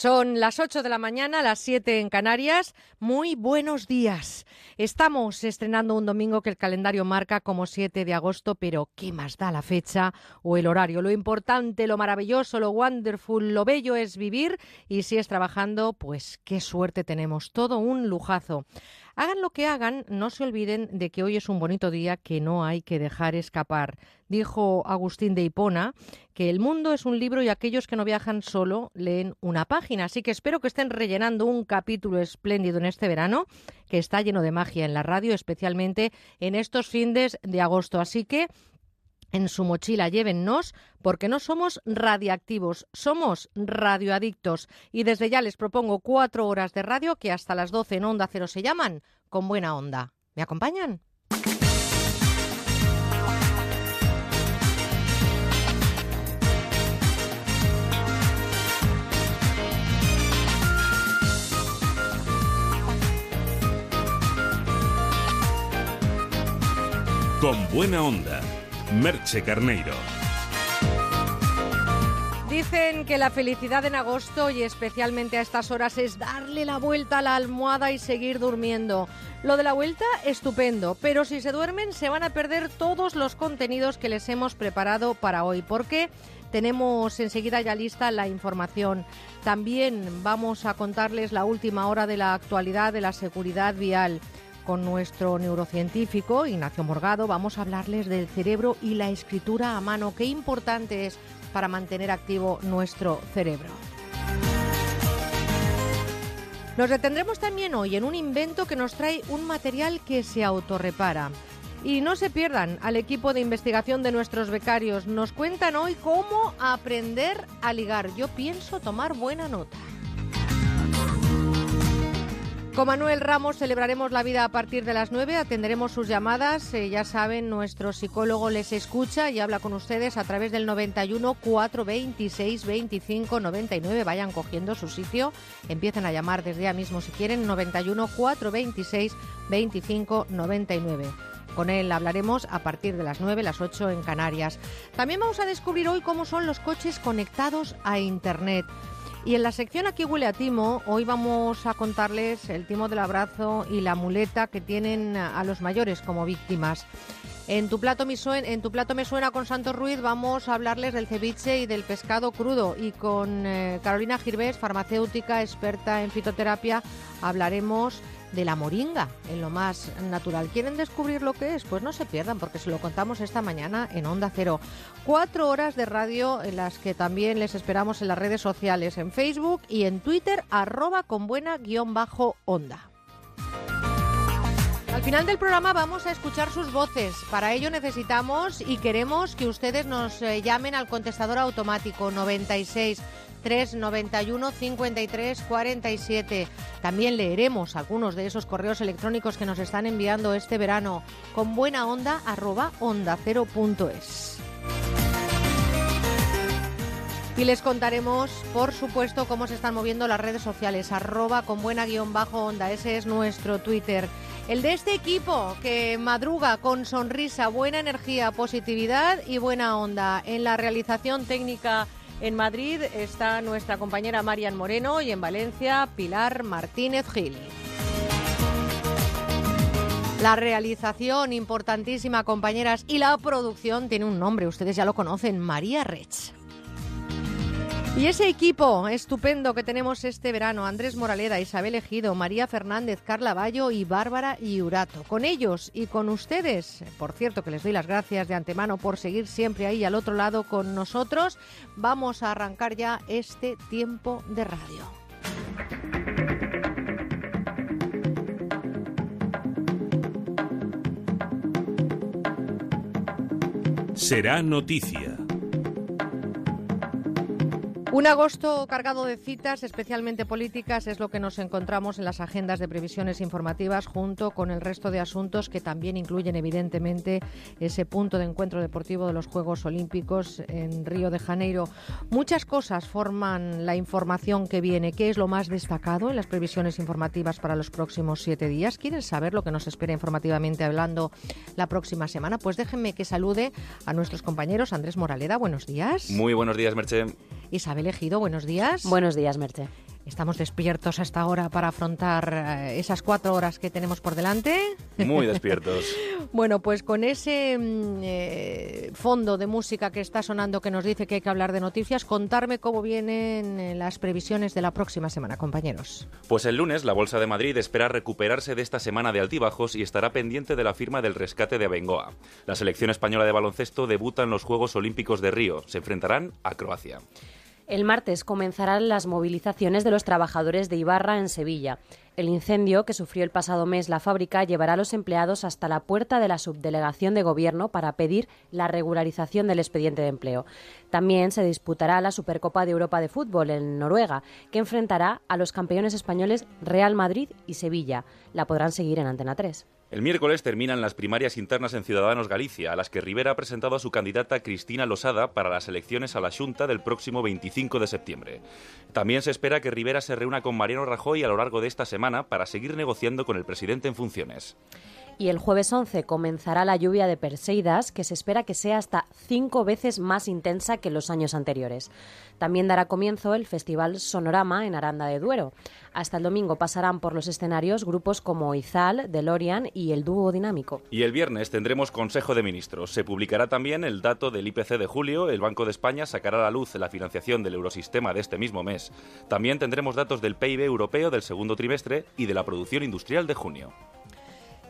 Son las 8 de la mañana, las 7 en Canarias. Muy buenos días. Estamos estrenando un domingo que el calendario marca como 7 de agosto, pero ¿qué más da la fecha o el horario? Lo importante, lo maravilloso, lo wonderful, lo bello es vivir y si es trabajando, pues qué suerte tenemos. Todo un lujazo. Hagan lo que hagan, no se olviden de que hoy es un bonito día que no hay que dejar escapar. Dijo Agustín de Hipona que el mundo es un libro y aquellos que no viajan solo leen una página. Así que espero que estén rellenando un capítulo espléndido en este verano, que está lleno de magia en la radio, especialmente en estos fines de agosto. Así que en su mochila llévennos porque no somos radiactivos, somos radioadictos. Y desde ya les propongo cuatro horas de radio que hasta las doce en Onda Cero se llaman con buena onda. ¿Me acompañan? Con buena onda Merche Carneiro. Dicen que la felicidad en agosto y especialmente a estas horas es darle la vuelta a la almohada y seguir durmiendo. Lo de la vuelta, estupendo, pero si se duermen se van a perder todos los contenidos que les hemos preparado para hoy, porque tenemos enseguida ya lista la información. También vamos a contarles la última hora de la actualidad de la seguridad vial con nuestro neurocientífico Ignacio Morgado. Vamos a hablarles del cerebro y la escritura a mano. Qué importante es para mantener activo nuestro cerebro. Nos detendremos también hoy en un invento que nos trae un material que se autorrepara. Y no se pierdan al equipo de investigación de nuestros becarios. Nos cuentan hoy cómo aprender a ligar. Yo pienso tomar buena nota. Con Manuel Ramos celebraremos la vida a partir de las 9, atenderemos sus llamadas, eh, ya saben, nuestro psicólogo les escucha y habla con ustedes a través del 91 426 25 99. Vayan cogiendo su sitio, empiecen a llamar desde ya mismo si quieren, 91 426 25 99. Con él hablaremos a partir de las 9, las 8 en Canarias. También vamos a descubrir hoy cómo son los coches conectados a Internet. Y en la sección Aquí huele a timo, hoy vamos a contarles el timo del abrazo y la muleta que tienen a los mayores como víctimas. En tu, plato me suena, en tu plato me suena con Santos Ruiz vamos a hablarles del ceviche y del pescado crudo y con eh, Carolina Girbés, farmacéutica experta en fitoterapia, hablaremos de la moringa en lo más natural. ¿Quieren descubrir lo que es? Pues no se pierdan porque se lo contamos esta mañana en Onda Cero. Cuatro horas de radio en las que también les esperamos en las redes sociales, en Facebook y en Twitter, arroba con buena guion bajo onda. Al final del programa vamos a escuchar sus voces. Para ello necesitamos y queremos que ustedes nos eh, llamen al contestador automático 96 391 53 47. También leeremos algunos de esos correos electrónicos que nos están enviando este verano con buena onda arroba onda cero es. Y les contaremos, por supuesto, cómo se están moviendo las redes sociales, arroba con buena guion bajo onda, ese es nuestro Twitter. El de este equipo que madruga con sonrisa, buena energía, positividad y buena onda. En la realización técnica en Madrid está nuestra compañera Marian Moreno y en Valencia Pilar Martínez Gil. La realización, importantísima, compañeras, y la producción tiene un nombre, ustedes ya lo conocen, María Rech. Y ese equipo estupendo que tenemos este verano, Andrés Moraleda, Isabel Ejido, María Fernández, Carla y Bárbara Iurato. Con ellos y con ustedes, por cierto que les doy las gracias de antemano por seguir siempre ahí al otro lado con nosotros, vamos a arrancar ya este tiempo de radio. Será noticia. Un agosto cargado de citas, especialmente políticas, es lo que nos encontramos en las agendas de previsiones informativas junto con el resto de asuntos que también incluyen evidentemente ese punto de encuentro deportivo de los Juegos Olímpicos en Río de Janeiro. Muchas cosas forman la información que viene. ¿Qué es lo más destacado en las previsiones informativas para los próximos siete días? ¿Quieren saber lo que nos espera informativamente hablando la próxima semana? Pues déjenme que salude a nuestros compañeros. Andrés Moraleda, buenos días. Muy buenos días, Merche. Isabel Ejido, buenos días. Buenos días, Merche. Estamos despiertos hasta ahora para afrontar eh, esas cuatro horas que tenemos por delante. Muy despiertos. bueno, pues con ese mm, eh, fondo de música que está sonando que nos dice que hay que hablar de noticias, contarme cómo vienen eh, las previsiones de la próxima semana, compañeros. Pues el lunes la Bolsa de Madrid espera recuperarse de esta semana de altibajos y estará pendiente de la firma del rescate de Abengoa. La selección española de baloncesto debuta en los Juegos Olímpicos de Río. Se enfrentarán a Croacia. El martes comenzarán las movilizaciones de los trabajadores de Ibarra en Sevilla. El incendio que sufrió el pasado mes la fábrica llevará a los empleados hasta la puerta de la subdelegación de gobierno para pedir la regularización del expediente de empleo. También se disputará la Supercopa de Europa de Fútbol en Noruega, que enfrentará a los campeones españoles Real Madrid y Sevilla. La podrán seguir en Antena 3. El miércoles terminan las primarias internas en Ciudadanos Galicia, a las que Rivera ha presentado a su candidata Cristina Losada para las elecciones a la Junta del próximo 25 de septiembre. También se espera que Rivera se reúna con Mariano Rajoy a lo largo de esta semana para seguir negociando con el presidente en funciones y el jueves 11 comenzará la lluvia de Perseidas, que se espera que sea hasta cinco veces más intensa que los años anteriores. También dará comienzo el Festival Sonorama en Aranda de Duero. Hasta el domingo pasarán por los escenarios grupos como Izal, DeLorean y el Dúo Dinámico. Y el viernes tendremos Consejo de Ministros. Se publicará también el dato del IPC de julio. El Banco de España sacará a la luz la financiación del eurosistema de este mismo mes. También tendremos datos del PIB europeo del segundo trimestre y de la producción industrial de junio.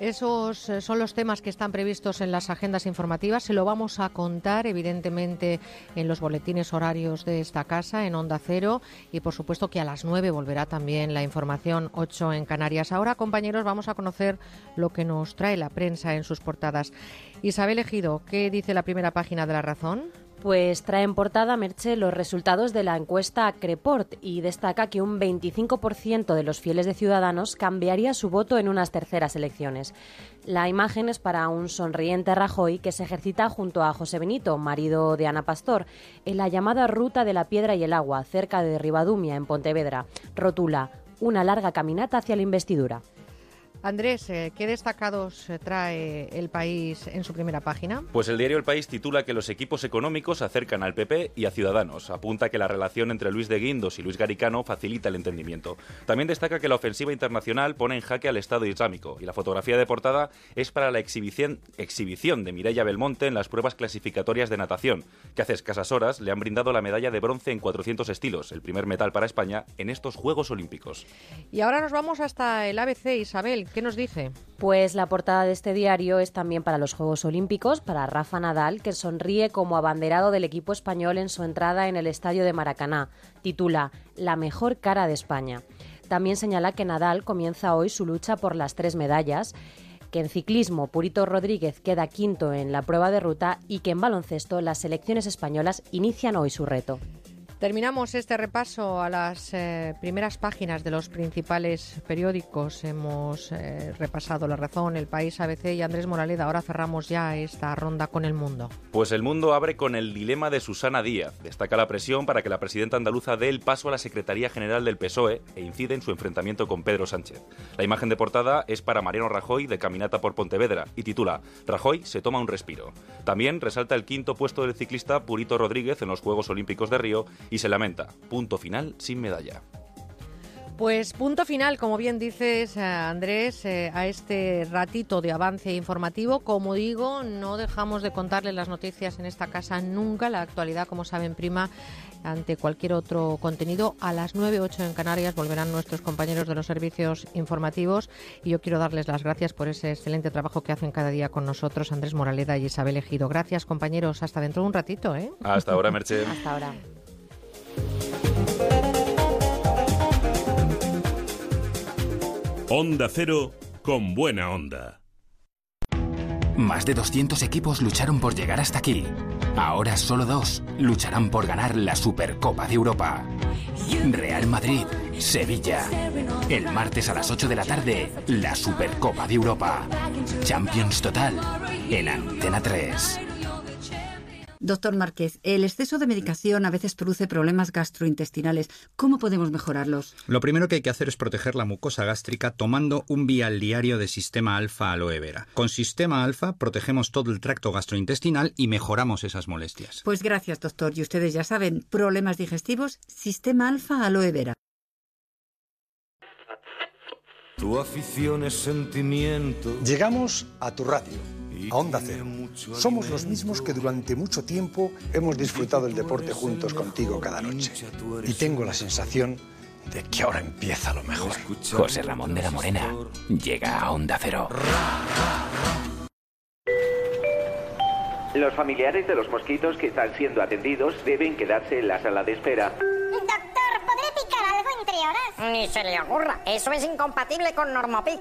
Esos eh, son los temas que están previstos en las agendas informativas. Se lo vamos a contar, evidentemente, en los boletines horarios de esta casa, en Onda Cero. Y, por supuesto, que a las nueve volverá también la información 8 en Canarias. Ahora, compañeros, vamos a conocer lo que nos trae la prensa en sus portadas. Isabel Ejido, ¿qué dice la primera página de La Razón? Pues trae en portada Merche los resultados de la encuesta Creport y destaca que un 25% de los fieles de Ciudadanos cambiaría su voto en unas terceras elecciones. La imagen es para un sonriente Rajoy que se ejercita junto a José Benito, marido de Ana Pastor, en la llamada Ruta de la Piedra y el Agua, cerca de Ribadumia, en Pontevedra. Rotula una larga caminata hacia la investidura. Andrés, eh, ¿qué destacados eh, trae el país en su primera página? Pues el diario El País titula que los equipos económicos acercan al PP y a Ciudadanos. Apunta que la relación entre Luis de Guindos y Luis Garicano facilita el entendimiento. También destaca que la ofensiva internacional pone en jaque al Estado Islámico y la fotografía de portada es para la exhibición, exhibición de Mireia Belmonte en las pruebas clasificatorias de natación, que hace escasas horas le han brindado la medalla de bronce en 400 estilos, el primer metal para España en estos Juegos Olímpicos. Y ahora nos vamos hasta el ABC, Isabel. ¿Qué nos dice? Pues la portada de este diario es también para los Juegos Olímpicos, para Rafa Nadal, que sonríe como abanderado del equipo español en su entrada en el estadio de Maracaná. Titula La mejor cara de España. También señala que Nadal comienza hoy su lucha por las tres medallas que en ciclismo Purito Rodríguez queda quinto en la prueba de ruta y que en baloncesto las selecciones españolas inician hoy su reto. Terminamos este repaso a las eh, primeras páginas de los principales periódicos. Hemos eh, repasado La Razón, El País, ABC y Andrés Moraleda. Ahora cerramos ya esta ronda con El Mundo. Pues El Mundo abre con el dilema de Susana Díaz. Destaca la presión para que la presidenta andaluza dé el paso a la Secretaría General del PSOE e incide en su enfrentamiento con Pedro Sánchez. La imagen de portada es para Mariano Rajoy de Caminata por Pontevedra y titula Rajoy se toma un respiro. También resalta el quinto puesto del ciclista Purito Rodríguez en los Juegos Olímpicos de Río y se lamenta. Punto final sin medalla. Pues punto final, como bien dices, eh, Andrés, eh, a este ratito de avance informativo. Como digo, no dejamos de contarles las noticias en esta casa nunca. La actualidad, como saben, prima ante cualquier otro contenido. A las 9.08 en Canarias volverán nuestros compañeros de los servicios informativos y yo quiero darles las gracias por ese excelente trabajo que hacen cada día con nosotros, Andrés Moraleda y Isabel Ejido. Gracias, compañeros. Hasta dentro de un ratito. ¿eh? Hasta ahora, Merche. Hasta ahora. Onda Cero con buena onda. Más de 200 equipos lucharon por llegar hasta aquí. Ahora solo dos lucharán por ganar la Supercopa de Europa. Real Madrid, Sevilla. El martes a las 8 de la tarde, la Supercopa de Europa. Champions Total en Antena 3. Doctor Márquez, el exceso de medicación a veces produce problemas gastrointestinales. ¿Cómo podemos mejorarlos? Lo primero que hay que hacer es proteger la mucosa gástrica tomando un vial diario de sistema alfa aloe vera. Con sistema alfa protegemos todo el tracto gastrointestinal y mejoramos esas molestias. Pues gracias, doctor. Y ustedes ya saben, problemas digestivos, sistema alfa aloe vera. Tu afición es sentimiento. Llegamos a tu radio, a Onda Cero. Somos los mismos que durante mucho tiempo hemos disfrutado el deporte juntos contigo cada noche. Y tengo la sensación de que ahora empieza lo mejor. José Ramón de la Morena llega a Onda Cero. Los familiares de los mosquitos que están siendo atendidos deben quedarse en la sala de espera. Doctor, ¿podré picar algo entre horas? Ni se le ocurra. Eso es incompatible con Normopic.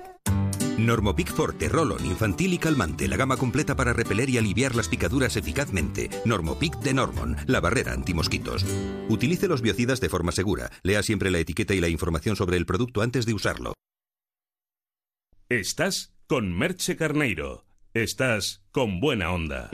Normopic Forte, Rolon, infantil y calmante. La gama completa para repeler y aliviar las picaduras eficazmente. Normopic de Normon, la barrera antimosquitos. Utilice los biocidas de forma segura. Lea siempre la etiqueta y la información sobre el producto antes de usarlo. Estás con Merche Carneiro. Estás con buena onda.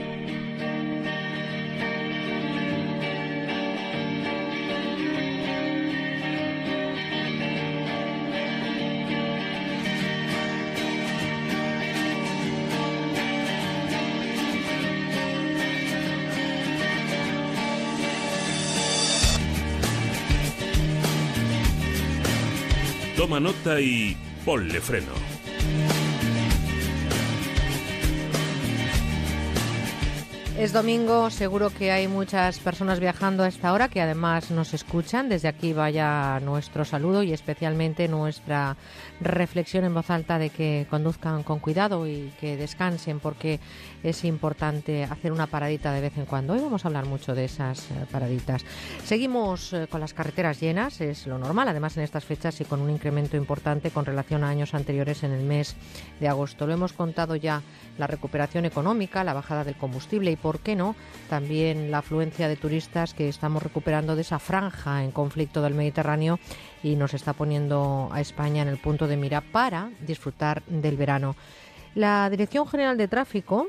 Toma nota y ponle freno. Es domingo, seguro que hay muchas personas viajando a esta hora que además nos escuchan. Desde aquí vaya nuestro saludo y especialmente nuestra reflexión en voz alta de que conduzcan con cuidado y que descansen porque es importante hacer una paradita de vez en cuando. Hoy vamos a hablar mucho de esas eh, paraditas. Seguimos eh, con las carreteras llenas, es lo normal, además en estas fechas y con un incremento importante con relación a años anteriores en el mes de agosto. Lo hemos contado ya, la recuperación económica, la bajada del combustible y por qué no, también la afluencia de turistas que estamos recuperando de esa franja en conflicto del Mediterráneo y nos está poniendo a España en el punto de mira para disfrutar del verano. La Dirección General de Tráfico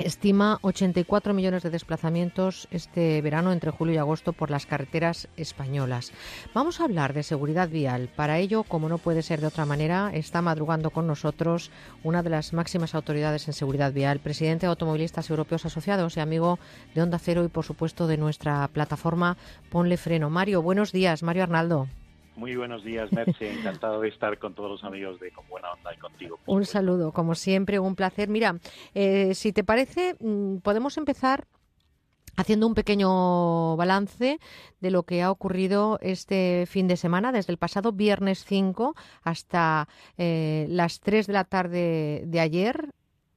estima 84 millones de desplazamientos este verano entre julio y agosto por las carreteras españolas. Vamos a hablar de seguridad vial. Para ello, como no puede ser de otra manera, está madrugando con nosotros una de las máximas autoridades en seguridad vial, presidente de Automovilistas Europeos Asociados y amigo de Onda Cero y, por supuesto, de nuestra plataforma Ponle Freno. Mario, buenos días. Mario Arnaldo. Muy buenos días, Merce. Encantado de estar con todos los amigos de Con Buena Onda y contigo. Un saludo, como siempre, un placer. Mira, eh, si te parece, mm, podemos empezar haciendo un pequeño balance de lo que ha ocurrido este fin de semana, desde el pasado viernes 5 hasta eh, las 3 de la tarde de ayer,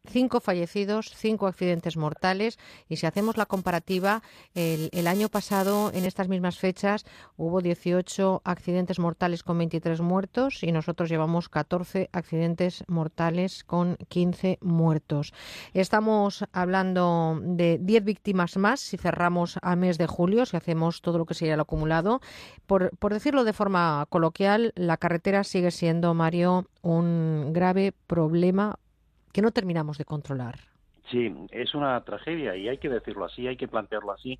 cinco fallecidos, cinco accidentes mortales y si hacemos la comparativa, el, año pasado en estas mismas fechas hubo 18 accidentes mortales con 23 muertos y nosotros llevamos 14 accidentes mortales con 15 muertos. Estamos hablando de 10 víctimas más si cerramos a mes de julio, si hacemos todo lo que sería el acumulado. Por, por decirlo de forma coloquial, la carretera sigue siendo, Mario, un grave problema que no terminamos de controlar. Sí, es una tragedia y hay que decirlo así, hay que plantearlo así,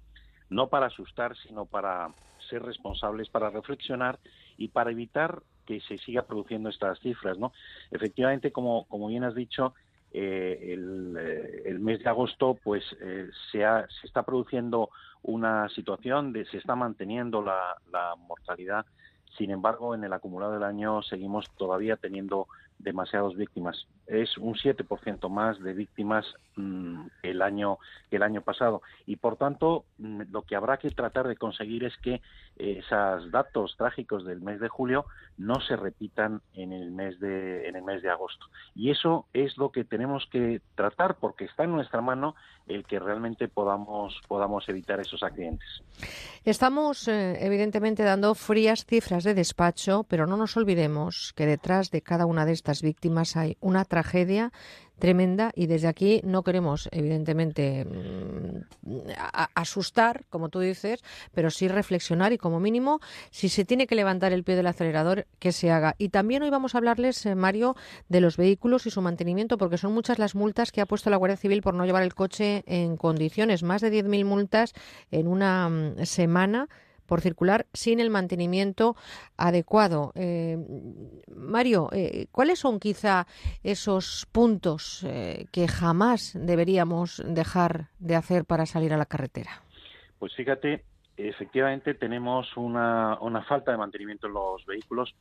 no para asustar, sino para ser responsables, para reflexionar y para evitar que se siga produciendo estas cifras, ¿no? Efectivamente, como, como bien has dicho, eh, eh, el, mes de agosto, pues eh, se, se está produciendo una situación de se está manteniendo la mortalidad. Sin embargo, en el acumulado del año seguimos todavía teniendo demasiadas víctimas. Es un 7% más de víctimas mm, el año el año pasado y por tanto mm, lo que habrá que tratar de conseguir es que esos datos trágicos del mes de julio no se repitan en el mes de en el mes de agosto y eso es lo que tenemos que tratar porque está en nuestra mano el que realmente podamos podamos evitar esos accidentes. Estamos eh, evidentemente dando frías cifras de despacho, pero no nos olvidemos que detrás de cada una de estas víctimas hay una tragedia tremenda y desde aquí no queremos, evidentemente, mm, asustar, como tú dices, pero sí reflexionar y como mínimo, si se tiene que levantar el pie del acelerador, que se haga. Y también hoy vamos a hablarles, eh, Mario, de los vehículos y su mantenimiento, porque son muchas las multas que ha puesto la Guardia Civil por no llevar el coche en condiciones. Más de 10.000 multas en una mm, semana por circular sin el mantenimiento adecuado. Eh, Mario, eh, ¿cuáles son quizá esos puntos eh, que jamás deberíamos dejar de hacer para salir a la carretera? Pues fíjate, efectivamente tenemos una, una falta de mantenimiento en los vehículos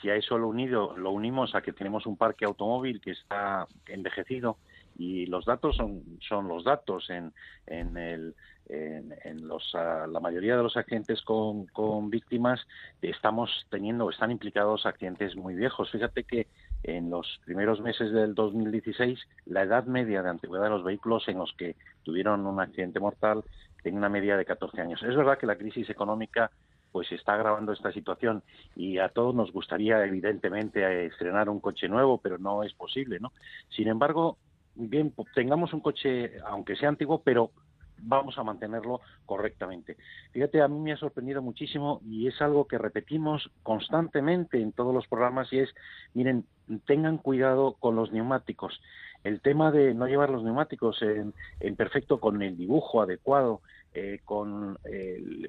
si a eso lo unido lo unimos a que tenemos un parque automóvil que está envejecido y los datos son, son los datos en, en el en, los, ah, la mayoría de los accidentes con, víctimas estamos teniendo, están implicados accidentes muy viejos. Fíjate que en los primeros meses del 2016 la edad media de antigüedad de los vehículos en los que tuvieron un accidente mortal tiene una media de 14 años. Es verdad que la crisis económica pues está agravando esta situación y a todos nos gustaría evidentemente estrenar un coche nuevo, pero no es posible, ¿no? Sin embargo, bien, tengamos un coche aunque sea antiguo, pero vamos a mantenerlo correctamente. Fíjate, a mí me ha sorprendido muchísimo y es algo que repetimos constantemente en todos los programas y es, miren, tengan cuidado con los neumáticos. El tema de no llevar los neumáticos en, perfecto con el dibujo adecuado, eh, con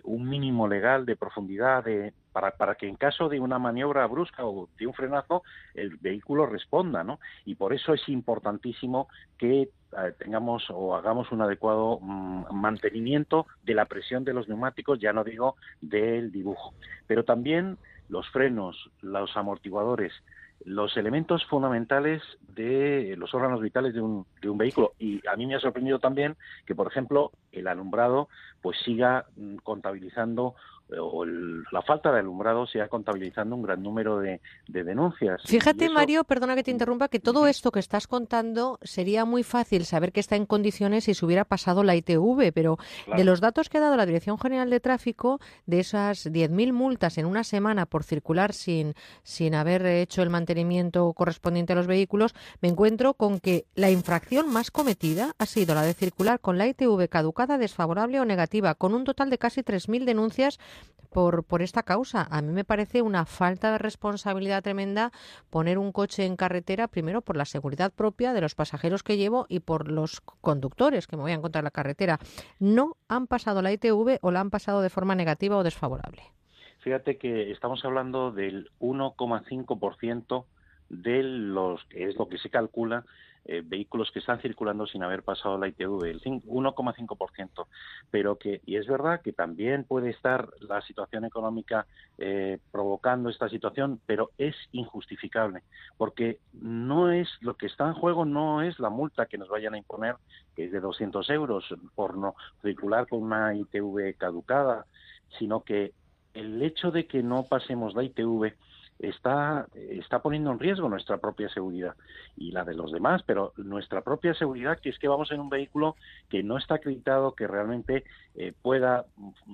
un mínimo legal de profundidad para, para, que en caso de una maniobra brusca o de un frenazo el vehículo responda, ¿no? Y por eso es importantísimo que eh, tengamos o hagamos un adecuado mm, mantenimiento de la presión de los neumáticos, ya no digo del dibujo, pero también los frenos, los amortiguadores, los elementos fundamentales de los órganos vitales de un, de un vehículo. Y a mí me ha sorprendido también que, por ejemplo, el alumbrado pues siga mm, contabilizando o la falta de alumbrado sea contabilizando un gran número de, denuncias. Fíjate, Mario, perdona que te interrumpa, que todo esto que estás contando sería muy fácil saber que está en condiciones si se hubiera pasado la ITV, pero de los datos que ha dado la Dirección General de Tráfico, de esas 10.000 multas en una semana por circular sin, sin haber hecho el mantenimiento correspondiente a los vehículos, me encuentro con que la infracción más cometida ha sido la de circular con la ITV caducada, desfavorable o negativa, con un total de casi 3.000 denuncias por, por esta causa. A mí me parece una falta de responsabilidad tremenda poner un coche en carretera, primero por la seguridad propia de los pasajeros que llevo y por los conductores que me voy a encontrar en la carretera. No han pasado la ITV o la han pasado de forma negativa o desfavorable. Fíjate que estamos hablando del 1,5% de los que es lo que se calcula eh, vehículos que están circulando sin haber pasado la ITV, el 1,5%. Pero que, y es verdad que también puede estar la situación económica eh, provocando esta situación, pero es injustificable, porque no es, lo que está en juego no es la multa que nos vayan a imponer, que es de 200 euros por no circular con una ITV caducada, sino que el hecho de que no pasemos la ITV está, está poniendo en riesgo nuestra propia seguridad y la de los demás, pero nuestra propia seguridad, que es que vamos en un vehículo que no está acreditado que realmente eh, pueda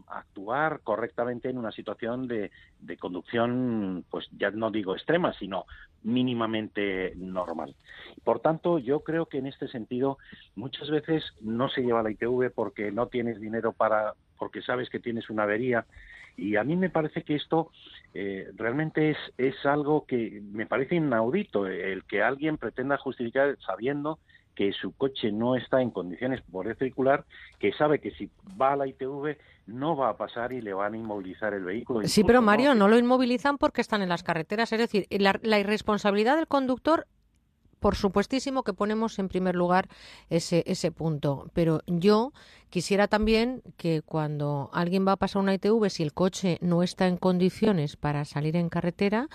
actuar correctamente en una situación de, de conducción, pues ya no digo extrema, sino mínimamente normal. Por tanto, yo creo que en este sentido muchas veces no se lleva la ITV porque no tienes dinero para, porque sabes que tienes una avería y a mí me parece que esto eh, realmente es, es algo que me parece inaudito, el que alguien pretenda justificar sabiendo que su coche no está en condiciones por circular, que sabe que si va a la ITV no va a pasar y le van a inmovilizar el vehículo. Sí, pero Mario, no, lo inmovilizan porque están en las carreteras. Es decir, la irresponsabilidad del conductor por supuestísimo que ponemos en primer lugar ese, punto, pero yo quisiera también que cuando alguien va a pasar una ITV, si el coche no está en condiciones para salir en carretera,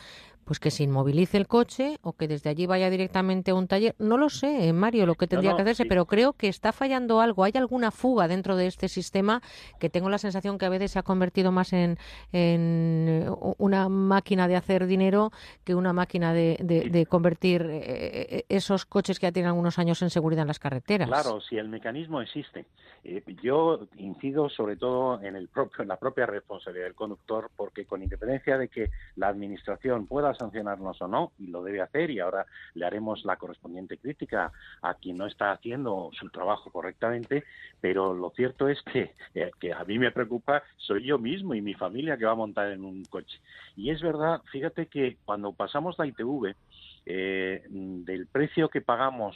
pues que se inmovilice el coche o que desde allí vaya directamente a un taller. No lo sé, eh, Mario, lo que tendría que hacerse, pero creo que está fallando algo. Hay alguna fuga dentro de este sistema que tengo la sensación que a veces se ha convertido más en, en eh, una máquina de hacer dinero que una máquina de, de, convertir eh, esos coches que ya tienen algunos años en seguridad en las carreteras. Claro, si el mecanismo existe. yo incido sobre todo en, el propio, en la propia responsabilidad del conductor, porque con independencia de que la administración pueda sancionarnos o no, y lo debe hacer, y ahora le haremos la correspondiente crítica a quien no está haciendo su trabajo correctamente, pero lo cierto es que, eh, que a mí me preocupa soy yo mismo y mi familia que va a montar en un coche. Y es verdad, fíjate que cuando pasamos la ITV, eh, del precio que pagamos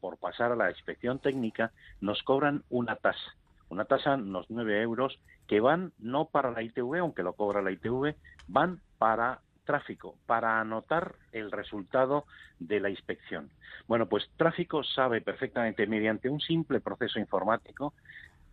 por pasar a la inspección técnica, nos cobran una tasa. Una tasa, unos 9 euros, que van no para la ITV, aunque lo cobra la ITV, van para tráfico para anotar el resultado de la inspección. Bueno, pues tráfico sabe perfectamente mediante un simple proceso informático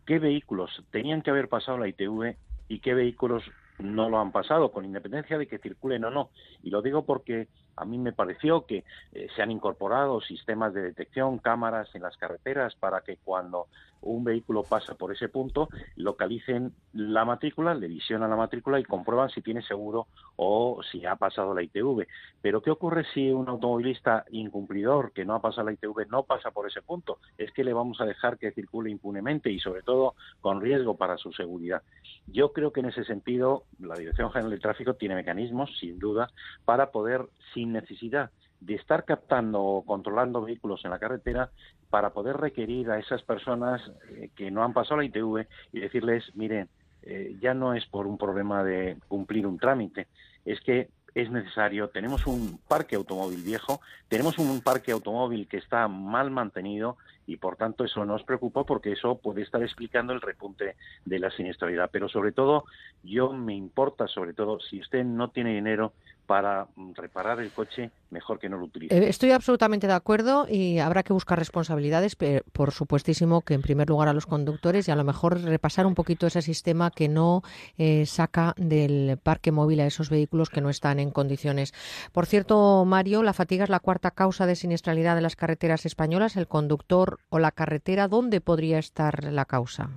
qué vehículos tenían que haber pasado la ITV y qué vehículos no lo han pasado, con independencia de que circulen o no. Y lo digo porque a mí me pareció que eh, se han incorporado sistemas de detección, cámaras en las carreteras para que cuando un vehículo pasa por ese punto localicen la matrícula, le visionan la matrícula y comprueban si tiene seguro o si ha pasado la ITV. Pero ¿qué ocurre si un automovilista incumplidor que no ha pasado la ITV no pasa por ese punto? Es que le vamos a dejar que circule impunemente y sobre todo con riesgo para su seguridad. Yo creo que en ese sentido la Dirección General de Tráfico tiene mecanismos, sin duda, para poder, sin necesidad de estar captando o controlando vehículos en la carretera, para poder requerir a esas personas eh, que no han pasado la ITV y decirles, miren, eh, ya no es por un problema de cumplir un trámite, es que es necesario, tenemos un parque automóvil viejo, tenemos un parque automóvil que está mal mantenido y por tanto eso nos preocupa porque eso puede estar explicando el repunte de la siniestralidad. Pero sobre todo, yo me importa, sobre todo, si usted no tiene dinero para mm, reparar el coche, mejor que no lo utilice. Eh, estoy absolutamente de acuerdo y habrá que buscar responsabilidades, pero por supuestísimo que en primer lugar a los conductores y a lo mejor repasar un poquito ese sistema que no eh, saca del parque móvil a esos vehículos que no están en condiciones. Por cierto, Mario, la fatiga es la cuarta causa de siniestralidad de las carreteras españolas. El conductor o la carretera, ¿dónde podría estar la causa?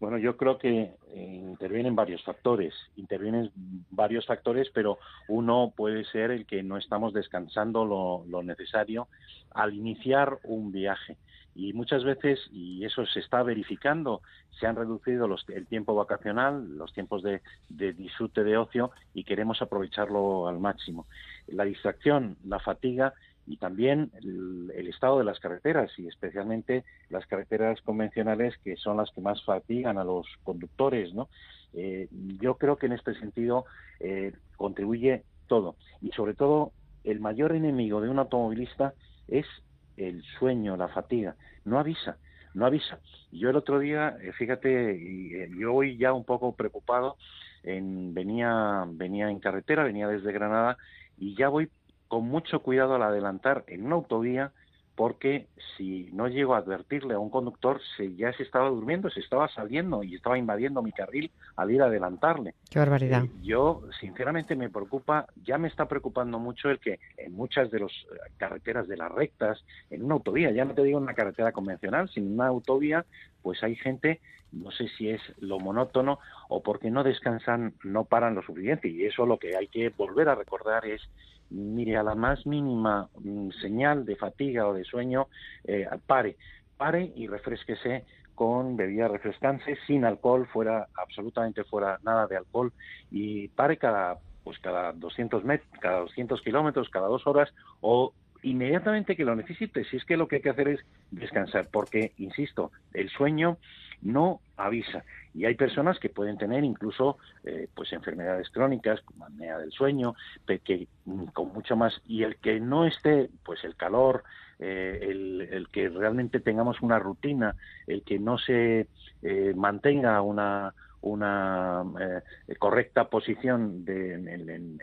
Bueno, yo creo que eh, intervienen varios factores, intervienen varios factores, pero uno puede ser el que no estamos descansando lo, necesario al iniciar un viaje. Y muchas veces, y eso se está verificando, se han reducido los, el tiempo vacacional, los tiempos de, de disfrute de ocio y queremos aprovecharlo al máximo. La distracción, la fatiga y también el, estado de las carreteras y especialmente las carreteras convencionales que son las que más fatigan a los conductores, ¿no? Eh, yo creo que en este sentido eh, contribuye todo y sobre todo el mayor enemigo de un automovilista es el sueño, la fatiga. No avisa, no avisa. Yo el otro día, eh, fíjate, yo hoy ya un poco preocupado, en, venía, venía en carretera, venía desde Granada y ya voy con mucho cuidado al adelantar en una autovía porque si no llego a advertirle a un conductor, se, ya se estaba durmiendo, se estaba saliendo y estaba invadiendo mi carril al ir a adelantarle. Qué barbaridad. Eh, yo, sinceramente, me preocupa, ya me está preocupando mucho el que en muchas de las eh, carreteras de las rectas, en una autovía, ya no te digo una carretera convencional, sino una autovía, pues hay gente, no sé si es lo monótono o porque no descansan, no paran lo suficiente. Y eso lo que hay que volver a recordar es mire, a la más mínima mm, señal de fatiga o de sueño, eh, pare, pare y refresquese con bebidas refrescantes, sin alcohol, fuera, absolutamente fuera nada de alcohol, y pare cada, pues cada 200 metros, cada 200 kilómetros, cada dos horas, o inmediatamente que lo necesite, si es que lo que hay que hacer es descansar, porque, insisto, el sueño no avisa. Y hay personas que pueden tener incluso eh, pues enfermedades crónicas, como apnea del sueño, que, mm, con mucho más. Y el que no esté, pues el calor, eh, el, que realmente tengamos una rutina, el que no se eh, mantenga una, una correcta posición de, en,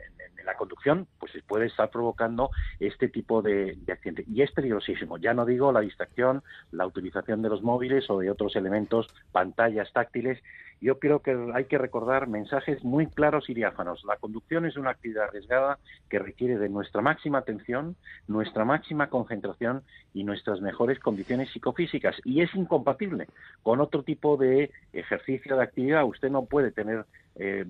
la conducción, pues puede estar provocando este tipo de, de accidente. Y es peligrosísimo. Ya no digo la distracción, la utilización de los móviles o de otros elementos, pantallas táctiles. Yo creo que hay que recordar mensajes muy claros y diáfanos. La conducción es una actividad arriesgada que requiere de nuestra máxima atención, nuestra máxima concentración y nuestras mejores condiciones psicofísicas. Y es incompatible con otro tipo de ejercicio de actividad. Usted no puede tener eh,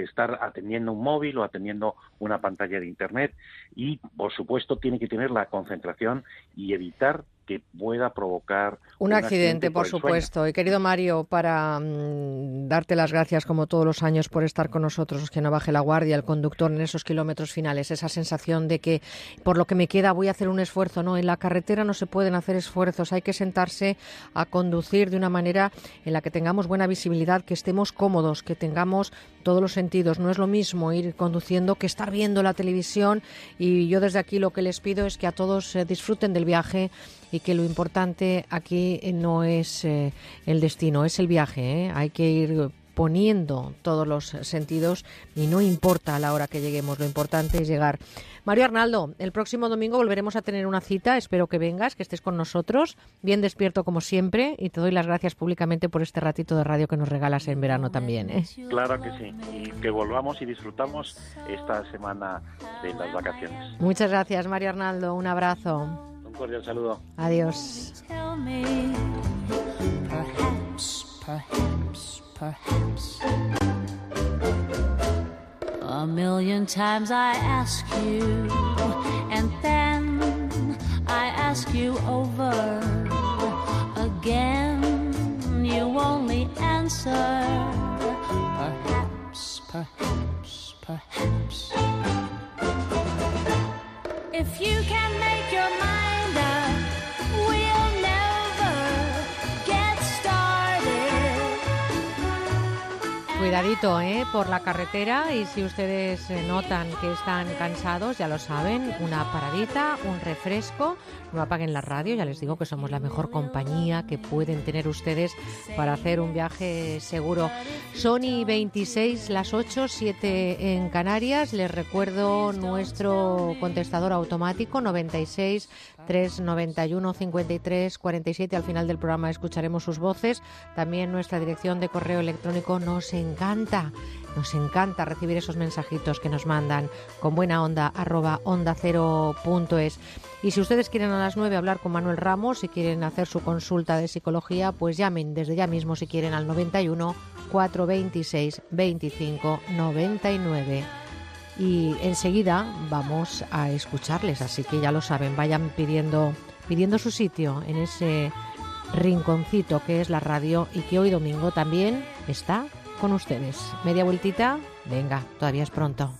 estar atendiendo un móvil o atendiendo una pantalla de Internet. Y, por supuesto, tiene que tener la concentración y evitar que pueda provocar un, accidente, por, supuesto. Y querido Mario, para mm, darte las gracias como todos los años por estar con nosotros, que no baje la guardia el conductor en esos kilómetros finales, esa sensación de que por lo que me queda voy a hacer un esfuerzo, no, en la carretera no se pueden hacer esfuerzos, hay que sentarse a conducir de una manera en la que tengamos buena visibilidad, que estemos cómodos, que tengamos todos los sentidos. No es lo mismo ir conduciendo que estar viendo la televisión y yo desde aquí lo que les pido es que a todos eh, disfruten del viaje y que lo importante aquí no es eh, el destino, es el viaje. ¿eh? Hay que ir poniendo todos los sentidos y no importa a la hora que lleguemos, lo importante es llegar. Mario Arnaldo, el próximo domingo volveremos a tener una cita, espero que vengas, que estés con nosotros, bien despierto como siempre y te doy las gracias públicamente por este ratito de radio que nos regalas en verano también. ¿eh? Claro que sí, y que volvamos y disfrutamos esta semana de las vacaciones. Muchas gracias Mario Arnaldo, un abrazo. Un cordial saludo. Adiós. A million times I ask you, and then I ask you over again. You only answer, perhaps, perhaps, perhaps. If you can make your mind Cuidadito ¿eh? por la carretera y si ustedes eh, notan que están cansados, ya lo saben, una paradita, un refresco, no apaguen la radio, ya les digo que somos la mejor compañía que pueden tener ustedes para hacer un viaje seguro. Sony 26, las 8, 7 en Canarias, les recuerdo nuestro contestador automático 96 391 53 47. Al final del programa escucharemos sus voces. También nuestra dirección de correo electrónico nos encanta. Nos encanta recibir esos mensajitos que nos mandan con buena onda arroba onda cero punto es. Y si ustedes quieren a las 9 hablar con Manuel Ramos, si quieren hacer su consulta de psicología, pues llamen desde ya mismo si quieren al 91 426 25 99 y enseguida vamos a escucharles, así que ya lo saben, vayan pidiendo pidiendo su sitio en ese rinconcito que es la radio y que hoy domingo también está con ustedes. Media vueltita, venga, todavía es pronto.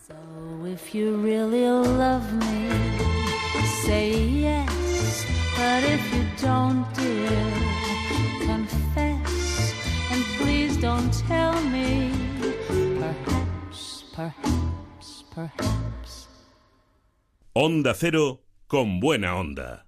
So Onda Cero con buena onda.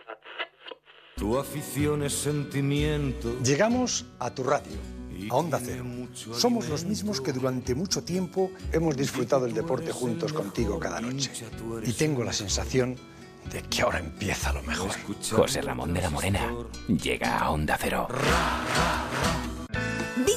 Tu afición es sentimiento. Llegamos a tu radio, a Onda Cero. Somos los mismos que durante mucho tiempo hemos disfrutado el deporte juntos contigo cada noche. Y tengo la sensación de que ahora empieza lo mejor. José Ramón de la Morena llega a Onda Cero.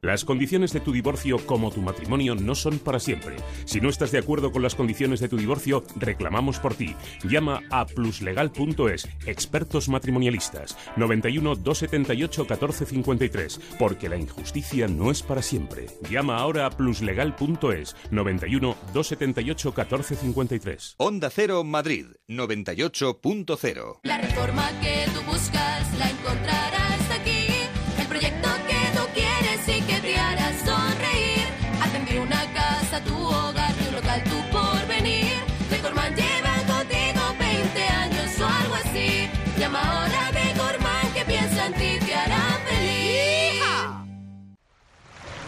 Las condiciones de tu divorcio como tu matrimonio no son para siempre. Si no estás de acuerdo con las condiciones de tu divorcio, reclamamos por ti. Llama a pluslegal.es, expertos matrimonialistas, 91 278 1453, porque la injusticia no es para siempre. Llama ahora a pluslegal.es, 91 278 1453. Onda Cero Madrid 98.0. La reforma que tú buscas la encontrarás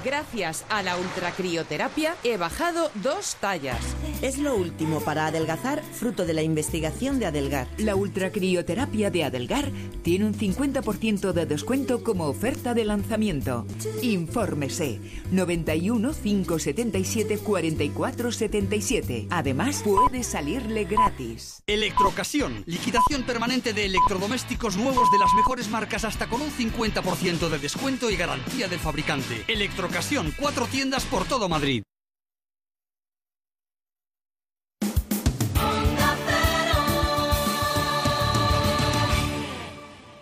Gracias a la ultracrioterapia he bajado dos tallas. Es lo último para adelgazar, fruto de la investigación de Adelgar. La ultracrioterapia de Adelgar tiene un 50% de descuento como oferta de lanzamiento. Infórmese 91 577 44 77. Además, puede salirle gratis. Electrocasión, liquidación permanente de electrodomésticos nuevos de las mejores marcas hasta con un 50% de descuento y garantía del fabricante. Electrocasión, cuatro tiendas por todo Madrid.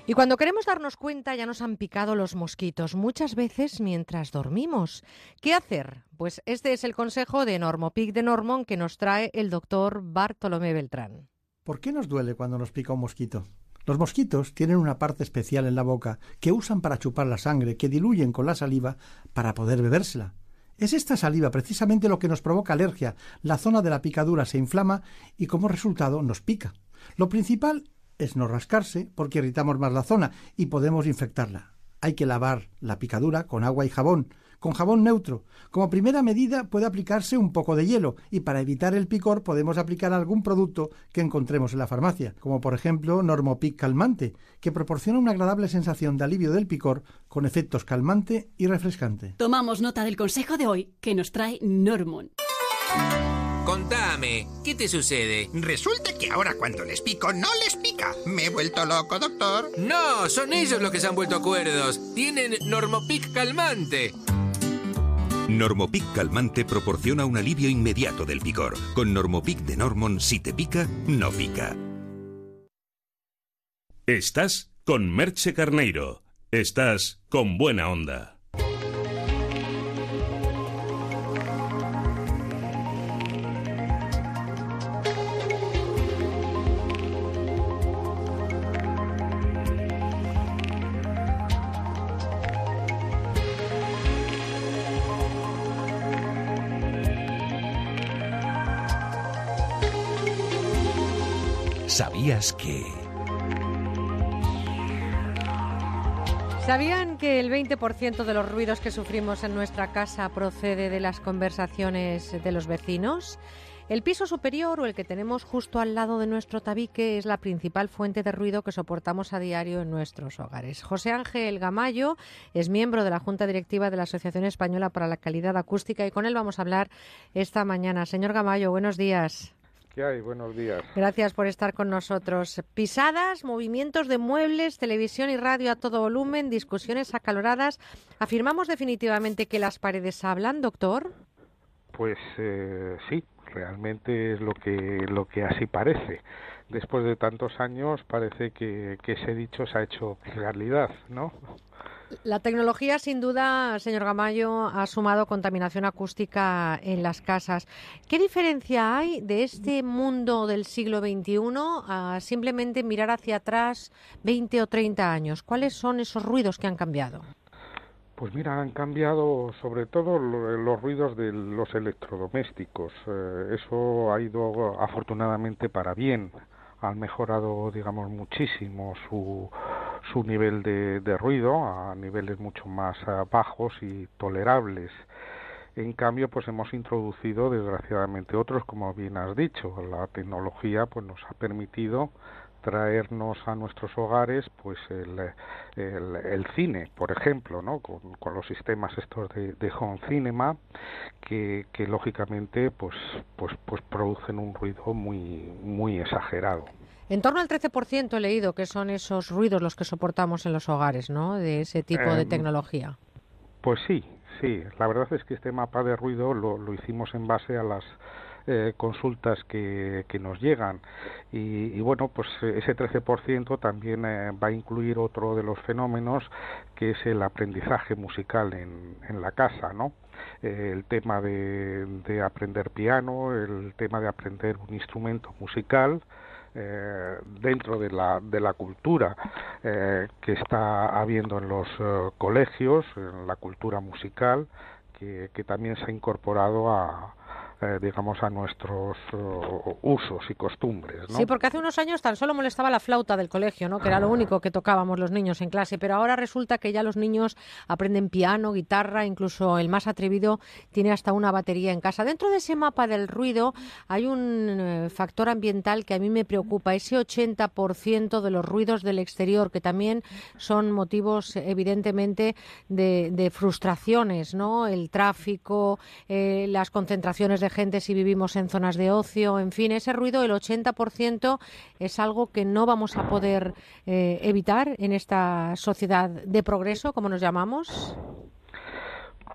Y cuando queremos darnos cuenta ya nos han picado los mosquitos, muchas veces mientras dormimos. ¿Qué hacer? Pues este es el consejo de Normopic de Normon que nos trae el doctor Bartolomé Beltrán. ¿Por qué nos duele cuando nos pica un mosquito? Los mosquitos tienen una parte especial en la boca que usan para chupar la sangre, que diluyen con la saliva para poder bebérsela. Es esta saliva precisamente lo que nos provoca alergia. La zona de la picadura se inflama y como resultado nos pica. Lo principal es no rascarse porque irritamos más la zona y podemos infectarla. Hay que lavar la picadura con agua y jabón, con jabón neutro. Como primera medida puede aplicarse un poco de hielo y para evitar el picor podemos aplicar algún producto que encontremos en la farmacia, como por ejemplo Normopic calmante, que proporciona una agradable sensación de alivio del picor con efectos calmante y refrescante. Tomamos nota del consejo de hoy que nos trae Normon. Contame, ¿qué te sucede? Resulta que ahora cuando les pico no les pica. Me he vuelto loco, doctor. No, son ellos los que se han vuelto cuerdos. Tienen Normopic calmante. Normopic calmante proporciona un alivio inmediato del picor. Con Normopic de Normon, si te pica, no pica. Estás con Merche Carneiro. Estás con buena onda. ¿Sabías que... ¿Sabían que el 20% de los ruidos que sufrimos en nuestra casa procede de las conversaciones de los vecinos? El piso superior o el que tenemos justo al lado de nuestro tabique es la principal fuente de ruido que soportamos a diario en nuestros hogares. José Ángel Gamayo es miembro de la Junta Directiva de la Asociación Española para la Calidad Acústica y con él vamos a hablar esta mañana. Señor Gamayo, buenos días. ¿Qué hay? Buenos días. Gracias por estar con nosotros. Pisadas, movimientos de muebles, televisión y radio a todo volumen, discusiones acaloradas. ¿Afirmamos definitivamente que las paredes hablan, doctor? Pues eh, sí, realmente es lo que, lo que así parece. Después de tantos años parece que, que ese dicho se ha hecho realidad, ¿no? La tecnología, sin duda, señor Gamayo, ha sumado contaminación acústica en las casas. ¿Qué diferencia hay de este mundo del siglo XXI a simplemente mirar hacia atrás 20 o 30 años? ¿Cuáles son esos ruidos que han cambiado? Pues mira, han cambiado sobre todo los ruidos de los electrodomésticos. Eh, eso ha ido afortunadamente para bien. Han mejorado, digamos, muchísimo su, su nivel de, de ruido a niveles mucho más uh, bajos y tolerables. En cambio, pues hemos introducido desgraciadamente otros, como bien has dicho. La tecnología pues nos ha permitido traernos a nuestros hogares pues el, el, el cine por ejemplo no con, con, los sistemas estos de, de home cinema que, que lógicamente pues pues pues producen un ruido muy muy exagerado en torno al 13% he leído que son esos ruidos los que soportamos en los hogares, ¿no? De ese tipo eh, de tecnología. Pues sí, sí. La verdad es que este mapa de ruido lo, lo hicimos en base a las eh, consultas que, que, nos llegan. Y, y, bueno pues ese 13% también eh, va a incluir otro de los fenómenos que es el aprendizaje musical en, en la casa no eh, el tema de, de aprender piano el tema de aprender un instrumento musical eh, dentro de la, de la cultura eh, que está habiendo en los eh, colegios, en la cultura musical, que, que, también se ha incorporado a, eh, digamos, a nuestros usos y costumbres. ¿no? Sí, porque hace unos años tan solo molestaba la flauta del colegio, ¿no? que era lo único que tocábamos los niños en clase, pero ahora resulta que ya los niños aprenden piano, guitarra, incluso el más atrevido tiene hasta una batería en casa. Dentro de ese mapa del ruido hay un eh, factor ambiental que a mí me preocupa, ese 80% de los ruidos del exterior, que también son motivos evidentemente de, frustraciones, ¿no? El tráfico, eh, las concentraciones de gente si vivimos en zonas de ocio, en fin, ese ruido, el 80% es algo que no vamos a poder eh, evitar en esta sociedad de progreso, como nos llamamos.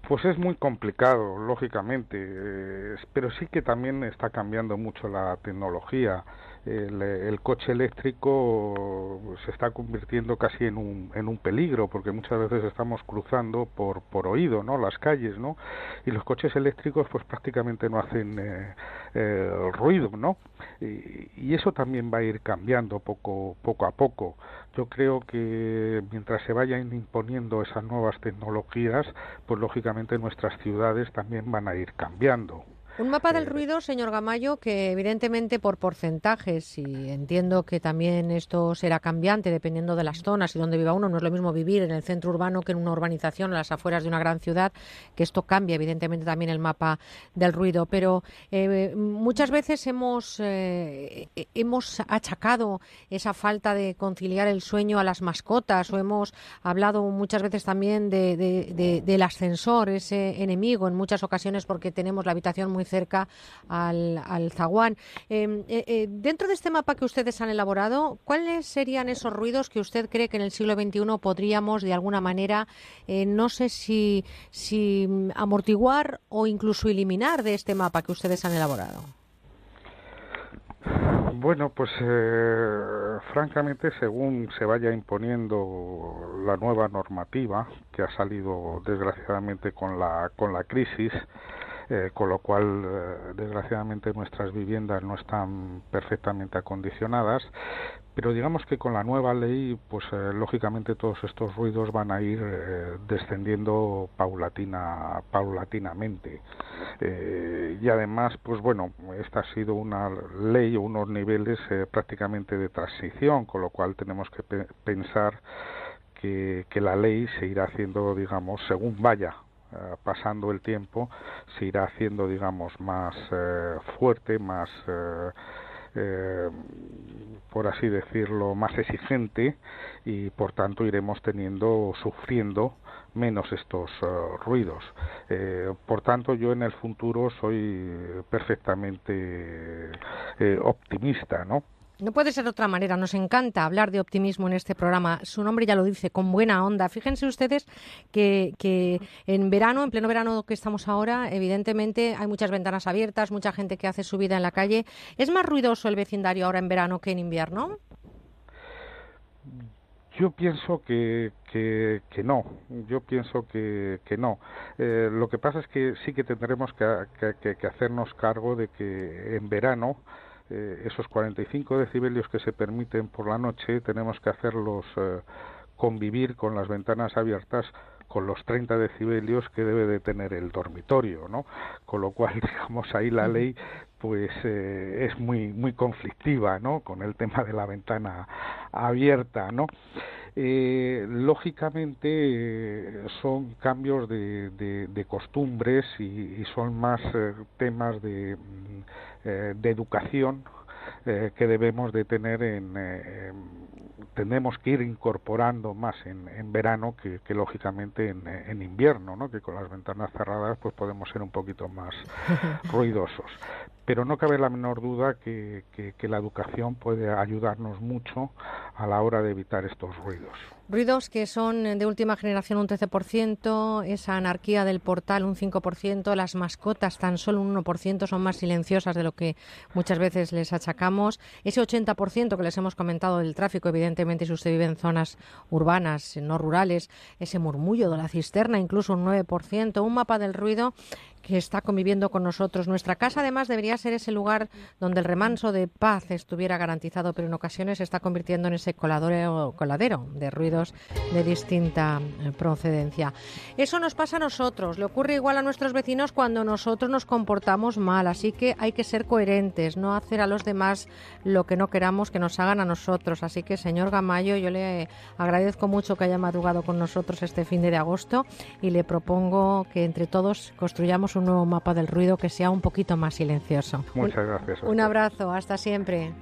Pues es muy complicado, lógicamente, eh, pero sí que también está cambiando mucho la tecnología el, coche eléctrico se está convirtiendo casi en un, en un peligro porque muchas veces estamos cruzando por, por oído no las calles no y los coches eléctricos pues prácticamente no hacen eh, eh, ruido no y, y, eso también va a ir cambiando poco poco a poco. Yo creo que mientras se vayan imponiendo esas nuevas tecnologías pues lógicamente nuestras ciudades también van a ir cambiando un mapa del ruido, señor Gamayo, que evidentemente por porcentajes, y entiendo que también esto será cambiante dependiendo de las zonas y donde viva uno, no es lo mismo vivir en el centro urbano que en una urbanización a las afueras de una gran ciudad, que esto cambia evidentemente también el mapa del ruido. Pero eh, muchas veces hemos, eh, hemos achacado esa falta de conciliar el sueño a las mascotas o hemos hablado muchas veces también de, del ascensor, ese enemigo en muchas ocasiones porque tenemos la habitación muy cerca al, zaguán. Em, eh, eh, dentro de este mapa que ustedes han elaborado, ¿cuáles serían esos ruidos que usted cree que en el siglo XXI podríamos, de alguna manera, eh, no sé si, si amortiguar o incluso eliminar de este mapa que ustedes han elaborado? Bueno, pues francamente, según se vaya imponiendo la nueva normativa que ha salido desgraciadamente con la con la crisis, eh, con lo cual eh, desgraciadamente nuestras viviendas no están perfectamente acondicionadas. Pero digamos que con la nueva ley pues eh, lógicamente todos estos ruidos van a ir descendiendo paulatina paulatinamente. Y además pues bueno esta ha sido una ley o unos niveles prácticamente de transición con lo cual tenemos que pensar que, que la ley se irá haciendo digamos según vaya eh, pasando el tiempo se irá haciendo digamos más eh, fuerte más eh, por así decirlo más exigente y por tanto iremos teniendo sufriendo menos estos ruidos. Por tanto yo en el futuro soy perfectamente optimista no no puede ser de otra manera. Nos encanta hablar de optimismo en este programa. Su nombre ya lo dice, con buena onda. Fíjense ustedes que, en verano, en pleno verano que estamos ahora, evidentemente hay muchas ventanas abiertas, mucha gente que hace su vida en la calle. ¿Es más ruidoso el vecindario ahora en verano que en invierno? Yo pienso que, no, yo pienso que, no. Eh, lo que pasa es que sí que tendremos que hacernos cargo de que en verano eh, esos 45 decibelios que se permiten por la noche tenemos que hacerlos eh, convivir con las ventanas abiertas con los 30 decibelios que debe de tener el dormitorio, ¿no? Con lo cual, digamos, ahí la ley pues eh, es muy muy conflictiva, ¿no? Con el tema de la ventana abierta, ¿no? Eh, lógicamente son cambios de, de, costumbres y, son más temas de mm, eh, de educación eh, que debemos de tener en, eh, tenemos que ir incorporando más en, en verano que, que lógicamente en, en, invierno, ¿no? que con las ventanas cerradas pues podemos ser un poquito más ruidosos. Pero no cabe la menor duda que, la educación puede ayudarnos mucho a la hora de evitar estos ruidos. Ruidos que son de última generación un 13%, esa anarquía del portal un 5%, las mascotas tan solo un 1% son más silenciosas de lo que muchas veces les achacamos. Ese 80% que les hemos comentado del tráfico, evidentemente si usted vive en zonas urbanas, no rurales, ese murmullo de la cisterna, incluso un 9%, un mapa del ruido que está conviviendo con nosotros. Nuestra casa además debería ser ese lugar donde el remanso de paz estuviera garantizado, pero en ocasiones se está convirtiendo en ese coladero, coladero de ruidos de distinta eh, procedencia. Eso nos pasa a nosotros, le ocurre igual a nuestros vecinos cuando nosotros nos comportamos mal, así que hay que ser coherentes, no hacer a los demás lo que no queramos que nos hagan a nosotros. Así que, señor Gamayo, yo le agradezco mucho que haya madrugado con nosotros este fin de agosto y le propongo que entre todos construyamos un nuevo mapa del ruido que sea un poquito más silencioso. Muchas gracias. Un abrazo, hasta siempre.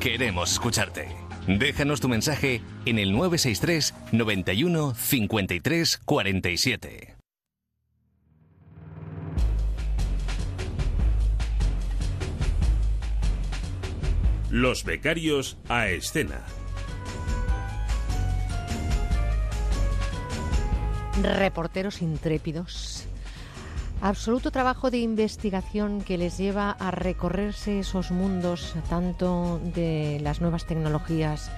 Queremos escucharte. Déjanos tu mensaje en el 963 91 53 47. Los becarios a escena. Reporteros intrépidos. Absoluto trabajo de investigación que les lleva a recorrerse esos mundos tanto de las nuevas tecnologías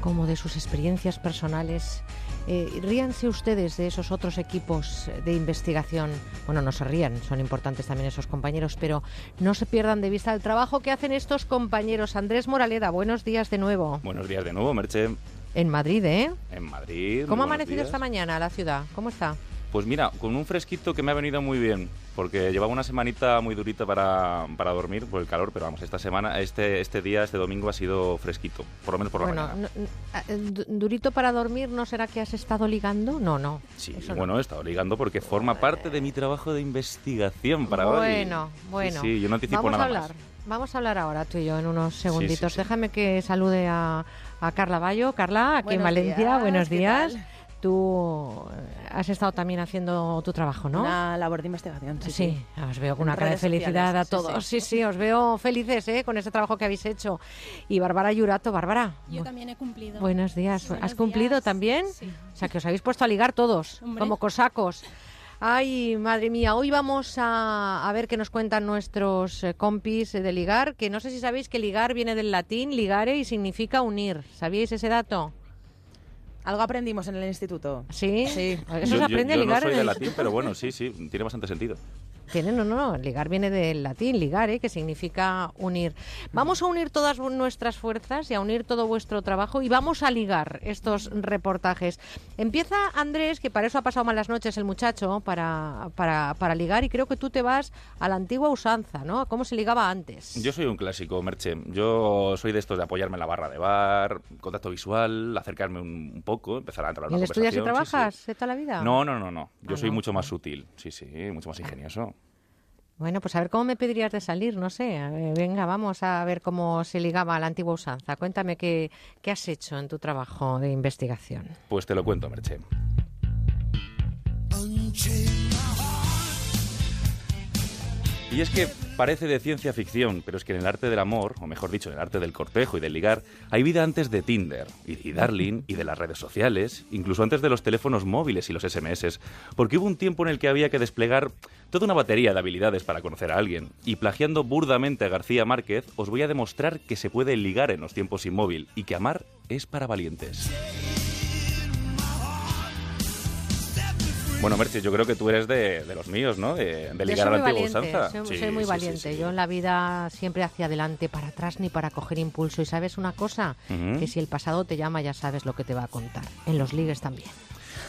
como de sus experiencias personales. Eh, ríanse ustedes de esos otros equipos de investigación. Bueno, no se rían, son importantes también esos compañeros, pero no se pierdan de vista el trabajo que hacen estos compañeros. Andrés Moraleda, buenos días de nuevo. Buenos días de nuevo, Merche. En Madrid, ¿eh? En Madrid. ¿Cómo ha amanecido días. esta mañana la ciudad? ¿Cómo está? Pues mira, con un fresquito que me ha venido muy bien, porque llevaba una semanita muy durita para, para dormir por el calor, pero vamos, esta semana, este, este día, este domingo ha sido fresquito, por lo menos por la bueno, mañana. no- eh, du- durito para dormir, ¿no será que has estado ligando? No, no. Sí, eso no. bueno, he estado ligando porque forma parte de mi trabajo de investigación para hoy. Bueno, bueno. Sí, sí, yo no anticipo Vamos nada a hablar. Vamos a hablar ahora tú y yo en unos segunditos. sí. Déjame que salude a, a Carla Bayo. Carla, aquí en Valencia. días, Buenos ¿qué días. tal? Tú has estado también haciendo tu trabajo, ¿no? Una labor de investigación, sí. Sí, os veo con En una cara de felicidad a sociales, todos. sí. Sí, sí, os veo felices ¿eh? con ese trabajo que habéis hecho. Y Bárbara Yurato, Bárbara. Yo también he cumplido. Buenos días. Buenos ¿Has cumplido días. también? Sí. O sea, que os habéis puesto a ligar todos, Hombre. como cosacos. Ay, madre mía, hoy vamos a, a ver qué nos cuentan nuestros eh, compis de ligar, que no sé si sabéis que ligar viene del latín ligare y significa unir. ¿Sabíais ese dato? Algo aprendimos en el instituto. Sí, Sí. Eso Yo- se yo- aprende a yo ligar no soy en de el latín, instituto. pero bueno, sí, sí, tiene bastante sentido. Tiene, no, no, ligar viene del latín, ligare, que significa unir. Vamos a unir todas nuestras fuerzas y a unir todo vuestro trabajo y vamos a ligar estos reportajes. Empieza Andrés, que para eso ha pasado malas noches el muchacho, para, para, para ligar, y creo que tú te vas a la antigua usanza, ¿no? A cómo se ligaba antes. Yo soy un clásico, Merche. Yo soy de estos de apoyarme en la barra de bar, contacto visual, acercarme un, un poco, empezar a entrar en ¿En una el estudias y conversación. sí, sí. trabajas de toda la vida? No, no, no, no. Yo Ah, soy no. mucho más sutil. Sí, sí, mucho más ingenioso. Bueno, pues a ver cómo me pedirías de salir, no sé. Ver, venga, vamos a ver cómo se ligaba a la antigua usanza. Cuéntame qué, qué has hecho en tu trabajo de investigación. Pues te lo cuento, Merche. Y es que parece de ciencia ficción, pero es que en el arte del amor, o mejor dicho, en el arte del cortejo y del ligar, hay vida antes de Tinder, y, y Darling, y de las redes sociales, incluso antes de los teléfonos móviles y los SMS, porque hubo un tiempo en el que había que desplegar toda una batería de habilidades para conocer a alguien. Y plagiando burdamente a García Márquez, os voy a demostrar que se puede ligar en los tiempos sin móvil, y que amar es para valientes. Bueno, Merche, yo creo que tú eres de, de los míos, ¿no? De, ligar a la antigua usanza. soy, Sí, soy muy sí, valiente. sí. Yo en la vida siempre hacia adelante, para atrás ni para coger impulso. Y sabes una cosa, que si el pasado te llama ya sabes lo que te va a contar. En los ligues también.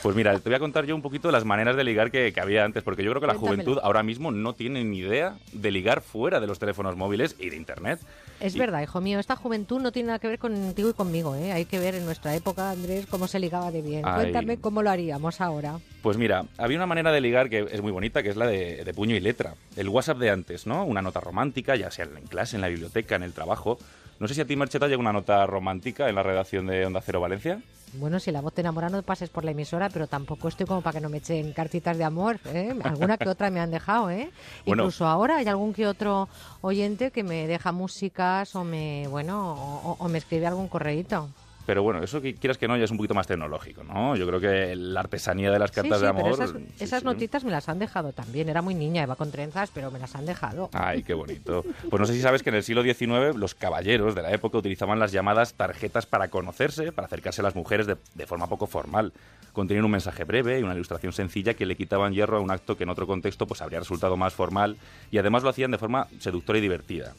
Pues mira, te voy a contar yo un poquito de las maneras de ligar que, que había antes, porque yo creo que la Cuéntamelo. juventud ahora mismo no tiene ni idea de ligar fuera de los teléfonos móviles y de Internet. Es Y- verdad, hijo mío, esta juventud no tiene nada que ver contigo y conmigo. ¿eh? Hay que ver en nuestra época, Andrés, cómo se ligaba de bien. Ay. Cuéntame cómo lo haríamos ahora. Pues mira, había una manera de ligar que es muy bonita, que es la de, de puño y letra. El WhatsApp de antes, ¿no? Una nota romántica, ya sea en clase, en la biblioteca, en el trabajo. No sé si a ti, Merche, te llega una nota romántica en la redacción de Onda Cero Valencia. Bueno, si la voz te enamora no pases por la emisora, pero tampoco estoy como para que no me echen cartitas de amor. ¿eh? Alguna que otra me han dejado, ¿eh? Bueno. Incluso ahora hay algún que otro oyente que me deja músicas o me, bueno, o, o me escribe algún correíto. Pero bueno, eso que quieras que no, ya es un poquito más tecnológico, ¿no? Yo creo que la artesanía de las cartas sí, de pero amor... esas, sí, esas notitas me las han dejado también. Era muy niña, iba con trenzas, pero me las han dejado. Ay, qué bonito. Pues no sé si sabes que en el siglo XIX los caballeros de la época utilizaban las llamadas tarjetas para conocerse, para acercarse a las mujeres de, de forma poco formal. Contenían un mensaje breve y una ilustración sencilla que le quitaban hierro a un acto que en otro contexto pues habría resultado más formal y además lo hacían de forma seductora y divertida.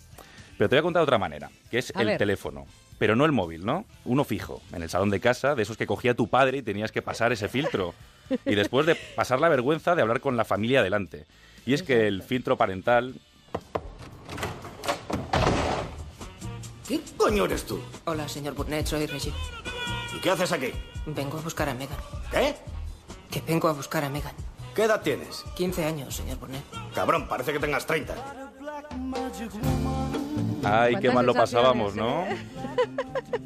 Pero te voy a contar de otra manera, que es A el ver. teléfono. Pero no el móvil, ¿no? Uno fijo, en el salón de casa, de esos que cogía tu padre y tenías que pasar ese filtro. Y después de pasar la vergüenza de hablar con la familia delante. Y es que el filtro parental ¿Qué coño eres tú? Hola, señor Burnett, soy Reggie. ¿Y qué haces aquí? Vengo a buscar a Megan. ¿Qué? Que vengo a buscar a Megan. ¿Qué edad tienes? 15 años, señor Burnett. Cabrón, parece que tengas 30. Ay, qué ¿Cuántas mal lo pasábamos, ¿no?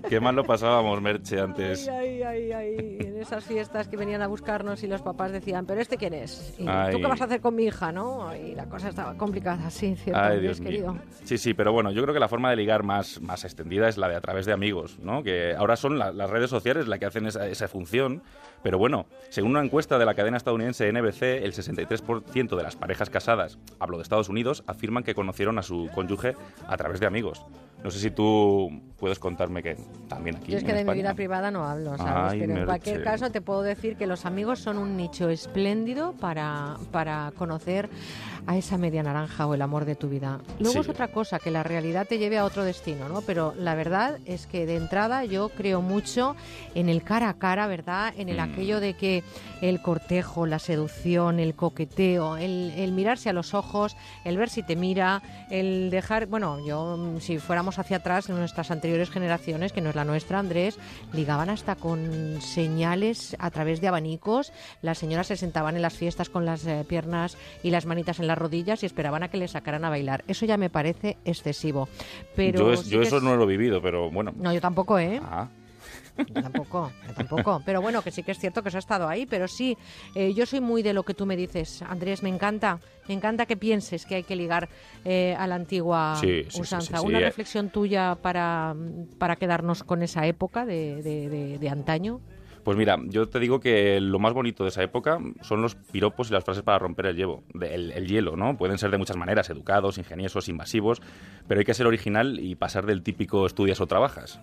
Qué mal lo pasábamos, Merche, antes. Ay, ay, ay, esas fiestas que venían a buscarnos y los papás decían, ¿pero este quién es? Y, Ay. ¿Tú qué vas a hacer con mi hija, no? Y la cosa estaba complicada, sí, cierto, Ay, Dios mío. querido. Sí, sí, pero bueno, yo creo que la forma de ligar más, más extendida es la de a través de amigos, ¿no? Que ahora son la- las redes sociales las que hacen esa, esa función. Pero bueno, según una encuesta de la cadena estadounidense NBC, el 63% de las parejas casadas, hablo de Estados Unidos, afirman que conocieron a su cónyuge a través de amigos. No sé si tú puedes contarme que también aquí Yo es en que de mi vida privada no hablo, ¿sabes? Ay, Pero en cualquier caso te puedo decir que los amigos son un nicho espléndido para, para conocer a esa media naranja o el amor de tu vida. Luego Sí. es otra cosa, que la realidad te lleve a otro destino, ¿no? Pero la verdad es que de entrada yo creo mucho en el cara a cara, ¿verdad? En el Mm. aquello de que el cortejo, la seducción, el coqueteo, el, el mirarse a los ojos, el ver si te mira, el dejar, bueno, yo mm, si fuéramos hacia atrás en nuestras anteriores generaciones, que no es la nuestra, Andrés, ligaban hasta con señales a través de abanicos, las señoras se sentaban en las fiestas con las eh, piernas y las manitas en las rodillas y esperaban a que les sacaran a bailar. Eso ya me parece excesivo. Pero yo es- sí yo que eso es- no lo he vivido, pero bueno. No, yo tampoco, ¿eh? Ah. Yo tampoco, yo tampoco. Pero bueno, que sí que es cierto que eso ha estado ahí. Pero sí, eh, yo soy muy de lo que tú me dices, Andrés. Me encanta, me encanta que pienses que hay que ligar eh, a la antigua Sí, sí, sí, usanza. sí, Una reflexión tuya para, para quedarnos con esa época de, de- de- de antaño. Pues mira, yo te digo que lo más bonito de esa época son los piropos y las frases para romper el hielo, de- el, el hielo, ¿no? Pueden ser de muchas maneras, educados, ingeniosos, invasivos, pero hay que ser original y pasar del típico estudias o trabajas.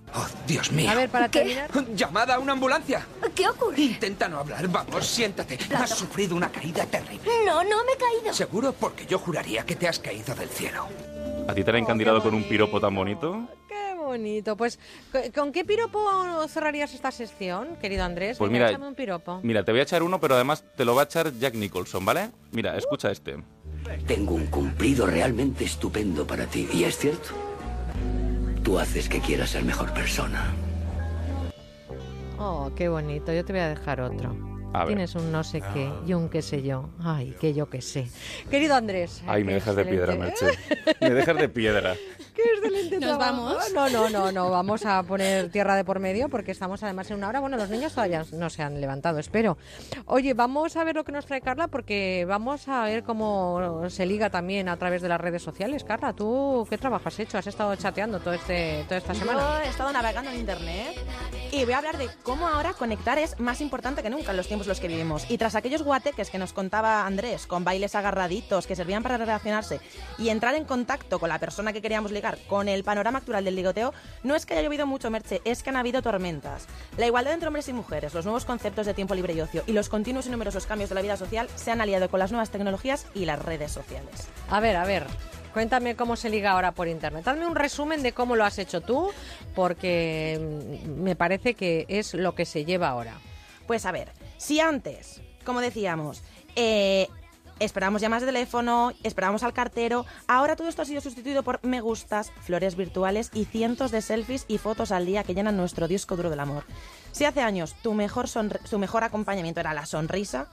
Dios mío. A ver, para terminar. ¡Llamada a una ambulancia! ¿Qué ocurre? Intenta no hablar. Vamos, siéntate. Has sufrido una caída terrible. No, no me he caído. ¿Seguro? Porque yo juraría que te has caído del cielo. ¿A ti te han encandilado con un piropo tan bonito? Qué bonito. Pues, ¿co- ¿con qué piropo cerrarías esta sección, querido Andrés? Pues mira, un piropo. Mira, te voy a echar uno, pero además te lo va a echar Jack Nicholson, ¿vale? Mira, escucha este. Tengo un cumplido realmente estupendo para ti. Y es cierto. Tú haces que quieras ser mejor persona. Oh, qué bonito. Yo te voy a dejar otro. A ver. Tienes un no sé qué y un qué sé yo. Ay, que yo qué sé. Querido Andrés. Ay, me dejas de piedra, excelente. Merche. Me dejas de piedra. Qué excelente ¿Nos trabajo. vamos? No, no, no, no. Vamos a poner tierra de por medio porque estamos además en una hora. Bueno, los niños todavía no se han levantado, espero. Oye, vamos a ver lo que nos trae Carla porque vamos a ver cómo se liga también a través de las redes sociales. Carla, ¿tú qué trabajo has hecho? ¿Has estado chateando todo este, toda esta semana? Yo he estado navegando en internet y voy a hablar de cómo ahora conectar es más importante que nunca en los tiempos en los que vivimos. Y tras aquellos guateques que nos contaba Andrés, con bailes agarraditos que servían para relacionarse y entrar en contacto con la persona que queríamos ligar, con el panorama actual del ligoteo, no es que haya llovido mucho, Merche, es que han habido tormentas. La igualdad entre hombres y mujeres, los nuevos conceptos de tiempo libre y ocio y los continuos y numerosos cambios de la vida social se han aliado con las nuevas tecnologías y las redes sociales. A ver, a ver. Cuéntame cómo se liga ahora por internet. Hazme un resumen de cómo lo has hecho tú, porque me parece que es lo que se lleva ahora. Pues a ver, si antes, como decíamos, eh, esperábamos llamadas de teléfono, esperábamos al cartero, ahora todo esto ha sido sustituido por me gustas, flores virtuales y cientos de selfies y fotos al día que llenan nuestro disco duro del amor. Si hace años tu mejor, tu mejor acompañamiento era la sonrisa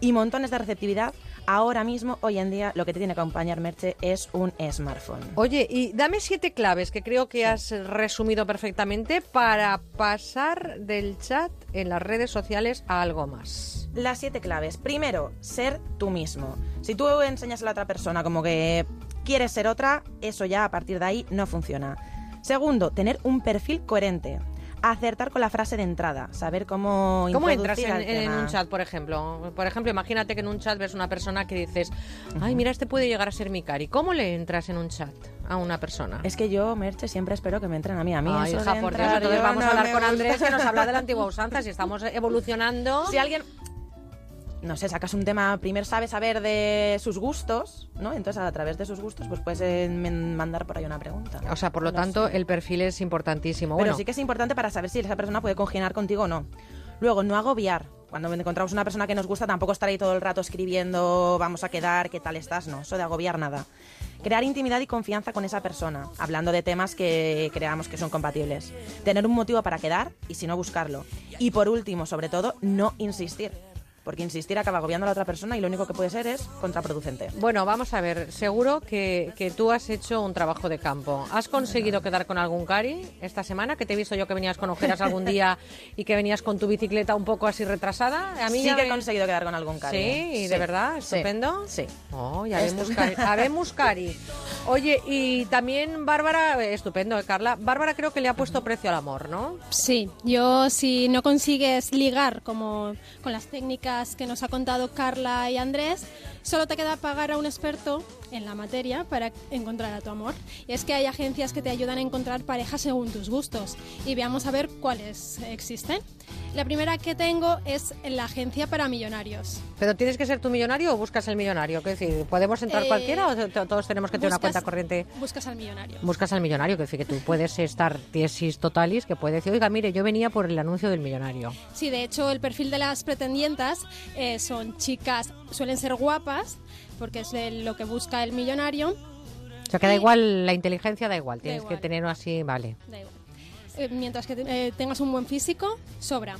y montones de receptividad, ahora mismo, hoy en día, lo que te tiene que acompañar, Merche, es un smartphone. Oye, y dame siete claves que creo que has resumido perfectamente para pasar del chat en las redes sociales a algo más. Las siete claves. Primero, ser tú mismo. Si tú enseñas a la otra persona como que quieres ser otra, eso ya a partir de ahí no funciona. Segundo, tener un perfil coherente. Acertar con la frase de entrada, saber cómo ¿Cómo entras en, un chat, por ejemplo? Por ejemplo, imagínate que en un chat ves una persona que dices, ay, mira, este puede llegar a ser mi cari. ¿Cómo le entras en un chat a una persona? Es que yo, Merche, siempre espero que me entren a mí. A mí Ay, eso hija, por Dios, entonces vamos no a hablar con gusta. Andrés que nos habla de la antigua usanza. Si estamos evolucionando... Si alguien, no sé, sacas un tema, primero sabe saber de sus gustos, ¿no? Entonces a través de sus gustos pues puedes eh, mandar por ahí una pregunta. O sea, por lo No tanto, sé. el perfil es importantísimo. Pero Bueno, sí que es importante para saber si esa persona puede congeniar contigo o no. Luego, no agobiar. Cuando encontramos una persona que nos gusta, tampoco estar ahí todo el rato escribiendo, vamos a quedar, qué tal estás, no. Eso de agobiar nada. Crear intimidad y confianza con esa persona, hablando de temas que creamos que son compatibles. Tener un motivo para quedar y si no buscarlo. Y por último, sobre todo, no insistir. Porque insistir acaba agobiando a la otra persona y lo único que puede ser es contraproducente. Bueno, vamos a ver. Seguro que, que tú has hecho un trabajo de campo. ¿Has conseguido quedar con algún cari esta semana? Que te he visto yo que venías con ojeras algún día y que venías con tu bicicleta un poco así retrasada. A mí sí ya que he conseguido quedar con algún cari. Sí, ¿eh? y Sí. de verdad, estupendo. Sí. Oh, ya vemos cari. Habemos cari. Oye, y también Bárbara, estupendo, eh, Carla. Bárbara creo que le ha puesto precio al amor, ¿no? Sí, yo si no consigues ligar como con las técnicas que nos ha contado Carla y Andrés, solo te queda pagar a un experto en la materia para encontrar a tu amor. Y es que hay agencias que te ayudan a encontrar parejas según tus gustos. Y veamos a ver cuáles existen. La primera que tengo es la agencia para millonarios. ¿Pero tienes que ser tu millonario o buscas el millonario? Es decir, ¿podemos entrar Eh, cualquiera o to- todos tenemos que tener una cuenta corriente? Buscas al millonario. Buscas al millonario, que decir que tú puedes estar tiesis totalis, que puede decir, oiga, mire, yo venía por el anuncio del millonario. Sí, de hecho, el perfil de las pretendientas eh, son chicas, suelen ser guapas, porque es lo que busca el millonario. O sea, que da igual, la inteligencia da igual, tienes igual. que tener así, vale. Da igual. Eh, mientras que eh, tengas un buen físico, sobra.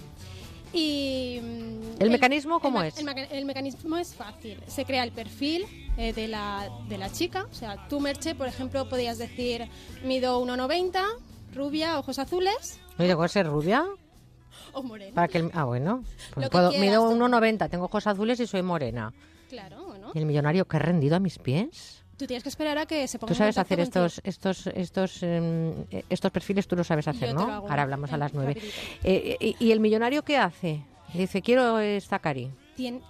Y mm, ¿El mecanismo cómo me- es? El, el mecanismo es fácil. Se crea el perfil eh, de, la, de la chica. O sea, tú, Merche, por ejemplo, podías decir, mido 1,90, rubia, ojos azules Oye, ¿puedo ser rubia? o morena. Para que el- ah, bueno. Pues puedo, quieras, mido tú. 1,90, tengo ojos azules y soy morena. Claro. ¿Y el millonario que ha rendido a mis pies? Tú tienes que esperar a que se ponga Tú sabes hacer estos estos estos eh, estos perfiles, tú lo sabes hacer, Yo ¿no? hago Ahora hablamos a las nueve. Eh, eh, ¿Y el millonario qué hace? Dice, quiero esta cari. Tien-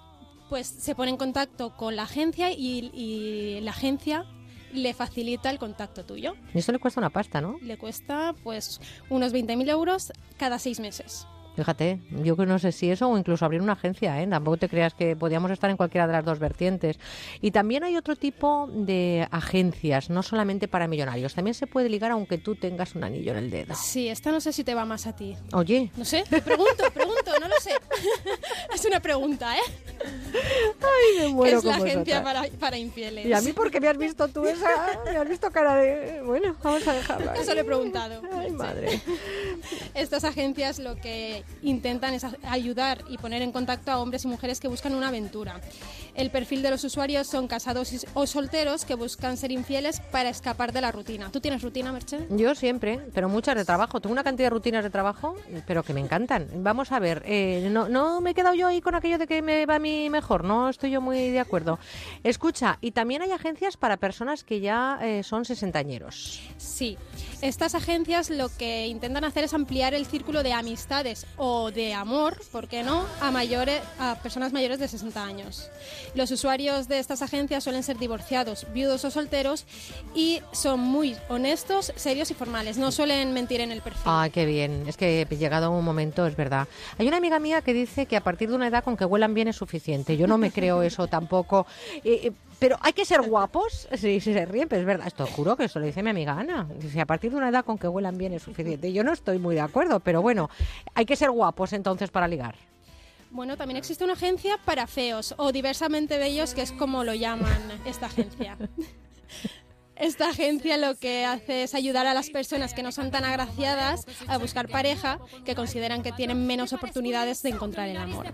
pues se pone en contacto con la agencia y, y la agencia le facilita el contacto tuyo. Y esto le cuesta una pasta, ¿no? Le cuesta pues unos 20.000 euros cada seis meses. Fíjate, yo que no sé si eso o incluso abrir una agencia, ¿eh? Tampoco te creas que podíamos estar en cualquiera de las dos vertientes. Y también hay otro tipo de agencias, no solamente para millonarios. También se puede ligar aunque tú tengas un anillo en el dedo. Sí, esta no sé si te va más a ti. Oye, No sé, pregunto, pregunto, no lo sé. es una pregunta, ¿eh? Ay, me muero es la con agencia para, para infieles. ¿y a mí por qué me has visto tú esa? ¿Me has visto cara de...? Bueno, vamos a dejarla. Eso le he preguntado. Ay, madre. Estas agencias lo que intentan es ayudar y poner en contacto a hombres y mujeres que buscan una aventura. El perfil de los usuarios son casados o solteros que buscan ser infieles para escapar de la rutina. ¿Tú tienes rutina, Merche? Yo siempre, pero muchas de trabajo. Tengo una cantidad de rutinas de trabajo, pero que me encantan. Vamos a ver, eh, no, no me he quedado yo ahí con aquello de que me va a mejor, no estoy yo muy de acuerdo. Escucha, y también hay agencias para personas que ya eh, son sesentañeros. Sí. Estas agencias lo que intentan hacer es ampliar el círculo de amistades o de amor, ¿por qué no?, a, mayores, a personas mayores de 60 años. Los usuarios de estas agencias suelen ser divorciados, viudos o solteros y son muy honestos, serios y formales. No suelen mentir en el perfil. Ah, qué bien. Es que he llegado a un momento, es verdad. Hay una amiga mía que dice que a partir de una edad con que huelan bien es suficiente. Yo no me creo eso tampoco. Eh, eh, pero hay que ser guapos. Sí, sí, se ríen, pero es verdad. Esto juro que eso lo dice mi amiga Ana. Dice, a partir de una edad con que huelan bien es suficiente. Yo no estoy muy de acuerdo, pero bueno, hay que ser guapos entonces para ligar. Bueno, también existe una agencia para feos o diversamente bellos, que es como lo llaman esta agencia. Esta agencia lo que hace es ayudar a las personas que no son tan agraciadas a buscar pareja, que consideran que tienen menos oportunidades de encontrar el amor.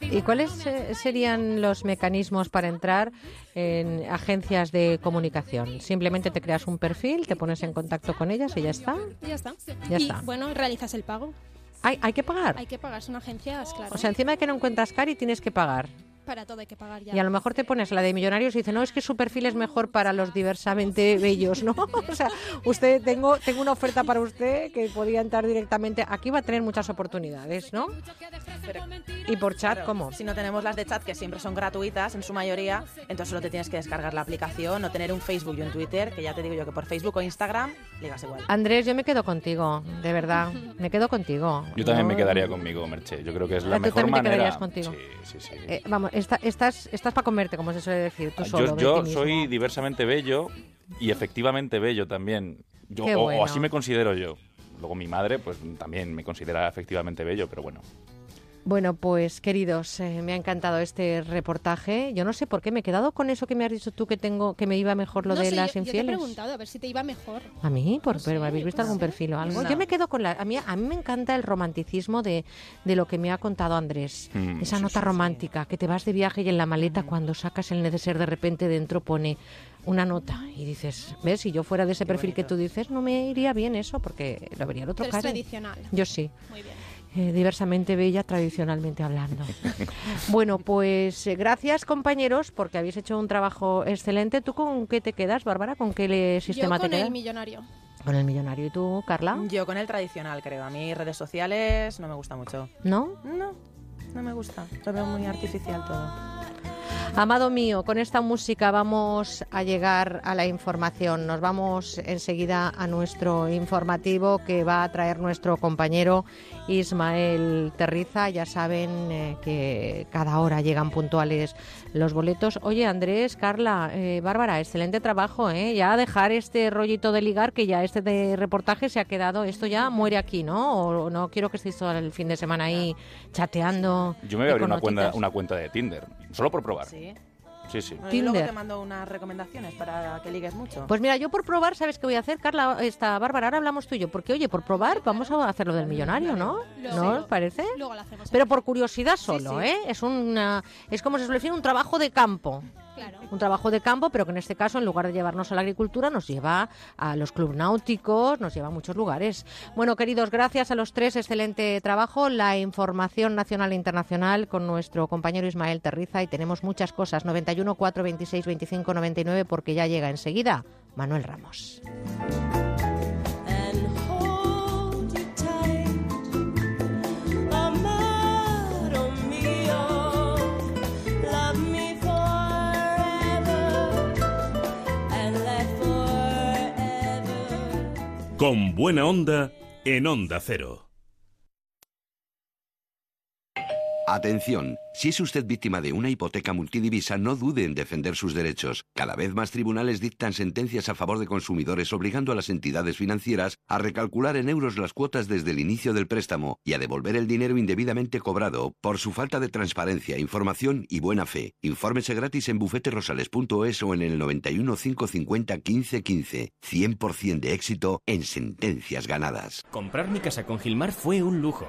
¿Y cuáles eh, serían los mecanismos para entrar en agencias de comunicación? Simplemente te creas un perfil, te pones en contacto con ellas y ya está. Ya está. Ya y está. bueno, realizas el pago. ¿Hay, hay que pagar? Hay que pagar, son agencias, claro. O sea, encima de que no encuentras cari tienes que pagar. Para todo hay que pagar ya. Y a lo mejor te pones la de millonarios y dice, no, es que su perfil es mejor para los diversamente bellos, ¿no? O sea, usted, tengo, tengo una oferta para usted que podría entrar directamente. Aquí va a tener muchas oportunidades, ¿no? Y por chat, ¿cómo? Si no tenemos las de chat, que siempre son gratuitas en su mayoría, entonces solo te tienes que descargar la aplicación o tener un Facebook y un Twitter, que ya te digo yo que por Facebook o Instagram ligas igual. Andrés, yo me quedo contigo, de verdad. Me quedo contigo. Yo también me quedaría conmigo, Merche. Yo creo que es la Ah, ¿tú mejor también te manera. quedarías contigo? Sí, sí, sí. Eh, vamos, estás, estás para comerte, como se suele decir, tú solo. yo de yo ti mismo. soy diversamente bello y efectivamente bello también. Yo, Qué o- bueno. o así me considero yo. Luego mi madre, pues también me considera efectivamente bello, pero bueno. Bueno, pues queridos, eh, me ha encantado este reportaje. Yo no sé por qué me he quedado con eso que me has dicho tú que tengo que me iba mejor lo No de sé, las yo, yo te he infieles. preguntado a ver si te iba mejor. A mí, por, pero ¿habéis visto algún perfil o algo? No. Yo me quedo con la... A mí, a mí me encanta el romanticismo de, de lo que me ha contado Andrés. Mm, Esa sí, nota romántica, que te vas de viaje y en la maleta cuando sacas el neceser de repente dentro pone una nota y dices, ¿ves? Si yo fuera de ese perfil que tú dices, no me iría bien eso porque lo vería el otro Pero es tradicional. Yo sí. Muy bien. Eh, diversamente bella, tradicionalmente hablando. bueno, pues eh, gracias compañeros porque habéis hecho un trabajo excelente. ¿Tú con qué te quedas, Bárbara? ¿Con qué le- sistema yo con te quedas? el millonario. Con el millonario. ¿Y tú, Carla? Yo con el tradicional, creo. A mí redes sociales no me gusta mucho. ¿No? No, no me gusta. Lo veo muy artificial todo. Amado mío, con esta música vamos a llegar a la información. Nos vamos enseguida a nuestro informativo que va a traer nuestro compañero Ismael Terriza. Ya saben eh, que cada hora llegan puntuales los boletos. Oye, Andrés, Carla, eh, Bárbara, excelente trabajo, ¿eh? Ya dejar este rollito de ligar que ya este de reportaje se ha quedado. Esto ya muere aquí, ¿no? O no quiero que estéis todo el fin de semana ahí chateando. Yo me voy a abrir una cuenta, una cuenta de Tinder, solo por probar. Sí. Sí, sí. Bueno, y luego Tinder. te mando unas recomendaciones para que ligues mucho. Pues mira, yo por probar, ¿sabes qué voy a hacer, Carla? Esta Bárbara, ahora hablamos tú y yo, porque oye, por probar vamos a hacer lo del millonario, ¿no? Luego- ¿No os parece? Luego lo hacemos. Pero por curiosidad solo, sí. ¿eh? Es una, es como se suele decir, un trabajo de campo. Un trabajo de campo, pero que en este caso, en lugar de llevarnos a la agricultura, nos lleva a los clubes náuticos, nos lleva a muchos lugares. Bueno, queridos, gracias a los tres, excelente trabajo. La información nacional e internacional con nuestro compañero Ismael Terriza y tenemos muchas cosas. 91 4 26 25 99 porque ya llega enseguida Manuel Ramos. Con buena onda en Onda Cero. Atención, si es usted víctima de una hipoteca multidivisa, no dude en defender sus derechos. Cada vez más tribunales dictan sentencias a favor de consumidores obligando a las entidades financieras a recalcular en euros las cuotas desde el inicio del préstamo y a devolver el dinero indebidamente cobrado por su falta de transparencia, información y buena fe. Infórmese gratis en bufeterosales.es o en el 91 550 1515. 100% de éxito en sentencias ganadas. Comprar mi casa con Gilmar fue un lujo.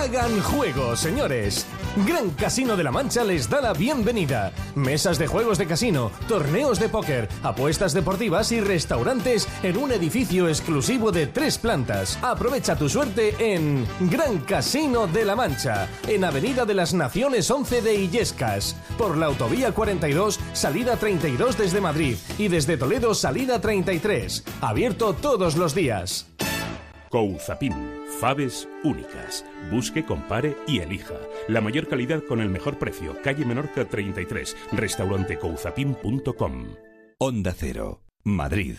Hagan juego, señores. Gran Casino de la Mancha les da la bienvenida. Mesas de juegos de casino, torneos de póker, apuestas deportivas y restaurantes en un edificio exclusivo de tres plantas. Aprovecha tu suerte en Gran Casino de la Mancha, en Avenida de las Naciones 11 de Illescas, por la Autovía 42, salida 32 desde Madrid y desde Toledo, salida 33. Abierto todos los días. Couzapin, faves únicas. Busque, compare y elija. La mayor calidad con el mejor precio. Calle Menorca 33. Restaurante Couzapin.com. Onda Cero, Madrid.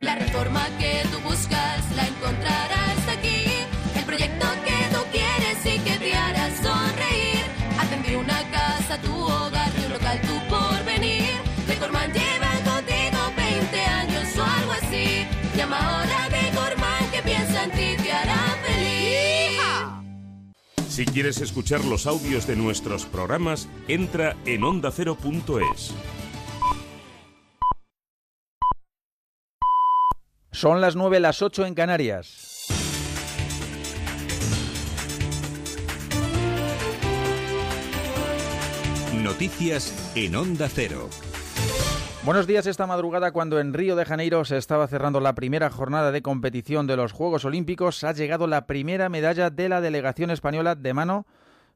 La reforma que tú buscas la encontrarás aquí. El proyecto que tú quieres y que te hará sonreír. Atender una casa, tu hogar, tu local, tu porvenir. Decorman lleva contigo 20 años o algo así. Llama ahora a Decorman que piensa en ti, te hará feliz. Si quieres escuchar los audios de nuestros programas, entra en ondacero.es. Son las 9, las 8 en Canarias. Noticias en Onda Cero. Buenos días esta madrugada cuando en Río de Janeiro se estaba cerrando la primera jornada de competición de los Juegos Olímpicos ha llegado la primera medalla de la delegación española de mano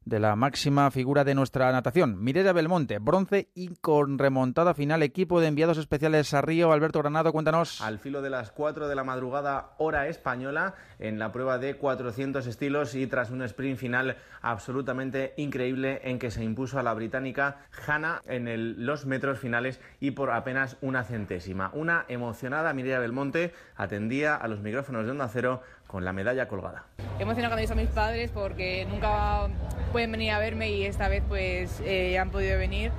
de la máxima figura de nuestra natación, Mireia Belmonte, bronce y con remontada final, equipo de enviados especiales a Río. Alberto Granado, cuéntanos. Al filo de las 4 de la madrugada, hora española, en la prueba de 400 estilos y tras un sprint final absolutamente increíble en que se impuso a la británica Hanna en los metros finales y por apenas una centésima. Una emocionada Mireia Belmonte atendía a los micrófonos de Onda Cero con la medalla colgada. emocionado cuando he visto a mis padres porque nunca pueden venir a verme y esta vez pues eh, han podido venir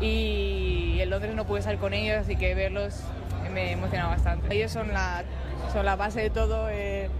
y en Londres no pude estar con ellos así que verlos me emociona bastante. Ellos son la, son la base de todo eh,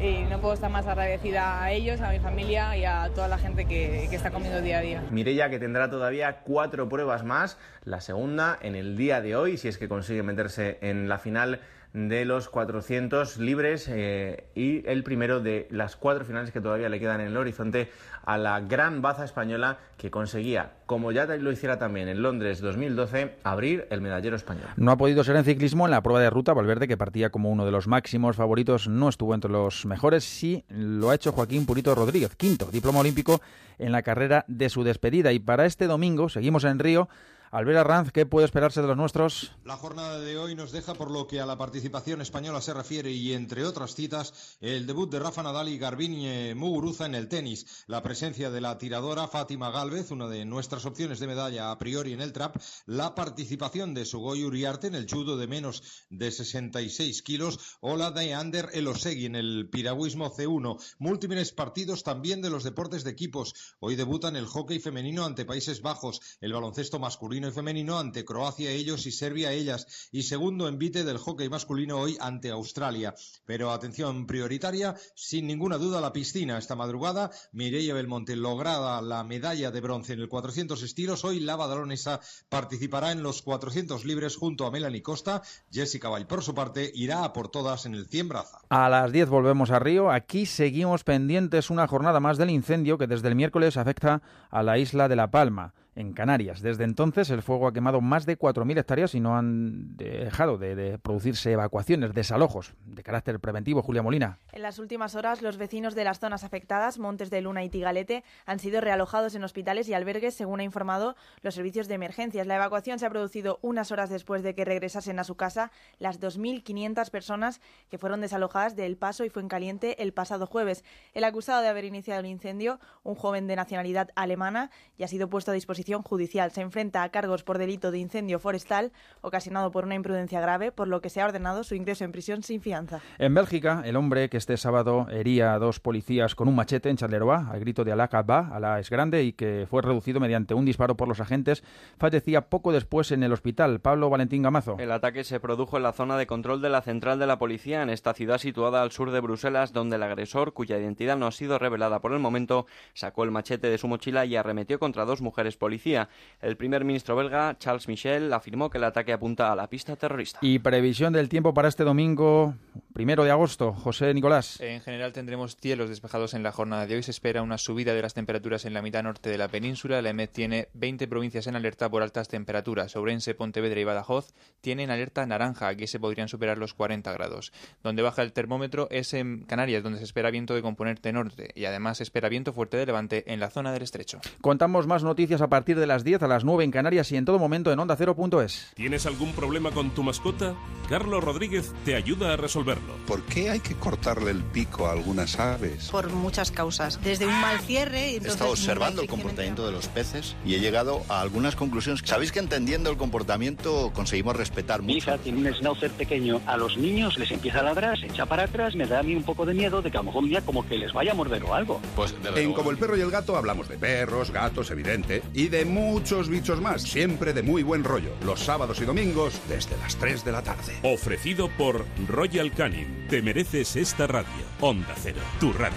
y no puedo estar más agradecida a ellos, a mi familia y a toda la gente que, que está conmigo día a día. Mireia que tendrá todavía cuatro pruebas más, la segunda en el día de hoy, si es que consigue meterse en la final de los 400 libres eh, y el primero de las cuatro finales que todavía le quedan en el horizonte a la gran baza española que conseguía, como ya lo hiciera también en Londres 2012, abrir el medallero español. No ha podido ser en ciclismo en la prueba de ruta. Valverde, que partía como uno de los máximos favoritos, no estuvo entre los mejores. Sí lo ha hecho Joaquín Purito Rodríguez, quinto diploma olímpico en la carrera de su despedida. Y para este domingo, seguimos en Río. Albert Arranz, ¿qué puede esperarse de los nuestros? La jornada de hoy nos deja por lo que a la participación española se refiere y entre otras citas el debut de Rafa Nadal y Garbiñe Muguruza en el tenis, la presencia de la tiradora Fátima Galvez, una de nuestras opciones de medalla a priori en el trap, la participación de Sugoi Uriarte en el judo de menos de 66 kilos o la de Ander Elosegui en el piragüismo C1. Múltiples partidos también de los deportes de equipos. Hoy debutan el hockey femenino ante Países Bajos, el baloncesto masculino y femenino ante Croacia ellos y Serbia ellas y segundo envite del hockey masculino hoy ante Australia. Pero atención prioritaria, sin ninguna duda la piscina esta madrugada. Mireia Belmonte lograda la medalla de bronce en el 400 estilos. Hoy la badalonesa participará en los 400 libres junto a Melanie Costa. Jessica Vall por su parte irá a por todas en el 100 braza. A las 10 volvemos a Río. Aquí seguimos pendientes una jornada más del incendio que desde el miércoles afecta a la isla de La Palma en Canarias. Desde entonces el fuego ha quemado más de 4.000 hectáreas y no han dejado de, de, producirse evacuaciones, desalojos de carácter preventivo. Julia Molina. En las últimas horas, los vecinos de las zonas afectadas, Montes de Luna y Tigalete, han sido realojados en hospitales y albergues, según ha informado los servicios de emergencias. La evacuación se ha producido unas horas después de que regresasen a su casa las 2.500 personas que fueron desalojadas de El Paso y Fuencaliente el pasado jueves. El acusado de haber iniciado el incendio, un joven de nacionalidad alemana, ya ha sido puesto a disposición perquisición judicial. Se enfrenta a cargos por delito de incendio forestal ocasionado por una imprudencia grave, por lo que se ha ordenado su ingreso en prisión sin fianza. En Bélgica, el hombre que este sábado hería a dos policías con un machete en Charleroi, al grito de Alá Kabba, Alá es grande, y que fue reducido mediante un disparo por los agentes, fallecía poco después en el hospital. Pablo Valentín Gamazo. El ataque se produjo en la zona de control de la central de la policía en esta ciudad situada al sur de Bruselas, donde el agresor, cuya identidad no ha sido revelada por el momento, sacó el machete de su mochila y arremetió contra dos mujeres policía. El primer ministro belga, Charles Michel, afirmó que el ataque apunta a la pista terrorista. Y previsión del tiempo para este domingo, primero de agosto. José Nicolás. En general tendremos cielos despejados en la jornada de hoy. Se espera una subida de las temperaturas en la mitad norte de la península. La EMED tiene 20 provincias en alerta por altas temperaturas. Ourense, Pontevedra y Badajoz tienen alerta naranja. Aquí se podrían superar los 40 grados. Donde baja el termómetro es en Canarias, donde se espera viento de componente norte. Y además se espera viento fuerte de levante en la zona del estrecho. Contamos más noticias a partir de las 10 a las 9 en Canarias y en todo momento en OndaCero.es. ¿Tienes algún problema con tu mascota? Carlos Rodríguez te ayuda a resolverlo. ¿Por qué hay que cortarle el pico a algunas aves? Por muchas causas. Desde un mal cierre... He estado observando el comportamiento de los peces y he llegado a algunas conclusiones. Sabéis que entendiendo el comportamiento conseguimos respetar mucho. Mi hija tiene un schnauzer pequeño. A los niños les empieza a ladrar, se echa para atrás. Me da a mí un poco de miedo de que a lo mejor un día como que les vaya a morder o algo. Pues en Como el perro y el gato hablamos de perros, gatos, evidente, y de muchos bichos más, siempre de muy buen rollo. Los sábados y domingos desde las 3 de la tarde. Ofrecido por Royal Canin. Te mereces esta radio. Onda Cero, tu radio.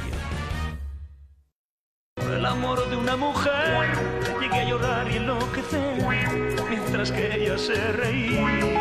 Por el amor de una mujer llegué a llorar y enloquecer mientras que ella se reía.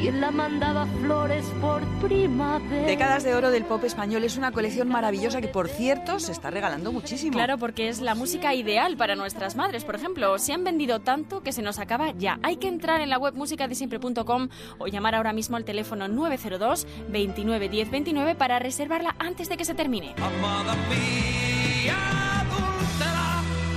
¿Quién la mandaba flores por primavera? Décadas de oro del pop español es una colección maravillosa que, por cierto, se está regalando muchísimo. Claro, porque es la música ideal para nuestras madres. Por ejemplo, se han vendido tanto que se nos acaba ya. Hay que entrar en la web musicadesiempre.com o llamar ahora mismo al teléfono 902 29 10 29 para reservarla antes de que se termine. Amada mía, dulcera.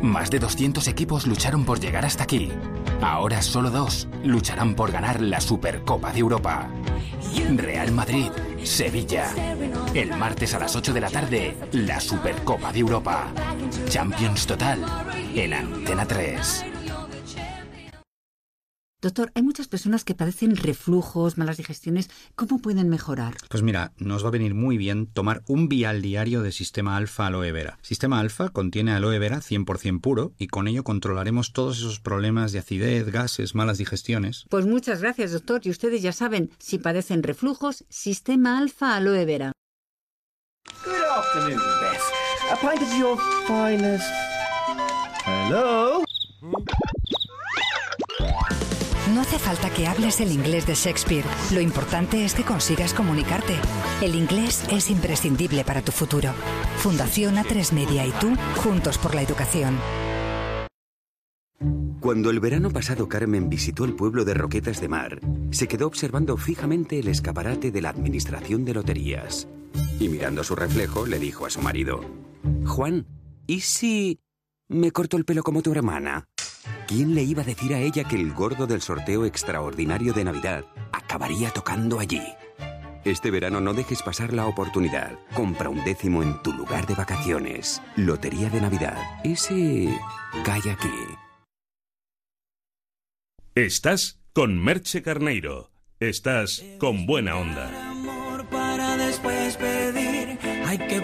Más de 200 equipos lucharon por llegar hasta aquí. Ahora solo dos lucharán por ganar la Supercopa de Europa. Real Madrid, Sevilla. El martes a las 8 de la tarde, la Supercopa de Europa. Champions Total. en Antena 3. Doctor, hay muchas personas que padecen reflujos, malas digestiones. ¿Cómo pueden mejorar? Pues mira, nos va a venir muy bien tomar un vial diario de Sistema Alfa Aloe Vera. Sistema Alfa contiene aloe vera 100% puro y con ello controlaremos todos esos problemas de acidez, gases, malas digestiones. Pues muchas gracias, doctor. Y ustedes ya saben, si padecen reflujos, Sistema Alfa Aloe Vera. Good afternoon, Beth. A pint of your finest. Hello? No hace falta que hables el inglés de Shakespeare. Lo importante es que consigas comunicarte. El inglés es imprescindible para tu futuro. Fundación A3 Media y tú, juntos por la educación. Cuando el verano pasado Carmen visitó el pueblo de Roquetas de Mar, se quedó observando fijamente el escaparate de la Administración de Loterías. Y mirando su reflejo, le dijo a su marido, Juan, ¿y si me corto el pelo como tu hermana? ¿Quién le iba a decir a ella que el gordo del sorteo extraordinario de Navidad acabaría tocando allí? Este verano no dejes pasar la oportunidad. Compra un décimo en tu lugar de vacaciones. Lotería de Navidad. Ese cae aquí. Estás con Merche Carneiro. Estás con buena onda. para después pedir. Hay que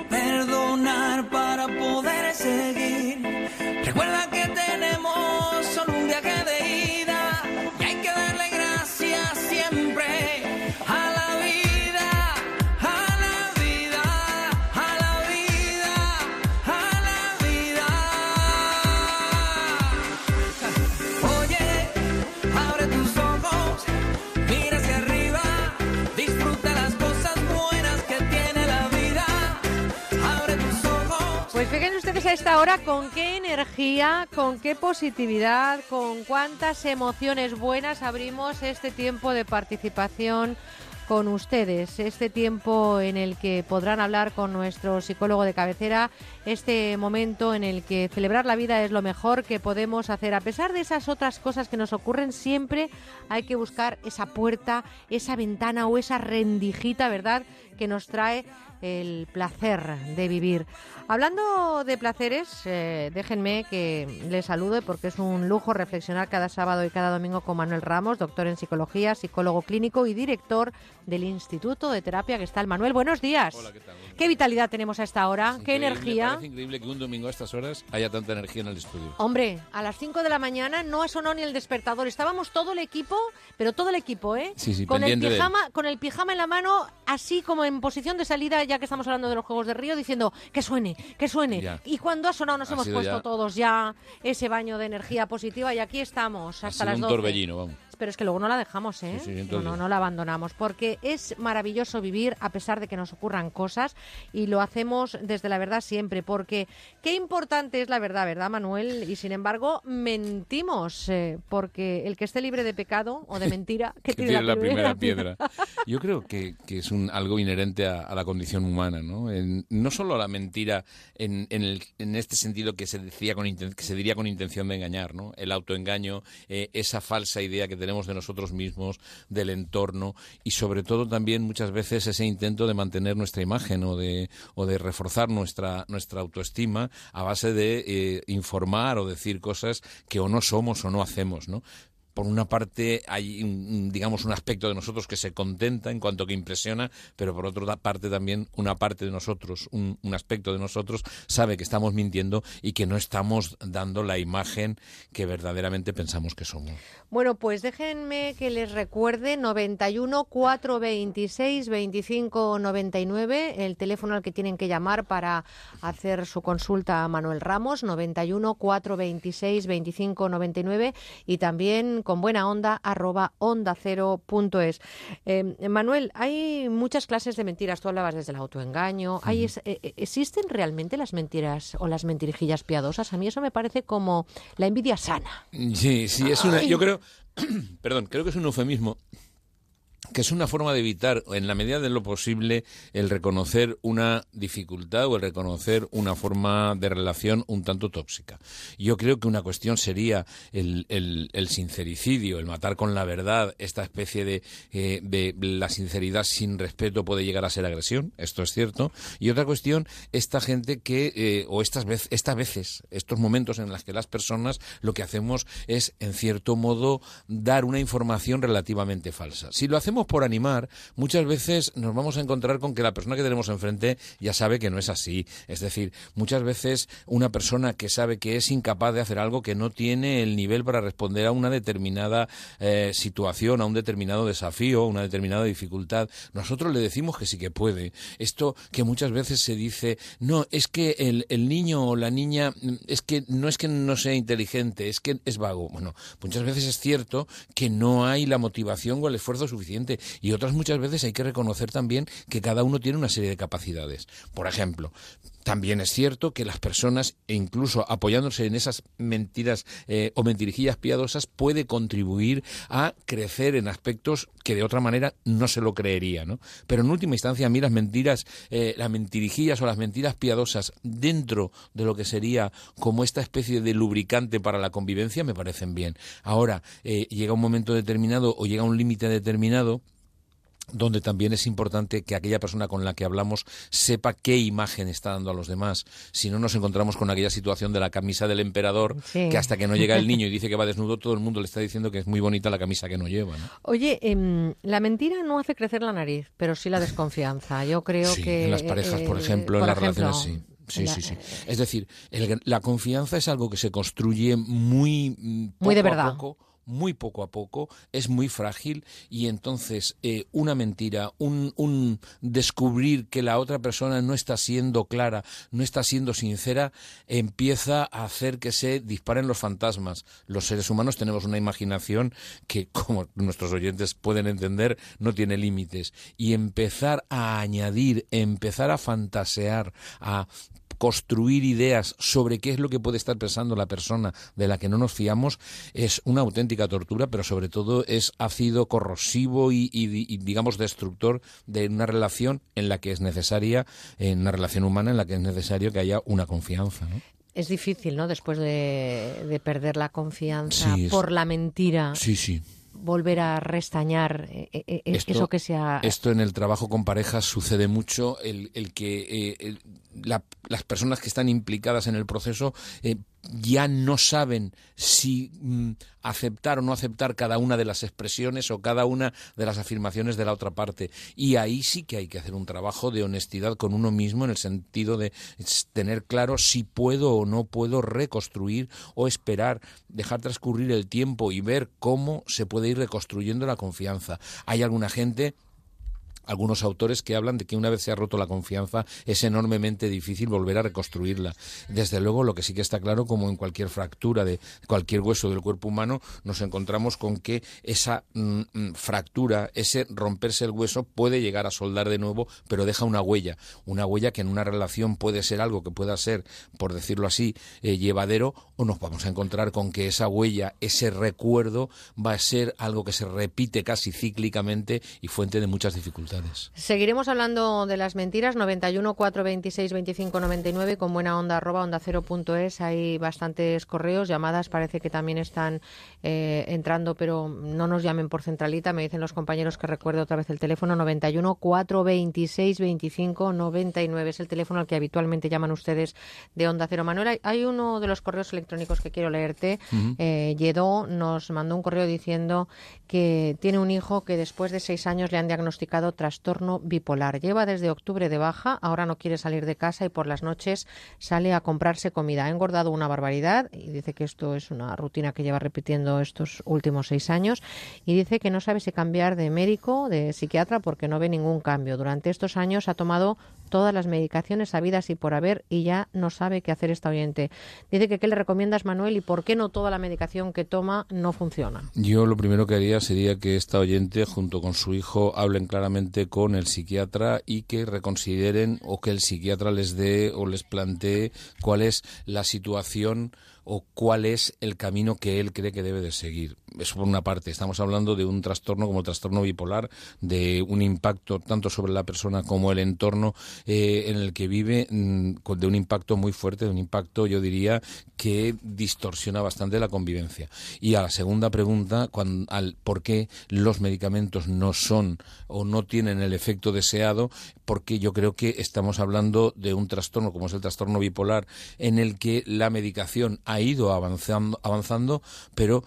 Pues fíjense ustedes a esta hora con qué energía, con qué positividad, con cuántas emociones buenas abrimos este tiempo de participación con ustedes, este tiempo en el que podrán hablar con nuestro psicólogo de cabecera, este momento en el que celebrar la vida es lo mejor que podemos hacer. A pesar de esas otras cosas que nos ocurren, siempre hay que buscar esa puerta, esa ventana o esa rendijita, ¿verdad?, que nos trae el placer de vivir. Hablando de placeres, eh, déjenme que les salude porque es un lujo reflexionar cada sábado y cada domingo con Manuel Ramos, doctor en psicología, psicólogo clínico y director del Instituto de Terapia Gestal. Manuel, buenos días. Hola, ¿qué tal? ¿Qué vitalidad tenemos a esta hora? ¿Qué energía? Parece increíble que un domingo a estas horas haya tanta energía en el estudio. Hombre, a las 5 de la mañana no ha sonado ni el despertador. Estábamos todo el equipo, pero todo el equipo, ¿eh? Sí, sí, con el pijama, con el pijama en la mano, así como en posición de salida, ya que estamos hablando de los Juegos de Río, diciendo que suene, que suene. Ya. Y cuando ha sonado nos Ha hemos puesto ya- todos ya ese baño de energía positiva y aquí estamos Ha hasta sido las un 12. torbellino, vamos. Pero es que luego no la dejamos, ¿eh? Sí, sí, no, entonces- no, no la abandonamos, porque es maravilloso vivir a pesar de que nos ocurran cosas y lo hacemos desde la verdad siempre, porque qué importante es la verdad, ¿verdad, Manuel? Y sin embargo, mentimos, eh, porque el que esté libre de pecado o de mentira, que, tiene la primera piedra. Yo creo que, que es un, algo inherente a, a la condición humana, ¿no? En- no solo la mentira en, en, el- en este sentido que se decía con que se diría con intención de engañar, ¿no? El autoengaño, eh, esa falsa idea que tenemos de nosotros mismos, del entorno y sobre todo también muchas veces ese intento de mantener nuestra imagen o de, o de reforzar nuestra, nuestra autoestima a base de eh, informar o decir cosas que o no somos o no hacemos, ¿no? Por una parte hay, digamos, un aspecto de nosotros que se contenta en cuanto que impresiona, pero por otra parte también una parte de nosotros, un, un aspecto de nosotros sabe que estamos mintiendo y que no estamos dando la imagen que verdaderamente pensamos que somos. Bueno, pues déjenme que les recuerde 91 426 25 99, el teléfono al que tienen que llamar para hacer su consulta a Manuel Ramos, 91 426 25 99 y también con buena onda arroba onda cero punto es. Eh, Manuel, hay muchas clases de mentiras, tú hablabas desde el autoengaño, hay es- eh, eh, ¿existen realmente las mentiras o las mentirijillas piadosas? A mí eso me parece como la envidia sana. Sí, sí, es una. Ay. Yo creo. Perdón, creo que es un eufemismo que es una forma de evitar, en la medida de lo posible, el reconocer una dificultad o el reconocer una forma de relación un tanto tóxica. Yo creo que una cuestión sería el, el, sincericidio, el matar con la verdad, esta especie de, eh, de la sinceridad sin respeto puede llegar a ser agresión, esto es cierto. Y otra cuestión, esta gente que, eh, o estas, vez, estas veces, estos momentos en los que las personas lo que hacemos es, en cierto modo, dar una información relativamente falsa. Si lo hacemos por animar, muchas veces nos vamos a encontrar con que la persona que tenemos enfrente ya sabe que no es así. Es decir, muchas veces una persona que sabe que es incapaz de hacer algo que no tiene el nivel para responder a una determinada eh, situación, a un determinado desafío, a una determinada dificultad, nosotros le decimos que sí que puede. Esto que muchas veces se dice, no, es que el, el niño o la niña, es que no es que no sea inteligente, es que es vago. Bueno, muchas veces es cierto que no hay la motivación o el esfuerzo suficiente y otras muchas veces hay que reconocer también que cada uno tiene una serie de capacidades. Por ejemplo, también es cierto que las personas, e incluso apoyándose en esas mentiras eh, o mentirijillas piadosas, puede contribuir a crecer en aspectos que de otra manera no se lo creería, ¿no? Pero en última instancia, a mí las mentiras, eh, las mentirijillas o las mentiras piadosas dentro de lo que sería como esta especie de lubricante para la convivencia me parecen bien. Ahora, eh, llega un momento determinado o llega un límite determinado donde también es importante que aquella persona con la que hablamos sepa qué imagen está dando a los demás. Si no nos encontramos con aquella situación de la camisa del emperador, que hasta que no llega el niño y dice que va desnudo, todo el mundo le está diciendo que es muy bonita la camisa que no lleva. Oye, em, la mentira no hace crecer la nariz, pero sí la desconfianza. Yo creo que... En las parejas, por eh, ejemplo, en las relaciones sí. Sí, sí, sí. Es decir, la confianza es algo que se construye muy... Mm, muy de verdad muy poco a poco, es muy frágil y entonces eh, una mentira, un, un, descubrir que la otra persona no está siendo clara, no está siendo sincera, empieza a hacer que se disparen los fantasmas. Los seres humanos tenemos una imaginación que, como nuestros oyentes pueden entender, no tiene límites. Y empezar a añadir, empezar a fantasear, a construir ideas sobre qué es lo que puede estar pensando la persona de la que no nos fiamos es una auténtica tortura, pero sobre todo es ácido, corrosivo y, digamos destructor de una relación en la que es necesaria, en una relación humana en la que es necesario que haya una confianza. Es difícil, ¿no? Después de, perder la confianza por la mentira. Sí, sí volver a restañar eh, eh, eh, eso que sea. Esto en el trabajo con parejas sucede mucho, el, el que las personas que están implicadas en el proceso ya no saben si mm, aceptar o no aceptar cada una de las expresiones o cada una de las afirmaciones de la otra parte. Y ahí sí que hay que hacer un trabajo de honestidad con uno mismo en el sentido de tener claro si puedo o no puedo reconstruir o esperar, dejar transcurrir el tiempo y ver cómo se puede ir reconstruyendo la confianza. Hay alguna gente algunos autores que hablan de que una vez se ha roto la confianza es enormemente difícil volver a reconstruirla. Desde luego, lo que sí que está claro, como en cualquier fractura de cualquier hueso del cuerpo humano, nos encontramos con que esa mm, mm, fractura, ese romperse el hueso puede llegar a soldar de nuevo, pero deja una huella, una huella que en una relación puede ser algo que pueda ser, por decirlo así, eh, llevadero, o nos vamos a encontrar con que esa huella, ese recuerdo, va a ser algo que se repite casi cíclicamente y fuente de muchas dificultades. Seguiremos hablando de las mentiras. 91 426 25 99 con buena onda arroba onda cero punto es. Hay bastantes correos, llamadas parece que también están eh, entrando, pero no nos llamen por centralita. Me dicen los compañeros que recuerdo otra vez el teléfono 91 426 25 99 es el teléfono al que habitualmente llaman ustedes de onda cero. Manuel, hay uno de los correos electrónicos que quiero leerte. Eh, Yedó nos mandó un correo diciendo que tiene un hijo que después de seis años le han diagnosticado trastorno bipolar. Lleva desde octubre de baja, ahora no quiere salir de casa y por las noches sale a comprarse comida. Ha engordado una barbaridad y dice que esto es una rutina que lleva repitiendo estos últimos seis años y dice que no sabe si cambiar de médico, de psiquiatra, porque no ve ningún cambio. Durante estos años ha tomado todas las medicaciones sabidas y por haber y ya no sabe qué hacer esta oyente. Dice que qué le recomiendas, Manuel, y por qué no toda la medicación que toma no funciona. Yo lo primero que haría sería que esta oyente, junto con su hijo, hablen claramente con el psiquiatra y que reconsideren o que el psiquiatra les dé o les plantee cuál es la situación o cuál es el camino que él cree que debe de seguir. Eso por una parte. Estamos hablando de un trastorno como el trastorno bipolar, de un impacto tanto sobre la persona como el entorno eh, en el que vive, mm, de un impacto muy fuerte, de un impacto, yo diría, que distorsiona bastante la convivencia. Y a la segunda pregunta, por qué los medicamentos no son o no tienen el efecto deseado, porque yo creo que estamos hablando de un trastorno como es el trastorno bipolar, en el que la medicación ha ido avanzando, avanzando pero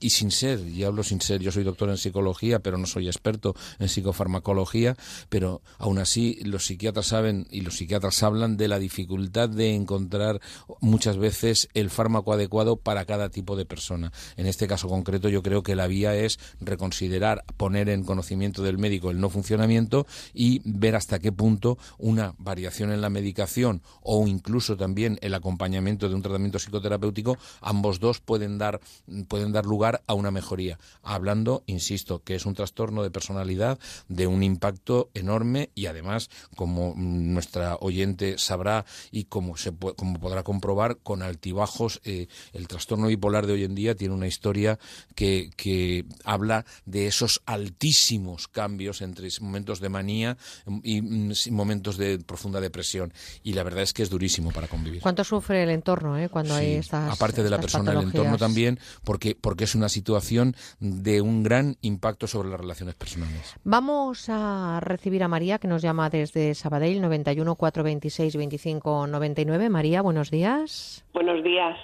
y sin ser, y hablo sin ser, yo soy doctor en psicología, pero no soy experto en psicofarmacología, pero aún así los psiquiatras saben y los psiquiatras hablan de la dificultad de encontrar muchas veces el fármaco adecuado para cada tipo de persona. En este caso concreto yo creo que la vía es reconsiderar, poner en conocimiento del médico el no funcionamiento y ver hasta qué punto una variación en la medicación o incluso también el acompañamiento de un tratamiento psicoterapéutico, ambos dos pueden dar, pueden dar lugar a una mejoría. Hablando, insisto, que es un trastorno de personalidad de un impacto enorme y además, como nuestra oyente sabrá y como, se, como podrá comprobar, con altibajos, eh, el trastorno bipolar de hoy en día tiene una historia que, que habla de esos altísimos cambios entre momentos de manía y, mm, momentos de profunda depresión. Y la verdad es que es durísimo para convivir. ¿Cuánto sufre el entorno eh, cuando hay estas Aparte de la persona, el entorno también, porque, porque es una situación de un gran impacto sobre las relaciones personales. Vamos a recibir a María, que nos llama desde Sabadell, 91 426 25 99. María, buenos días. Buenos días.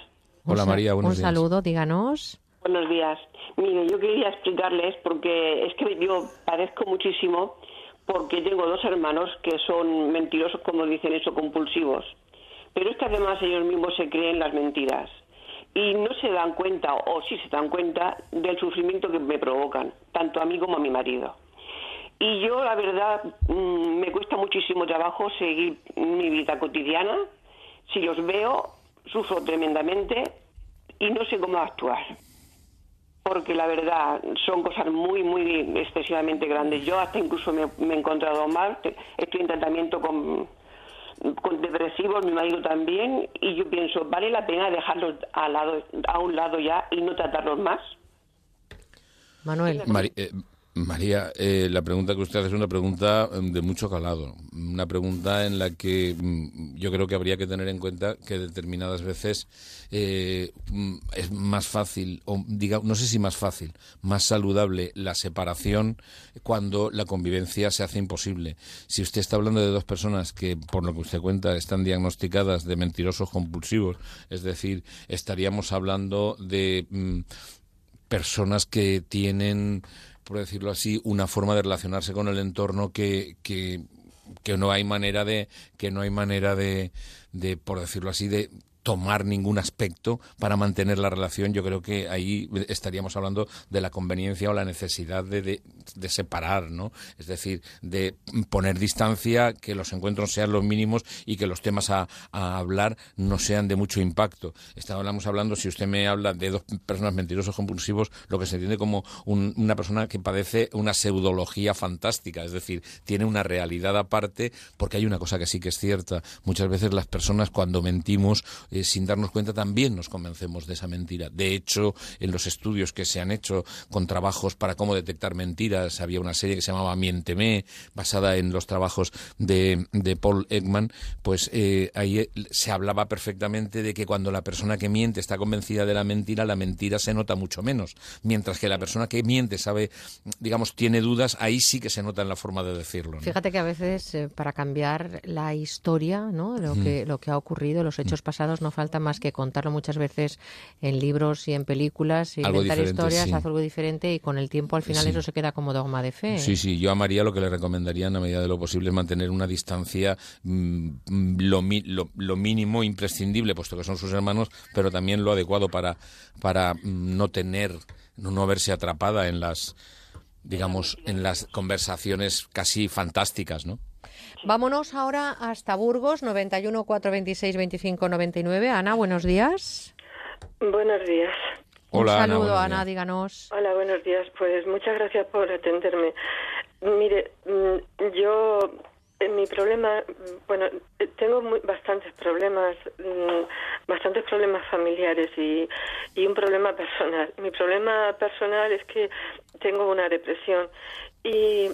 Hola María, buenos días. Un saludo, díganos. Buenos días. Mire, yo quería explicarles porque es que yo padezco muchísimo porque tengo dos hermanos que son mentirosos, como dicen eso, compulsivos. Pero es que además ellos mismos se creen las mentiras y no se dan cuenta, o sí se dan cuenta, del sufrimiento que me provocan, tanto a mí como a mi marido. Y yo, la verdad, mm, me cuesta muchísimo trabajo seguir mi vida cotidiana. Si los veo, sufro tremendamente y no sé cómo actuar. Porque la verdad, son cosas muy, muy excesivamente grandes. Yo hasta incluso me, me he encontrado mal. Estoy en tratamiento con con depresivos, mi marido también, y yo pienso, ¿vale la pena dejarlos a, lado, a un lado ya y no tratarlos más? Manuel. Eh, María, eh, la pregunta que usted hace es una pregunta em, de mucho calado, una pregunta en la que mm, yo creo que habría que tener en cuenta que determinadas veces eh, mm, es más fácil, o diga, no sé si más fácil, más saludable la separación cuando la convivencia se hace imposible. Si usted está hablando de dos personas que, por lo que usted cuenta, están diagnosticadas de mentirosos compulsivos, es decir, estaríamos hablando de mm, personas que tienen por decirlo así, una forma de relacionarse con el entorno que, que, que no hay manera de, que no hay manera de, de, por decirlo así, de tomar ningún aspecto para mantener la relación, yo creo que ahí estaríamos hablando de la conveniencia o la necesidad de, de, separar, ¿no? Es decir, de poner distancia, que los encuentros sean los mínimos y que los temas a, hablar no sean de mucho impacto. Estábamos hablando, si usted me habla de dos personas mentirosos compulsivos, lo que se entiende como una persona que padece una pseudología fantástica, es decir, tiene una realidad aparte, porque hay una cosa que sí que es cierta. Muchas veces las personas cuando mentimos eh, sin darnos cuenta también nos convencemos de esa mentira. De hecho, en los estudios que se han hecho con trabajos para cómo detectar mentiras, había una serie que se llamaba Miénteme, basada en los trabajos de, Paul Ekman, pues eh, ahí eh, se hablaba perfectamente de que cuando la persona que miente está convencida de la mentira, la mentira se nota mucho menos. Mientras que la persona que miente sabe, digamos, tiene dudas, ahí sí que se nota en la forma de decirlo. Fíjate que a veces para cambiar la historia, ¿no? Lo, que, lo que ha ocurrido, los hechos pasados, no falta más que contarlo muchas veces en libros y en películas y inventar historias, hacer algo diferente y con el tiempo al final eso se queda como dogma de fe. Sí, sí, yo a María lo que le recomendaría en la medida de lo posible es mantener una distancia mm, lo, lo, mínimo imprescindible, puesto que son sus hermanos, pero también lo adecuado para, para mm, no tener, no, no verse atrapada en las digamos, en las conversaciones casi fantásticas, ¿no? Vámonos ahora hasta Burgos, 91 426 25 99. Ana, buenos días. Buenos días. Un saludo, Ana, díganos. Hola, buenos días. Pues muchas gracias por atenderme. Mire, mm, yo, en mi problema, mm, bueno, eh, tengo muy- bastantes problemas, mm, bastantes problemas familiares y, y un problema personal. Mi problema personal es que tengo una depresión y,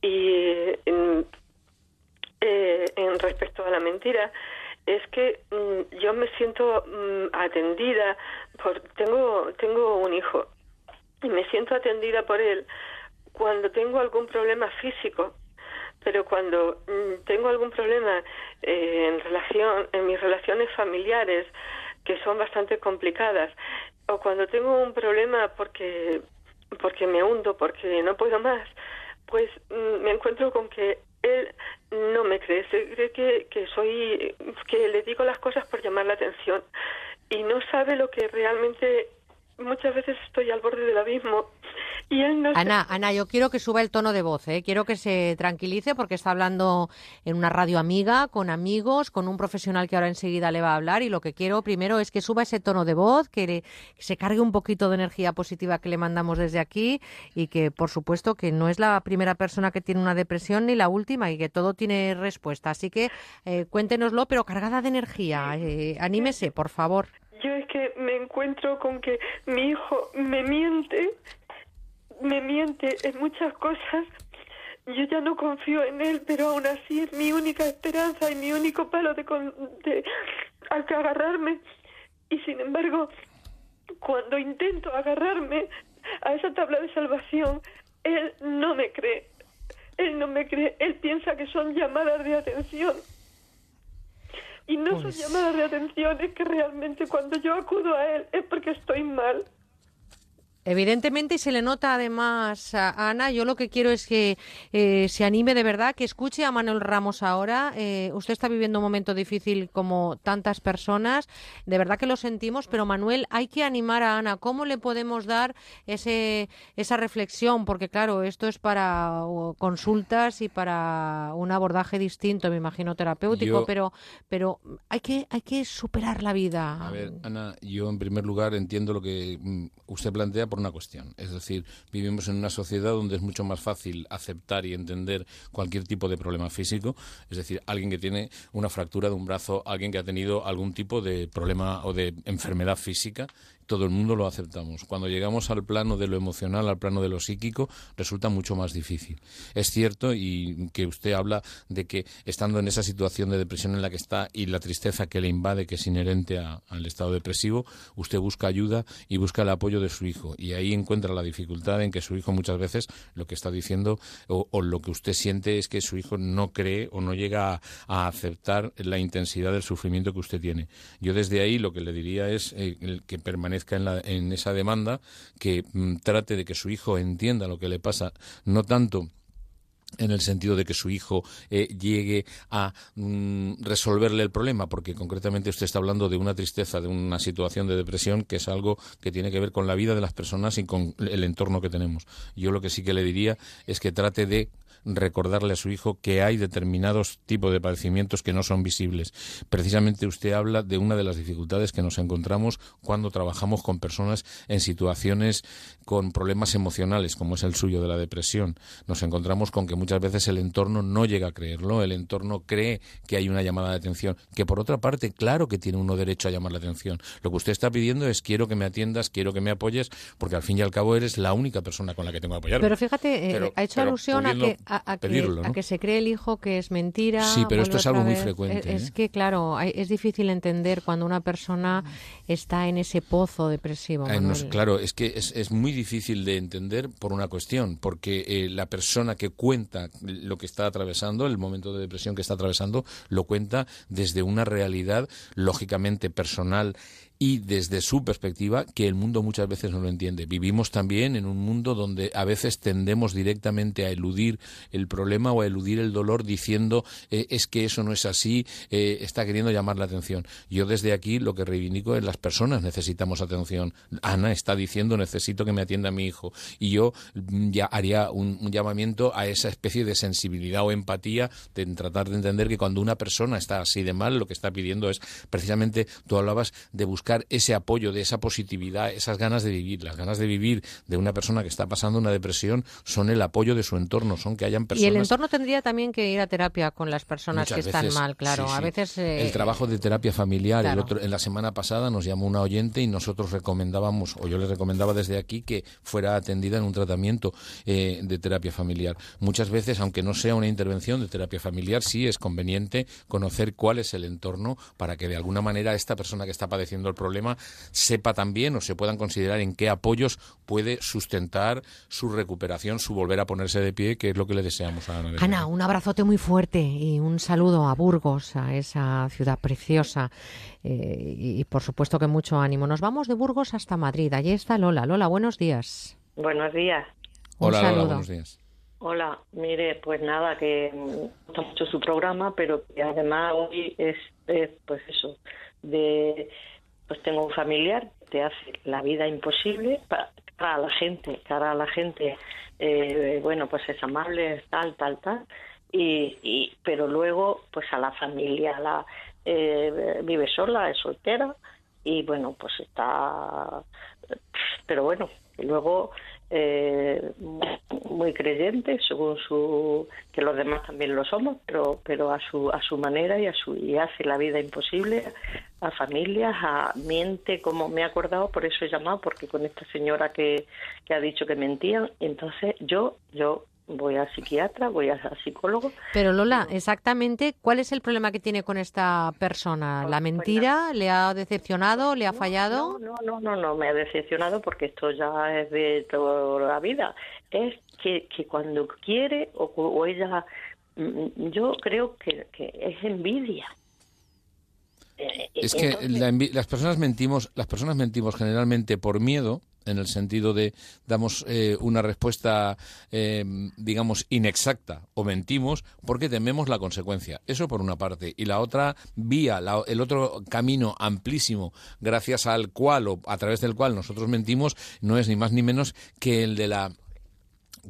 y en, eh, en respecto a la mentira, es que mm, yo me siento mm, atendida por tengo tengo un hijo y me siento atendida por él cuando tengo algún problema físico pero cuando mm, tengo algún problema eh, en relación en mis relaciones familiares que son bastante complicadas o cuando tengo un problema porque porque me hundo porque no puedo más pues mm, me encuentro con que él no me cree, se cree que, que soy, que le digo las cosas por llamar la atención y no sabe lo que realmente muchas veces estoy al borde del abismo y él no se- Ana, Ana, yo quiero que suba el tono de voz, ¿eh? quiero que se tranquilice porque está hablando en una radio amiga, con amigos, con un profesional que ahora enseguida le va a hablar y lo que quiero primero es que suba ese tono de voz, que, le- que se cargue un poquito de energía positiva que le mandamos desde aquí y que por supuesto que no es la primera persona que tiene una depresión ni la última y que todo tiene respuesta. Así que eh, cuéntenoslo, pero cargada de energía. Eh, anímese, por favor. Yo es que me encuentro con que mi hijo me miente, me miente en muchas cosas. Yo ya no confío en él, pero aún así es mi única esperanza y mi único palo de, con- de al que agarrarme. Y sin embargo, cuando intento agarrarme a esa tabla de salvación, él no me cree. Él no me cree. Él piensa que son llamadas de atención. Y no Pues son llamadas de atención, es que realmente cuando yo acudo a él es porque estoy mal. Evidentemente, y se le nota además a Ana, yo lo que quiero es que eh, se anime de verdad, que escuche a Manuel Ramos ahora. Eh, usted está viviendo un momento difícil como tantas personas, de verdad que lo sentimos, pero Manuel, hay que animar a Ana. ¿Cómo le podemos dar ese, esa reflexión? Porque claro, esto es para consultas y para un abordaje distinto, me imagino, terapéutico, Yo- pero, pero hay, que, hay que superar la vida. A ver, Ana, yo en primer lugar entiendo lo que mm, usted plantea una cuestión. Es decir, vivimos en una sociedad donde es mucho más fácil aceptar y entender cualquier tipo de problema físico. Es decir, alguien que tiene una fractura de un brazo, alguien que ha tenido algún tipo de problema o de enfermedad física. Todo el mundo lo aceptamos. Cuando llegamos al plano de lo emocional, al plano de lo psíquico, resulta mucho más difícil. Es cierto y que usted habla de que estando en esa situación de depresión en la que está y la tristeza que le invade, que es inherente a- al estado depresivo, usted busca ayuda y busca el apoyo de su hijo. Y ahí encuentra la dificultad en que su hijo muchas veces lo que está diciendo o, lo que usted siente es que su hijo no cree o no llega a, aceptar la intensidad del sufrimiento que usted tiene. Yo desde ahí lo que le diría es eh, que permanezca en, la- en esa demanda, que mm, trate de que su hijo entienda lo que le pasa, no tanto en el sentido de que su hijo eh, llegue a mm, resolverle el problema, porque concretamente usted está hablando de una tristeza, de una situación de depresión que es algo que tiene que ver con la vida de las personas y con el entorno que tenemos. Yo lo que sí que le diría es que trate de recordarle a su hijo que hay determinados tipos de padecimientos que no son visibles. Precisamente usted habla de una de las dificultades que nos encontramos cuando trabajamos con personas en situaciones con problemas emocionales, como es el suyo de la depresión. Nos encontramos con que muchas veces el entorno no llega a creerlo, el entorno cree que hay una llamada de atención, que por otra parte, claro que tiene uno derecho a llamar la atención. Lo que usted está pidiendo es quiero que me atiendas, quiero que me apoyes, porque al fin y al cabo eres la única persona con la que tengo que apoyarme. Pero fíjate, eh, Pero- ha hecho alusión a que, a, a que, pedirlo, a ¿no? que se cree el hijo que es mentira. Sí, pero esto es algo muy frecuente, Es, es ¿eh? que, claro, es difícil entender cuando una persona está en ese pozo depresivo. Eh, Manuel. claro, es que es, es muy difícil de entender por una cuestión, porque eh, la persona que cuenta lo que está atravesando, el momento de depresión que está atravesando, lo cuenta desde una realidad lógicamente personal y desde su perspectiva que el mundo muchas veces no lo entiende. Vivimos también en un mundo donde a veces tendemos directamente a eludir el problema o a eludir el dolor diciendo eh, es que eso no es así, eh, está queriendo llamar la atención. Yo desde aquí lo que reivindico es las personas necesitamos atención. Ana está diciendo necesito que me atienda mi hijo y yo mm, ya haría un, un llamamiento a esa especie de sensibilidad o empatía de tratar de entender que cuando una persona está así de mal lo que está pidiendo es precisamente tú hablabas de buscar ese apoyo, de esa positividad, esas ganas de vivir. Las ganas de vivir de una persona que está pasando una depresión son el apoyo de su entorno, son que hayan personas. Y el entorno tendría también que ir a terapia con las personas Muchas que están mal, claro. sí, A veces. eh, el trabajo de terapia familiar. el otro, en la semana pasada nos llamó una oyente y nosotros recomendábamos, o yo le recomendaba desde aquí, que fuera atendida en un tratamiento eh, de terapia familiar. Muchas veces, aunque no sea una intervención de terapia familiar, sí es conveniente conocer cuál es el entorno para que de alguna manera esta persona que está padeciendo el problema sepa también o se puedan considerar en qué apoyos puede sustentar su recuperación, su volver a ponerse de pie, que es lo que le deseamos a Ana. Ana, un abrazote muy fuerte y un saludo a Burgos, a esa ciudad preciosa. eh, y, y por supuesto que mucho ánimo. Nos vamos de Burgos hasta Madrid. Allí está Lola. Lola, buenos días. Buenos días. Un Hola, Lola, saludo. buenos días. Hola, mire, pues nada, que me gusta mucho su programa, pero que además hoy es, es, pues eso, de, pues tengo un familiar que te hace la vida imposible para, la gente, cara a la gente, eh, bueno, pues es amable, tal, tal, tal, y, y pero luego, pues a la familia, la eh, vive sola, es soltera, y bueno, pues está, pero bueno, luego eh, muy creyente según su que los demás también lo somos pero pero a su a su manera y a su y hace la vida imposible a familias a miente como me he acordado por eso he llamado porque con esta señora que, que ha dicho que mentían. Entonces yo yo voy a psiquiatra voy a psicólogo Pero Lola, exactamente, ¿cuál es el problema que tiene con esta persona? ¿La mentira? ¿Le ha decepcionado? ¿Le ha fallado? No, no, no, no, me ha decepcionado porque esto ya es de toda la vida. Es que, que cuando quiere o, o ella, mm, yo creo que, que es envidia. Eh, Es que entonces- la envi- las personas mentimos, las personas mentimos generalmente por miedo, en el sentido de damos eh, una respuesta, eh, digamos, inexacta o mentimos porque tememos la consecuencia. Eso por una parte. Y la otra vía, la- el otro camino amplísimo, gracias al cual o a través del cual nosotros mentimos, no es ni más ni menos que el de la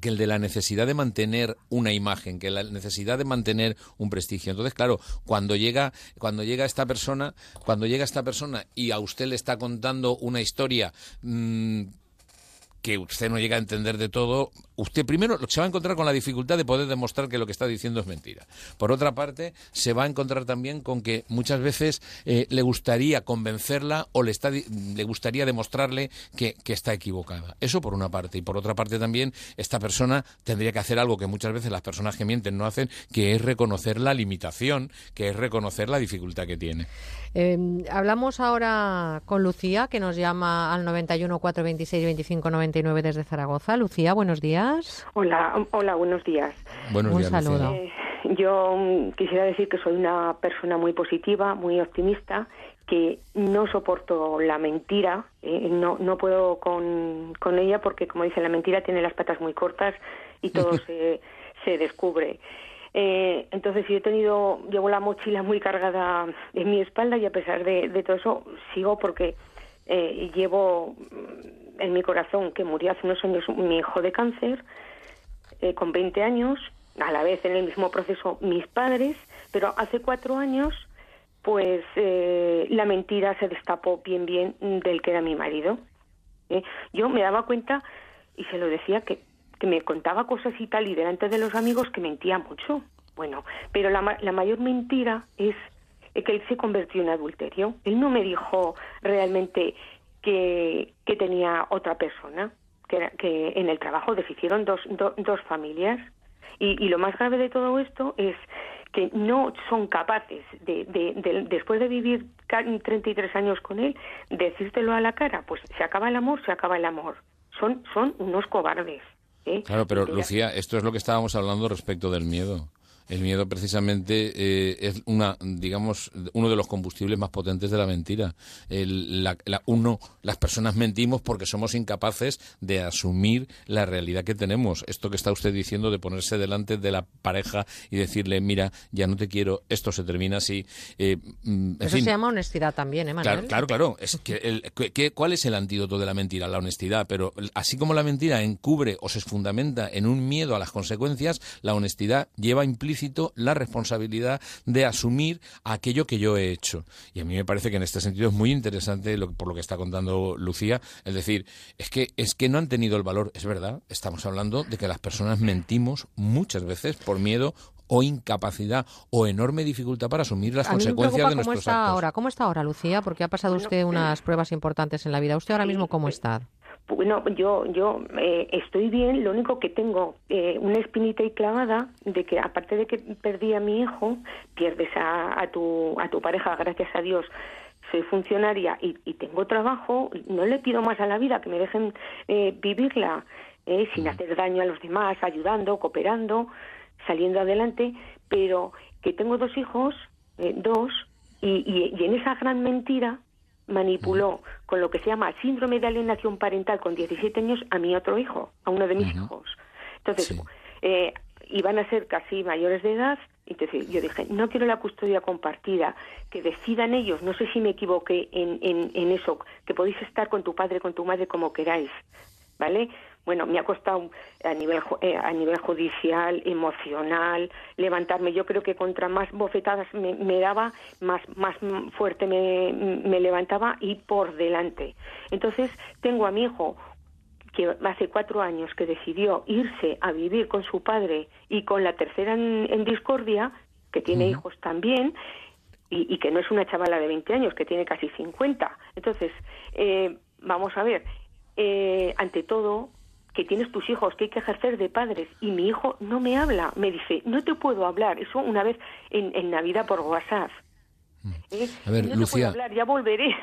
que el de la necesidad de mantener una imagen, que la necesidad de mantener un prestigio. Entonces, claro, cuando llega, cuando llega esta persona, cuando llega esta persona y a usted le está contando una historia mm, que usted no llega a entender de todo, usted primero se va a encontrar con la dificultad de poder demostrar que lo que está diciendo es mentira. Por otra parte, se va a encontrar también con que muchas veces eh, le gustaría convencerla o le, está, le gustaría demostrarle que, que está equivocada. Eso por una parte. Y por otra parte también, esta persona tendría que hacer algo que muchas veces las personas que mienten no hacen, que es reconocer la limitación, que es reconocer la dificultad que tiene. Eh, hablamos ahora con Lucía, que nos llama al 91 426 25 99 desde Zaragoza. Lucía, buenos días. Hola, hola, buenos días. Buenos Un días, saludo. Eh, yo mm, quisiera decir que soy una persona muy positiva, muy optimista, que no soporto la mentira, eh, no, no puedo con, con ella porque, como dice, la mentira tiene las patas muy cortas y todo se, se descubre. Eh, entonces yo he tenido, llevo la mochila muy cargada en mi espalda y a pesar de, de todo eso sigo porque eh, llevo en mi corazón que murió hace unos años mi hijo de cáncer eh, con 20 años, a la vez en el mismo proceso mis padres, pero hace cuatro años pues eh, la mentira se destapó bien bien del que era mi marido. ¿eh? Yo me daba cuenta y se lo decía que, que me contaba cosas y tal y delante de los amigos que mentía mucho. Bueno, pero la, la mayor mentira es que él se convirtió en adulterio. Él no me dijo realmente que, que tenía otra persona, que, era- que en el trabajo deshicieron dos, do- dos familias. Y, y lo más grave de todo esto es que no son capaces de, de- de- después de vivir ca- 33 años con él, decírtelo a la cara, pues se acaba el amor, se acaba el amor. Son, son unos cobardes. ¿eh? Claro, pero Lucía, esto es lo que estábamos hablando respecto del miedo. El miedo precisamente eh, es una, digamos, uno de los combustibles más potentes de la mentira. El, la, la- uno, las personas mentimos porque somos incapaces de asumir la realidad que tenemos. Esto que está usted diciendo de ponerse delante de la pareja y decirle, mira, ya no te quiero, esto se termina así. eh, mm, en Eso fin. se llama honestidad también, ¿eh, Manuel? Claro, claro, claro. Es que el- que- ¿Cuál es el antídoto de la mentira? La honestidad. Pero así como la mentira encubre o se fundamenta en un miedo a las consecuencias, la honestidad lleva implícito la responsabilidad de asumir aquello que yo he hecho. Y a mí me parece que en este sentido es muy interesante lo, por lo que está contando Lucía, es decir, es que es que no han tenido el valor, es verdad, estamos hablando de que las personas mentimos muchas veces por miedo o incapacidad o enorme dificultad para asumir las A mí me consecuencias de cómo nuestros está actos. ahora. ¿Cómo está ahora, Lucía? Porque ha pasado usted unas pruebas importantes en la vida. ¿Usted ahora mismo cómo está? Bueno, yo yo eh, estoy bien, lo único que tengo eh, una espinita y clavada de que aparte de que perdí a mi hijo, pierdes a, a tu a tu pareja, gracias a Dios. Soy funcionaria y, y tengo trabajo, no le pido más a la vida que me dejen eh, vivirla eh, sin hacer daño a los demás, ayudando, cooperando, saliendo adelante, pero que tengo dos hijos, eh, dos, y, y- y en esa gran mentira manipuló con lo que se llama síndrome de alienación parental con 17 años a mi otro hijo, a uno de mis hijos. Entonces, eh, iban a ser casi mayores de edad, entonces yo dije, no quiero la custodia compartida, que decidan ellos, no sé si me equivoqué en, en, en eso, que podéis estar con tu padre, con tu madre, como queráis, ¿vale? Bueno, me ha costado a nivel eh, a nivel judicial, emocional, levantarme. Yo creo que contra más bofetadas me, me daba, más más fuerte me, me levantaba y por delante. Entonces tengo a mi hijo que hace cuatro años que decidió irse a vivir con su padre y con la tercera en, en discordia, que tiene hijos también, y, y que no es una chavala de 20 años, que tiene casi 50. Entonces, eh, vamos a ver, eh, ante todo, que tienes tus hijos, que hay que ejercer de padres, y mi hijo no me habla, me dice, no te puedo hablar, eso una vez en, en Navidad por WhatsApp. ¿eh? A ver, no te Lucía. puedo hablar, ya volveré.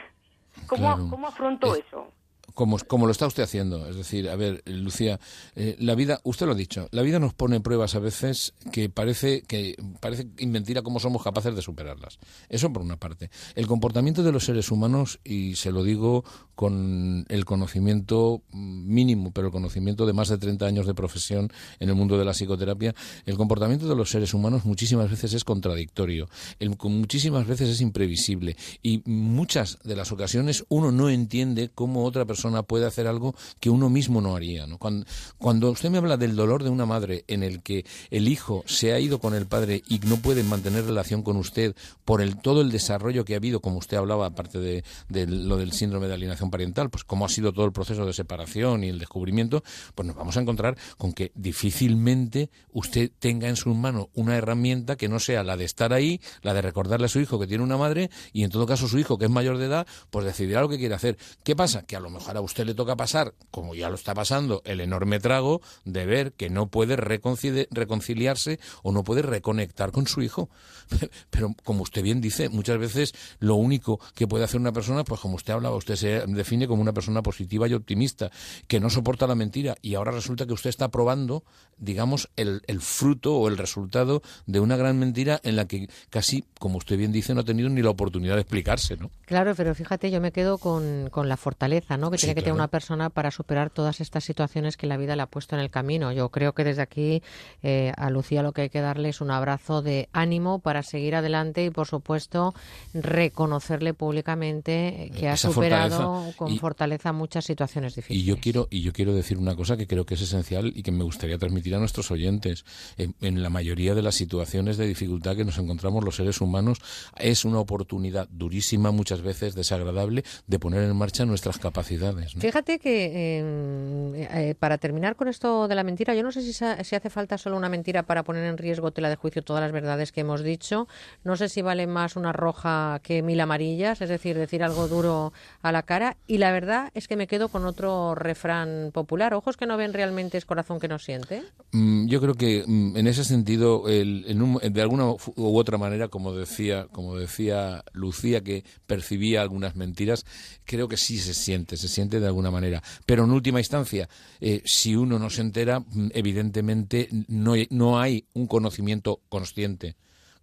¿Cómo, Claro. ¿cómo afronto eso? Como, como lo está usted haciendo. Es decir, a ver, Lucía, eh, la vida, usted lo ha dicho, la vida nos pone pruebas a veces que parece que parece mentira cómo somos capaces de superarlas. Eso por una parte. El comportamiento de los seres humanos, y se lo digo con el conocimiento mínimo, pero el conocimiento de más de 30 años de profesión en el mundo de la psicoterapia, el comportamiento de los seres humanos muchísimas veces es contradictorio, el- muchísimas veces es imprevisible y muchas de las ocasiones uno no entiende cómo otra persona puede hacer algo que uno mismo no haría. ¿no? Cuando, usted me habla del dolor de una madre en el que el hijo se ha ido con el padre y no puede mantener relación con usted por el todo el desarrollo que ha habido, como usted hablaba, aparte de, de lo del síndrome de alienación parental, pues cómo ha sido todo el proceso de separación y el descubrimiento, pues nos vamos a encontrar con que difícilmente usted tenga en sus manos una herramienta que no sea la de estar ahí, la de recordarle a su hijo que tiene una madre y en todo caso su hijo que es mayor de edad, pues decidirá lo que quiere hacer. ¿Qué pasa? Que a lo mejor a usted le toca pasar, como ya lo está pasando, el enorme trago de ver que no puede reconcili- reconciliarse o no puede reconectar con su hijo. Pero como usted bien dice, muchas veces lo único que puede hacer una persona, pues como usted hablaba, usted se define como una persona positiva y optimista, que no soporta la mentira y ahora resulta que usted está probando, digamos, el, el fruto o el resultado de una gran mentira en la que casi, como usted bien dice, no ha tenido ni la oportunidad de explicarse, ¿no? Claro, pero fíjate, yo me quedo con, con la fortaleza ¿no? Tiene que tener una persona para superar todas estas situaciones que la vida le ha puesto en el camino. Yo creo que desde aquí eh, a Lucía lo que hay que darle es un abrazo de ánimo para seguir adelante y, por supuesto, reconocerle públicamente que ha superado fortaleza. con Y- fortaleza muchas situaciones difíciles. Y yo quiero y yo quiero decir una cosa que creo que es esencial y que me gustaría transmitir a nuestros oyentes. En, en la mayoría de las situaciones de dificultad que nos encontramos los seres humanos es una oportunidad durísima, muchas veces desagradable, de poner en marcha nuestras capacidades. ¿No? Fíjate que eh, eh, para terminar con esto de la mentira, yo no sé si, si hace falta solo una mentira para poner en riesgo tela de juicio todas las verdades que hemos dicho. No sé si vale más una roja que mil amarillas, es decir, decir algo duro a la cara. Y la verdad es que me quedo con otro refrán popular: ojos que no ven realmente es corazón que no siente. Mm, Yo creo que mm, en ese sentido, el- en un- de alguna u otra manera, como decía, como decía Lucía, que percibía algunas mentiras, creo que sí se siente, se siente de alguna manera. Pero en última instancia, eh, si uno no se entera, mm, evidentemente no, no hay un conocimiento consciente.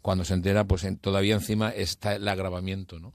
Cuando se entera, pues en- todavía encima está el agravamiento, ¿no?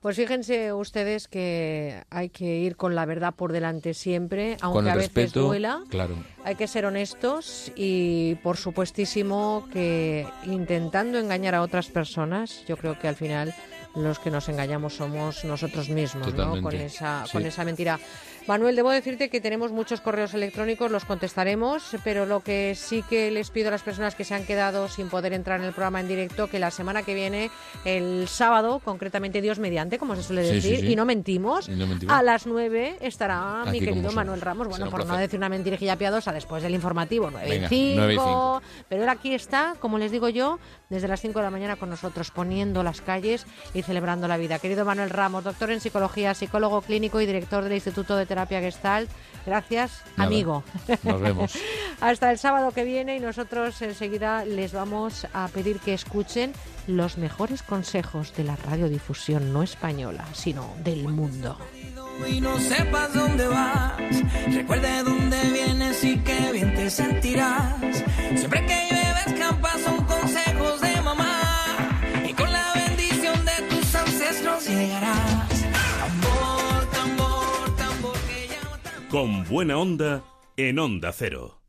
Pues fíjense ustedes que hay que ir con la verdad por delante siempre, aunque Con el a veces respeto, duela. claro. Hay que ser honestos y, por supuestísimo, que intentando engañar a otras personas, yo creo que al final los que nos engañamos somos nosotros mismos, ¿no? Con esa, sí. con esa mentira. Manuel, debo decirte que tenemos muchos correos electrónicos, los contestaremos, pero lo que sí que les pido a las personas que se han quedado sin poder entrar en el programa en directo, que la semana que viene, el sábado, concretamente Dios mediante, como se suele decir, sí, sí. y no mentimos, Y no mentimos. a las 9 estará Aquí mi querido. Manuel Ramos. Bueno, por no decir una mentirijilla piadosa después del informativo, 9 Venga, y 5, 9 y cinco. Pero él aquí está, como les digo yo, desde las 5 de la mañana con nosotros, poniendo las calles y celebrando la vida. Querido Manuel Ramos, doctor en psicología, psicólogo clínico y director del Instituto de Terapia Gestalt. Gracias, Nada. amigo. Nos vemos. Hasta el sábado que viene y nosotros enseguida les vamos a pedir que escuchen los mejores consejos de la radiodifusión no española, sino del mundo. y no sepas dónde vas. Recuerde dónde vienes y qué bien te sentirás. Siempre que llueve escampa son consejos de mamá. Y con la bendición de tus ancestros llegarás. Con buena onda en Onda Cero.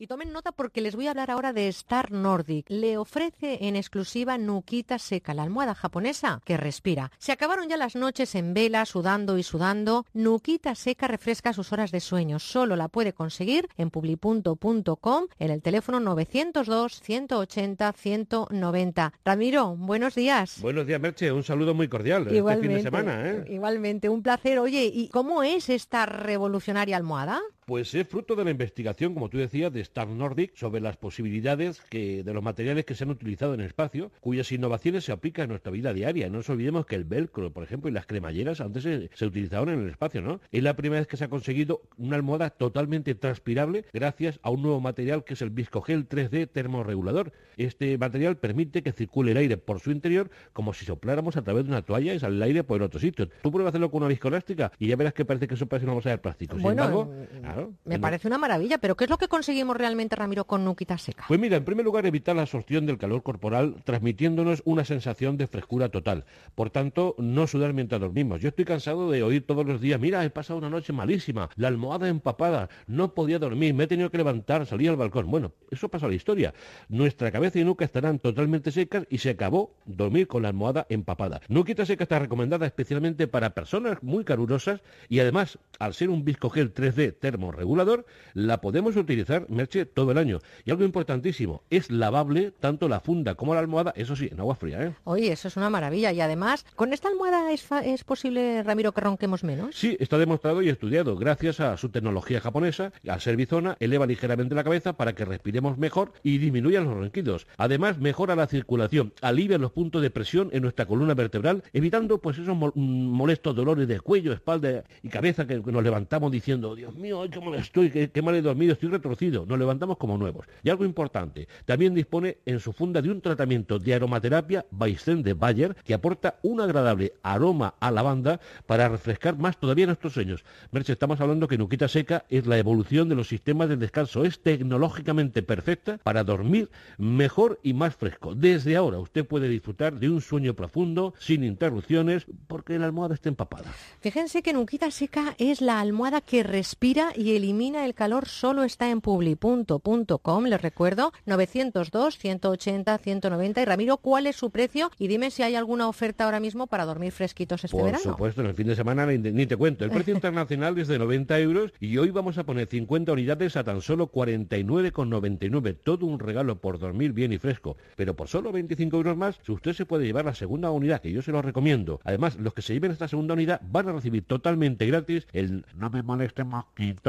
Y tomen nota porque les voy a hablar ahora de Star Nordic. Le ofrece en exclusiva Nukita Seca, la almohada japonesa que respira. Se acabaron ya las noches en vela, sudando y sudando. Nukita Seca refresca sus horas de sueño. Solo la puede conseguir en publipunto.com en el teléfono 902 180 190. Ramiro, buenos días. Buenos días, Merche. Un saludo muy cordial este fin de semana. ¿eh? igualmente, un placer. Oye, ¿y cómo es esta revolucionaria almohada? Pues es fruto de la investigación, como tú decías, de Star Nordic sobre las posibilidades que, de los materiales que se han utilizado en el espacio, cuyas innovaciones se aplican en nuestra vida diaria. No nos olvidemos que el velcro, por ejemplo, y las cremalleras antes se, se utilizaban en el espacio, ¿no? Es la primera vez que se ha conseguido una almohada totalmente transpirable gracias a un nuevo material que es el viscogel 3D termorregulador. Este material permite que circule el aire por su interior como si sopláramos a través de una toalla y sale el aire por el otro sitio. Tú pruebas hacerlo con una viscoelástica y ya verás que parece que eso parece una bolsa de plástico. Sin Bueno, embargo, mm, claro, Me parece una maravilla, pero ¿qué es lo que conseguimos realmente, Ramiro, con Nukita Seca? Pues mira, en primer lugar, evitar la absorción del calor corporal, transmitiéndonos una sensación de frescura total. Por tanto, no sudar mientras dormimos. Yo estoy cansado de oír todos los días, mira, he pasado una noche malísima, la almohada empapada, no podía dormir, me he tenido que levantar, salir al balcón. Bueno, eso pasa a la historia. Nuestra cabeza y nuca estarán totalmente secas y se acabó dormir con la almohada empapada. Nuquita Seca está recomendada especialmente para personas muy calurosas y además, al ser un viscogel 3D termorregulador, la podemos utilizar, Merche, todo el año. Y algo importantísimo, es lavable tanto la funda como la almohada, eso sí, en agua fría, ¿eh? Oye, eso es una maravilla. Y además, ¿con esta almohada es, es posible, Ramiro, que ronquemos menos? Sí, está demostrado y estudiado. Gracias a su tecnología japonesa, al ser bizona, eleva ligeramente la cabeza para que respiremos mejor y disminuyan los ronquidos. Además, mejora la circulación, alivia los puntos de presión en nuestra columna vertebral, evitando pues esos mol- molestos dolores de cuello, espalda y cabeza que, nos levantamos diciendo, Dios mío, qué mal estoy, qué, mal he dormido, estoy retorcido. Nos levantamos como nuevos. Y algo importante, también dispone en su funda de un tratamiento de aromaterapia Baisten de Bayer que aporta un agradable aroma a lavanda para refrescar más todavía nuestros sueños. Merche, estamos hablando que Nuquita Seca es la evolución de los sistemas de descanso. Es tecnológicamente perfecta para dormir mejor y más fresco. Desde ahora usted puede disfrutar de un sueño profundo, sin interrupciones, porque la almohada está empapada. Fíjense que Nukita Seca es la almohada que respira y elimina el calor. Solo está en publi.com, les recuerdo, 902 180 190. Y Ramiro, ¿cuál es su precio? Y dime si hay alguna oferta ahora mismo para dormir fresquitos este Por verano. supuesto, en el fin de semana ni, ni te cuento. El precio internacional es de 90 euros y hoy vamos a poner 50 unidades a tan solo 49,99. Todo un regalo por dormir bien y fresco. Pero por solo 25 euros más, usted se puede llevar la segunda unidad, que yo se lo recomiendo. Además, los que se lleven esta segunda unidad van a recibir totalmente gratis el No me moleste mosquito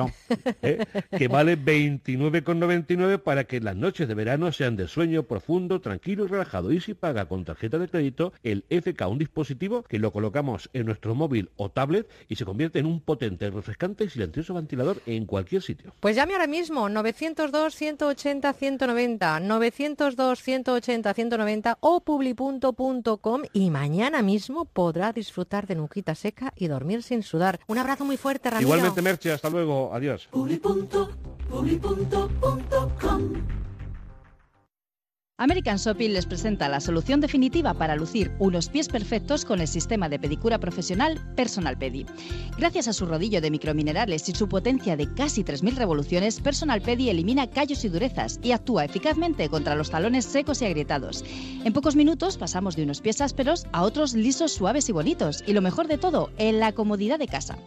¿eh? que vale 29,99 para que las noches de verano sean de sueño profundo, tranquilo y relajado. Y si paga con tarjeta de crédito, el FK, un dispositivo que lo colocamos en nuestro móvil o tablet y se convierte en un potente, refrescante y silencioso ventilador en cualquier sitio. Pues llame ahora mismo 902 180 190, 902 180 190 o publi.com y mañana mismo podrá disfrutar de nuquita seca y dormir sin sudar. Un abrazo muy fuerte, Ramiro. Igualmente, Merche, hasta luego. Adiós. American Shopping les presenta la solución definitiva para lucir unos pies perfectos con el sistema de pedicura profesional Personal Pedi. Gracias a su rodillo de microminerales y su potencia de casi 3.000 revoluciones, Personal Pedi elimina callos y durezas y actúa eficazmente contra los talones secos y agrietados. En pocos minutos pasamos de unos pies ásperos a otros lisos, suaves y bonitos. Y lo mejor de todo, en la comodidad de casa.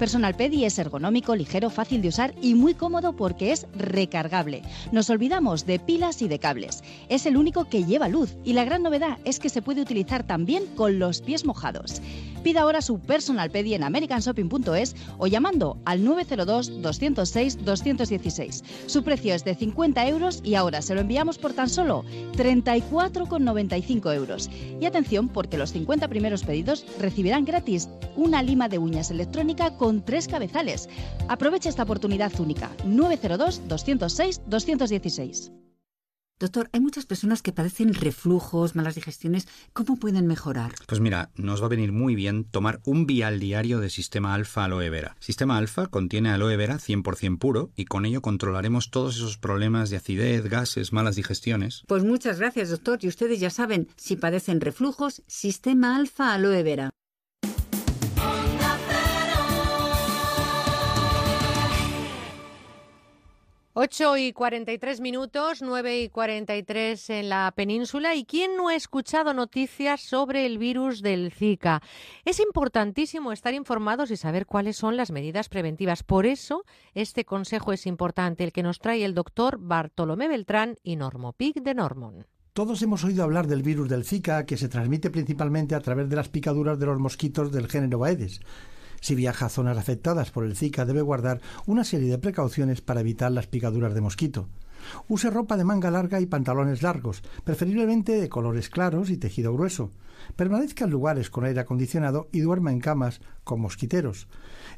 Personal Pedi es ergonómico, ligero, fácil de usar y muy cómodo porque es recargable. Nos olvidamos de pilas y de cables. Es el único que lleva luz y la gran novedad es que se puede utilizar también con los pies mojados. Pida ahora su Personal Pedi en americanshopping.es o llamando al 902-206-216. Su precio es de 50 euros y ahora se lo enviamos por tan solo 34,95 euros. Y atención porque los 50 primeros pedidos recibirán gratis una lima de uñas electrónica con tres cabezales. Aprovecha esta oportunidad única. 902-206-216. Doctor, hay muchas personas que padecen reflujos, malas digestiones. ¿Cómo pueden mejorar? Pues mira, nos va a venir muy bien tomar un vial diario de Sistema Alfa Aloe Vera. Sistema Alfa contiene aloe vera 100% puro y con ello controlaremos todos esos problemas de acidez, gases, malas digestiones. Pues muchas gracias, doctor. Y ustedes ya saben, si padecen reflujos, Sistema Alfa Aloe Vera. 8 y 43 minutos, 9 y 43 en la península. ¿Y quién no ha escuchado noticias sobre el virus del Zika? Es importantísimo estar informados y saber cuáles son las medidas preventivas. Por eso, este consejo es importante, el que nos trae el doctor Bartolomé Beltrán y Normopic de Normon. Todos hemos oído hablar del virus del Zika, que se transmite principalmente a través de las picaduras de los mosquitos del género Aedes. Si viaja a zonas afectadas por el Zika debe guardar una serie de precauciones para evitar las picaduras de mosquito. Use ropa de manga larga y pantalones largos, preferiblemente de colores claros y tejido grueso. Permanezca en lugares con aire acondicionado y duerma en camas con mosquiteros.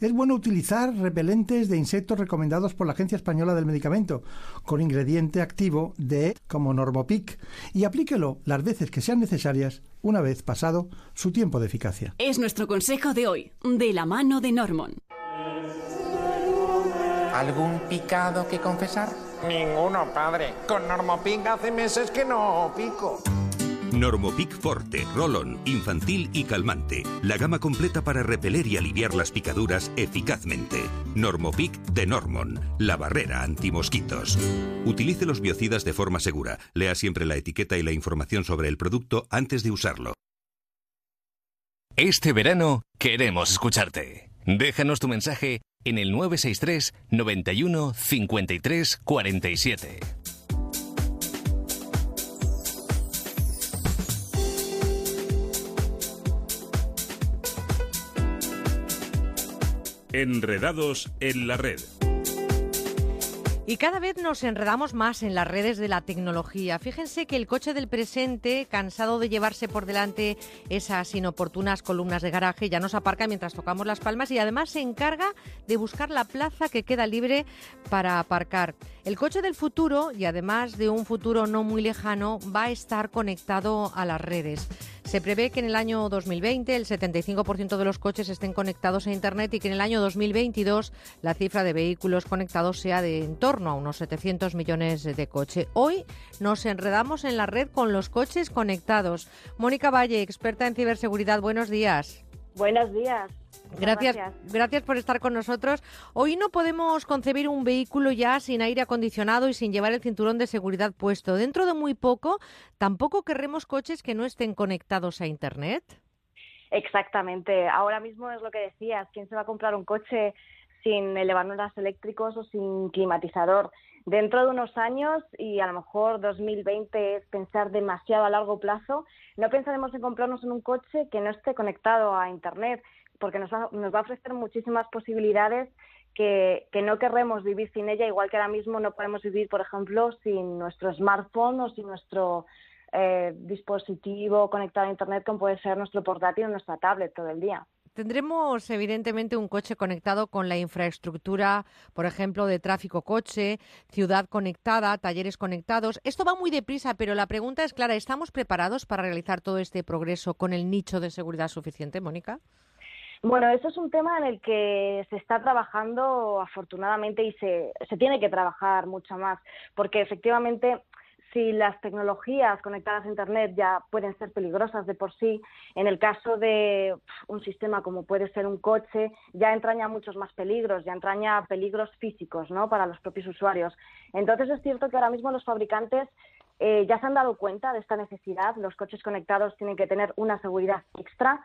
Es bueno utilizar repelentes de insectos recomendados por la Agencia Española del Medicamento, con ingrediente activo de como Normopic, y aplíquelo las veces que sean necesarias una vez pasado su tiempo de eficacia. Es nuestro consejo de hoy, de la mano de Normon. ¿Algún picado que confesar? Ninguno, padre. Con Normopic hace meses que no pico. Normopic Forte, Rolón, infantil y calmante. La gama completa para repeler y aliviar las picaduras eficazmente. Normopic de Normon, la barrera antimosquitos. Utilice los biocidas de forma segura. Lea siempre la etiqueta y la información sobre el producto antes de usarlo. Este verano queremos escucharte. Déjanos tu mensaje en el 963 91 53 47. Enredados en la red. Y cada vez nos enredamos más en las redes de la tecnología. Fíjense que el coche del presente, cansado de llevarse por delante esas inoportunas columnas de garaje, ya nos aparca mientras tocamos las palmas y además se encarga de buscar la plaza que queda libre para aparcar. El coche del futuro, y además de un futuro no muy lejano, va a estar conectado a las redes. Se prevé que en el año 2020 el 75% de los coches estén conectados a Internet y que en el año 2022 la cifra de vehículos conectados sea de en torno a unos 700 millones de coches. Hoy nos enredamos en la red con los coches conectados. Mónica Valle, experta en ciberseguridad, buenos días. Buenos días. Gracias, gracias, por estar con nosotros. Hoy no podemos concebir un vehículo ya sin aire acondicionado y sin llevar el cinturón de seguridad puesto. Dentro de muy poco, tampoco querremos coches que no estén conectados a Internet. Exactamente. Ahora mismo es lo que decías. ¿Quién se va a comprar un coche sin elevadores eléctricos o sin climatizador? Dentro de unos años, y a lo mejor 2020 es pensar demasiado a largo plazo, no pensaremos en comprarnos en un coche que no esté conectado a Internet porque nos va, nos va a ofrecer muchísimas posibilidades que, no querremos vivir sin ella, igual que ahora mismo no podemos vivir, por ejemplo, sin nuestro smartphone o sin nuestro eh, dispositivo conectado a Internet, como puede ser nuestro portátil o nuestra tablet todo el día. Tendremos evidentemente un coche conectado con la infraestructura, por ejemplo, de tráfico coche, ciudad conectada, talleres conectados. Esto va muy deprisa, pero la pregunta es clara, ¿estamos preparados para realizar todo este progreso con el nicho de seguridad suficiente, Mónica? Bueno, eso es un tema en el que se está trabajando afortunadamente y se, se tiene que trabajar mucho más, porque efectivamente si las tecnologías conectadas a Internet ya pueden ser peligrosas de por sí, en el caso de un sistema como puede ser un coche, ya entraña muchos más peligros, ya entraña peligros físicos ¿no? para los propios usuarios. Entonces es cierto que ahora mismo los fabricantes eh, ya se han dado cuenta de esta necesidad, los coches conectados tienen que tener una seguridad extra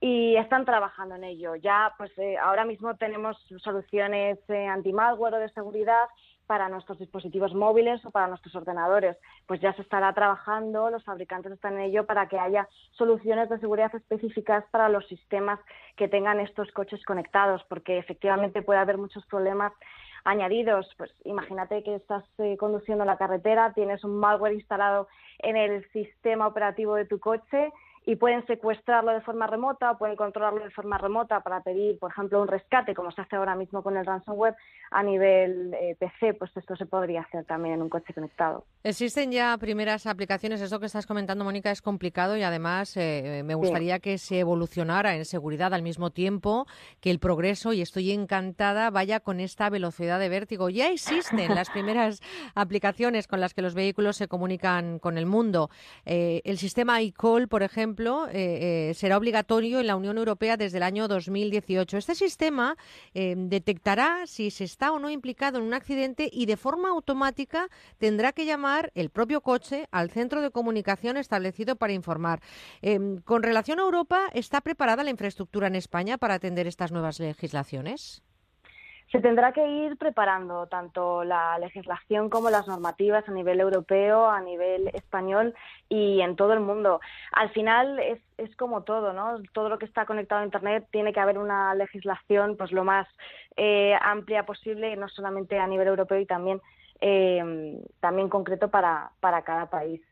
y están trabajando en ello. Ya, pues eh, ahora mismo tenemos soluciones eh, anti-malware o de seguridad para nuestros dispositivos móviles o para nuestros ordenadores. Pues ya se estará trabajando, los fabricantes están en ello para que haya soluciones de seguridad específicas para los sistemas que tengan estos coches conectados, porque efectivamente puede haber muchos problemas añadidos. Pues imagínate que estás eh, conduciendo la carretera, tienes un malware instalado en el sistema operativo de tu coche y pueden secuestrarlo de forma remota o pueden controlarlo de forma remota para pedir, por ejemplo, un rescate, como se hace ahora mismo con el ransomware a nivel eh, PC, pues esto se podría hacer también en un coche conectado. Existen ya primeras aplicaciones, eso que estás comentando, Mónica, es complicado y además eh, me gustaría que se evolucionara en seguridad al mismo tiempo que el progreso, y estoy encantada, vaya con esta velocidad de vértigo. Ya existen las primeras aplicaciones con las que los vehículos se comunican con el mundo. Eh, el sistema iCall, por ejemplo, eh, eh, será obligatorio en la Unión Europea desde el año 2018. Este sistema eh, detectará si se está o no implicado en un accidente y de forma automática tendrá que llamar el propio coche al centro de comunicación establecido para informar. con relación a Europa, ¿está preparada la infraestructura en España para atender estas nuevas legislaciones? Se tendrá que ir preparando tanto la legislación como las normativas a nivel europeo, a nivel español y en todo el mundo. Al final es, es como todo, ¿no? Todo lo que está conectado a Internet tiene que haber una legislación pues lo más eh, amplia posible, no solamente a nivel europeo y también, eh, también concreto para, para cada país.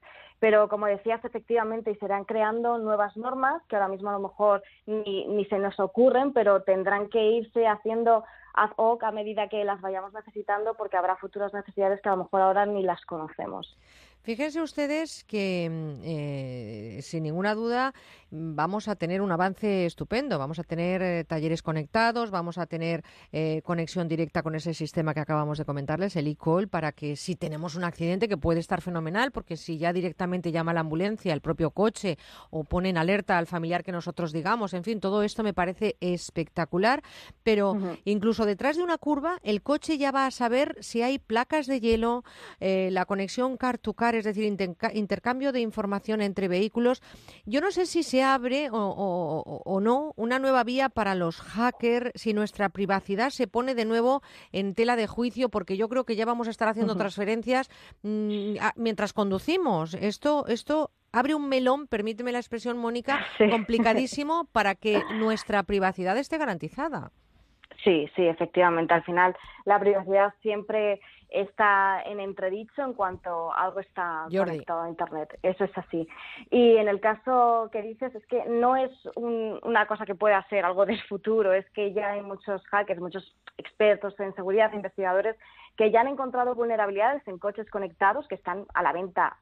Pero como decías, efectivamente, y serán creando nuevas normas que ahora mismo a lo mejor ni, ni se nos ocurren, pero tendrán que irse haciendo ad hoc a medida que las vayamos necesitando porque habrá futuras necesidades que a lo mejor ahora ni las conocemos. Fíjense ustedes que, mm, eh, sin ninguna duda, mm, vamos a tener un avance estupendo. Vamos a tener eh, talleres conectados, vamos a tener eh, conexión directa con ese sistema que acabamos de comentarles, el e-call, para que si tenemos un accidente, que puede estar fenomenal, porque si ya directamente llama la ambulancia, el propio coche, o ponen alerta al familiar que nosotros digamos, en fin, todo esto me parece espectacular. Pero incluso detrás de una curva, el coche ya va a saber si hay placas de hielo, la conexión es decir, intercambio de información entre vehículos. Yo no sé si se abre o, no una nueva vía para los hackers, si nuestra privacidad se pone de nuevo en tela de juicio, porque yo creo que ya vamos a estar haciendo transferencias mm, mientras conducimos. Esto, esto abre un melón, permíteme la expresión, Mónica, complicadísimo para que nuestra privacidad esté garantizada. Sí, sí, efectivamente. Al final, la privacidad siempre está en entredicho en cuanto algo está conectado a Internet. Eso es así. Y en el caso que dices, es que no es una cosa que pueda ser algo del futuro, es que ya hay muchos hackers, muchos expertos en seguridad, investigadores, que ya han encontrado vulnerabilidades en coches conectados que están a la venta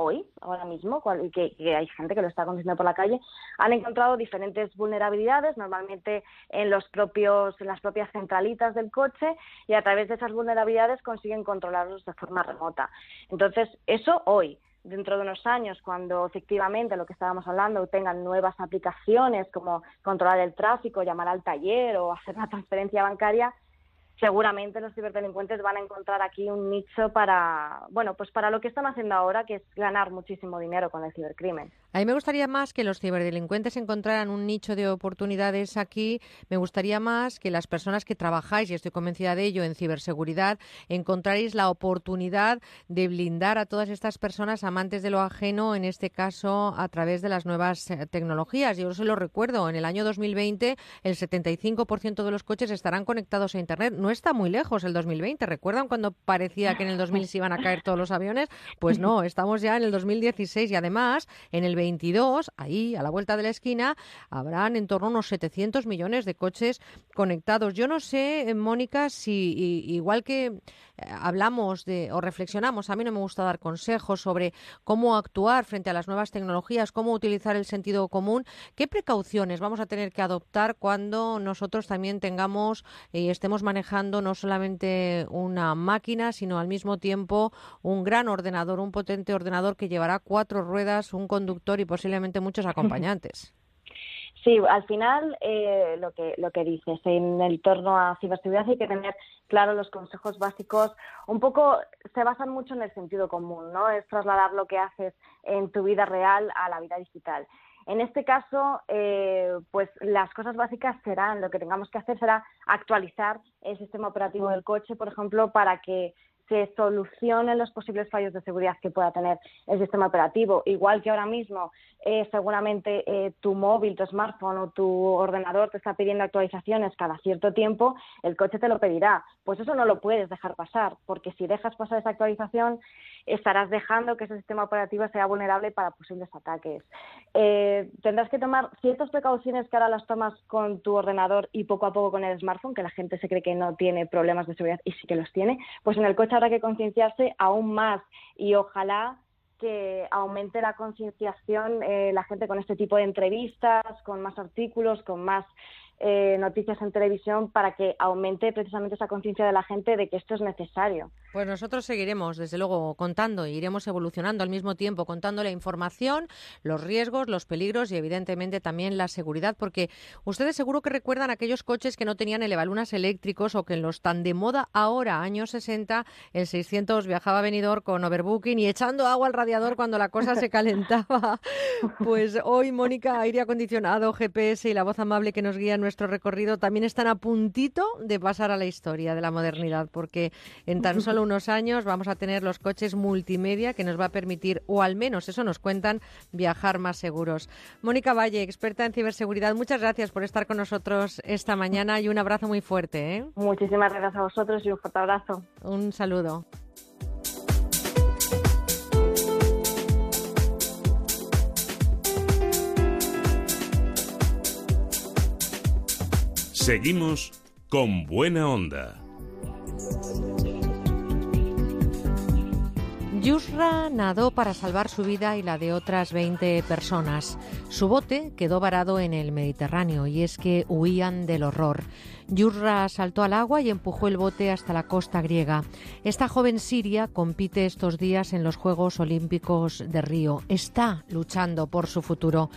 hoy, ahora mismo, y que, hay gente que lo está conociendo por la calle, han encontrado diferentes vulnerabilidades, normalmente en los propios, en las propias centralitas del coche, y a través de esas vulnerabilidades consiguen controlarlos de forma remota. Entonces, eso hoy. Dentro de unos años, cuando efectivamente lo que estábamos hablando tengan nuevas aplicaciones como controlar el tráfico, llamar al taller o hacer una transferencia bancaria, seguramente los ciberdelincuentes van a encontrar aquí un nicho para, bueno, pues para lo que están haciendo ahora, que es ganar muchísimo dinero con el cibercrimen. A mí me gustaría más que los ciberdelincuentes encontraran un nicho de oportunidades aquí. Me gustaría más que las personas que trabajáis, y estoy convencida de ello, en ciberseguridad, encontráis la oportunidad de blindar a todas estas personas amantes de lo ajeno, en este caso a través de las nuevas eh, tecnologías. Yo se lo recuerdo, en el año 2020 el 75% de los coches estarán conectados a Internet. No está muy lejos el 2020. ¿Recuerdan cuando parecía que en el 2000 se iban a caer todos los aviones? Pues no, estamos ya en el 2016 y además en el 22, ahí a la vuelta de la esquina, habrán en torno a unos 700 millones de coches conectados. Yo no sé, eh, Mónica, si igual que hablamos de o reflexionamos, a mí no me gusta dar consejos sobre cómo actuar frente a las nuevas tecnologías, cómo utilizar el sentido común, qué precauciones vamos a tener que adoptar cuando nosotros también tengamos y estemos manejando no solamente una máquina, sino al mismo tiempo un gran ordenador, un potente ordenador que llevará cuatro ruedas, un conductor y posiblemente muchos acompañantes. Sí, al final eh, lo que lo que dices en el torno a ciberseguridad hay que tener claro los consejos básicos. Un poco se basan mucho en el sentido común, ¿no? Es trasladar lo que haces en tu vida real a la vida digital. En este caso, eh, pues las cosas básicas serán, lo que tengamos que hacer será actualizar el sistema operativo del coche, por ejemplo, para que se solucionen los posibles fallos de seguridad que pueda tener el sistema operativo. Igual que ahora mismo, eh, seguramente eh, tu móvil, tu smartphone o tu ordenador te está pidiendo actualizaciones cada cierto tiempo, el coche te lo pedirá. Pues eso no lo puedes dejar pasar, porque si dejas pasar esa actualización, estarás dejando que ese sistema operativo sea vulnerable para posibles ataques. Eh, tendrás que tomar ciertas precauciones que ahora las tomas con tu ordenador y poco a poco con el smartphone, que la gente se cree que no tiene problemas de seguridad y sí que los tiene, pues en el coche habrá que concienciarse aún más y ojalá que aumente la concienciación eh, la gente con este tipo de entrevistas, con más artículos, con más eh, noticias en televisión para que aumente precisamente esa conciencia de la gente de que esto es necesario. Pues nosotros seguiremos, desde luego, contando e iremos evolucionando al mismo tiempo, contando la información, los riesgos, los peligros y, evidentemente, también la seguridad, porque ustedes seguro que recuerdan aquellos coches que no tenían elevalunas eléctricos o que en los tan de moda ahora, años 60, el 600 viajaba a Benidorm con overbooking y echando agua al radiador cuando la cosa se calentaba. Pues hoy, Mónica, aire acondicionado, GPS y la voz amable que nos guía en nuestro recorrido también están a puntito de pasar a la historia de la modernidad, porque en tan solo unos años vamos a tener los coches multimedia que nos va a permitir, o al menos eso nos cuentan, viajar más seguros. Mónica Valle, experta en ciberseguridad, muchas gracias por estar con nosotros esta mañana y un abrazo muy fuerte. ¿eh? Muchísimas gracias a vosotros y un fuerte abrazo. Un saludo. Seguimos con buena onda. Yusra nadó para salvar su vida y la de otras 20 personas. Su bote quedó varado en el Mediterráneo y es que huían del horror. Yurra saltó al agua y empujó el bote hasta la costa griega. Esta joven siria compite estos días en los Juegos Olímpicos de Río. Está luchando por su futuro.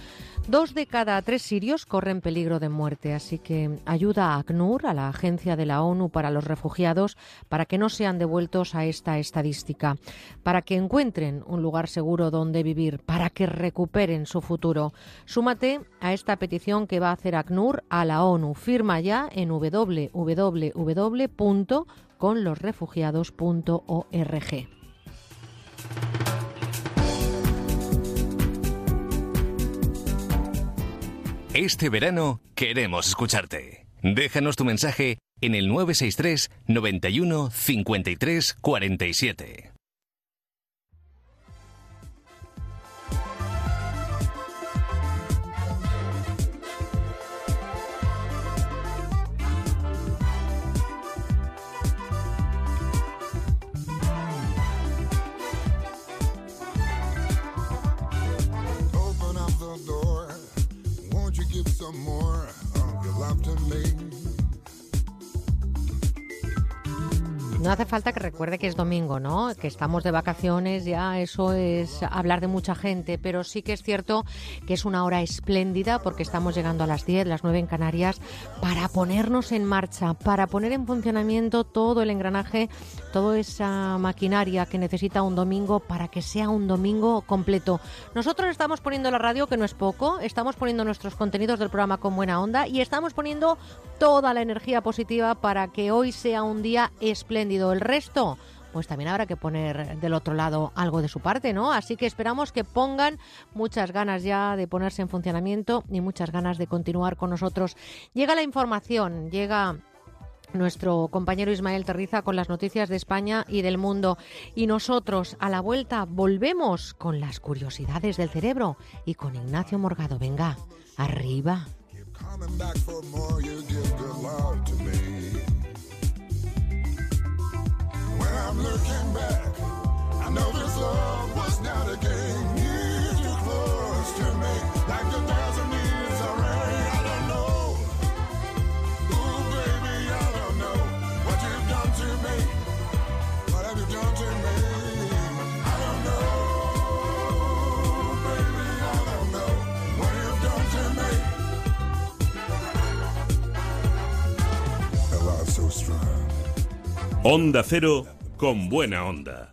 Dos de cada tres sirios corren peligro de muerte, así que ayuda a ACNUR, a la Agencia de la ONU para los Refugiados, para que no sean devueltos a esta estadística, para que encuentren un lugar seguro donde vivir, para que recuperen su futuro. Súmate a esta petición que va a hacer ACNUR a la ONU. Firma ya en www.conlosrefugiados.org. Este verano queremos escucharte. Déjanos tu mensaje en el 963 91 53 47. some more. No hace falta que recuerde que es domingo, ¿no? Que estamos de vacaciones, ya eso es hablar de mucha gente, pero sí que es cierto que es una hora espléndida porque estamos llegando a las 10, las 9 en Canarias, para ponernos en marcha, para poner en funcionamiento todo el engranaje, toda esa maquinaria que necesita un domingo para que sea un domingo completo. Nosotros estamos poniendo la radio, que no es poco, estamos poniendo nuestros contenidos del programa con buena onda y estamos poniendo toda la energía positiva para que hoy sea un día espléndido. El resto, pues también habrá que poner del otro lado algo de su parte, ¿no? Así que esperamos que pongan muchas ganas ya de ponerse en funcionamiento y muchas ganas de continuar con nosotros. Llega la información, llega nuestro compañero Ismael Terriza con las noticias de España y del mundo. Y nosotros, a la vuelta, volvemos con las curiosidades del cerebro y con Ignacio Morgado. Venga, arriba. When I'm looking back, I know this love was not a game. Onda Cero con buena onda.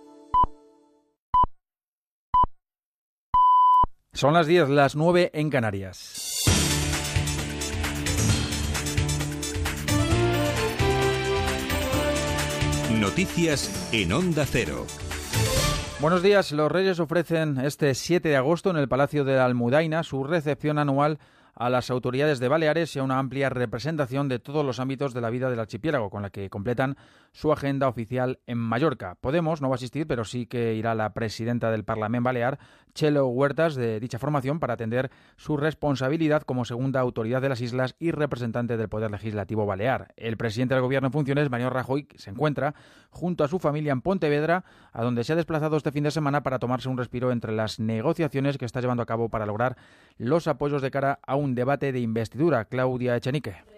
Son las 10, las 9 en Canarias. Noticias en Onda Cero. Buenos días. Los Reyes ofrecen este 7 de agosto en el Palacio de la Almudaina su recepción anual a las autoridades de Baleares y a una amplia representación de todos los ámbitos de la vida del archipiélago, con la que completan su agenda oficial en Mallorca. Podemos no va a asistir, pero sí que irá la presidenta del Parlamento Balear, Chelo Huertas, de dicha formación, para atender su responsabilidad como segunda autoridad de las islas y representante del Poder Legislativo Balear. El presidente del Gobierno en funciones, Mariano Rajoy, se encuentra junto a su familia en Pontevedra, a donde se ha desplazado este fin de semana para tomarse un respiro entre las negociaciones que está llevando a cabo para lograr los apoyos de cara a un debate de investidura. Claudia Echenique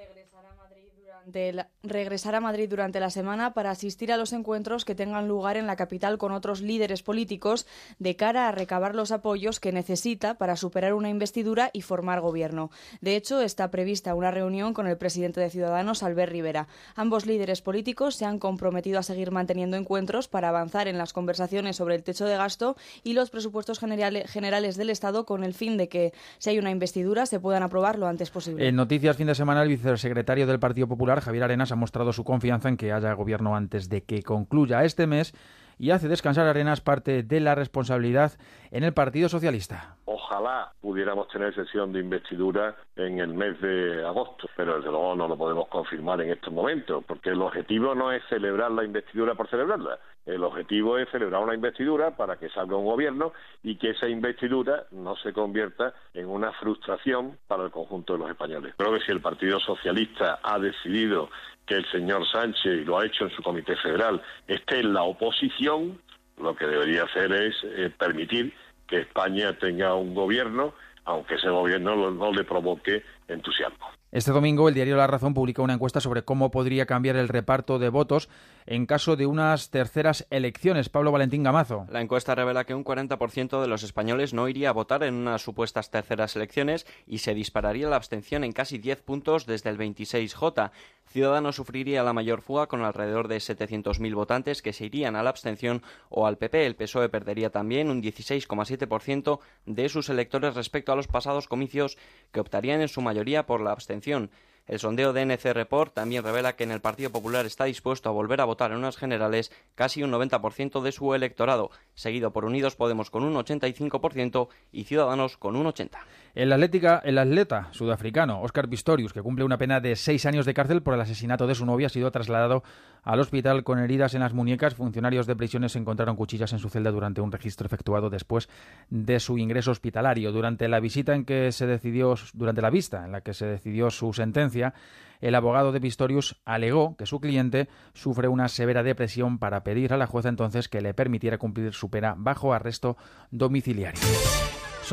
regresar a Madrid durante la semana para asistir a los encuentros que tengan lugar en la capital con otros líderes políticos de cara a recabar los apoyos que necesita para superar una investidura y formar gobierno. De hecho, está prevista una reunión con el presidente de Ciudadanos, Albert Rivera. Ambos líderes políticos se han comprometido a seguir manteniendo encuentros para avanzar en las conversaciones sobre el techo de gasto y los presupuestos generales del Estado con el fin de que, si hay una investidura, se puedan aprobar lo antes posible. En noticias fin de semana, el vicesecretario del Partido Popular Javier Arenas, ha mostrado su confianza en que haya gobierno antes de que concluya este mes y hace descansar Arenas parte de la responsabilidad en el Partido Socialista. Ojalá pudiéramos tener sesión de investidura en el mes de agosto, pero desde luego no lo podemos confirmar en estos momentos, porque el objetivo no es celebrar la investidura por celebrarla. El objetivo es celebrar una investidura para que salga un gobierno y que esa investidura no se convierta en una frustración para el conjunto de los españoles. Creo que si el Partido Socialista ha decidido que el señor Sánchez, y lo ha hecho en su comité federal, esté en la oposición, lo que debería hacer es eh, permitir que España tenga un gobierno, aunque ese gobierno no le provoque entusiasmo. Este domingo el diario La Razón publica una encuesta sobre cómo podría cambiar el reparto de votos en caso de unas terceras elecciones. Pablo Valentín Gamazo. La encuesta revela que un 40% de los españoles no iría a votar en unas supuestas terceras elecciones y se dispararía la abstención en casi 10 puntos desde el 26J. Ciudadanos sufriría la mayor fuga con alrededor de 700.000 votantes que se irían a la abstención o al PP. El PSOE perdería también un 16,7% de sus electores respecto a los pasados comicios que optarían en su mayoría por la abstención. El sondeo de NC Report también revela que en el Partido Popular está dispuesto a volver a votar en unas generales casi un 90% de su electorado, seguido por Unidos Podemos con un 85% y Ciudadanos con un 80%. El, atleta sudafricano Oscar Pistorius, que cumple una pena de seis años de cárcel por el asesinato de su novia, ha sido trasladado al hospital con heridas en las muñecas. Funcionarios de prisiones encontraron cuchillas en su celda durante un registro efectuado después de su ingreso hospitalario. Durante la visita en que se decidió, durante la vista en la que se decidió su sentencia, el abogado de Pistorius alegó que su cliente sufre una severa depresión para pedir a la jueza entonces que le permitiera cumplir su pena bajo arresto domiciliario.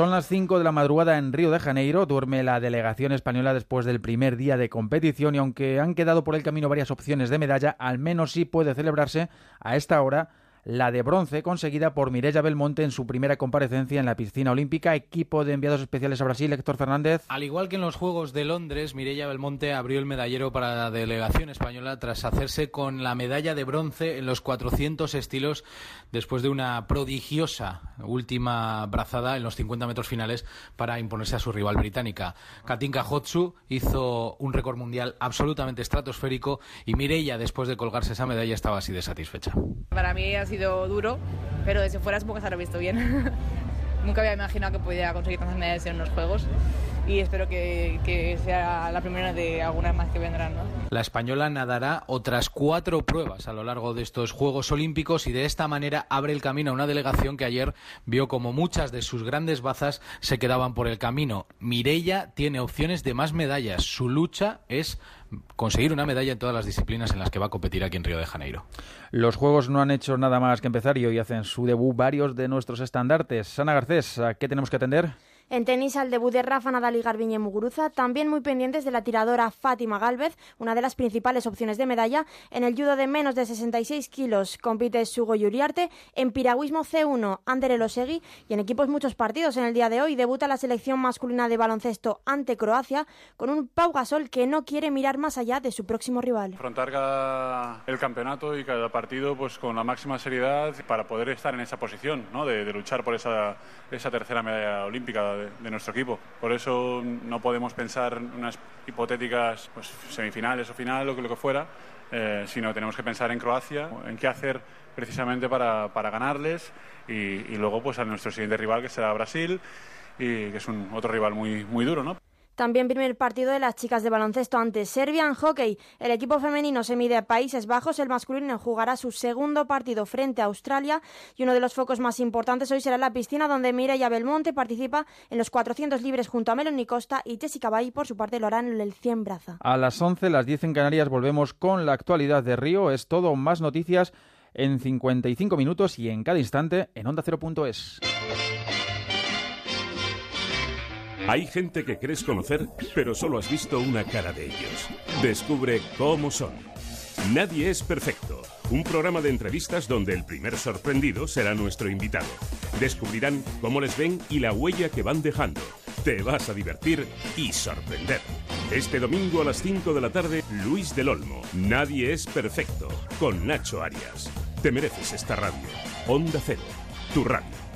Son las 5 de la madrugada en Río de Janeiro. Duerme la delegación española después del primer día de competición y aunque han quedado por el camino varias opciones de medalla, al menos sí puede celebrarse a esta hora la de bronce conseguida por Mireia Belmonte en su primera comparecencia en la piscina olímpica, equipo de enviados especiales a Brasil, Héctor Fernández. Al igual que en los Juegos de Londres, Mireia Belmonte abrió el medallero para la delegación española tras hacerse con la medalla de bronce en los 400 estilos después de una prodigiosa última brazada en los 50 metros finales para imponerse a su rival británica. Katinka Hotsu hizo un récord mundial absolutamente estratosférico y Mireia, después de colgarse esa medalla, estaba así de satisfecha. Para mí sido duro, pero desde fuera supongo que se ha visto bien. Nunca había imaginado que pudiera conseguir tantas medallas en unos juegos y espero que, sea la primera de algunas más que vendrán. La española nadará otras cuatro pruebas a lo largo de estos Juegos Olímpicos y de esta manera abre el camino a una delegación que ayer vio como muchas de sus grandes bazas se quedaban por el camino. Mirella tiene opciones de más medallas. Su lucha es conseguir una medalla en todas las disciplinas en las que va a competir aquí en Río de Janeiro. Los Juegos no han hecho nada más que empezar y hoy hacen su debut varios de nuestros estandartes. Sana Garcés, ¿a qué tenemos que atender? En tenis, al debut de Rafa Nadal y Garbiñe Muguruza, también muy pendientes de la tiradora Fátima Galvez, una de las principales opciones de medalla. En el judo de menos de 66 kilos compite Sugo Yuriarte. En piragüismo C1, Ander Elosegui. Y en equipos muchos partidos en el día de hoy debuta la selección masculina de baloncesto ante Croacia con un Pau Gasol que no quiere mirar más allá de su próximo rival. Afrontar cada el campeonato y cada partido pues con la máxima seriedad para poder estar en esa posición, ¿no? de, de luchar por esa, esa tercera medalla olímpica de, nuestro equipo. Por eso no podemos pensar en unas hipotéticas pues, semifinales o final o lo que fuera, eh, sino tenemos que pensar en Croacia, en qué hacer precisamente para, para ganarles y, y, luego pues a nuestro siguiente rival que será Brasil y que es un otro rival muy, muy duro, ¿no? También primer partido de las chicas de baloncesto ante Serbia en hockey. El equipo femenino se mide a Países Bajos. El masculino jugará su segundo partido frente a Australia. Y uno de los focos más importantes hoy será la piscina, donde Mireia Belmonte participa en los 400 libres junto a Meloni Costa y Jessica Bay. Por su parte, lo harán en el 100 braza. A las 11, las 10 en Canarias, volvemos con la actualidad de Río. Es todo, más noticias en 55 minutos y en cada instante en onda0.es. Hay gente que crees conocer, pero solo has visto una cara de ellos. Descubre cómo son. Nadie es perfecto. Un programa de entrevistas donde el primer sorprendido será nuestro invitado. Descubrirán cómo les ven y la huella que van dejando. Te vas a divertir y sorprender. Este domingo a las 5 de la tarde, Luis del Olmo. Nadie es perfecto. Con Nacho Arias. Te mereces esta radio. Onda Cero. Tu radio.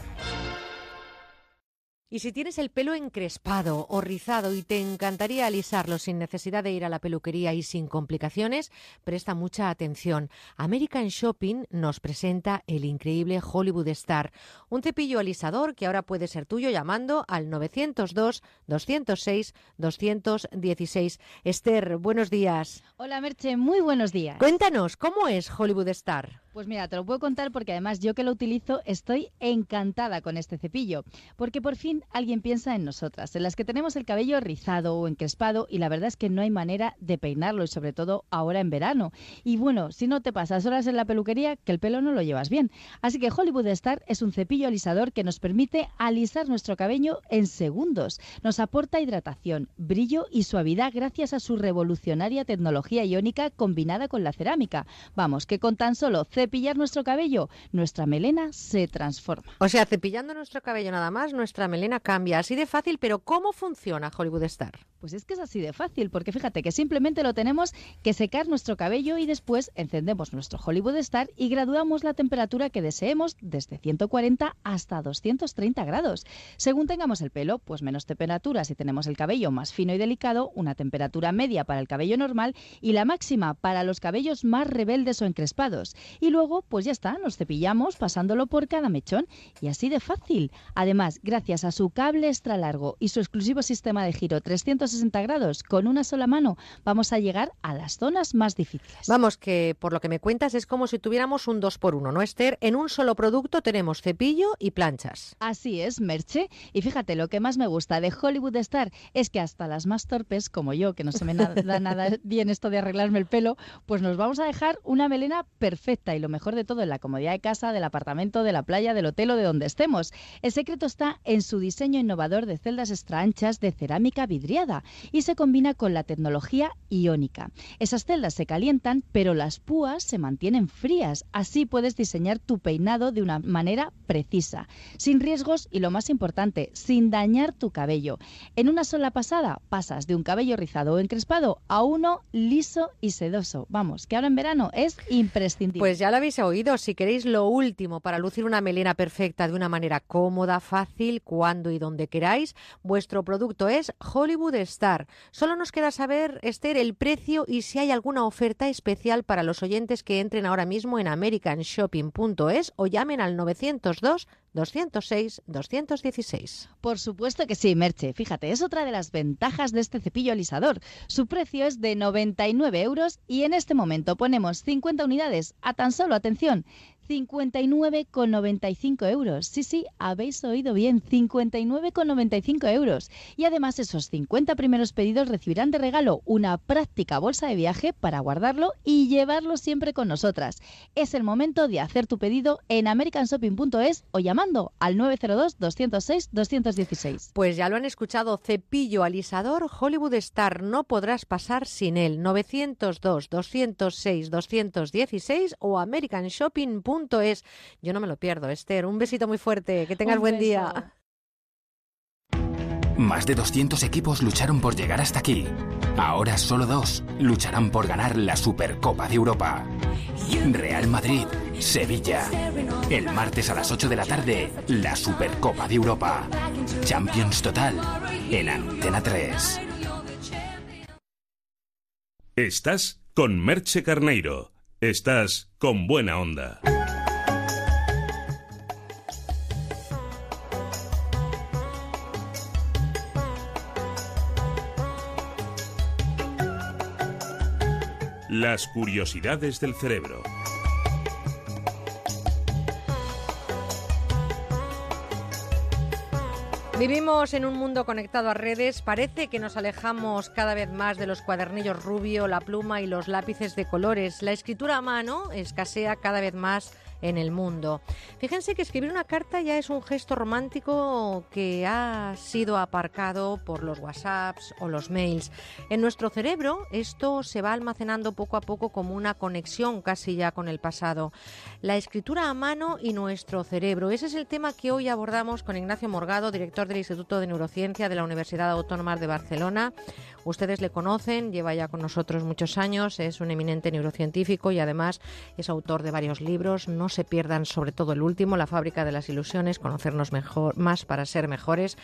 Y si tienes el pelo encrespado o rizado y te encantaría alisarlo sin necesidad de ir a la peluquería y sin complicaciones, presta mucha atención. American Shopping nos presenta el increíble Hollywood Star, un cepillo alisador que ahora puede ser tuyo llamando al 902 206 216. Esther, buenos días. Hola Merche, muy buenos días. Cuéntanos, ¿cómo es Hollywood Star? Pues mira, te lo puedo contar porque además yo que lo utilizo estoy encantada con este cepillo, porque por fin alguien piensa en nosotras, en las que tenemos el cabello rizado o encrespado y la verdad es que no hay manera de peinarlo y sobre todo ahora en verano. Y bueno, si no te pasas horas en la peluquería, que el pelo no lo llevas bien. Así que Hollywood Star es un cepillo alisador que nos permite alisar nuestro cabello en segundos. Nos aporta hidratación, brillo y suavidad gracias a su revolucionaria tecnología iónica combinada con la cerámica. Vamos, que con tan solo cepillar nuestro cabello, nuestra melena se transforma. O sea, cepillando nuestro cabello nada más, nuestra melena cambia. Así de fácil, pero ¿cómo funciona Hollywood Star? Pues es que es así de fácil, porque fíjate que simplemente lo tenemos que secar nuestro cabello y después encendemos nuestro Hollywood Star y graduamos la temperatura que deseemos desde 140 hasta 230 grados. Según tengamos el pelo, pues menos temperatura si tenemos el cabello más fino y delicado, una temperatura media para el cabello normal y la máxima para los cabellos más rebeldes o encrespados. Y luego, pues ya está, nos cepillamos pasándolo por cada mechón y así de fácil. Además, gracias a su cable extra largo y su exclusivo sistema de giro 360 grados, con una sola mano vamos a llegar a las zonas más difíciles. Vamos, que por lo que me cuentas es como si tuviéramos un 2 por 1 ¿no, Esther? En un solo producto tenemos cepillo y planchas. Así es, Merche. Y fíjate, lo que más me gusta de Hollywood Star es que hasta las más torpes, como yo, que no se me da nada bien esto de arreglarme el pelo, pues nos vamos a dejar una melena perfecta y lo mejor de todo en la comodidad de casa, del apartamento, de la playa, del hotel o de donde estemos. El secreto está en su diseño innovador de celdas extra anchas de cerámica vidriada y se combina con la tecnología iónica. Esas celdas se calientan, pero las púas se mantienen frías. Así puedes diseñar tu peinado de una manera precisa, sin riesgos y lo más importante, sin dañar tu cabello. En una sola pasada pasas de un cabello rizado o encrespado a uno liso y sedoso. Vamos, que ahora en verano es imprescindible. Pues ya lo habéis oído, si queréis lo último para lucir una melena perfecta de una manera cómoda, fácil, cuando y donde queráis, vuestro producto es Hollywood Star. Solo nos queda saber, Esther, el precio y si hay alguna oferta especial para los oyentes que entren ahora mismo en americanshopping.es o llamen al 902 206 216. Por supuesto que sí, Merche. Fíjate, es otra de las ventajas de este cepillo alisador. Su precio es de 99 euros y en este momento ponemos 50 unidades a tan solo, atención, 59,95 euros. Sí, sí, habéis oído bien, 59,95 euros. Y además esos 50 primeros pedidos recibirán de regalo una práctica bolsa de viaje para guardarlo y llevarlo siempre con nosotras. Es el momento de hacer tu pedido en americanshopping.es o llamando al 902-206-216. Pues ya lo han escuchado, cepillo alisador Hollywood Star, no podrás pasar sin él. 902-206-216 o americanshopping.es es. Yo no me lo pierdo, Esther. Un besito muy fuerte. Que tengas buen día. Más de 200 equipos lucharon por llegar hasta aquí. Ahora solo dos lucharán por ganar la Supercopa de Europa. Real Madrid, Sevilla. El martes a las 8 de la tarde, la Supercopa de Europa. Champions Total en Antena 3. Estás con Merche Carneiro. Estás con buena onda. Las curiosidades del cerebro. Vivimos en un mundo conectado a redes. Parece que nos alejamos cada vez más de los cuadernillos rubio, la pluma y los lápices de colores. La escritura a mano escasea cada vez más en el mundo. Fíjense que escribir una carta ya es un gesto romántico que ha sido aparcado por los WhatsApps o los mails. En nuestro cerebro esto se va almacenando poco a poco como una conexión casi ya con el pasado. La escritura a mano y nuestro cerebro. Ese es el tema que hoy abordamos con Ignacio Morgado, director del Instituto de Neurociencia de la Universidad Autónoma de Barcelona. Ustedes le conocen, lleva ya con nosotros muchos años, es un eminente neurocientífico y además es autor de varios libros. No se pierdan sobre todo el último, La fábrica de las ilusiones, conocernos mejor, más para ser mejores.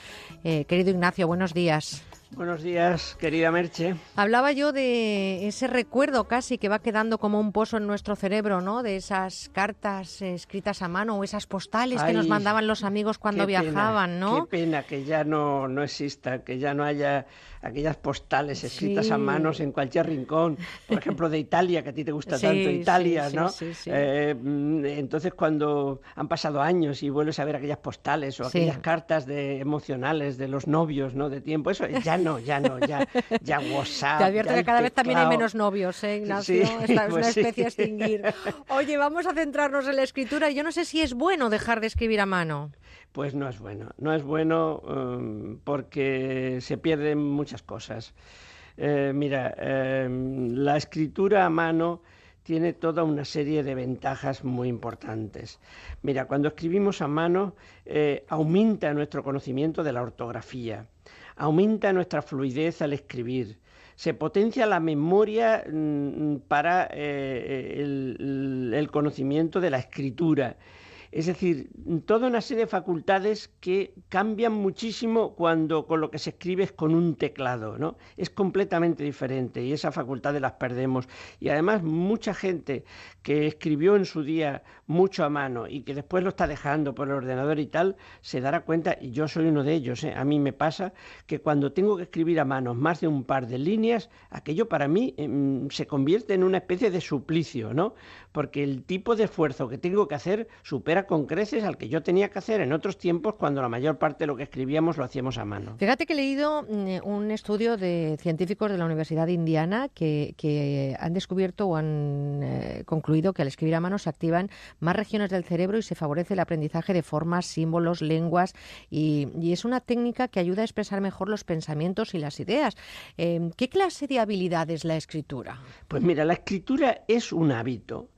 Eh, querido Ignacio, buenos días. Buenos días, querida Merche. Hablaba yo de ese recuerdo casi que va quedando como un pozo en nuestro cerebro, ¿no? De esas cartas escritas a mano o esas postales que nos mandaban los amigos cuando viajaban, ¿no? Qué pena que ya no, no exista, que ya no haya aquellas postales escritas a manos en cualquier rincón, por ejemplo de Italia, que a ti te gusta tanto Italia, ¿no? Eh, mm, entonces cuando han pasado años y vuelves a ver aquellas postales o aquellas cartas de emocionales de los novios, ¿no? De tiempo, eso ya no, ya no, ya, ya WhatsApp. Te advierto que cada vez también hay menos novios, ¿eh, Ignacio? es, una pues especie a extinguir. Oye, vamos a centrarnos en la escritura. Yo no sé si es bueno dejar de escribir a mano. Pues no es bueno. No es bueno um, porque se pierden muchas cosas. Eh, mira, em, la escritura a mano tiene toda una serie de ventajas muy importantes. Mira, cuando escribimos a mano eh, aumenta nuestro conocimiento de la ortografía, aumenta nuestra fluidez al escribir, se potencia la memoria mm, para eh, el conocimiento de la escritura es decir, toda una serie de facultades que cambian muchísimo cuando con lo que se escribe es con un teclado, ¿no? Es completamente diferente y esas facultades las perdemos. Y además mucha gente que escribió en su día mucho a mano y que después lo está dejando por el ordenador y tal, se dará cuenta, y yo soy uno de ellos, ¿eh? a mí me pasa que cuando tengo que escribir a mano más de un par de líneas, aquello para mí em, se convierte en una especie de suplicio, ¿no? Porque el tipo de esfuerzo que tengo que hacer supera con creces al que yo tenía que hacer en otros tiempos cuando la mayor parte de lo que escribíamos lo hacíamos a mano. Fíjate que he leído mm, un estudio de científicos de la Universidad de Indiana que, han descubierto o han eh, concluido que al escribir a mano se activan más regiones del cerebro y se favorece el aprendizaje de formas, símbolos, lenguas y, es una técnica que ayuda a expresar mejor los pensamientos y las ideas. Em, ¿Qué clase de habilidad es la escritura? Pues mira, la escritura es un hábito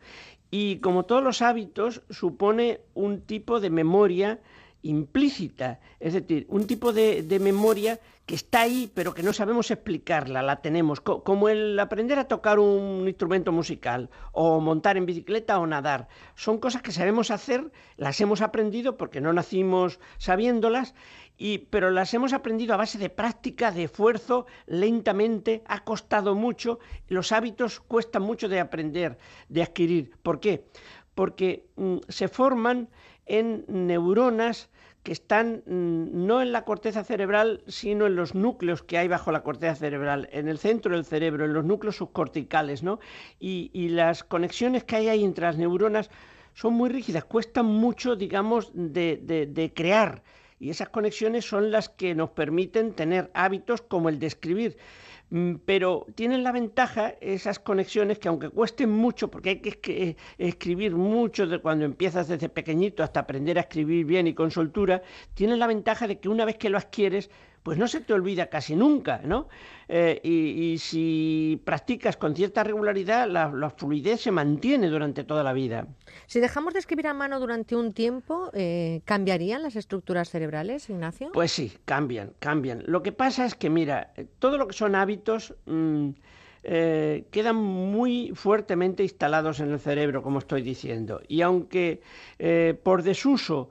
y como todos los hábitos, supone un tipo de memoria implícita, es decir, un tipo de, memoria que está ahí, pero que no sabemos explicarla, la tenemos, como el aprender a tocar un instrumento musical, o montar en bicicleta o nadar. Son cosas que sabemos hacer, las hemos aprendido porque no nacimos sabiéndolas, pero las hemos aprendido a base de práctica, de esfuerzo, lentamente, ha costado mucho, los hábitos cuestan mucho de aprender, de adquirir. ¿Por qué? Porque mm, se forman en neuronas que están mm, no en la corteza cerebral, sino en los núcleos que hay bajo la corteza cerebral, en el centro del cerebro, en los núcleos subcorticales, ¿no? Y, las conexiones que hay ahí entre las neuronas son muy rígidas, cuestan mucho, digamos, de crear y esas conexiones son las que nos permiten tener hábitos como el de escribir. Mm, pero tienen la ventaja esas conexiones que aunque cuesten mucho, porque hay que eh, escribir mucho de cuando empiezas desde pequeñito hasta aprender a escribir bien y con soltura, tienen la ventaja de que una vez que lo adquieres, pues no se te olvida casi nunca, ¿no? Eh, y, si practicas con cierta regularidad, la, fluidez se mantiene durante toda la vida. Si dejamos de escribir a mano durante un tiempo, eh, ¿cambiarían las estructuras cerebrales, Ignacio? Pues sí, cambian, cambian. Lo que pasa es que, mira, todo lo que son hábitos... Mm, eh, quedan muy fuertemente instalados en el cerebro, como estoy diciendo. Y aunque por desuso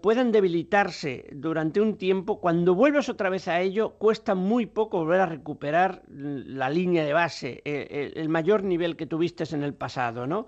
puedan debilitarse durante un tiempo, cuando vuelves otra vez a ello, cuesta muy poco volver a recuperar la línea de base, eh, el mayor nivel que tuviste en el pasado, ¿no?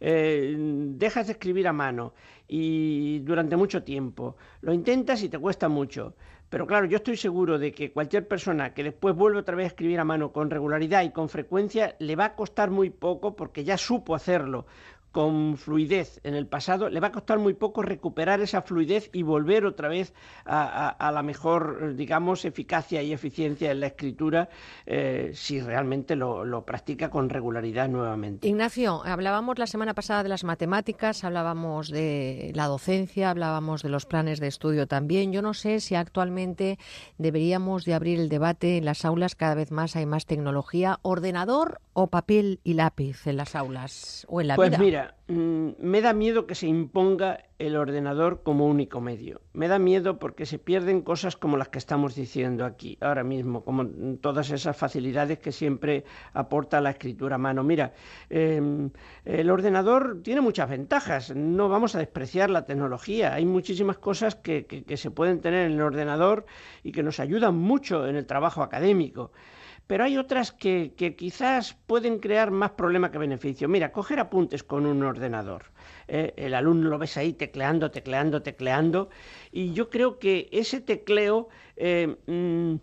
Eh, dejas de escribir a mano y durante mucho tiempo, lo intentas y te cuesta mucho, Pero claro, yo estoy seguro de que cualquier persona que después vuelve otra vez a escribir a mano con regularidad y con frecuencia, le va a costar muy poco porque ya supo hacerlo con fluidez en el pasado, le va a costar muy poco recuperar esa fluidez y volver otra vez a, la mejor, digamos, eficacia y eficiencia en la escritura eh, si realmente lo, lo, practica con regularidad nuevamente. Ignacio, hablábamos la semana pasada de las matemáticas, hablábamos de la docencia, hablábamos de los planes de estudio también. Yo no sé si actualmente deberíamos de abrir el debate en las aulas, cada vez más hay más tecnología, ordenador o papel y lápiz en las aulas o en la pues vida. Mira, mm, me da miedo que se imponga el ordenador como único medio. Me da miedo porque se pierden cosas como las que estamos diciendo aquí ahora mismo, como todas esas facilidades que siempre aporta la escritura a mano. Mira, em, el ordenador tiene muchas ventajas, no vamos a despreciar la tecnología. Hay muchísimas cosas que, que se pueden tener en el ordenador y que nos ayudan mucho en el trabajo académico pero hay otras que, quizás pueden crear más problema que beneficio. Mira, coger apuntes con un ordenador. Eh, el alumno lo ves ahí tecleando, tecleando, tecleando, y yo creo que ese tecleo eh, mm,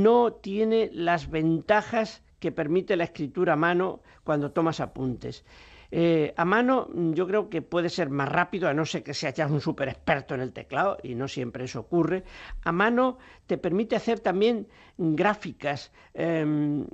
no tiene las ventajas que permite la escritura a mano cuando tomas apuntes. Eh, a mano mm, yo creo que puede ser más rápido, a no ser que seas un súper experto en el teclado, y no siempre eso ocurre. A mano te permite hacer también gráficas, em,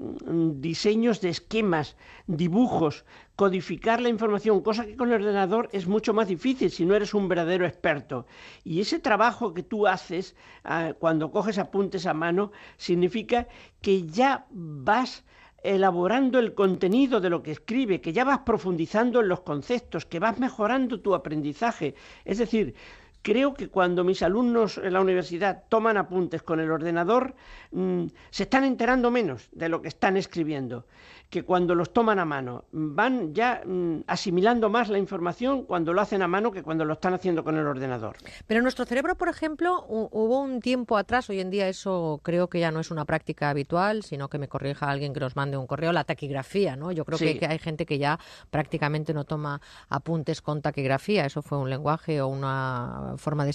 diseños de esquemas, dibujos, codificar la información, cosa que con el ordenador es mucho más difícil si no eres un verdadero experto. Y ese trabajo que tú haces ah, cuando coges apuntes a mano significa que ya vas elaborando el contenido de lo que escribe, que ya vas profundizando en los conceptos, que vas mejorando tu aprendizaje. Es decir, creo que cuando mis alumnos en la universidad toman apuntes con el ordenador, mm, se están enterando menos de lo que están escribiendo que cuando los toman a mano. Van ya mm, asimilando más la información cuando lo hacen a mano que cuando lo están haciendo con el ordenador. Pero nuestro cerebro, por ejemplo, hubo un tiempo atrás, hoy en día eso creo que ya no es una práctica habitual, sino que me corrija alguien que nos mande un correo, la taquigrafía, ¿no? Yo creo que, hay gente que ya prácticamente no toma apuntes con taquigrafía. Eso fue un lenguaje o una forma de,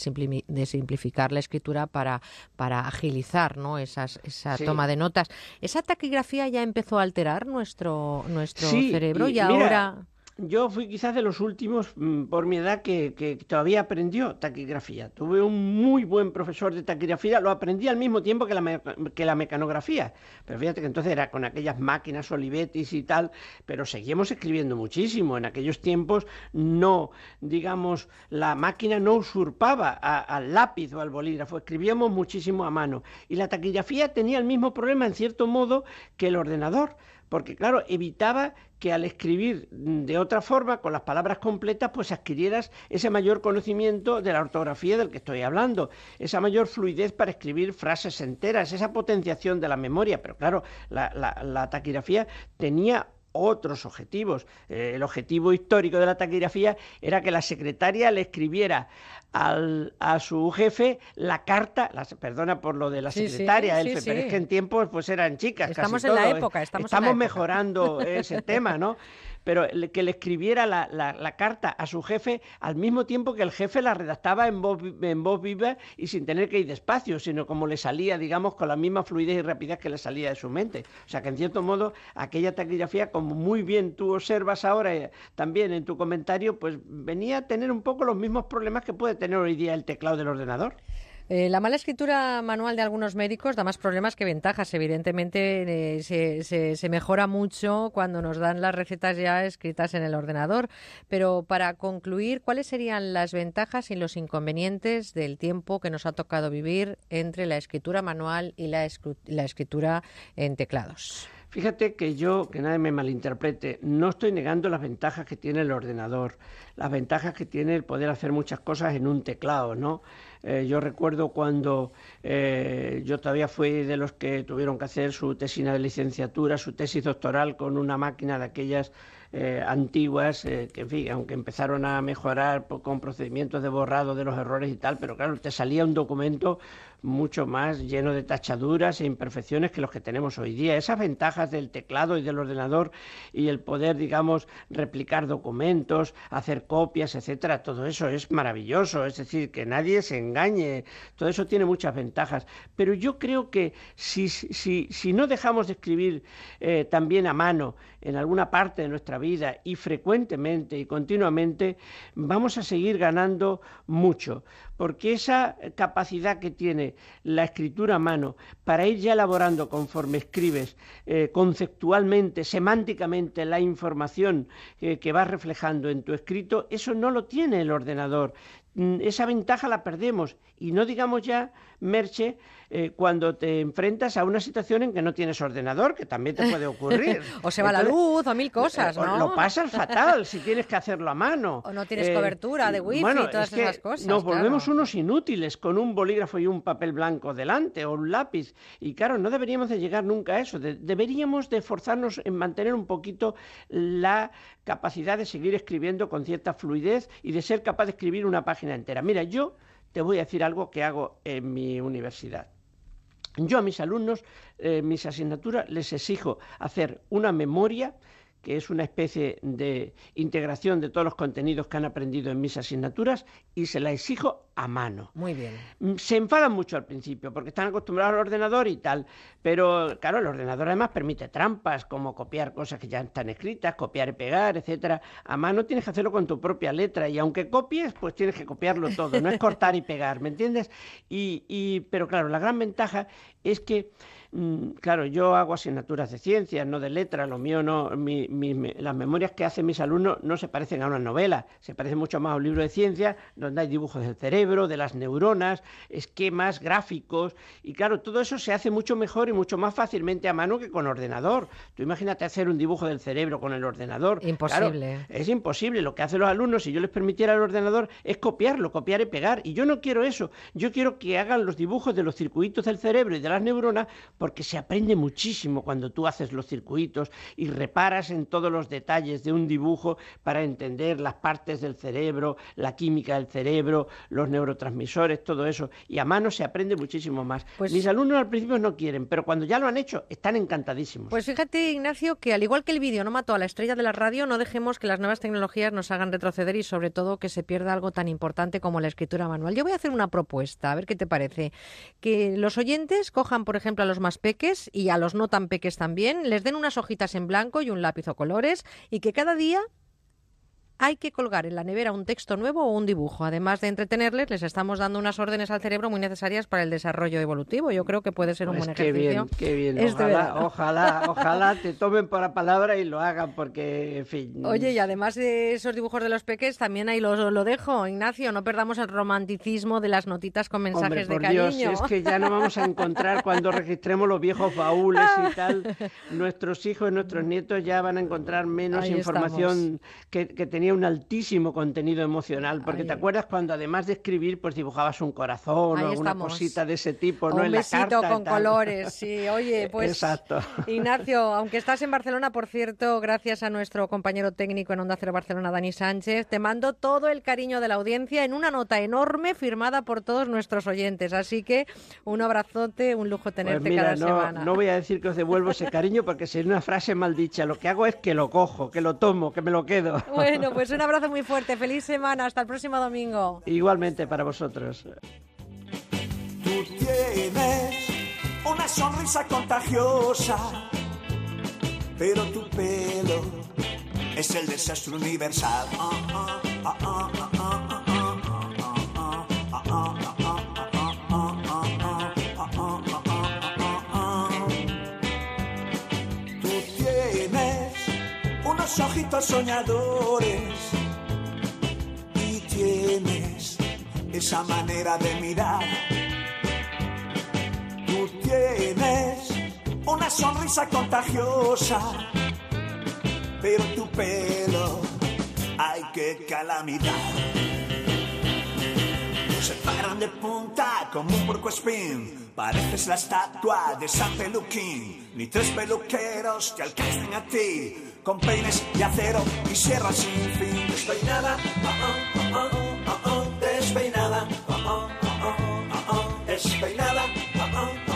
simplificar la escritura para, para agilizar ¿no? Esas, esa toma de notas. ¿Esa taquigrafía ya empezó a alterar nuestro, nuestro cerebro y, ahora yo fui quizás de los últimos, mm, por mi edad, que, todavía aprendió taquigrafía. Tuve un muy buen profesor de taquigrafía, lo aprendí al mismo tiempo que la, que la mecanografía. Pero fíjate que entonces era con aquellas máquinas Olivetis y tal, pero seguimos escribiendo muchísimo. En aquellos tiempos no, digamos, la máquina no usurpaba al lápiz o al bolígrafo, escribíamos muchísimo a mano. Y la taquigrafía tenía el mismo problema, en cierto modo, que el ordenador porque claro, evitaba que al escribir de otra forma, con las palabras completas, pues adquirieras ese mayor conocimiento de la ortografía del que estoy hablando, esa mayor fluidez para escribir frases enteras, esa potenciación de la memoria. Pero claro, la, taquigrafía tenía otros objetivos. Eh, el objetivo histórico de la taquigrafía era que la secretaria le escribiera al, a su jefe la carta, perdona por lo de la secretaria, pero es que en tiempos pues eran chicas. Estamos en la ¿eh? época, estamos, estamos en mejorando ese tema, ¿no? Pero que le escribiera la, carta a su jefe al mismo tiempo que el jefe la redactaba en voz, en voz viva y sin tener que ir despacio, sino como le salía, digamos, con la misma fluidez y rapidez que le salía de su mente. O sea que en cierto modo aquella taquigrafía, como muy bien tú observas ahora eh, también en tu comentario, pues venía a tener un poco los mismos problemas que puede tener hoy día el teclado del ordenador. Eh, la mala escritura manual de algunos médicos da más problemas que ventajas. Evidentemente eh, se, mejora mucho cuando nos dan las recetas ya escritas en el ordenador. Pero para concluir, ¿cuáles serían las ventajas y los inconvenientes del tiempo que nos ha tocado vivir entre la escritura manual y la, la escritura en teclados? Fíjate que yo, que nadie me malinterprete, no estoy negando las ventajas que tiene el ordenador, las ventajas que tiene el poder hacer muchas cosas en un teclado, ¿no? Eh, yo recuerdo cuando eh, yo todavía fui de los que tuvieron que hacer su tesina de licenciatura, su tesis doctoral con una máquina de aquellas eh, antiguas, que en fin, aunque empezaron a mejorar con procedimientos de borrado de los errores y tal, pero claro, te salía un documento mucho más lleno de tachaduras e imperfecciones que los que tenemos hoy día. Esas ventajas del teclado y del ordenador y el poder, digamos, replicar documentos, hacer copias, etcétera, todo eso es maravilloso. Es decir, que nadie se engañe. Todo eso tiene muchas ventajas. Pero yo creo que si, si, si no dejamos de escribir eh, también a mano en alguna parte de nuestra vida y frecuentemente y continuamente, vamos a seguir ganando mucho porque esa capacidad que tiene la escritura a mano para ir ya elaborando conforme escribes eh, conceptualmente, semánticamente la información eh, que vas reflejando en tu escrito, eso no lo tiene el ordenador. Mm, esa ventaja la perdemos y no digamos ya, Merche, eh, cuando te enfrentas a una situación en que no tienes ordenador, que también te puede ocurrir. o se va la luz, o mil cosas, eh, ¿no? Lo pasas fatal si tienes que hacerlo a mano. O no tienes cobertura de wifi y todas esas cosas. Nos volvemos unos inútiles con un bolígrafo y un papel blanco delante o un lápiz. Y claro, no deberíamos de llegar nunca a eso. deberíamos de esforzarnos en mantener un poquito la capacidad de seguir escribiendo con cierta fluidez y de ser capaz de escribir una página entera. Mira, yo te voy a decir algo que hago en mi universidad. Yo a mis alumnos, eh, mis asignaturas, les exijo hacer una memoria que es una especie de integración de todos los contenidos que han aprendido en mis asignaturas y se la exijo a mano. Muy bien. Mm, se enfadan mucho al principio porque están acostumbrados al ordenador y tal, pero claro, el ordenador además permite trampas como copiar cosas que ya están escritas, copiar y pegar, etcétera. A mano tienes que hacerlo con tu propia letra y aunque copies, pues tienes que copiarlo todo, no es cortar y pegar, ¿me entiendes? Y, y pero claro, la gran ventaja es que claro, yo hago asignaturas de ciencias, no de letras, lo mío no, las memorias que hacen mis alumnos no se parecen a una novela, se parecen mucho más a un libro de ciencias donde hay dibujos del cerebro, de las neuronas, esquemas, gráficos, y claro, todo eso se hace mucho mejor y mucho más fácilmente a mano que con ordenador. Tú imagínate hacer un dibujo del cerebro con el ordenador. Imposible. es imposible. Lo que hacen los alumnos, si yo les permitiera el ordenador, es copiarlo, copiar y pegar. Y yo no quiero eso. Yo quiero que hagan los dibujos de los circuitos del cerebro y de las neuronas porque se aprende muchísimo cuando tú haces los circuitos y reparas en todos los detalles de un dibujo para entender las partes del cerebro, la química del cerebro, los neurotransmisores, todo eso. Y a mano se aprende muchísimo más. Pues, Mis alumnos al principio no quieren, pero cuando ya lo han hecho, están encantadísimos. Pues fíjate, Ignacio, que al igual que el vídeo no mató a la estrella de la radio, no dejemos que las nuevas tecnologías nos hagan retroceder y sobre todo que se pierda algo tan importante como la escritura manual. Yo voy a hacer una propuesta, a ver qué te parece. Que los oyentes cojan, por ejemplo, a los más pequeños, y a los no tan peques también, les den unas hojitas en blanco y un lápiz o colores y que cada día hay que colgar en la nevera un texto nuevo o un dibujo. Además de entretenerles, les estamos dando unas órdenes al cerebro muy necesarias para el desarrollo evolutivo. Yo creo que puede ser un pues buen qué ejercicio. Bien, qué bien. Este ojalá, ojalá, ojalá te tomen para palabra y lo hagan, porque, en fin. Oye, y además de esos dibujos de los peques, también ahí lo, lo dejo, Ignacio. No perdamos el romanticismo de las notitas con mensajes de cariño. Dios, es que ya no vamos a encontrar cuando registremos los viejos baúles y tal. Nuestros hijos, nuestros nietos ya van a encontrar menos información que, que tenía un altísimo contenido emocional, porque te acuerdas cuando además de escribir, pues dibujabas un corazón o alguna cosita de ese tipo, ¿no? Un en besito la con colores, sí. Oye, pues Exacto. Ignacio, aunque estás en Barcelona, por cierto, gracias a nuestro compañero técnico en Onda Cero Barcelona, Dani Sánchez, te mando todo el cariño de la audiencia en una nota enorme firmada por todos nuestros oyentes. Así que un abrazote, un lujo tenerte pues mira, cada no, semana. No voy a decir que os devuelvo ese cariño porque sería una frase maldicha. Lo que hago es que lo cojo, que lo tomo, que me lo quedo. Bueno, pues un abrazo muy fuerte. Feliz semana. Hasta el próximo domingo. Igualmente para vosotros. Tú tienes una sonrisa contagiosa, pero tu pelo es el desastre universal. Unos ojitos soñadores y tienes esa manera de mirar. Tú tienes una sonrisa contagiosa, pero tu pelo, hay que calamidad. Se paran de punta como un porco espín. Pareces la estatua de San Peluquín. Ni tres peluqueros que alcancen a ti. Con peines de acero y sierras sin fin. Despeinada, oh, oh, oh, oh, oh, oh, despeinada, oh, oh, oh, oh, oh, despeinada, oh, oh,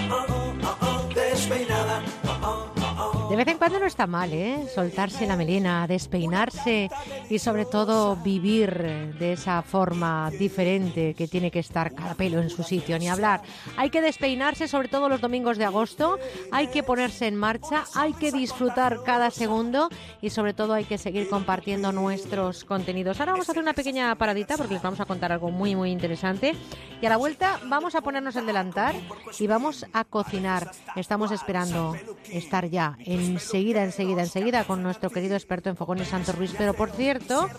De vez en cuando no está mal, ¿eh? Soltarse la melena, despeinarse y sobre todo vivir de esa forma diferente que tiene que estar cada pelo en su sitio, ni hablar. Hay que despeinarse sobre todo los domingos de agosto, hay que ponerse en marcha, hay que disfrutar cada segundo y sobre todo hay que seguir compartiendo nuestros contenidos. Ahora vamos a hacer una pequeña paradita porque les vamos a contar algo muy muy interesante y a la vuelta vamos a ponernos el delantal y vamos a cocinar. Estamos esperando estar ya en enseguida, enseguida, enseguida con nuestro querido experto en fogones Santo Ruiz. Pero por cierto,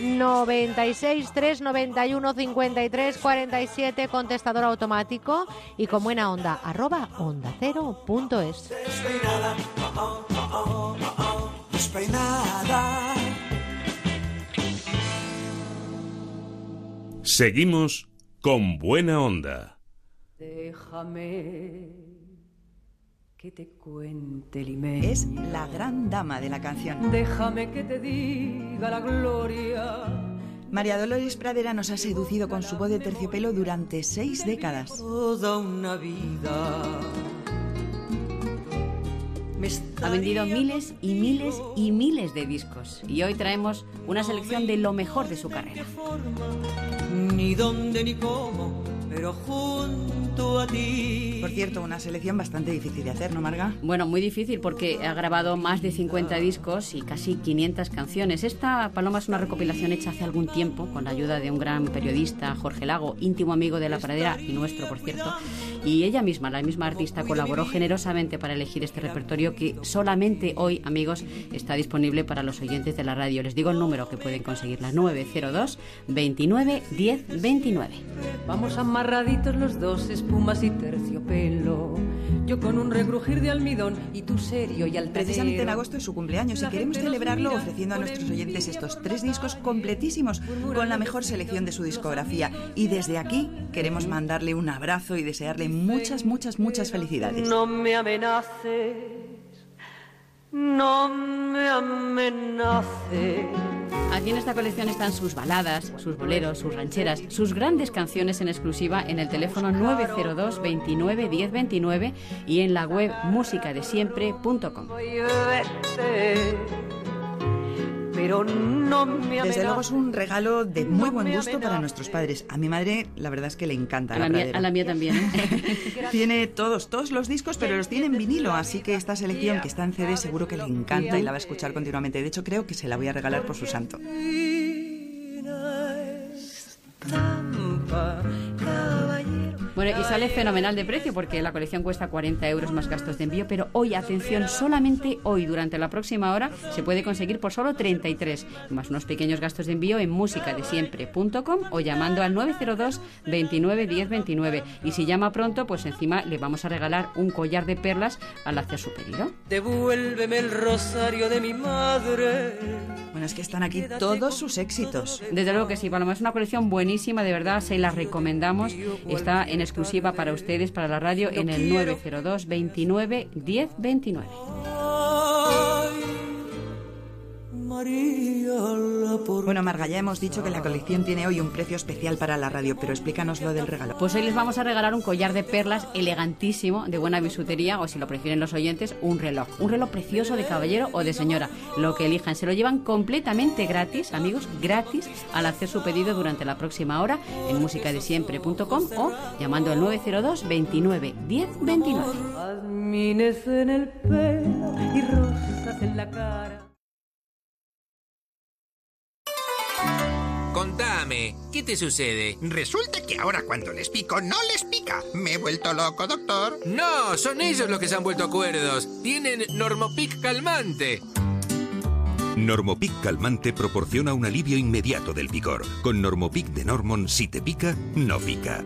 96 391 53 47 contestador automático y con buena onda arroba onda cero punto es. Seguimos con buena onda. Déjame que te cuente Es la gran dama de la canción. Déjame que te diga la gloria. María Dolores Pradera nos ha seducido con su voz de terciopelo durante seis décadas. Toda una vida. Ha vendido miles y miles y miles de discos y hoy traemos una selección de lo mejor de su carrera. Ni dónde ni cómo, pero junto a ti. Por cierto, una selección bastante difícil de hacer, ¿no, Marga? Bueno, muy difícil porque ha grabado más de 50 discos y casi 500 canciones. Esta Paloma es una recopilación hecha hace algún tiempo con la ayuda de un gran periodista, Jorge Lago, íntimo amigo de La Pradera y nuestro, por cierto. Y ella misma, la misma artista, colaboró generosamente para elegir este repertorio que solamente hoy, amigos, está disponible para los oyentes de la radio. Les digo el número que pueden conseguir, la 902 29 10 29. Vamos amarraditos los dos, espumas y terciopelo. Yo con un regrujir de almidón y tú serio y altanero. Precisamente en agosto es su cumpleaños y queremos celebrarlo ofreciendo a nuestros oyentes estos tres discos completísimos con la mejor selección de su discografía. Y desde aquí queremos mandarle un abrazo y desearle muchas, muchas, muchas felicidades. No me amenaces, no me amenaces. Aquí en esta colección están sus baladas, sus boleros, sus rancheras, sus grandes canciones en exclusiva en el teléfono 902 29 10 29 y en la web musicadesiempre.com. Pero no me Desde luego es un regalo de muy buen gusto para nuestros padres. A mi madre, la verdad es que le encanta. A la, mía, a la mía también. ¿eh? tiene todos, todos los discos, pero los tiene en vinilo, así que esta selección que está en CD seguro que le encanta y la va a escuchar continuamente. De hecho, creo que se la voy a regalar por su santo. Bueno, y sale fenomenal de precio porque la colección cuesta 40 euros más gastos de envío, pero hoy, atención, solamente hoy, durante la próxima hora, se puede conseguir por solo 33, más unos pequeños gastos de envío en musicadesiempre.com o llamando al 902 29 10 29. Y si llama pronto, pues encima le vamos a regalar un collar de perlas al hacer su pedido. Devuélveme el rosario de mi madre. Bueno, es que están aquí todos sus éxitos. Desde luego que sí, Paloma, es una colección buenísima, de verdad, se la recomendamos. Está en exclusiva para ustedes, para la radio, en el 902 29 10 29. Bueno, Marga, ya hemos dicho que la colección tiene hoy un precio especial para la radio, pero explícanos lo del regalo. Pues hoy les vamos a regalar un collar de perlas elegantísimo, de buena bisutería, o si lo prefieren los oyentes, un reloj. Un reloj precioso de caballero o de señora, lo que elijan. Se lo llevan completamente gratis, amigos, gratis, al hacer su pedido durante la próxima hora en musicadesiempre.com o llamando al 902 29 10 29. en el pelo y rosas en la cara. ¿Qué te sucede? Resulta que ahora cuando les pico no les pica. Me he vuelto loco, doctor. No, son ellos los que se han vuelto cuerdos. Tienen Normopic calmante. Normopic calmante proporciona un alivio inmediato del picor. Con Normopic de Normon, si te pica, no pica.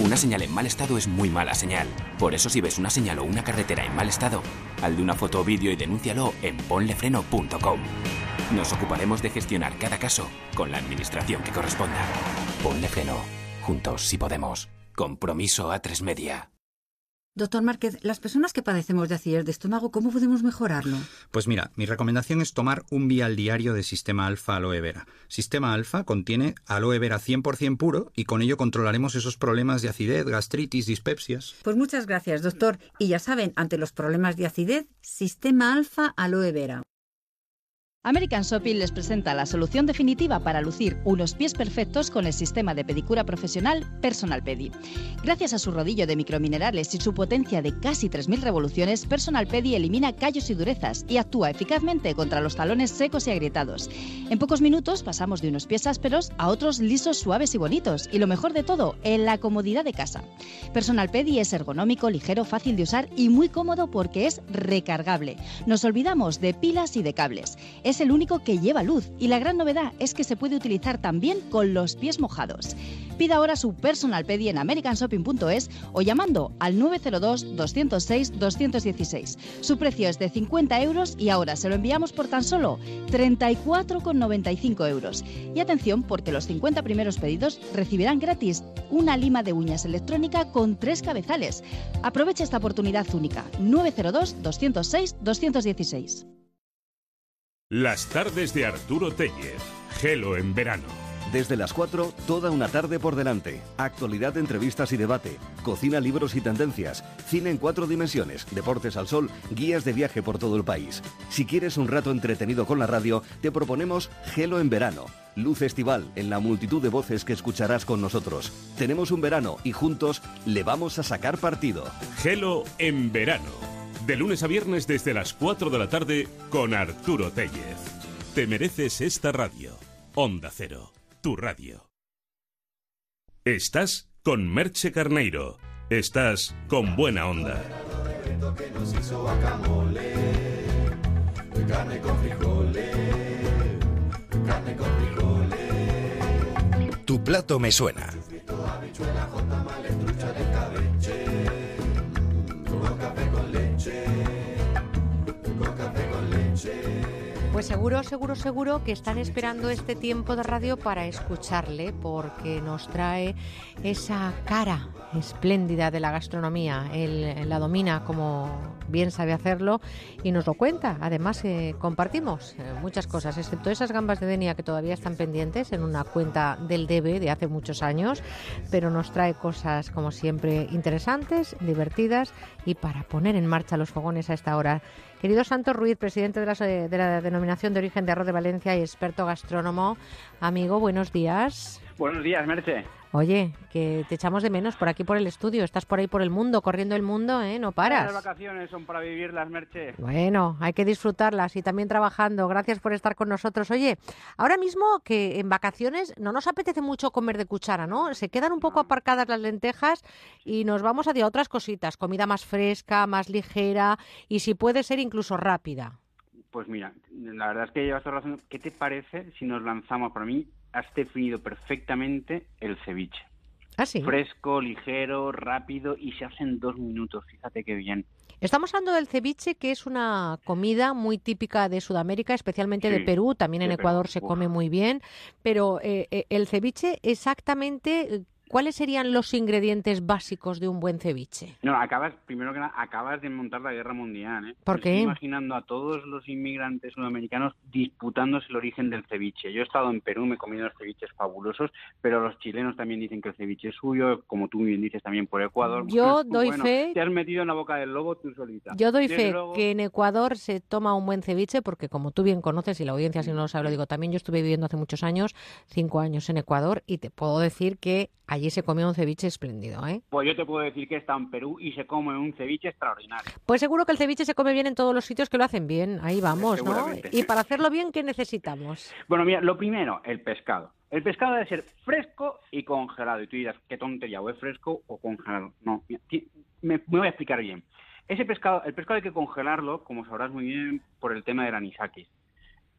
Una señal en mal estado es muy mala señal. Por eso si ves una señal o una carretera en mal estado, al de una foto o vídeo y denúncialo en ponlefreno.com. Nos ocuparemos de gestionar cada caso con la administración que corresponda. Ponle freno. Juntos si podemos. Compromiso a tres media. Doctor Márquez, las personas que padecemos de acidez de estómago, ¿cómo podemos mejorarlo? Pues mira, mi recomendación es tomar un vial diario de Sistema Alfa Aloe Vera. Sistema Alfa contiene aloe vera 100% puro y con ello controlaremos esos problemas de acidez, gastritis, dispepsias. Pues muchas gracias, doctor. Y ya saben, ante los problemas de acidez, Sistema Alfa Aloe Vera. American Shopping les presenta la solución definitiva para lucir unos pies perfectos con el sistema de pedicura profesional Personal Pedi. Gracias a su rodillo de microminerales y su potencia de casi 3.000 revoluciones, Personal Pedi elimina callos y durezas y actúa eficazmente contra los talones secos y agrietados. En pocos minutos pasamos de unos pies ásperos a otros lisos, suaves y bonitos. Y lo mejor de todo, en la comodidad de casa. Personal Pedi es ergonómico, ligero, fácil de usar y muy cómodo porque es recargable. Nos olvidamos de pilas y de cables. Es el único que lleva luz y la gran novedad es que se puede utilizar también con los pies mojados. Pida ahora su personal pedi en americanshopping.es o llamando al 902-206-216. Su precio es de 50 euros y ahora se lo enviamos por tan solo 34,95 euros. Y atención porque los 50 primeros pedidos recibirán gratis una lima de uñas electrónica con tres cabezales. Aprovecha esta oportunidad única. 902-206-216. Las tardes de Arturo Tellez. Gelo en verano. Desde las 4, toda una tarde por delante. Actualidad, entrevistas y debate. Cocina, libros y tendencias. Cine en cuatro dimensiones. Deportes al sol. Guías de viaje por todo el país. Si quieres un rato entretenido con la radio, te proponemos Gelo en verano. Luz estival en la multitud de voces que escucharás con nosotros. Tenemos un verano y juntos le vamos a sacar partido. Gelo en verano. De lunes a viernes desde las 4 de la tarde con Arturo Tellez. Te mereces esta radio. Onda Cero, tu radio. Estás con Merche Carneiro. Estás con buena onda. Tu plato me suena. Pues seguro, seguro, seguro que están esperando este tiempo de radio para escucharle, porque nos trae esa cara espléndida de la gastronomía. Él la domina como bien sabe hacerlo y nos lo cuenta. Además, eh, compartimos eh, muchas cosas, excepto esas gambas de Denia que todavía están pendientes en una cuenta del DB de hace muchos años, pero nos trae cosas, como siempre, interesantes, divertidas y para poner en marcha los fogones a esta hora. Querido Santos Ruiz, presidente de la, de la Denominación de Origen de Arroz de Valencia y experto gastrónomo, amigo, buenos días. Buenos días, Merche. Oye, que te echamos de menos por aquí por el estudio. Estás por ahí por el mundo, corriendo el mundo, ¿eh? No paras. Las vacaciones son para vivirlas, Merche. Bueno, hay que disfrutarlas y también trabajando. Gracias por estar con nosotros. Oye, ahora mismo que en vacaciones no nos apetece mucho comer de cuchara, ¿no? Se quedan un poco aparcadas las lentejas y nos vamos hacia otras cositas. Comida más fresca, más ligera y si puede ser incluso rápida. Pues mira, la verdad es que llevas razón. ¿Qué te parece si nos lanzamos? Para mí has definido perfectamente el ceviche. ¿Ah, sí? Fresco, ligero, rápido y se hace en dos minutos. Fíjate qué bien. Estamos hablando del ceviche, que es una comida muy típica de Sudamérica, especialmente de Perú. También en Ecuador Perú, se come muy bien. Pero eh, eh, el ceviche, exactamente, eh, ¿cuáles serían los ingredientes básicos de un buen ceviche? No, acabas, primero que nada, acabas de montar la guerra mundial, ¿eh? ¿Por qué? Estoy imaginando a todos los inmigrantes sudamericanos disputándose el origen del ceviche. Yo he estado en Perú, me he comido unos ceviches fabulosos, pero los chilenos también dicen que el ceviche es suyo, como tú bien dices también por Ecuador. Yo doy bueno, fe- Te has metido en la boca del lobo tú solita. Yo doy Desde fe luego- que en Ecuador se toma un buen ceviche porque como tú bien conoces y la audiencia si no lo sabe lo digo también, yo estuve viviendo hace muchos años, cinco años en Ecuador y te puedo decir que allí se come un ceviche espléndido, ¿eh? Pues yo te puedo decir que estado en Perú y se come un ceviche extraordinario. Pues seguro que el ceviche se come bien en todos los sitios que lo hacen bien, ahí vamos, ¿no? Y para hacerlo bien, ¿qué necesitamos? Bueno, mira, lo primero, el pescado. El pescado debe ser fresco y congelado. Y tú dirás, qué tontería, o es fresco o congelado. No, mira, me voy a explicar bien. Ese pescado, el pescado hay que congelarlo, como sabrás muy bien, por el tema del anisakis.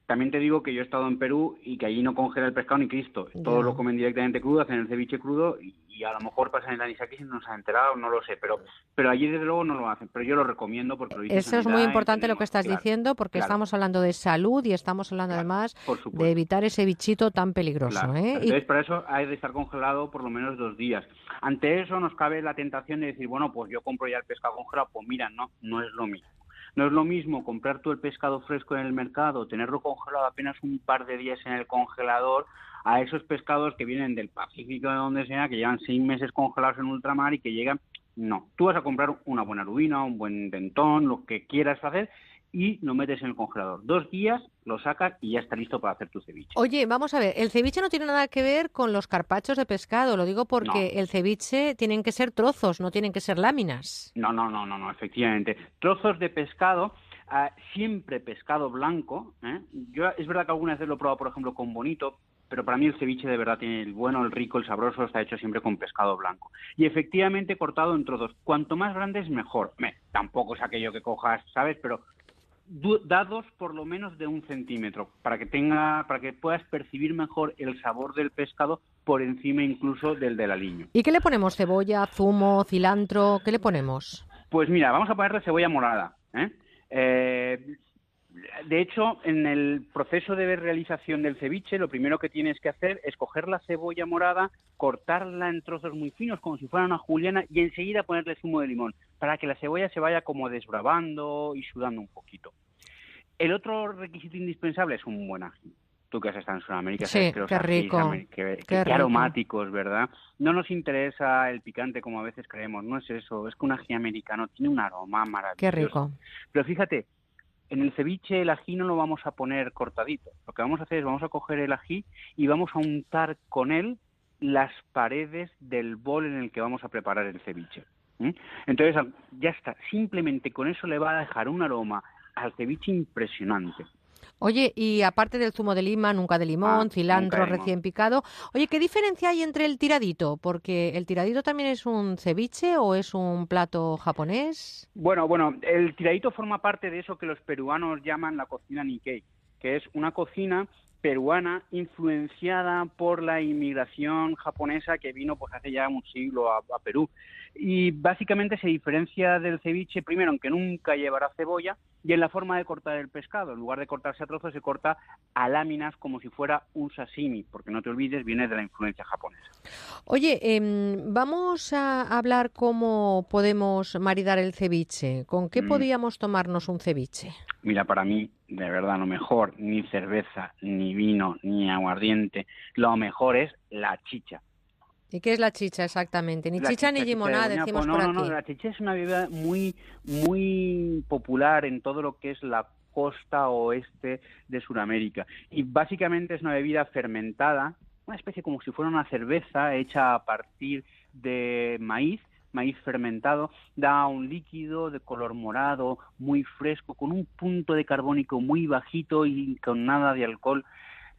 También te digo que yo he estado en Perú y que allí no congela el pescado ni Cristo. Todo Ya. lo comen directamente crudo, hacen el ceviche crudo y, y a lo mejor pasan el anisakis y no se han enterado, no lo sé. Pero, pero allí desde luego no lo hacen. Pero yo lo recomiendo porque lo dice Eso es muy importante lo que estás claro, diciendo porque claro. estamos hablando de salud y estamos hablando además de evitar ese bichito tan peligroso. ¿eh? Y- Entonces, para eso hay de estar congelado por lo menos dos días. Ante eso nos cabe la tentación de decir, bueno, pues yo compro ya el pescado congelado. Pues mira, no, no es lo mismo. No es lo mismo comprar tú el pescado fresco en el mercado, tenerlo congelado apenas un par de días en el congelador, a esos pescados que vienen del Pacífico, de donde sea, que llevan seis meses congelados en ultramar y que llegan. No, tú vas a comprar una buena rubina, un buen dentón, lo que quieras hacer, y lo metes en el congelador. Dos días, lo sacas y ya está listo para hacer tu ceviche. Oye, vamos a ver, el ceviche no tiene nada que ver con los carpachos de pescado, lo digo porque el ceviche tienen que ser trozos, no tienen que ser láminas. No, no, no, no, no, efectivamente. Trozos de pescado, ah, siempre pescado blanco. ¿eh? Yo es verdad que algunas veces lo he probado, por ejemplo, con bonito, pero para mí el ceviche de verdad tiene el bueno, el rico, el sabroso, está hecho siempre con pescado blanco. Y efectivamente cortado en trozos. Cuanto más grandes, mejor. Me, tampoco es aquello que cojas, ¿sabes? Pero dados por lo menos de un centímetro para que tenga para que puedas percibir mejor el sabor del pescado por encima incluso del del aliño. ¿Y qué le ponemos? ¿Cebolla, zumo, cilantro? ¿Qué le ponemos? Pues mira, vamos a ponerle cebolla morada. ¿eh? Eh, de hecho, en el proceso de realización del ceviche, lo primero que tienes que hacer es coger la cebolla morada, cortarla en trozos muy finos, como si fuera una juliana, y enseguida ponerle zumo de limón, para que la cebolla se vaya como desbravando y sudando un poquito. El otro requisito indispensable es un buen ají. Tú que has estado en Sudamérica, Sí, sabes que los qué rico, que- qué qué aromáticos, ¿verdad? No nos interesa el picante como a veces creemos, no es eso, es que un ají americano tiene un aroma maravilloso. Qué rico. Pero fíjate, en el ceviche el ají no lo vamos a poner cortadito. Lo que vamos a hacer es vamos a coger el ají y vamos a untar con él las paredes del bol en el que vamos a preparar el ceviche. Entonces ya está. Simplemente con eso le va a dejar un aroma al ceviche impresionante. Oye, y aparte del zumo de lima, nunca de limón, Ah, cilantro nunca de limón. recién picado. Oye, ¿qué diferencia hay entre el tiradito? Porque el tiradito también es un ceviche o es un plato japonés. Bueno, bueno, el tiradito forma parte de eso que los peruanos llaman la cocina Nikkei, que es una cocina peruana influenciada por la inmigración japonesa que vino pues hace ya un siglo a, a Perú. Y básicamente se diferencia del ceviche, primero, en que nunca llevará cebolla, y en la forma de cortar el pescado. En lugar de cortarse a trozos, se corta a láminas como si fuera un sashimi, porque no te olvides, viene de la influencia japonesa. Oye, em, vamos a hablar cómo podemos maridar el ceviche. ¿Con qué Mm. podíamos tomarnos un ceviche? Mira, para mí, de verdad, lo mejor, ni cerveza, ni vino, ni aguardiente, lo mejor es la chicha. ¿Y qué es la chicha exactamente? Ni La chicha ni chicha de limonada, Doña decimos no, por no, aquí. No, la chicha es una bebida muy, muy popular en todo lo que es la costa oeste de Sudamérica. Y básicamente es una bebida fermentada, una especie como si fuera una cerveza hecha a partir de maíz, maíz fermentado, da un líquido de color morado, muy fresco, con un punto de carbónico muy bajito y con nada de alcohol.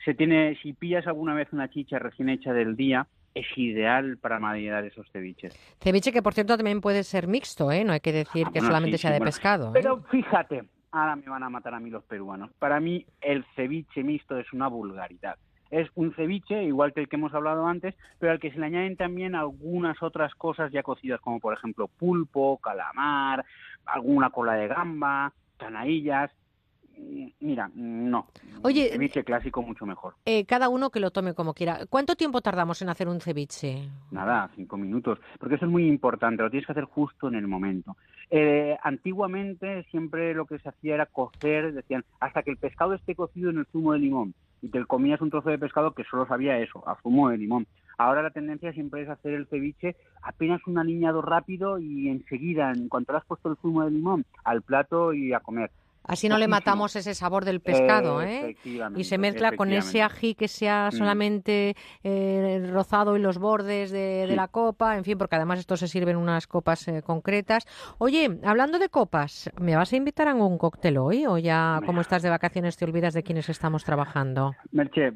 Se tiene, si pillas alguna vez una chicha recién hecha del día, es ideal para maridar esos ceviches. Ceviche que, por cierto, también puede ser mixto, ¿eh? No hay que decir que Bueno, solamente sí, sea sí, de bueno. pescado. ¿eh? Pero fíjate, ahora me van a matar a mí los peruanos. Para mí el ceviche mixto es una vulgaridad. Es un ceviche igual que el que hemos hablado antes, pero al que se le añaden también algunas otras cosas ya cocidas, como por ejemplo pulpo, calamar, alguna cola de gamba, canadillas. Mira, no. Oye, ceviche clásico mucho mejor. Eh, cada uno que lo tome como quiera. ¿Cuánto tiempo tardamos en hacer un ceviche? Nada, cinco minutos, porque eso es muy importante, lo tienes que hacer justo en el momento. Eh, antiguamente siempre lo que se hacía era cocer, decían, hasta que el pescado esté cocido en el zumo de limón, y te comías un trozo de pescado que solo sabía eso, a zumo de limón. Ahora la tendencia siempre es hacer el ceviche apenas un aliñado rápido y enseguida, en cuanto le has puesto el zumo de limón, al plato y a comer. Así no le matamos ese sabor del pescado, ¿eh? Y se mezcla con ese ají que sea Mm. solamente eh, rozado en los bordes de, la copa, en fin, porque además esto se sirve en unas copas eh, concretas. Oye, hablando de copas, ¿me vas a invitar a un cóctel hoy o ya como estás de vacaciones te olvidas de quienes estamos trabajando? Merche,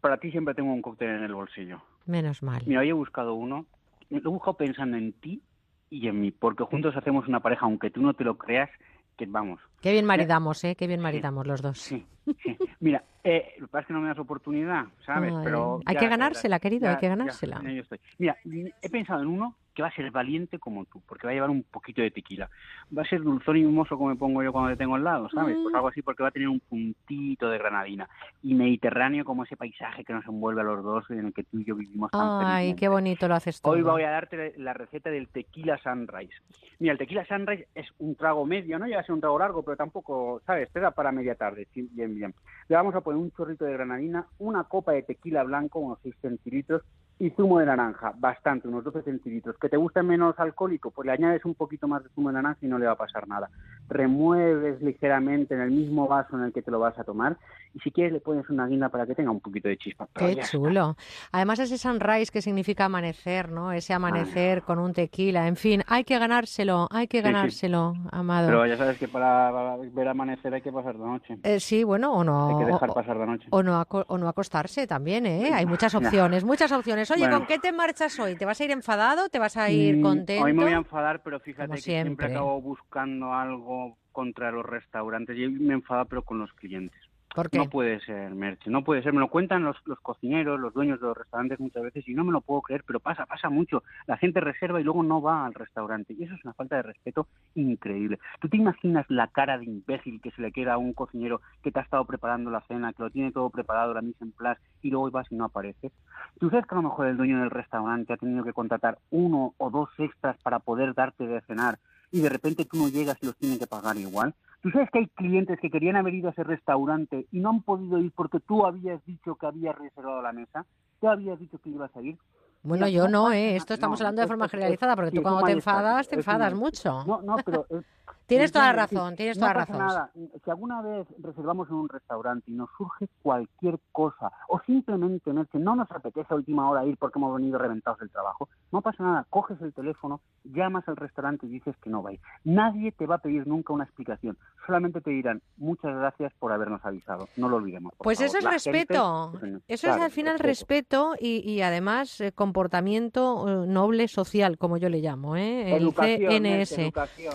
para ti siempre tengo un cóctel en el bolsillo. Menos mal. Mira, hoy he buscado uno, lo he buscado pensando en ti y en mí, porque juntos hacemos una pareja, aunque tú no te lo creas, que vamos. Qué bien maridamos, ¿eh? Qué bien maridamos los dos. Sí, sí. Mira, eh, lo que pasa es que no me das oportunidad, ¿sabes? Ay, Pero hay ya- que ganársela, querido, hay que ganársela. estoy. Mira, he pensado en uno que va a ser valiente como tú, porque va a llevar un poquito de tequila. Va a ser dulzón y mimoso como me pongo yo cuando te tengo al lado, ¿sabes? Pues Mm. algo así porque va a tener un puntito de granadina. Y mediterráneo como ese paisaje que nos envuelve a los dos en el que tú y yo vivimos tan Ay, felizmente. qué bonito lo haces todo. Hoy voy a darte la receta del tequila sunrise. Mira, el tequila sunrise es un trago medio, no llega a ser un trago largo, pero tampoco, ¿sabes? Te da para media tarde, sí, bien, bien. Le vamos a poner un chorrito de granadina, una copa de tequila blanco, unos 6 centilitros, y zumo de naranja, bastante, unos 12 centilitros. ¿Que te guste menos alcohólico? Pues le añades un poquito más de zumo de naranja y no le va a pasar nada. Remueves ligeramente en el mismo vaso en el que te lo vas a tomar y si quieres le pones una guinda para que tenga un poquito de chispa. Qué ya está. chulo. Además ese sunrise que significa amanecer, ¿no? Ese amanecer con un tequila. En fin, hay que ganárselo, hay que Sí, sí. ganárselo, amado. Pero ya sabes que para, ver amanecer hay que pasar la noche. Eh, sí, bueno, o no. Hay que dejar o- pasar la noche. O no, o no acostarse también, ¿eh? Hay muchas opciones, muchas opciones. Oye, Bueno. ¿con qué te marchas hoy? ¿Te vas a ir enfadado? ¿Te vas a ir Mm, contento? Hoy me voy a enfadar, pero fíjate Como que siempre siempre. acabo buscando algo contra los restaurantes. Y hoy me enfado, pero con los clientes. ¿Por qué? No puede ser, Merche, no puede ser. Me lo cuentan los, los cocineros, los dueños de los restaurantes muchas veces y no me lo puedo creer, pero pasa, pasa mucho. La gente reserva y luego no va al restaurante. Y eso es una falta de respeto increíble. ¿Tú te imaginas la cara de imbécil que se le queda a un cocinero que te ha estado preparando la cena, que lo tiene todo preparado, la mise en place, y luego vas y no apareces? ¿Tú sabes que a lo mejor el dueño del restaurante ha tenido que contratar uno o dos extras para poder darte de cenar y de repente tú no llegas y los tienen que pagar igual? ¿Tú sabes que hay clientes que querían haber ido a ese restaurante y no han podido ir porque tú habías dicho que habías reservado la mesa? ¿Tú habías dicho que ibas a ir? Bueno, yo no, ¿eh? Esto estamos No, hablando de forma es- generalizada, porque sí, tú cuando te enfadas, te enfadas mucho. No, no, pero... es- Tienes toda la razón, tienes no toda la razón. nada. Si alguna vez reservamos en un restaurante y nos surge cualquier cosa, o simplemente no nos apetece a última hora ir porque hemos venido reventados del trabajo, no pasa nada, coges el teléfono, llamas al restaurante y dices que no vais. Nadie te va a pedir nunca una explicación, solamente te dirán muchas gracias por habernos avisado, no lo olvidemos. Pues favor. eso es La respeto. gente- Eso es al final respeto y, y además eh, comportamiento eh, noble social, como yo le llamo, ¿eh? El Educación, CNS. educación.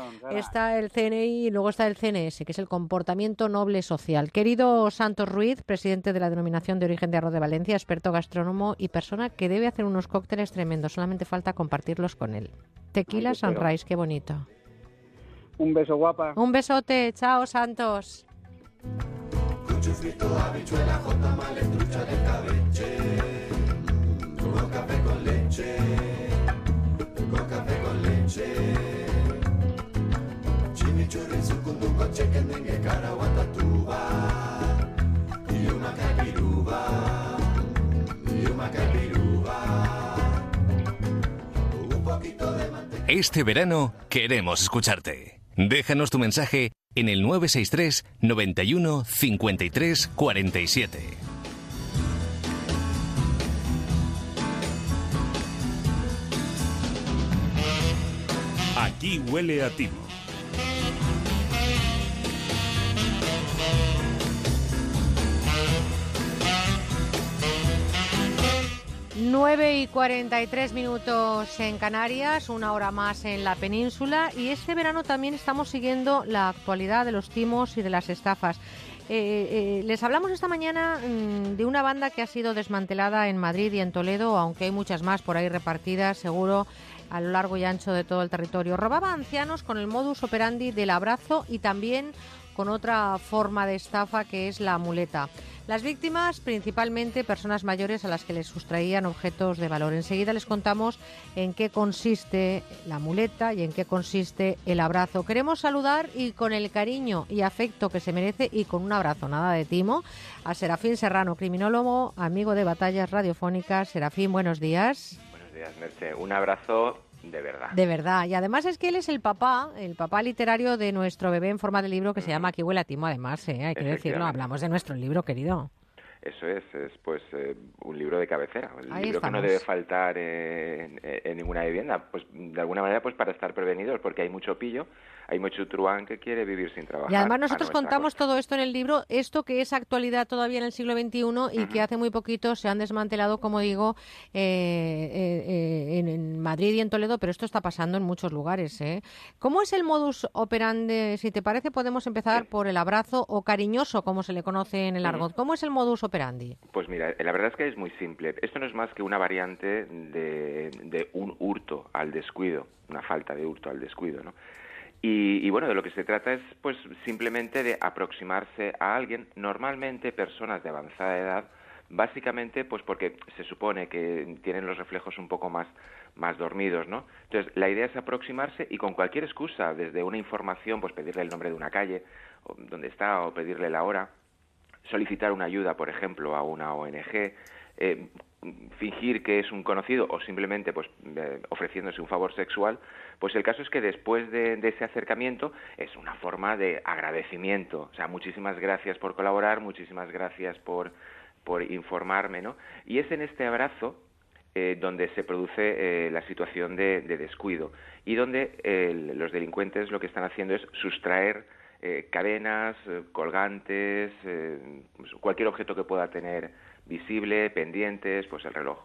Está el CNI y luego está el CNS, que es el comportamiento noble social. Querido Santos Ruiz, presidente de la denominación de origen de Arroz de Valencia, experto gastrónomo y persona que debe hacer unos cócteles tremendos, solamente falta compartirlos con él. Tequila Ay, qué. Sunrise, qué bonito. Un beso guapa. Un besote, chao Santos. Café leche. Con café con leche. Chimichurri, sucunduco, chicken dengue, cara, guatatuba. Y una capiruba. Y una capiruba. Un poquito de mantequilla. Este verano queremos escucharte. Déjanos tu mensaje en el 963 91 53 47. Aquí huele a timo. Nueve y 43 minutos en Canarias, una hora más en la península y este verano también estamos siguiendo la actualidad de los timos y de las estafas. Eh, eh, les hablamos esta mañana mm, de una banda que ha sido desmantelada en Madrid y en Toledo, aunque hay muchas más por ahí repartidas, seguro, a lo largo y ancho de todo el territorio. Robaba ancianos con el modus operandi del abrazo y también con otra forma de estafa que es la muleta. Las víctimas, principalmente personas mayores a las que les sustraían objetos de valor. Enseguida les contamos en qué consiste la muleta y en qué consiste el abrazo. Queremos saludar y con el cariño y afecto que se merece y con un abrazo nada de timo a Serafín Serrano, criminólogo, amigo de batallas radiofónicas. Serafín, buenos días. Buenos días. Un abrazo de verdad. De verdad. Y además es que él es el papá, el papá literario de nuestro bebé en forma de libro que se llama Aquí huele a timo, además, ¿eh? hay que decirlo. Hablamos de nuestro libro, querido. Eso es, es pues eh, un libro de cabecera, el Ahí libro que no debe faltar en, en ninguna vivienda, pues de alguna manera pues para estar prevenidos, porque hay mucho pillo, hay mucho truán que quiere vivir sin trabajar. Y además nosotros contamos todo esto en el libro, esto que es actualidad todavía en el siglo XXI y que hace muy poquito se han desmantelado, como digo, eh, eh, eh, en, en Madrid y en Toledo, pero esto está pasando en muchos lugares. ¿eh? ¿Cómo es el modus operandi? Si te parece, podemos empezar por el abrazo o cariñoso, como se le conoce en el argot. ¿Cómo es el modus operandi? Pues mira, la verdad es que es muy simple. Esto no es más que una variante de, un hurto al descuido, una falta de hurto al descuido, ¿no? Y, bueno, de lo que se trata es pues simplemente de aproximarse a alguien, normalmente personas de avanzada edad, básicamente pues porque se supone que tienen los reflejos un poco más más dormidos, ¿no? Entonces, la idea es aproximarse y con cualquier excusa, desde una información, pues pedirle el nombre de una calle, o dónde está, o pedirle la hora, solicitar una ayuda, por ejemplo, a una ONG, eh, fingir que es un conocido o simplemente pues eh, ofreciéndose un favor sexual, pues el caso es que después de, ese acercamiento es una forma de agradecimiento, o sea, muchísimas gracias por colaborar, muchísimas gracias por por informarme, ¿no? Y es en este abrazo eh, donde se produce eh, la situación de, de descuido y donde eh, los delincuentes lo que están haciendo es sustraer eh, cadenas, eh, colgantes, eh, pues, cualquier objeto que pueda tener visible, pendientes, pues el reloj.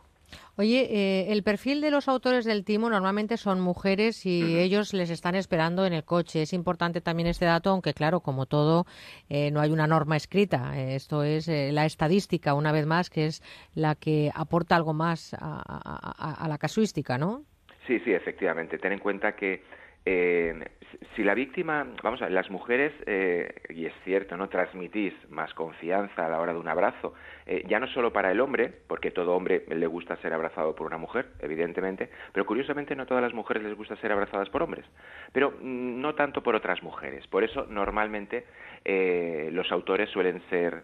Oye, eh, el perfil de los autores del timo normalmente son mujeres y ellos les están esperando en el coche. Es importante también este dato, aunque claro, como todo, no hay una norma escrita. Esto es la estadística, una vez más, que es la que aporta algo más a, a- a- a la casuística, ¿no? Sí, sí, efectivamente. Ten en cuenta que si la víctima, vamos a ver, las mujeres, eh, y es cierto, ¿no? Transmitís más confianza a la hora de un abrazo, eh, ya no solo para el hombre, porque todo hombre le gusta ser abrazado por una mujer, evidentemente, pero curiosamente no todas las mujeres les gusta ser abrazadas por hombres, pero mm, no tanto por otras mujeres. Por eso normalmente eh, los autores suelen ser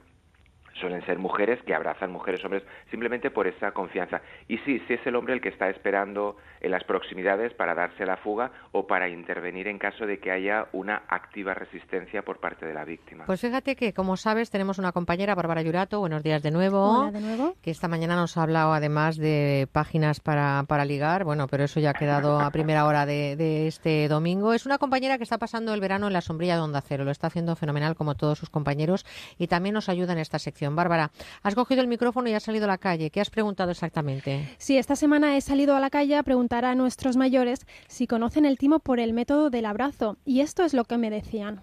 suelen ser mujeres que abrazan mujeres hombres simplemente por esa confianza. Y sí, sí es el hombre el que está esperando en las proximidades para darse la fuga o para intervenir en caso de que haya una activa resistencia por parte de la víctima. Pues fíjate que, como sabes, tenemos una compañera, Bárbara Yurato. Buenos días de nuevo. Hola de nuevo. Que esta mañana nos ha hablado además de páginas para, para ligar. Bueno, pero eso ya ha quedado a primera hora de, de este domingo. Es una compañera que está pasando el verano en la sombrilla de Onda Cero. Lo está haciendo fenomenal como todos sus compañeros y también nos ayuda en esta sección. Bárbara, has cogido el micrófono y has salido a la calle. ¿Qué has preguntado exactamente? Sí, esta semana he salido a la calle a preguntar a nuestros mayores si conocen el timo por el método del abrazo. Y esto es lo que me decían.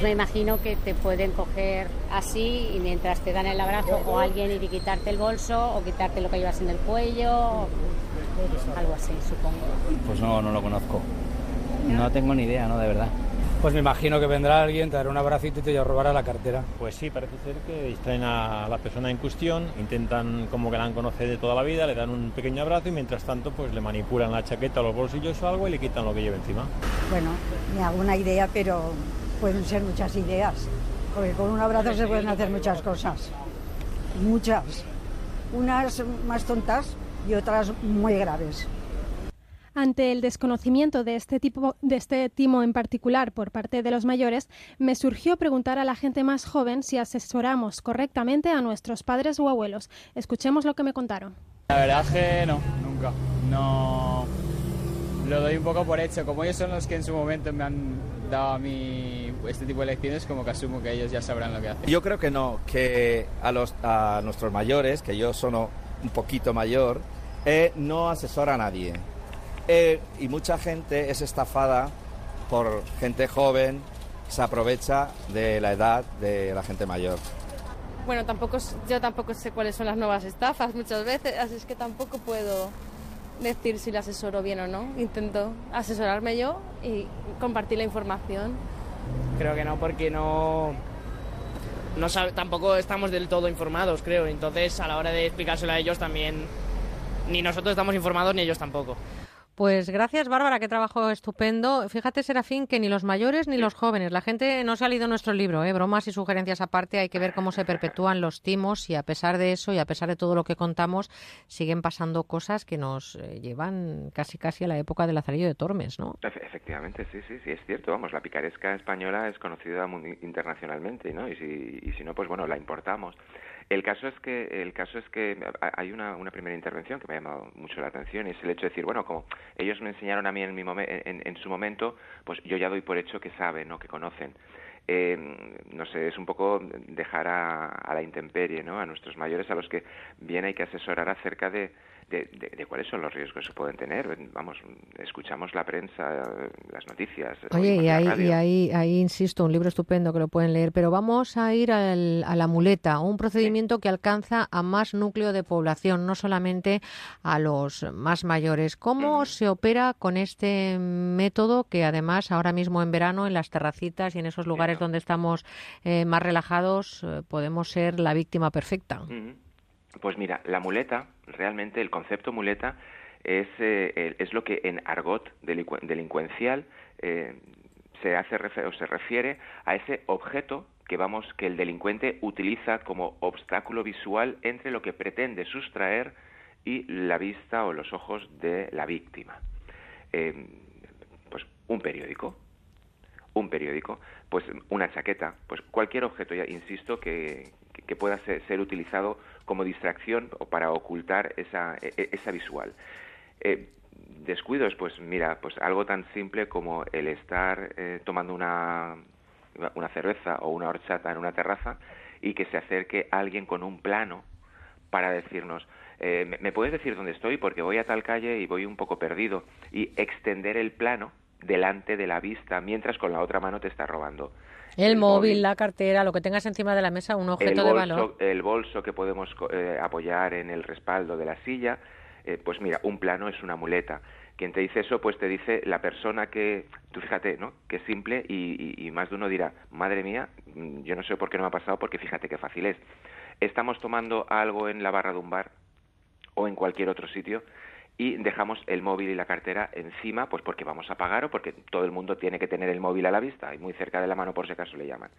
Me imagino que te pueden coger así y mientras te dan el abrazo o alguien y quitarte el bolso o quitarte lo que llevas en el cuello, o algo así, supongo. Pues no, no lo conozco. No tengo ni idea, ¿no? De verdad. Pues me imagino que vendrá alguien, te dará un abracito y te robará la cartera. Pues sí, parece ser que distraen a la persona en cuestión, intentan como que la han conocido de toda la vida, le dan un pequeño abrazo y mientras tanto pues le manipulan la chaqueta los bolsillos o algo y le quitan lo que lleva encima. Bueno, me hago una idea, pero pueden ser muchas ideas, porque con un abrazo se pueden hacer muchas cosas, muchas, unas más tontas y otras muy graves. Ante el desconocimiento de este tipo de este timo en particular por parte de los mayores, me surgió preguntar a la gente más joven si asesoramos correctamente a nuestros padres o abuelos. Escuchemos lo que me contaron. La verdad es que no, nunca. No. Lo doy un poco por hecho. Como ellos son los que en su momento me han dado a mí este tipo de lecciones, como que asumo que ellos ya sabrán lo que hacen. Yo creo que no, que a, los, a nuestros mayores, que yo soy un poquito mayor, eh, no asesora a nadie. Eh, y mucha gente es estafada por gente joven, se aprovecha de la edad de la gente mayor. Bueno, tampoco yo tampoco sé cuáles son las nuevas estafas muchas veces, así es que tampoco puedo decir si le asesoro bien o no. Intento asesorarme yo y compartir la información. Creo que no, porque no, no tampoco estamos del todo informados, creo. Entonces, a la hora de explicárselo a ellos también, ni nosotros estamos informados ni ellos tampoco. Pues gracias, Bárbara, qué trabajo estupendo. Fíjate, Serafín, que ni los mayores ni los jóvenes, la gente no se ha leído nuestro libro, ¿eh? bromas y sugerencias aparte, hay que ver cómo se perpetúan los timos y a pesar de eso y a pesar de todo lo que contamos, siguen pasando cosas que nos eh, llevan casi casi a la época del Lazarillo de Tormes, ¿no? Efe- Efectivamente, sí, sí, sí, es cierto. Vamos, la picaresca española es conocida internacionalmente, ¿no? Y si, y si no, pues bueno, la importamos. El caso es que el caso es que hay una, una primera intervención que me ha llamado mucho la atención y es el hecho de decir, bueno, como ellos me enseñaron a mí en, mi momen- en, su momento, pues yo ya doy por hecho que saben, ¿no? que conocen. Eh, no sé, es un poco dejar a, a la intemperie, ¿no? A nuestros mayores a los que bien hay que asesorar acerca de, de, de- de cuáles son los riesgos que se pueden tener. Vamos, escuchamos la prensa, las noticias. Oye, y ahí, y ahí, ahí insisto, un libro estupendo que lo pueden leer, pero vamos a ir al- a la muleta, un procedimiento que alcanza a más núcleo de población, no solamente a los más mayores. ¿Cómo se opera con este método que además ahora mismo en verano en las terracitas y en esos lugares donde estamos eh, más relajados eh, podemos ser la víctima perfecta? Ujú. Pues mira, la muleta, realmente el concepto muleta es, eh, es lo que en argot delincu- delincuencial eh, se hace o se refiere a ese objeto que vamos que el delincuente utiliza como obstáculo visual entre lo que pretende sustraer y la vista o los ojos de la víctima. Eh, pues un periódico, un periódico, pues una chaqueta, pues cualquier objeto, ya insisto, que, que- pueda ser, ser utilizado como distracción o para ocultar esa, e- e- esa visual. Eh, descuidos, pues mira, pues algo tan simple como el estar eh, tomando una, una cerveza o una horchata en una terraza y que se acerque alguien con un plano para decirnos, eh, ¿me- ¿me puedes decir dónde estoy? Porque voy a tal calle y voy un poco perdido. Y extender el plano delante de la vista mientras con la otra mano te está robando. El, móvil, la cartera, lo que tengas encima de la mesa, un objeto el de valor. El bolso que podemos eh, apoyar en el respaldo de la silla, eh, pues mira, un plano es una muleta. Quien te dice eso, pues te dice la persona que, tú fíjate, ¿no? Que es simple y, y- y más de uno dirá, madre mía, mm, yo no sé por qué no me ha pasado, porque fíjate qué fácil es. Estamos tomando algo en la barra de un bar o en cualquier otro sitio y dejamos el móvil y la cartera encima, pues porque vamos a pagar o porque todo el mundo tiene que tener el móvil a la vista y muy cerca de la mano por si acaso le llaman.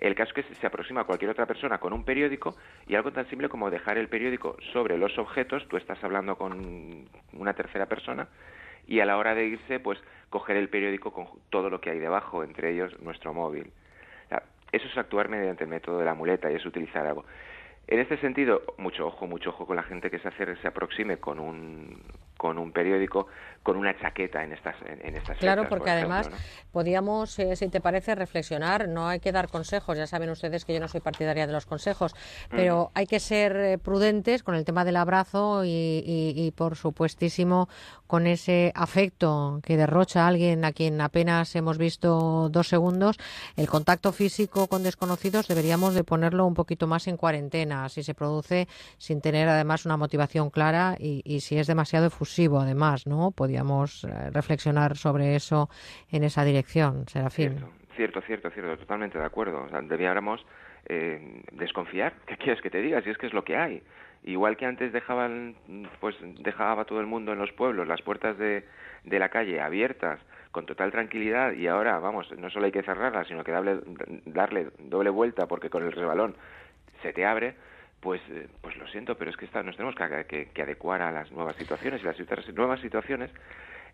El caso es que se aproxima a cualquier otra persona con un periódico y algo tan simple como dejar el periódico sobre los objetos, tú estás hablando con una tercera persona y a la hora de irse, pues coger el periódico con todo lo que hay debajo, entre ellos nuestro móvil. Eso es actuar mediante el método de la muleta y es utilizar algo. En este sentido, mucho ojo, mucho ojo con la gente que se, acer- se aproxime con un, con un periódico, con una chaqueta en estas, en, en estas Claro, fechas, porque por ejemplo, además ¿no? podíamos, eh, si te parece, reflexionar. No hay que dar consejos. Ya saben ustedes que yo no soy partidaria de los consejos, pero Ujú. hay que ser eh, prudentes con el tema del abrazo y, y- y, por supuestísimo, con ese afecto que derrocha alguien a quien apenas hemos visto dos segundos. El contacto físico con desconocidos deberíamos de ponerlo un poquito más en cuarentena, si se produce sin tener además una motivación clara y, si es demasiado efusivo, además, ¿no? Podríamos eh, reflexionar sobre eso en esa dirección, Serafín. Cierto, cierto, cierto, totalmente de acuerdo. O debiéramos eh, desconfiar. ¿Qué quieres que te diga? Si es que es lo que hay. Igual que antes dejaban, pues dejaba todo el mundo en los pueblos las puertas de, de la calle abiertas con total tranquilidad y ahora, vamos, no solo hay que cerrarlas, sino que darle, darle doble vuelta porque con el resbalón se te abre, pues, eh, pues lo siento, pero es que esta- nos tenemos que, que- que adecuar a las nuevas situaciones y las nuevas situaciones,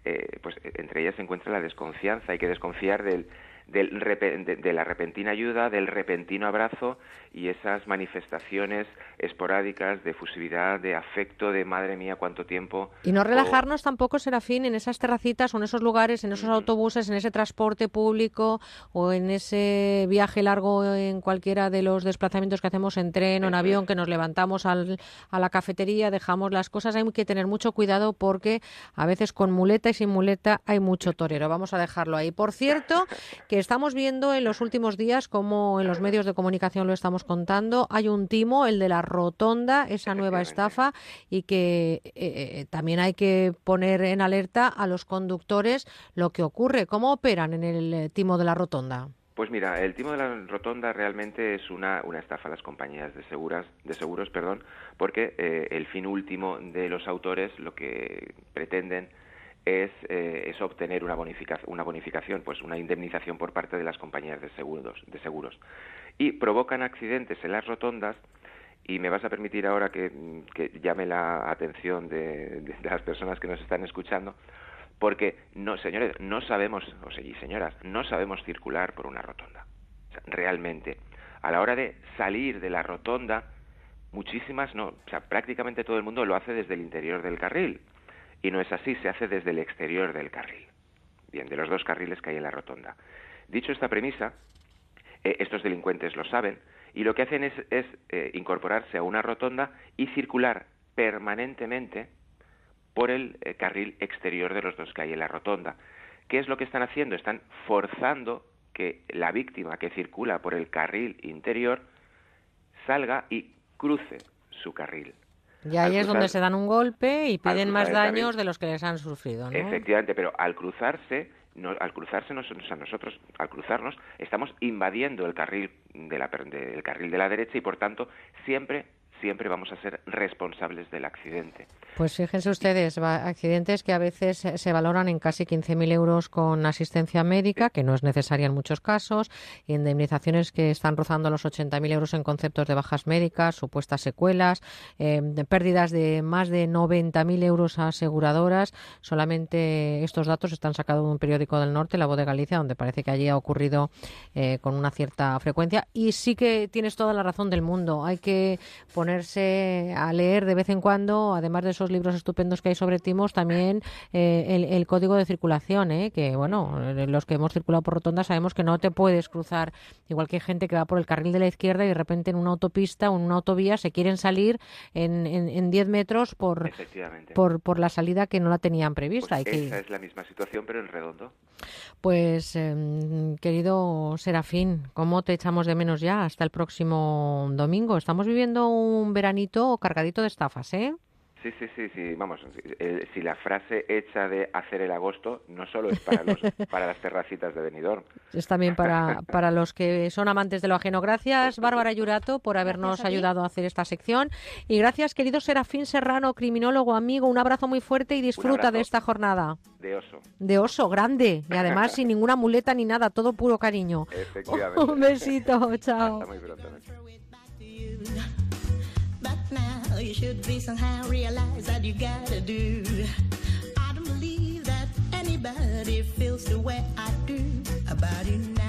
eh, pues entre ellas se encuentra la desconfianza. Hay que desconfiar del, del de, de la repentina ayuda, del repentino abrazo y esas manifestaciones esporádicas de efusividad, de afecto, de madre mía, cuánto tiempo. Y no o- relajarnos tampoco, Serafín, en esas terracitas o en esos lugares, en esos autobuses, en ese transporte público o en ese viaje largo en cualquiera de los desplazamientos que hacemos en tren o en avión, que nos levantamos al- a la cafetería, dejamos las cosas. Hay que tener mucho cuidado porque a veces con muleta y sin muleta hay mucho torero. Vamos a dejarlo ahí. Por cierto, que estamos viendo en los últimos días, como en los medios de comunicación lo estamos contando, hay un timo, el de la rotonda, esa nueva estafa, y que eh, eh, también hay que poner en alerta a los conductores lo que ocurre. ¿Cómo operan en el eh, timo de la rotonda? Pues mira, el timo de la rotonda realmente es una, una estafa a las compañías de seguras, de seguros, perdón, porque eh, el fin último de los autores lo que pretenden es, eh, es obtener una bonificación, una bonificación, pues una indemnización por parte de las compañías de seguros, de seguros. Y provocan accidentes en las rotondas y me vas a permitir ahora que, que llame la atención de, las personas que nos están escuchando, porque no, señores, no sabemos, o sea, señoras, no sabemos circular por una rotonda. Realmente, a la hora de salir de la rotonda, muchísimas no, o sea, prácticamente todo el mundo lo hace desde el interior del carril. Y no es así, se hace desde el exterior del carril. Bien, de los dos carriles que hay en la rotonda. Dicho esta premisa, eh, estos delincuentes lo saben y lo que hacen es, eh, incorporarse a una rotonda y circular permanentemente por el eh, carril exterior de los dos que hay en la rotonda. ¿Qué es lo que están haciendo? Están forzando que la víctima que circula por el carril interior salga y cruce su carril. Y ahí es donde se dan un golpe y piden más daños de los que les han sufrido, ¿no? Efectivamente, pero al cruzarse, no- al cruzarse nosotros, a nosotros, al cruzarnos, estamos invadiendo el carril de la, del carril de la derecha y por tanto siempre, siempre vamos a ser responsables del accidente. Pues fíjense ustedes, accidentes que a veces se valoran en casi 15.000 euros con asistencia médica, que no es necesaria en muchos casos, indemnizaciones que están rozando los 80.000 euros en conceptos de bajas médicas, supuestas secuelas, eh, de pérdidas de más de 90.000 euros a aseguradoras. Solamente estos datos están sacados de un periódico del norte, La Voz de Galicia, donde parece que allí ha ocurrido eh, con una cierta frecuencia. Y sí que tienes toda la razón del mundo. Hay que ponerse a leer de vez en cuando, además de esos libros estupendos que hay sobre timos, también eh, el, el código de circulación, ¿eh? que bueno, los que hemos circulado por rotonda sabemos que no te puedes cruzar, igual que hay gente que va por el carril de la izquierda y de repente en una autopista o en una autovía se quieren salir en, en, en 10 metros por, por, por la salida que no la tenían prevista. Hay que- Esa es la misma situación, pero en redondo. pues, em, querido Serafín, ¿cómo te echamos de menos ya hasta el próximo domingo? Estamos viviendo un veranito cargadito de estafas, ¿eh? Sí, sí, sí, sí, vamos, eh, si la frase hecha de hacer el agosto no solo es para, los, para las terracitas de Benidorm. Es también para, para los que son amantes de lo ajeno. Gracias, Bárbara Yurato, por habernos a ayudado a hacer esta sección. Y gracias, querido Serafín Serrano, criminólogo, amigo. Un abrazo muy fuerte y disfruta de esta jornada. De oso. De oso, grande. Y además sin ninguna muleta ni nada, todo puro cariño. Efectivamente. Un besito, chao. Hasta muy pronto. You should be somehow realize that you gotta do. I don't believe that anybody feels the way I do about you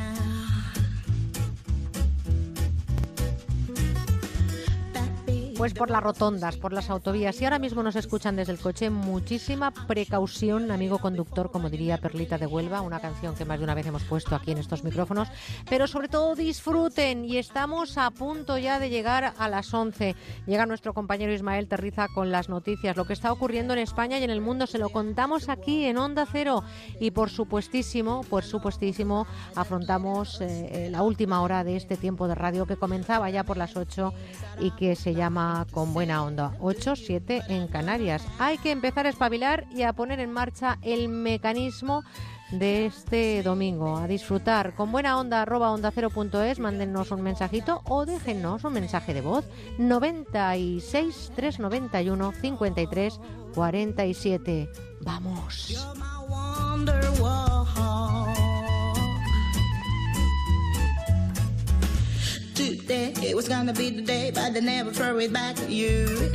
Pues por las rotondas, por las autovías. Si ahora mismo nos escuchan desde el coche, muchísima precaución, amigo conductor, como diría Perlita de Huelva, una canción que más de una vez hemos puesto aquí en estos micrófonos. Pero sobre todo disfruten y estamos a punto ya de llegar a las 11. Llega nuestro compañero Ismael Terriza con las noticias, lo que está ocurriendo en España y en el mundo. Se lo contamos aquí en Onda Cero y por supuestísimo, por supuestísimo, afrontamos eh, la última hora de este tiempo de radio que comenzaba ya por las 8 y que se llama Con Buena Onda 8, 7 en Canarias. Hay que empezar a espabilar y a poner en marcha el mecanismo de este domingo. A disfrutar con buena onda arroba onda cero punto es, un mensajito o déjennos un mensaje de voz 96 391 53 47. Vamos. Wonderwall. Today was gonna be the day, but they never throw it back at you.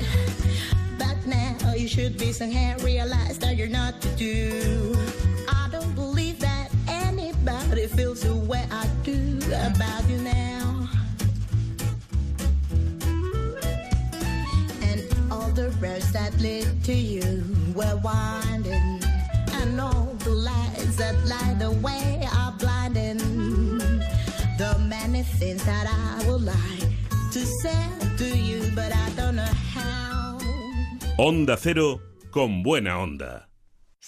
But now you should be somehow realize that you're not to do. I don't believe that anybody feels the way I do about you now. And all the roads that lead to you were winding, and all the lights that light the way Onda Cero con buena onda.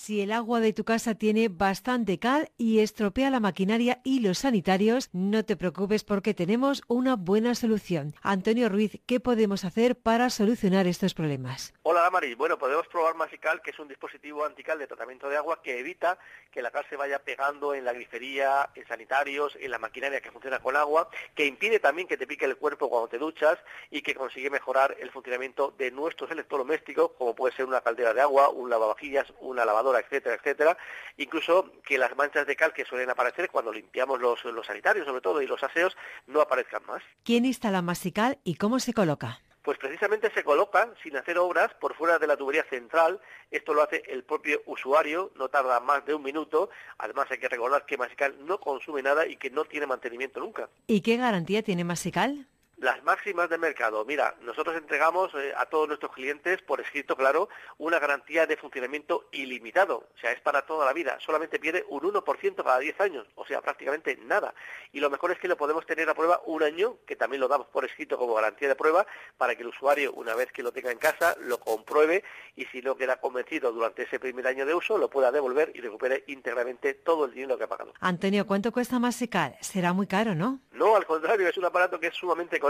Si el agua de tu casa tiene bastante cal y estropea la maquinaria y los sanitarios, no te preocupes porque tenemos una buena solución. Antonio Ruiz, ¿qué podemos hacer para solucionar estos problemas? Hola Damaris, bueno, podemos probar Masical, que es un dispositivo antical de tratamiento de agua que evita que la cal se vaya pegando en la grifería, en sanitarios, en la maquinaria que funciona con agua, que impide también que te pique el cuerpo cuando te duchas y que consigue mejorar el funcionamiento de nuestros electrodomésticos, como puede ser una caldera de agua, un lavavajillas, una lavadora, etcétera, etcétera. Incluso que las manchas de cal que suelen aparecer cuando limpiamos los, los sanitarios, sobre todo, y los aseos, no aparezcan más. ¿Quién instala Masical y cómo se coloca? Pues precisamente se coloca, sin hacer obras, por fuera de la tubería central. Esto lo hace el propio usuario, no tarda más de un minuto. Además hay que recordar que Masical no consume nada y que no tiene mantenimiento nunca. ¿Y qué garantía tiene Masical? Las máximas de mercado. Mira, nosotros entregamos eh, a todos nuestros clientes, por escrito claro, una garantía de funcionamiento ilimitado. O sea, es para toda la vida. Solamente pierde un 1% cada 10 años. O sea, prácticamente nada. Y lo mejor es que lo podemos tener a prueba un año, que también lo damos por escrito como garantía de prueba, para que el usuario, una vez que lo tenga en casa, lo compruebe y si no queda convencido durante ese primer año de uso, lo pueda devolver y recupere íntegramente todo el dinero que ha pagado. Antonio, ¿cuánto cuesta Masical? Será muy caro, ¿no? No, al contrario, es un aparato que es sumamente económico.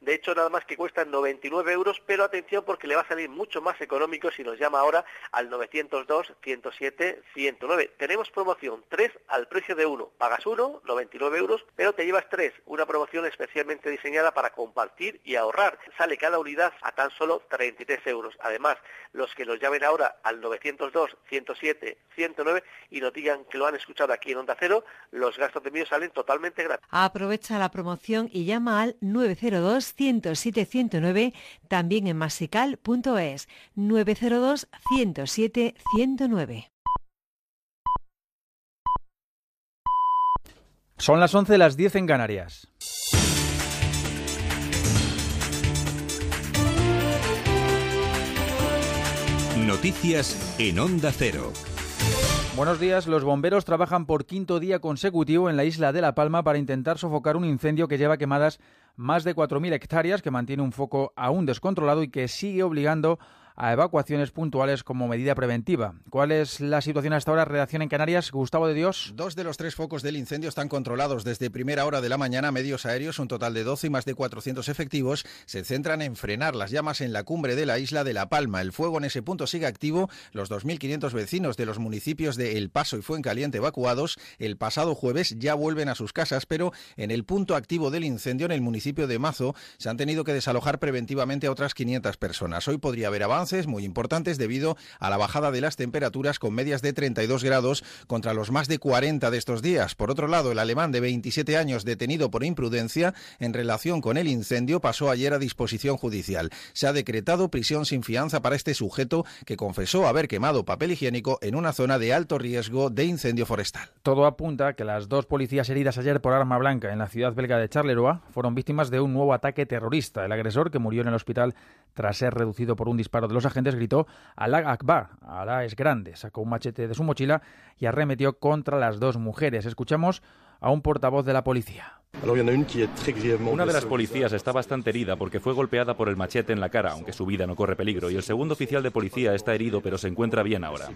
De hecho, nada más que cuesta 99 euros, pero atención porque le va a salir mucho más económico si nos llama ahora al 902 107 109. Tenemos promoción 3 al precio de 1. Pagas 1, 99 euros, pero te llevas 3. Una promoción especialmente diseñada para compartir y ahorrar. Sale cada unidad a tan solo 33 euros. Además, los que nos llamen ahora al 902 107 109 y nos digan que lo han escuchado aquí en Onda Cero, los gastos de envío salen totalmente gratis. Aprovecha la promoción y llama al 902-107-109, también en masical.es. 902-107-109. Son las 11 las 10 en Canarias. Noticias en Onda Cero. Buenos días. Los bomberos trabajan por quinto día consecutivo en la isla de La Palma para intentar sofocar un incendio que lleva quemadas más de 4.000 hectáreas, que mantiene un foco aún descontrolado y que sigue obligando a evacuaciones puntuales como medida preventiva. ¿Cuál es la situación hasta ahora? Redacción en Canarias, Gustavo de Dios. Dos de los tres focos del incendio están controlados desde primera hora de la mañana. Medios aéreos, un total de 12 y más de 400 efectivos, se centran en frenar las llamas en la cumbre de la isla de La Palma. El fuego en ese punto sigue activo. Los 2.500 vecinos de los municipios de El Paso y Fuencaliente evacuados el pasado jueves ya vuelven a sus casas, pero en el punto activo del incendio en el municipio de Mazo se han tenido que desalojar preventivamente a otras 500 personas. Hoy podría haber avances muy importantes debido a la bajada de las temperaturas con medias de 32 grados contra los más de 40 de estos días. Por otro lado, el alemán de 27 años detenido por imprudencia en relación con el incendio pasó ayer a disposición judicial. Se ha decretado prisión sin fianza para este sujeto que confesó haber quemado papel higiénico en una zona de alto riesgo de incendio forestal. Todo apunta a que las dos policías heridas ayer por arma blanca en la ciudad belga de Charleroi fueron víctimas de un nuevo ataque terrorista. El agresor, que murió en el hospital tras ser reducido por un disparo de los agentes, gritó Alá Akbar, Alá es grande, sacó un machete de su mochila y arremetió contra las dos mujeres. Escuchamos a un portavoz de la policía. Una de las policías está bastante herida porque fue golpeada por el machete en la cara, aunque su vida no corre peligro, y el segundo oficial de policía está herido pero se encuentra bien ahora.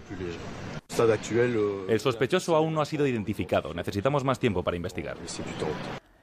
El sospechoso aún no ha sido identificado. Necesitamos más tiempo para investigar.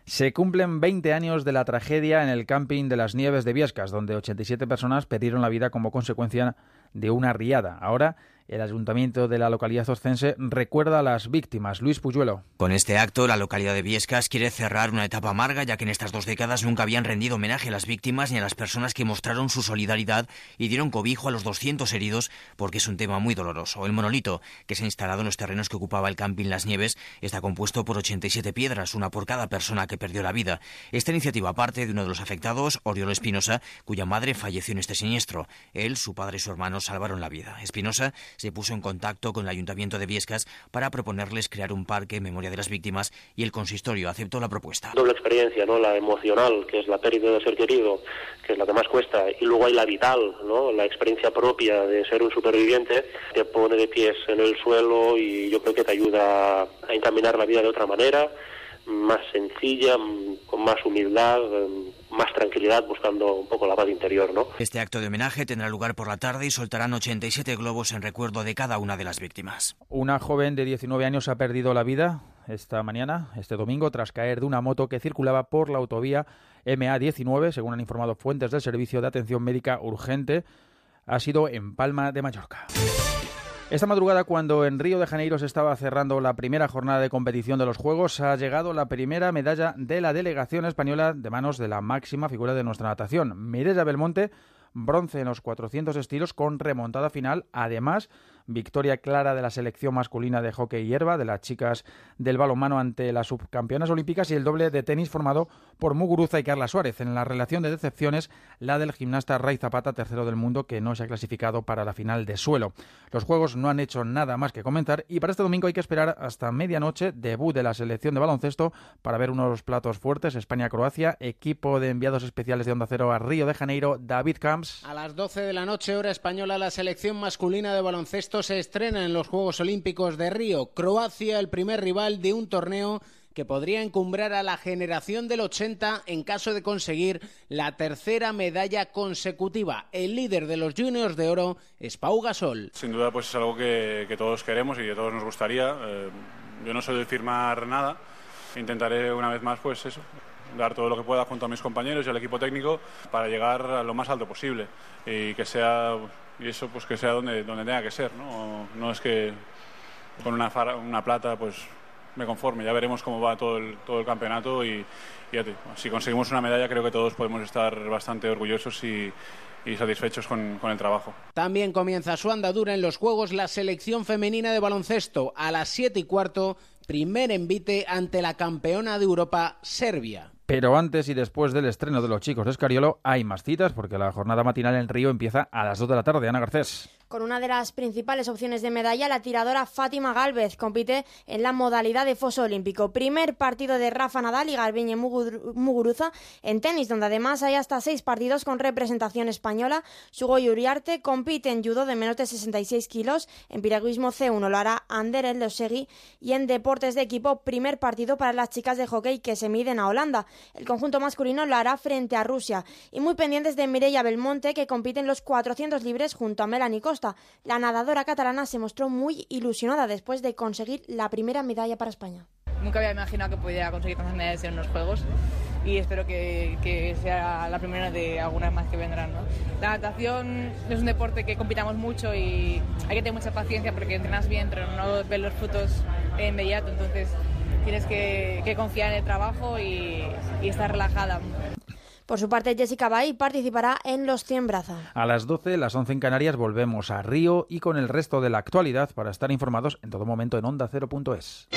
Se cumplen 20 años de la tragedia en el camping de las Nieves de Viescas, donde 87 personas perdieron la vida como consecuencia de una riada. Ahora el ayuntamiento de la localidad oscense recuerda a las víctimas. Luis Puyuelo. Con este acto, la localidad de Viescas quiere cerrar una etapa amarga, ya que en estas dos décadas nunca habían rendido homenaje a las víctimas ni a las personas que mostraron su solidaridad y dieron cobijo a los 200 heridos, porque es un tema muy doloroso. El monolito, que se ha instalado en los terrenos que ocupaba el camping Las Nieves, está compuesto por 87 piedras, una por cada persona que perdió la vida. Esta iniciativa parte de uno de los afectados, Oriol Espinosa, cuya madre falleció en este siniestro. Él, su padre y su hermano salvaron la vida. Espinosa se puso en contacto con el Ayuntamiento de Viescas para proponerles crear un parque en memoria de las víctimas y el consistorio aceptó la propuesta. Doble experiencia, ¿no? La emocional, que es la pérdida de ser querido, que es la que más cuesta, y luego hay la vital, ¿no? La experiencia propia de ser un superviviente, te pone de pies en el suelo y yo creo que te ayuda a encaminar la vida de otra manera más sencilla, con más humildad, más tranquilidad, buscando un poco la paz interior, ¿no? Este acto de homenaje tendrá lugar por la tarde y soltarán 87 globos en recuerdo de cada una de las víctimas. Una joven de 19 años ha perdido la vida esta mañana, este domingo, tras caer de una moto que circulaba por la autovía MA19, según han informado fuentes del Servicio de Atención Médica Urgente. Ha sido en Palma de Mallorca. Esta madrugada, cuando en Río de Janeiro se estaba cerrando la primera jornada de competición de los Juegos, ha llegado la primera medalla de la delegación española de manos de la máxima figura de nuestra natación, Mireia Belmonte, bronce en los 400 estilos con remontada final, además victoria clara de la selección masculina de hockey hierba, de las chicas del balonmano ante las subcampeonas olímpicas y el doble de tenis formado por Muguruza y Carla Suárez. En la relación de decepciones, la del gimnasta Ray Zapata, tercero del mundo, que no se ha clasificado para la final de suelo. Los juegos no han hecho nada más que comentar y para este domingo hay que esperar hasta medianoche, debut de la selección de baloncesto, para ver unos platos fuertes, España-Croacia, equipo de enviados especiales de Onda Cero a Río de Janeiro, David Camps. A las 12 de la noche, hora española, la selección masculina de baloncesto se estrena en los Juegos Olímpicos de Río. Croacia, el primer rival de un torneo que podría encumbrar a la generación del 80 en caso de conseguir la tercera medalla consecutiva. El líder de los juniors de oro es Pau Gasol. Sin duda, pues es algo que, todos queremos y que todos nos gustaría. Eh, yo no soy de firmar nada. Intentaré una vez más, pues eso, dar todo lo que pueda junto a mis compañeros y al equipo técnico para llegar a lo más alto posible y que sea y eso pues que sea donde, donde tenga que ser no, no es que con una, una plata pues me conforme ya veremos cómo va todo el, todo el campeonato y, si conseguimos una medalla creo que todos podemos estar bastante orgullosos y, y satisfechos con, con, el trabajo. También comienza su andadura en los Juegos la selección femenina de baloncesto a las 7 y cuarto, primer envite ante la campeona de Europa, Serbia. Pero antes y después del estreno de los chicos de Escariolo hay más citas porque la jornada matinal en Río empieza a las 2 de la tarde. Ana Garcés. Con una de las principales opciones de medalla, la tiradora Fátima Galvez compite en la modalidad de foso olímpico. Primer partido de Rafa Nadal y Garbiñe Muguruza en tenis, donde además hay hasta seis partidos con representación española. Sugoi Uriarte compite en judo de menos de 66 kilos. En piragüismo C1 lo hará Ander Eldosegui. Y en deportes de equipo, primer partido para las chicas de hockey que se miden a Holanda. El conjunto masculino lo hará frente a Rusia. Y muy pendientes de Mireia Belmonte, que compite en los 400 libres junto a Melanie Costa. La nadadora catalana se mostró muy ilusionada después de conseguir la primera medalla para España. Nunca había imaginado que pudiera conseguir tantas medallas en unos Juegos y espero que, sea la primera de algunas más que vendrán. La natación es un deporte que compitamos mucho y hay que tener mucha paciencia porque entrenas bien, pero no ves los frutos inmediato, entonces tienes que, confiar en el trabajo y estar relajada. Por su parte, Jessica Bay participará en los 100 brazas. A las 12, las 11 en Canarias, volvemos a Río y con el resto de la actualidad para estar informados en todo momento en onda0.es.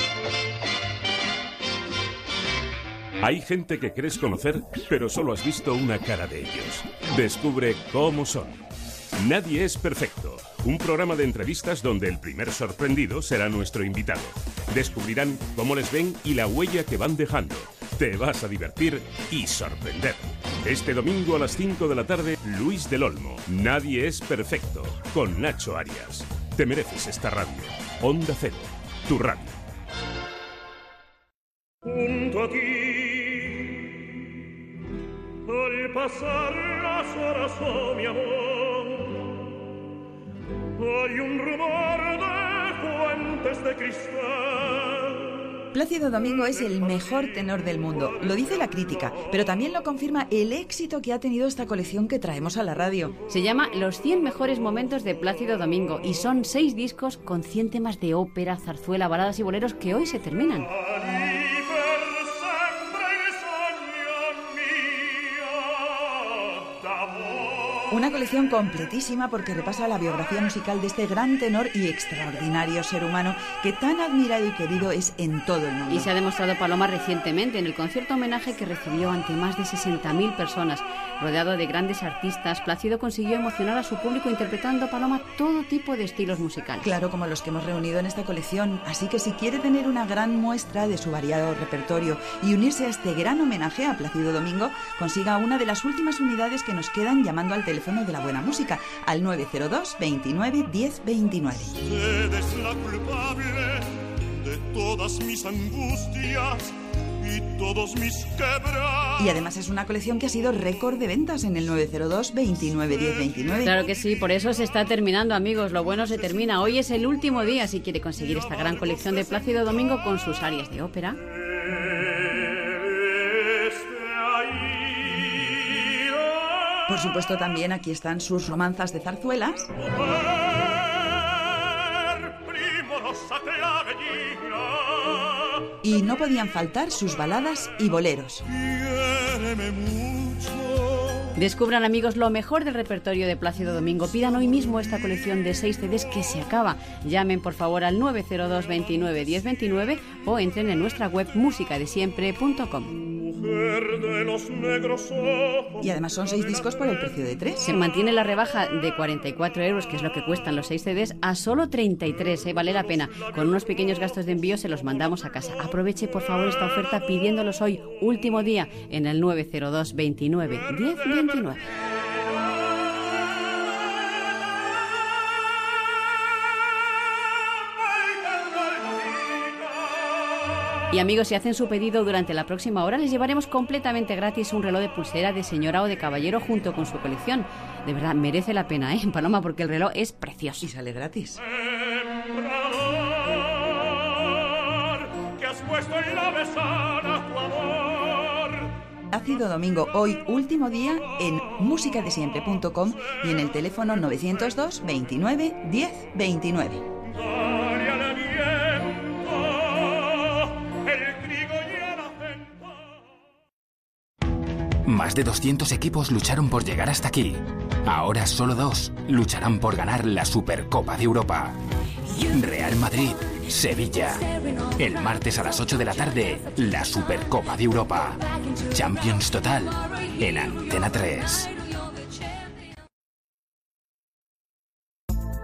Hay gente que crees conocer, pero solo has visto una cara de ellos. Descubre cómo son. Nadie es perfecto. Un programa de entrevistas donde el primer sorprendido será nuestro invitado. Descubrirán cómo les ven y la huella que van dejando te vas a divertir y sorprender. Este domingo a las 5 de la tarde, Luis del Olmo. Nadie es perfecto. Con Nacho Arias. Te mereces esta radio. Onda Cero. Tu radio. Junto a ti, al pasar las horas, oh mi amor, hay un rumor de fuentes de cristal Plácido Domingo es el mejor tenor del mundo, lo dice la crítica, pero también lo confirma el éxito que ha tenido esta colección que traemos a la radio. Se llama Los 100 mejores momentos de Plácido Domingo y son seis discos con 100 temas de ópera, zarzuela, baladas y boleros que hoy se terminan. Una colección completísima porque repasa la biografía musical de este gran tenor y extraordinario ser humano que tan admirado y querido es en todo el mundo. Y se ha demostrado Paloma recientemente en el concierto homenaje que recibió ante más de 60.000 personas. Rodeado de grandes artistas, Plácido consiguió emocionar a su público interpretando Paloma todo tipo de estilos musicales. Claro, como los que hemos reunido en esta colección. Así que si quiere tener una gran muestra de su variado repertorio y unirse a este gran homenaje a Plácido Domingo, consiga una de las últimas unidades que nos quedan llamando al teléfono de la buena música al 902 29 10 29. la culpable de todas mis angustias y todos mis Y además es una colección que ha sido récord de ventas en el 902 29 10 29. Claro que sí, por eso se está terminando, amigos. Lo bueno se termina. Hoy es el último día si quiere conseguir esta gran colección de Plácido Domingo con sus áreas de ópera. Por supuesto, también aquí están sus romanzas de zarzuelas. Y no podían faltar sus baladas y boleros. Descubran amigos lo mejor del repertorio de Plácido Domingo. Pidan hoy mismo esta colección de seis CDs que se acaba. Llamen por favor al 902 29 1029 o entren en nuestra web musicadesiempre.com. Y además son seis discos por el precio de tres. Se mantiene la rebaja de 44 euros, que es lo que cuestan los seis CDs, a solo 33. ¿eh? Vale la pena. Con unos pequeños gastos de envío se los mandamos a casa. Aproveche por favor esta oferta pidiéndolos hoy, último día, en el 902 29 1029. Y amigos, si hacen su pedido durante la próxima hora, les llevaremos completamente gratis un reloj de pulsera de señora o de caballero junto con su colección. De verdad, merece la pena, ¿eh? Paloma, porque el reloj es precioso. Y sale gratis. Ácido Domingo, hoy último día en musicadesiempre.com y en el teléfono 902 29 10 29. Más de 200 equipos lucharon por llegar hasta aquí. Ahora solo dos lucharán por ganar la Supercopa de Europa. Real Madrid, Sevilla. El martes a las 8 de la tarde, la Supercopa de Europa. Champions Total en Antena 3.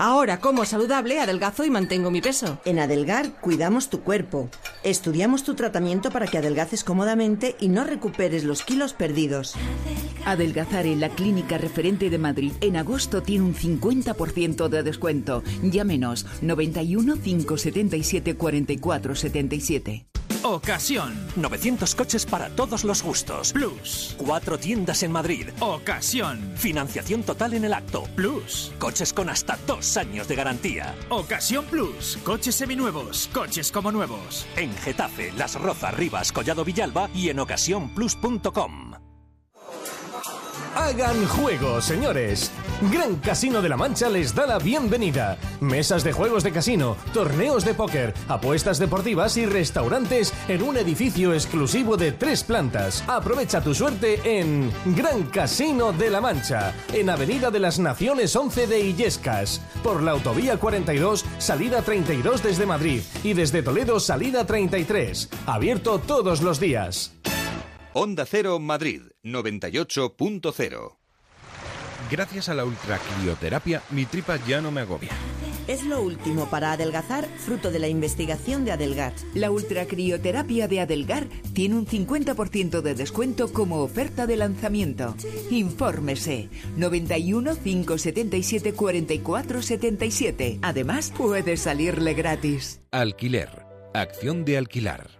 Ahora como saludable, adelgazo y mantengo mi peso. En Adelgar cuidamos tu cuerpo. Estudiamos tu tratamiento para que adelgaces cómodamente y no recuperes los kilos perdidos. Adelgazar en la clínica referente de Madrid en agosto tiene un 50% de descuento. Llámenos 91 577 44 77. Ocasión. 900 coches para todos los gustos. Plus. Cuatro tiendas en Madrid. Ocasión. Financiación total en el acto. Plus. Coches con hasta dos años de garantía. Ocasión Plus. Coches seminuevos. Coches como nuevos. En Getafe, Las Rozas, Rivas, Collado Villalba y en ocasiónplus.com. Hagan juego, señores. Gran Casino de la Mancha les da la bienvenida. Mesas de juegos de casino, torneos de póker, apuestas deportivas y restaurantes en un edificio exclusivo de tres plantas. Aprovecha tu suerte en Gran Casino de la Mancha, en Avenida de las Naciones 11 de Illescas, por la Autovía 42, salida 32 desde Madrid y desde Toledo, salida 33. Abierto todos los días. Onda Cero Madrid 98.0 Gracias a la ultracrioterapia, mi tripa ya no me agobia. Es lo último para adelgazar, fruto de la investigación de Adelgar. La ultracrioterapia de Adelgar tiene un 50% de descuento como oferta de lanzamiento. Infórmese 91 577 44 77. Además, puede salirle gratis. Alquiler. Acción de alquilar.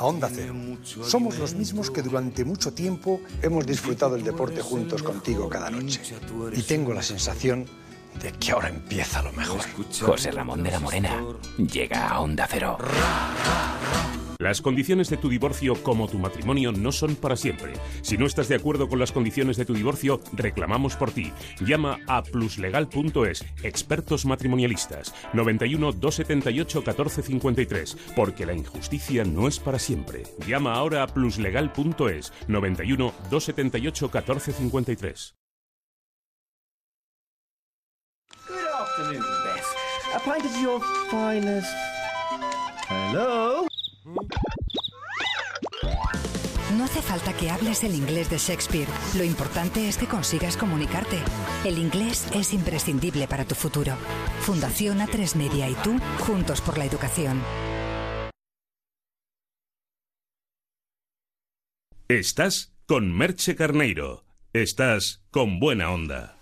a Onda Cero. Somos los mismos que durante mucho tiempo hemos disfrutado el deporte juntos contigo cada noche. Y tengo la sensación de que ahora empieza lo mejor. José Ramón de la Morena llega a Onda Cero. Las condiciones de tu divorcio como tu matrimonio no son para siempre. Si no estás de acuerdo con las condiciones de tu divorcio, reclamamos por ti. Llama a pluslegal.es, expertos matrimonialistas, 91 278 1453, porque la injusticia no es para siempre. Llama ahora a pluslegal.es, 91 278 1453. A pint of your finest. Hello? No hace falta que hables el inglés de Shakespeare. Lo importante es que consigas comunicarte. El inglés es imprescindible para tu futuro. Fundación A3 Media y tú, juntos por la educación. Estás con Merche Carneiro. Estás con buena onda.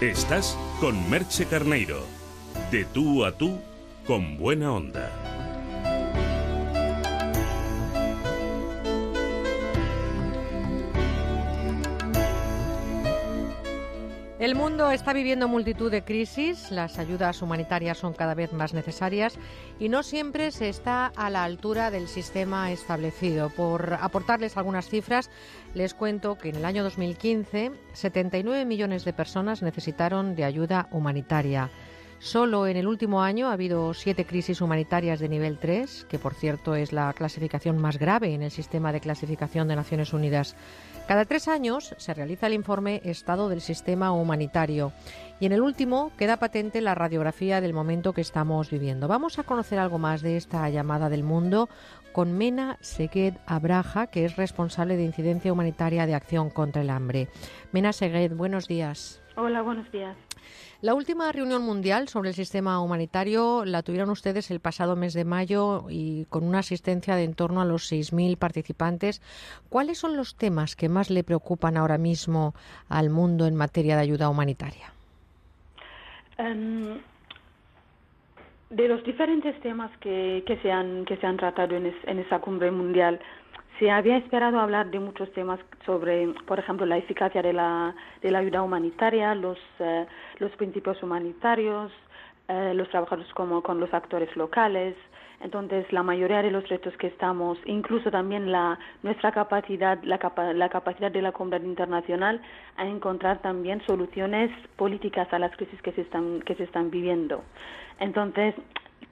Estás con Merche Carneiro. De tú a tú, con buena onda. El mundo está viviendo multitud de crisis, las ayudas humanitarias son cada vez más necesarias y no siempre se está a la altura del sistema establecido. Por aportarles algunas cifras, les cuento que en el año 2015 79 millones de personas necesitaron de ayuda humanitaria. Solo en el último año ha habido siete crisis humanitarias de nivel 3, que por cierto es la clasificación más grave en el sistema de clasificación de Naciones Unidas. Cada tres años se realiza el informe Estado del Sistema Humanitario y en el último queda patente la radiografía del momento que estamos viviendo. Vamos a conocer algo más de esta llamada del mundo con Mena Segued Abraja, que es responsable de incidencia humanitaria de acción contra el hambre. Mena Segued, buenos días. Hola, buenos días. La última reunión mundial sobre el sistema humanitario la tuvieron ustedes el pasado mes de mayo y con una asistencia de en torno a los 6.000 participantes. ¿Cuáles son los temas que más le preocupan ahora mismo al mundo en materia de ayuda humanitaria? Em, de los diferentes temas que, se, han, que se han tratado en, en esa cumbre mundial, se había esperado hablar de muchos temas sobre, por ejemplo, la eficacia de la, de la ayuda humanitaria, los, eh, los principios humanitarios, eh, los trabajadores como con los actores locales. Entonces, la mayoría de los retos que estamos, incluso también la, nuestra capacidad, la, la capacidad de la comunidad internacional a encontrar también soluciones políticas a las crisis que se están, que se están viviendo. Entonces,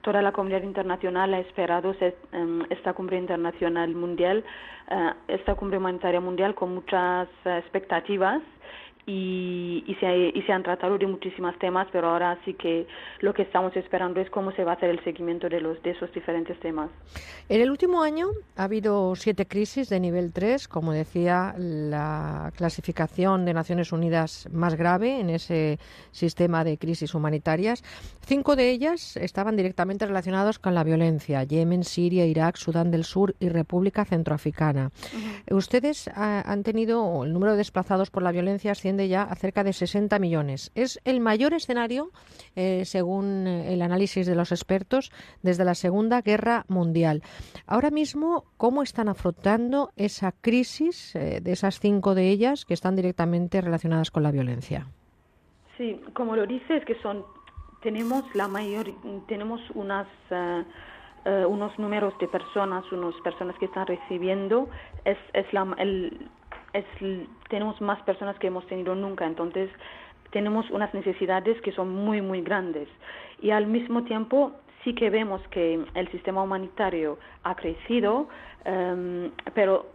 toda la comunidad internacional ha esperado em, esta cumbre internacional mundial, eh, esta cumbre humanitaria mundial con muchas eh, expectativas y, y, se, y se han tratado de muchísimos temas, pero ahora sí que lo que estamos esperando es cómo se va a hacer el seguimiento de, los, de esos diferentes temas. En el último año ha habido siete crisis de nivel 3, como decía, la clasificación de Naciones Unidas más grave en ese sistema de crisis humanitarias. Cinco de ellas estaban directamente relacionadas con la violencia, Yemen, Siria, Irak, Sudán del Sur y República Centroafricana. Ustedes han tenido el número de desplazados por la violencia ya a cerca de 60 millones. Es el mayor escenario, eh, según el análisis de los expertos, desde la Segunda Guerra Mundial. Ahora mismo, ¿cómo están afrontando esa crisis eh, de esas cinco de ellas que están directamente relacionadas con la violencia? Sí, como lo dices, que son tenemos la mayor tenemos unas eh, unos números de personas, unas personas que están recibiendo, es, es la, el, es, tenemos más personas que hemos tenido nunca, entonces tenemos unas necesidades que son muy, muy grandes. Y al mismo tiempo sí que vemos que el sistema humanitario ha crecido, em, pero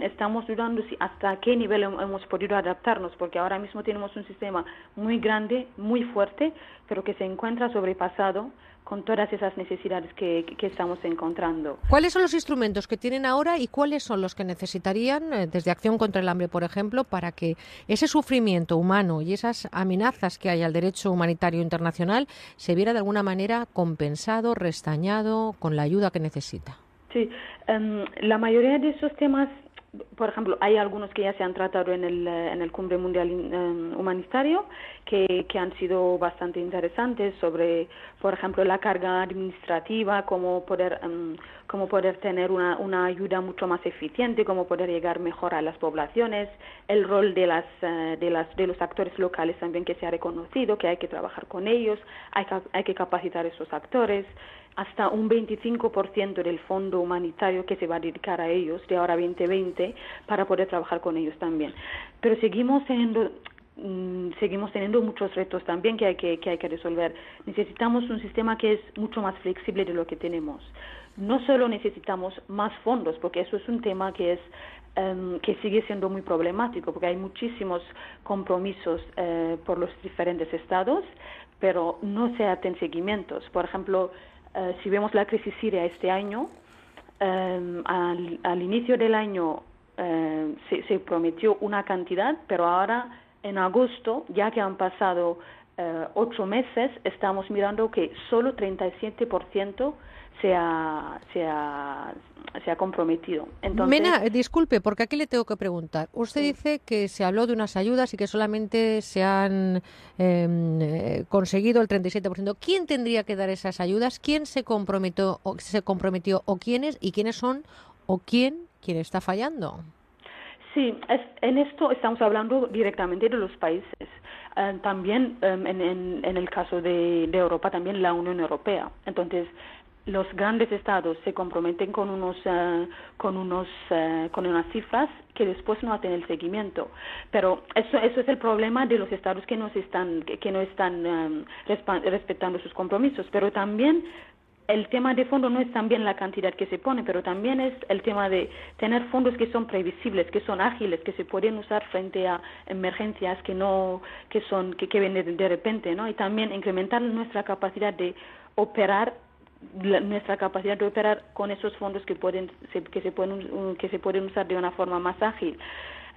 estamos dudando hasta qué nivel hemos podido adaptarnos, porque ahora mismo tenemos un sistema muy grande, muy fuerte, pero que se encuentra sobrepasado con todas esas necesidades que, estamos encontrando. ¿Cuáles son los instrumentos que tienen ahora y cuáles son los que necesitarían eh, desde Acción contra el Hambre, por ejemplo, para que ese sufrimiento humano y esas amenazas que hay al derecho humanitario internacional se viera de alguna manera compensado, restañado con la ayuda que necesita? Sí, em, la mayoría de esos temas por ejemplo, hay algunos que ya se han tratado en el, eh, en el Cumbre Mundial eh, Humanitario que, que, han sido bastante interesantes sobre, por ejemplo, la carga administrativa, cómo poder, um, cómo poder tener una, una, ayuda mucho más eficiente, cómo poder llegar mejor a las poblaciones, el rol de, las, uh, de, las, de los actores locales también que se ha reconocido, que hay que trabajar con ellos, hay que, hay que capacitar a esos actores, hasta un 25% del fondo humanitario que se va a dedicar a ellos de ahora 2020 para poder trabajar con ellos también. Pero seguimos teniendo mm, seguimos teniendo muchos retos también que hay que, que hay que resolver. Necesitamos un sistema que es mucho más flexible de lo que tenemos. No solo necesitamos más fondos, porque eso es un tema que es em, que sigue siendo muy problemático, porque hay muchísimos compromisos eh, por los diferentes estados, pero no se hacen seguimientos. Por ejemplo, eh, si vemos la crisis siria este año, em, al, inicio del año em, se, se, prometió una cantidad, pero ahora en agosto, ya que han pasado eh, ocho meses, estamos mirando que solo 37% se ha, se ha, se ha comprometido. Mena, disculpe, porque aquí le tengo que preguntar. Usted dice que se habló de unas ayudas y que solamente se han em, eh, conseguido el 37%. ¿Quién tendría que dar esas ayudas? ¿Quién se comprometió o, se comprometió o quiénes y quiénes son o quién quién está fallando? Sí, en esto estamos hablando directamente de los países. Eh, también em, en, en, el caso de, de Europa, también la Unión Europea. Entonces, los grandes estados se comprometen con unos eh, con unos eh, con unas cifras que después no hacen el seguimiento pero eso eso es el problema de los estados que no están que, no están eh, respetando sus compromisos pero también el tema de fondo no es también la cantidad que se pone, pero también es el tema de tener fondos que son previsibles, que son ágiles, que se pueden usar frente a emergencias que no que son que, que vienen de repente, ¿no? Y también incrementar nuestra capacidad de operar nuestra capacidad de operar con esos fondos que pueden que se pueden que se pueden usar de una forma más ágil.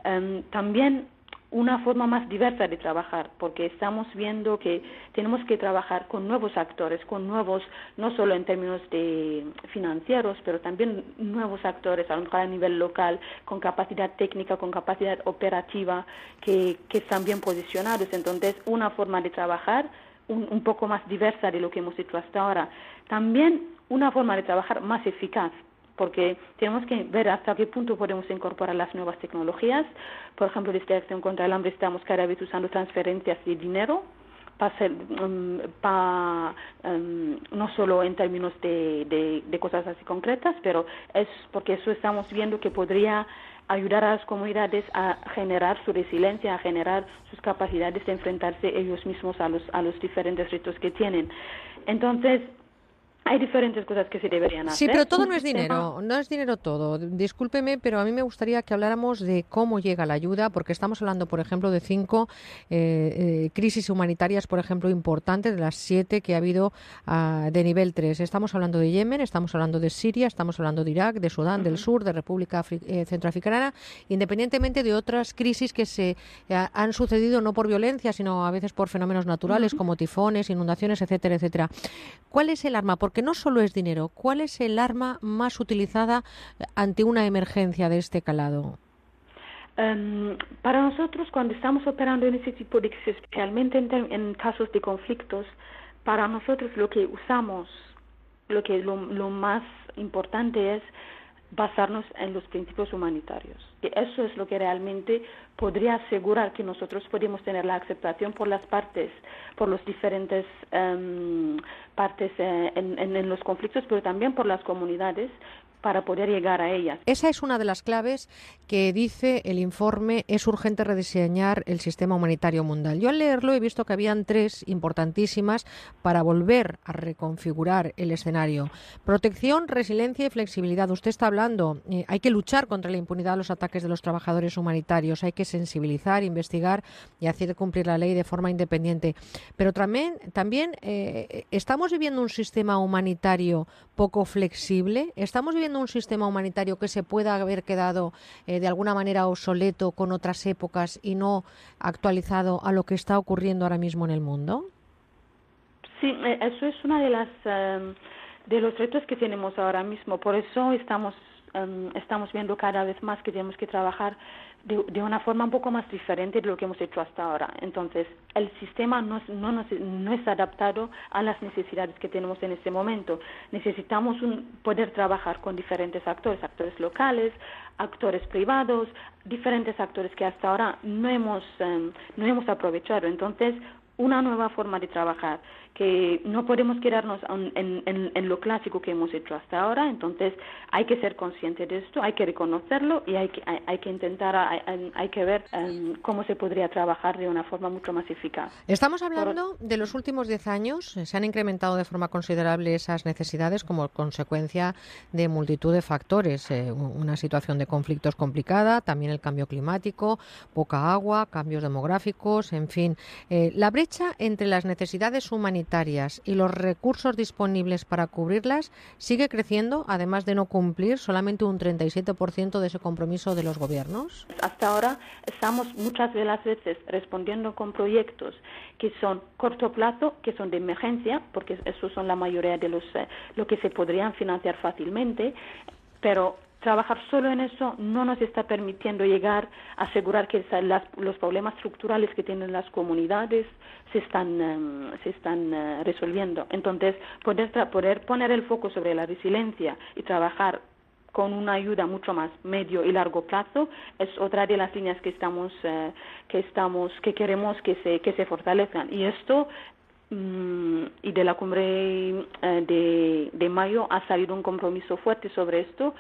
Em, también una forma más diversa de trabajar porque estamos viendo que tenemos que trabajar con nuevos actores con nuevos no solo en términos de financieros pero también nuevos actores a lo mejor a nivel local con capacidad técnica con capacidad operativa que, que están bien posicionados. Entonces una forma de trabajar un, un poco más diversa de lo que hemos hecho hasta ahora también una forma de trabajar más eficaz, porque tenemos que ver hasta qué punto podemos incorporar las nuevas tecnologías. Por ejemplo, desde Acción contra el Hambre estamos cada vez usando transferencias de dinero para, um, um, no solo en términos de, de, cosas así concretas, pero es porque eso estamos viendo que podría ayudar a las comunidades a generar su resiliencia, a generar sus capacidades de enfrentarse ellos mismos a los, a los diferentes retos que tienen. Entonces, hay diferentes cosas que se deberían hacer. Sí, pero todo no es dinero, no es dinero todo. Discúlpeme, pero a mí me gustaría que habláramos de cómo llega la ayuda, porque estamos hablando, por ejemplo, de cinco eh, eh, crisis humanitarias, por ejemplo, importantes, de las siete que ha habido uh, de nivel 3. Estamos hablando de Yemen, estamos hablando de Siria, estamos hablando de Irak, de Sudán del Sur, de República eh, Centroafricana, independientemente de otras crisis que se han sucedido no por violencia, sino a veces por fenómenos naturales como tifones, inundaciones, etcétera, etcétera. ¿Cuál es el arma? Que no solo es dinero. ¿Cuál es el arma más utilizada ante una emergencia de este calado? Em, para nosotros, cuando estamos operando en ese tipo de especialmente en, casos de conflictos, para nosotros lo que usamos, lo que lo más importante es basarnos en los principios humanitarios. Y eso es lo que realmente podría asegurar que nosotros podemos tener la aceptación por las partes, por los diferentes um, partes eh, en, los conflictos, pero también por las comunidades, para poder llegar a ellas. Esa es una de las claves que dice el informe es urgente rediseñar el sistema humanitario mundial. Yo al leerlo he visto que habían tres importantísimas para volver a reconfigurar el escenario. Protección, resiliencia y flexibilidad. Usted está hablando, eh, hay que luchar contra la impunidad los ataques de los trabajadores humanitarios, hay que sensibilizar, investigar y hacer cumplir la ley de forma independiente. Pero también, también eh, estamos viviendo un sistema humanitario poco flexible, estamos viviendo un sistema humanitario que se pueda haber quedado eh, de alguna manera obsoleto con otras épocas y no actualizado a lo que está ocurriendo ahora mismo en el mundo? Sí, eh, eso es una de las eh, de los retos que tenemos ahora mismo. Por eso estamos estamos viendo cada vez más que tenemos que trabajar de, una forma un poco más diferente de lo que hemos hecho hasta ahora. Entonces, el sistema no, no, no es adaptado a las necesidades que tenemos en este momento. Necesitamos un, poder trabajar con diferentes actores, actores locales, actores privados, diferentes actores que hasta ahora no hemos, em, no hemos aprovechado. Entonces, una nueva forma de trabajar que no podemos quedarnos en, en, lo clásico que hemos hecho hasta ahora, entonces hay que ser consciente de esto, hay que reconocerlo y hay que, hay, que intentar, hay, que ver em, cómo se podría trabajar de una forma mucho más eficaz. Estamos hablando de los últimos 10 años, se han incrementado de forma considerable esas necesidades como consecuencia de multitud de factores, eh, una situación de conflictos complicada, también el cambio climático, poca agua, cambios demográficos, en fin. Eh, la brecha entre las necesidades humanitarias y los recursos disponibles para cubrirlas sigue creciendo, además de no cumplir solamente un 37% de ese compromiso de los gobiernos? Hasta ahora estamos muchas de las veces respondiendo con proyectos que son corto plazo, que son de emergencia, porque esos son la mayoría de los eh, lo que se podrían financiar fácilmente, pero trabajar solo en eso no nos está permitiendo llegar a asegurar que los problemas estructurales que tienen las comunidades se están, em, se están eh, resolviendo. Entonces, poder, poner el foco sobre la resiliencia y trabajar con una ayuda mucho más medio y largo plazo es otra de las líneas que estamos eh, que estamos que queremos que se que se fortalezcan y esto mm, y de la cumbre eh, de, mayo ha salido un compromiso fuerte sobre esto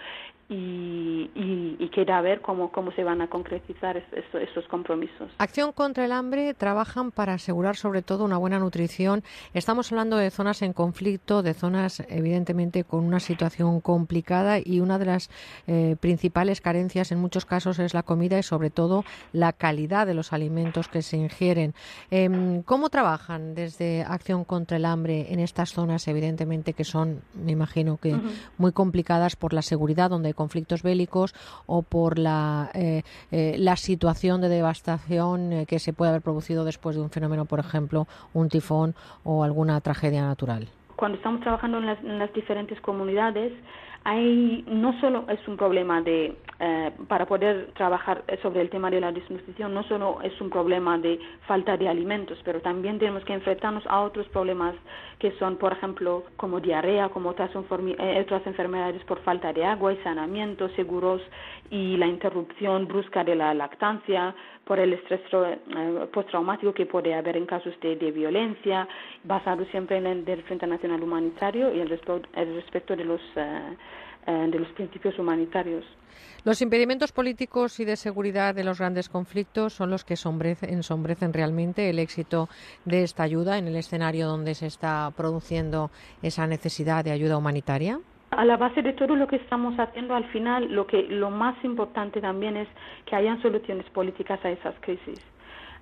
y, y, queda ver cómo, cómo se van a concretizar esos compromisos. Acción contra el hambre trabajan para asegurar sobre todo una buena nutrición. Estamos hablando de zonas en conflicto, de zonas evidentemente con una situación complicada y una de las eh, principales carencias en muchos casos es la comida y sobre todo la calidad de los alimentos que se ingieren. Em, ¿Cómo trabajan desde Acción contra el hambre en estas zonas evidentemente que son, me imagino que muy complicadas por la seguridad donde conflictos bélicos o por la, eh, eh, la situación de devastación eh, que se puede haber producido después de un fenómeno, por ejemplo, un tifón o alguna tragedia natural. Cuando estamos trabajando en las, en las diferentes comunidades, hay no solo es un problema de eh, para poder trabajar sobre el tema de la desnutrición no solo es un problema de falta de alimentos pero también tenemos que enfrentarnos a otros problemas que son por ejemplo como diarrea como otras, eh, otras enfermedades por falta de agua y saneamiento seguros y la interrupción brusca de la lactancia por el estrés eh, postraumático que puede haber en casos de, violencia basado siempre en el Frente Nacional Humanitario y el, el respeto de los eh, de los principios humanitarios. Los impedimentos políticos y de seguridad de los grandes conflictos son los que ensombrecen realmente el éxito de esta ayuda en el escenario donde se está produciendo esa necesidad de ayuda humanitaria. A la base de todo lo que estamos haciendo, al final, lo que lo más importante también es que hayan soluciones políticas a esas crisis.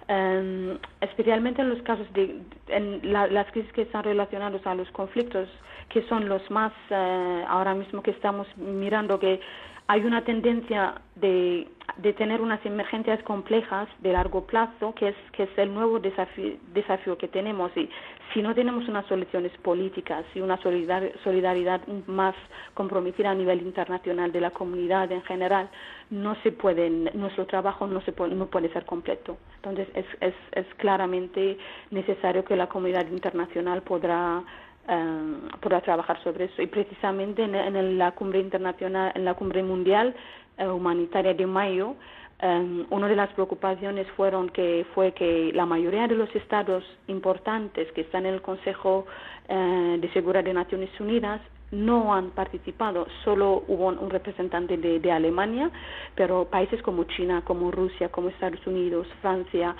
Em, especialmente en los casos de en las crisis que están relacionadas a los conflictos, que son los más eh, ahora mismo que estamos mirando que hay una tendencia de, de, tener unas emergencias complejas de largo plazo, que es, que es el nuevo desafío, que tenemos. Y si no tenemos unas soluciones políticas y una solidaridad más comprometida a nivel internacional de la comunidad en general, no se puede, nuestro trabajo no, se puede, no puede ser completo. Entonces, es, es, es claramente necesario que la comunidad internacional podrá eh, podrá trabajar sobre eso. Y precisamente en, la cumbre internacional, en la cumbre mundial eh, humanitaria de mayo, eh, una de las preocupaciones fueron que fue que la mayoría de los estados importantes que están en el Consejo de Seguridad de Naciones Unidas no han participado, solo hubo un representante de, Alemania, pero países como China, como Rusia, como Estados Unidos, Francia,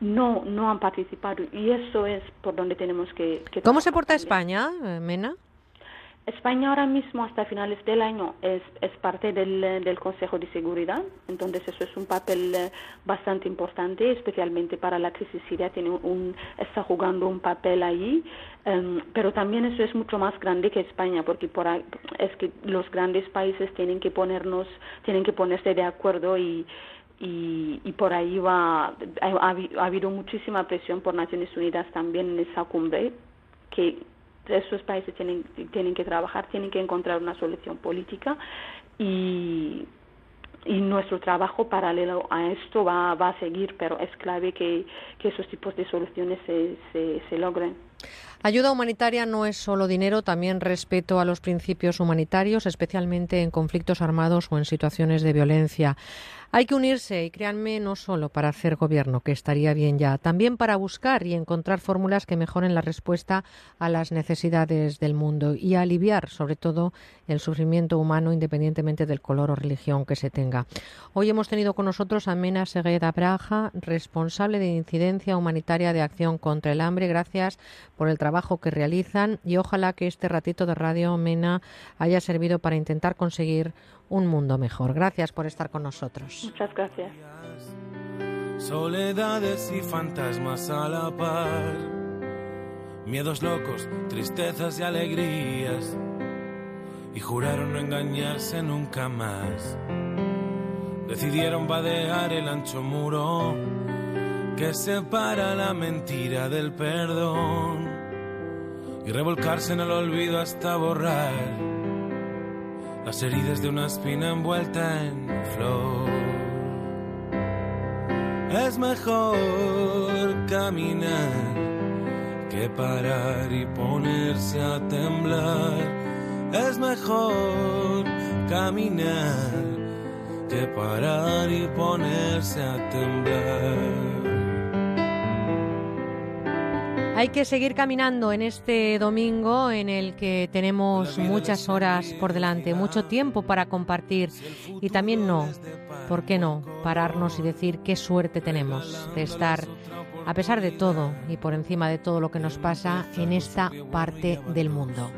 no, no han participado. Y eso es por donde tenemos que... ¿Cómo se porta España, eh, Mena? España ahora mismo, hasta finales del año, es, es parte del, del, Consejo de Seguridad, entonces eso es un papel eh, bastante importante, especialmente para la crisis siria, tiene un, está jugando un papel ahí, em, pero también eso es mucho más grande que España, porque por es que los grandes países tienen que ponernos, tienen que ponerse de acuerdo y y, y por ahí va, ha, ha, habido muchísima presión por Naciones Unidas también en esa cumbre, que esos países tienen, tienen que trabajar, tienen que encontrar una solución política y, y nuestro trabajo paralelo a esto va, va a seguir, pero es clave que, que esos tipos de soluciones se, se logren. Ayuda humanitaria no es solo dinero, también respeto a los principios humanitarios, especialmente en conflictos armados o en situaciones de violencia. Hay que unirse y créanme, no solo para hacer gobierno, que estaría bien ya, también para buscar y encontrar fórmulas que mejoren la respuesta a las necesidades del mundo y aliviar, sobre todo, el sufrimiento humano independientemente del color o religión que se tenga. Hoy hemos tenido con nosotros a Mena Segueda Braja, responsable de incidencia humanitaria de acción contra el hambre. Gracias por el trabajo que realizan y ojalá que este ratito de radio Mena haya servido para intentar conseguir un mundo mejor. Gracias por estar con nosotros. Muchas gracias. Soledades y fantasmas a la par. miedos locos, tristezas y alegrías, y juraron no engañarse nunca más. Decidieron vadear el ancho muro que separa la mentira del perdón y revolcarse en el olvido hasta borrar las heridas de una espina envuelta en flor. Es mejor caminar que parar y ponerse a temblar. Es mejor caminar que parar y ponerse a temblar. Hay que seguir caminando en este domingo en el que tenemos muchas horas por delante, mucho tiempo para compartir y también no, ¿por qué no? Pararnos y decir qué suerte tenemos de estar, a pesar de todo y por encima de todo lo que nos pasa, en esta parte del mundo.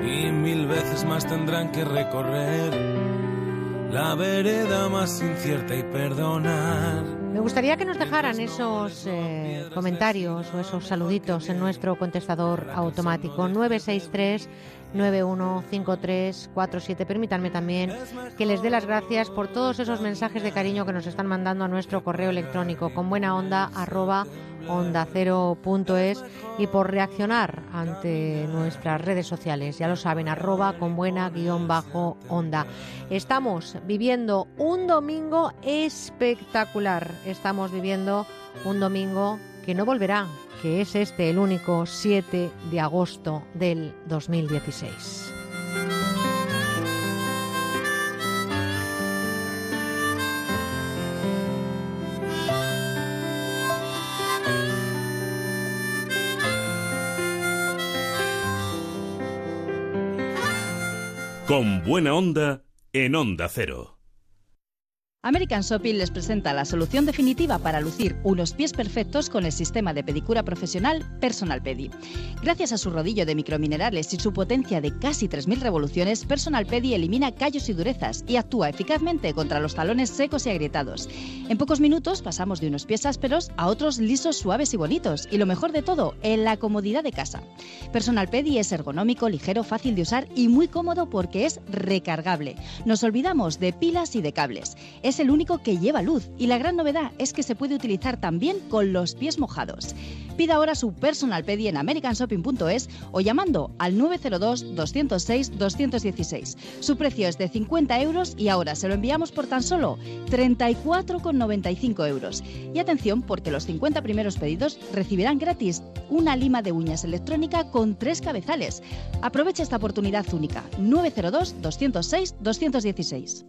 Y mil veces más tendrán que recorrer la vereda más incierta y perdonar me gustaría que nos dejaran esos eh, comentarios o esos saluditos en nuestro contestador automático 963 915347. Permítanme también que les dé las gracias por todos esos mensajes de cariño que nos están mandando a nuestro correo electrónico con buena onda arroba ondacero.es y por reaccionar ante nuestras redes sociales. Ya lo saben, arroba con buena guion bajo onda. Estamos viviendo un domingo espectacular. Estamos viviendo un domingo que no volverá, que es este el único 7 de agosto del 2016. Con buena onda en onda cero. American Shopping les presenta la solución definitiva para lucir unos pies perfectos con el sistema de pedicura profesional Personal Pedi. Gracias a su rodillo de microminerales y su potencia de casi 3.000 revoluciones, Personal Pedi elimina callos y durezas y actúa eficazmente contra los talones secos y agrietados. En pocos minutos pasamos de unos pies ásperos a otros lisos, suaves y bonitos. Y lo mejor de todo, en la comodidad de casa. Personal Pedi es ergonómico, ligero, fácil de usar y muy cómodo porque es recargable. Nos olvidamos de pilas y de cables es el único que lleva luz y la gran novedad es que se puede utilizar también con los pies mojados. Pida ahora su personal pedi en americanshopping.es o llamando al 902-206-216. Su precio es de 50 euros y ahora se lo enviamos por tan solo 34,95 euros. Y atención porque los 50 primeros pedidos recibirán gratis una lima de uñas electrónica con tres cabezales. Aproveche esta oportunidad única. 902-206-216.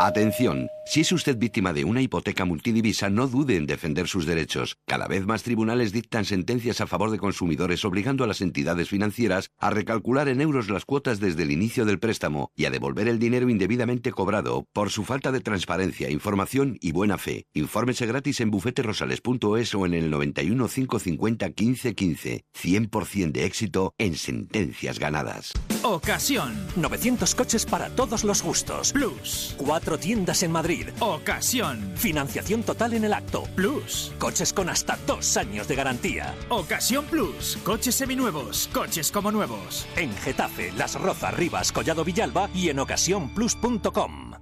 Atención, si es usted víctima de una hipoteca multidivisa, no dude en defender sus derechos. Cada vez más tribunales dictan sentencias a favor de consumidores obligando a las entidades financieras a recalcular en euros las cuotas desde el inicio del préstamo y a devolver el dinero indebidamente cobrado por su falta de transparencia, información y buena fe. Infórmese gratis en bufeterosales.es o en el 91 550 15 15. 100% de éxito en sentencias ganadas. Ocasión. 900 coches para todos los gustos. Plus. Cuatro tiendas en Madrid. Ocasión. Financiación total en el acto. Plus. Coches con hasta dos años de garantía. Ocasión Plus. Coches seminuevos. Coches como nuevos. En Getafe, Las Rozas, Rivas, Collado Villalba y en ocasiónplus.com.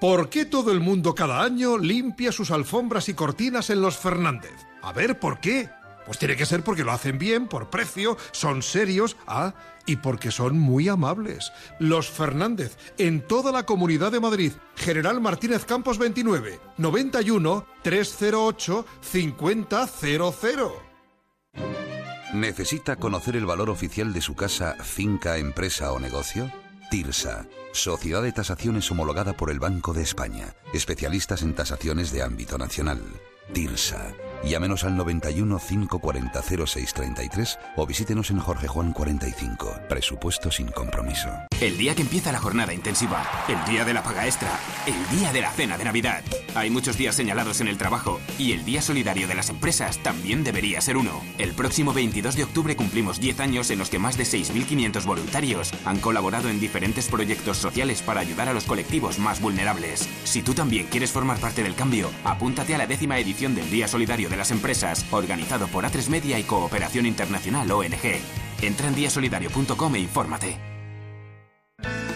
¿Por qué todo el mundo cada año limpia sus alfombras y cortinas en los Fernández? A ver, ¿por qué? Pues tiene que ser porque lo hacen bien, por precio, son serios, ah, y porque son muy amables. Los Fernández, en toda la comunidad de Madrid. General Martínez Campos 29, 91 308 5000. ¿Necesita conocer el valor oficial de su casa, finca, empresa o negocio? TIRSA, Sociedad de Tasaciones homologada por el Banco de España, especialistas en tasaciones de ámbito nacional. TIRSA Llámenos al 91 540 0633 o visítenos en Jorge Juan 45. Presupuesto sin compromiso. El día que empieza la jornada intensiva, el día de la paga extra, el día de la cena de Navidad. Hay muchos días señalados en el trabajo y el Día Solidario de las Empresas también debería ser uno. El próximo 22 de octubre cumplimos 10 años en los que más de 6.500 voluntarios han colaborado en diferentes proyectos sociales para ayudar a los colectivos más vulnerables. Si tú también quieres formar parte del cambio, apúntate a la décima edición del Día Solidario de las Empresas, organizado por A3 Media y Cooperación Internacional ONG. Entra en diasolidario.com e infórmate.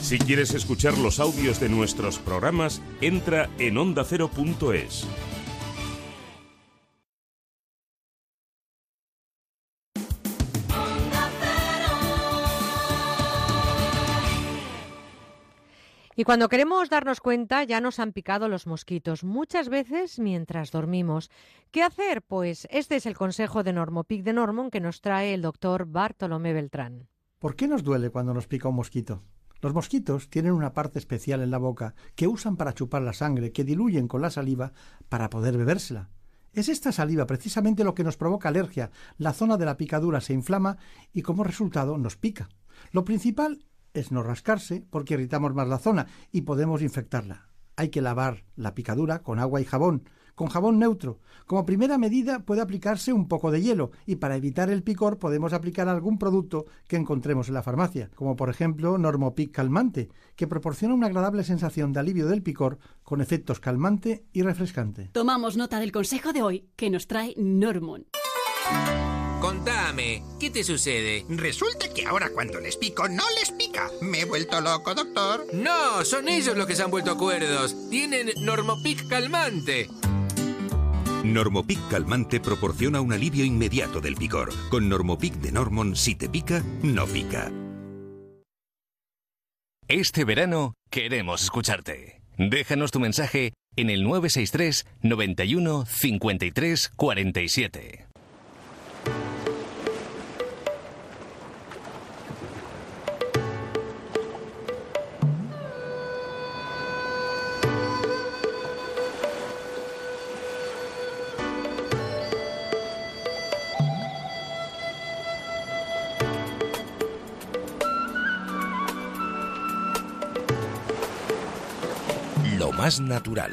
Si quieres escuchar los audios de nuestros programas, entra en ondacero.es. Y cuando queremos darnos cuenta ya nos han picado los mosquitos, muchas veces mientras dormimos. ¿Qué hacer? Pues este es el consejo de Normopic de Normon que nos trae el doctor Bartolomé Beltrán. ¿Por qué nos duele cuando nos pica un mosquito? Los mosquitos tienen una parte especial en la boca que usan para chupar la sangre, que diluyen con la saliva para poder bebérsela. Es esta saliva precisamente lo que nos provoca alergia. La zona de la picadura se inflama y como resultado nos pica. Lo principal es no rascarse porque irritamos más la zona y podemos infectarla. Hay que lavar la picadura con agua y jabón, con jabón neutro. Como primera medida puede aplicarse un poco de hielo y para evitar el picor podemos aplicar algún producto que encontremos en la farmacia, como por ejemplo Normopic calmante, que proporciona una agradable sensación de alivio del picor con efectos calmante y refrescante. Tomamos nota del consejo de hoy que nos trae Normon. Contame, ¿qué te sucede? Resulta que ahora cuando les pico no les pica. Me he vuelto loco, doctor. No, son ellos los que se han vuelto acuerdos. Tienen Normopic calmante. Normopic calmante proporciona un alivio inmediato del picor. Con Normopic de Normon, si te pica, no pica. Este verano queremos escucharte. Déjanos tu mensaje en el 963 91 53 47. Natural.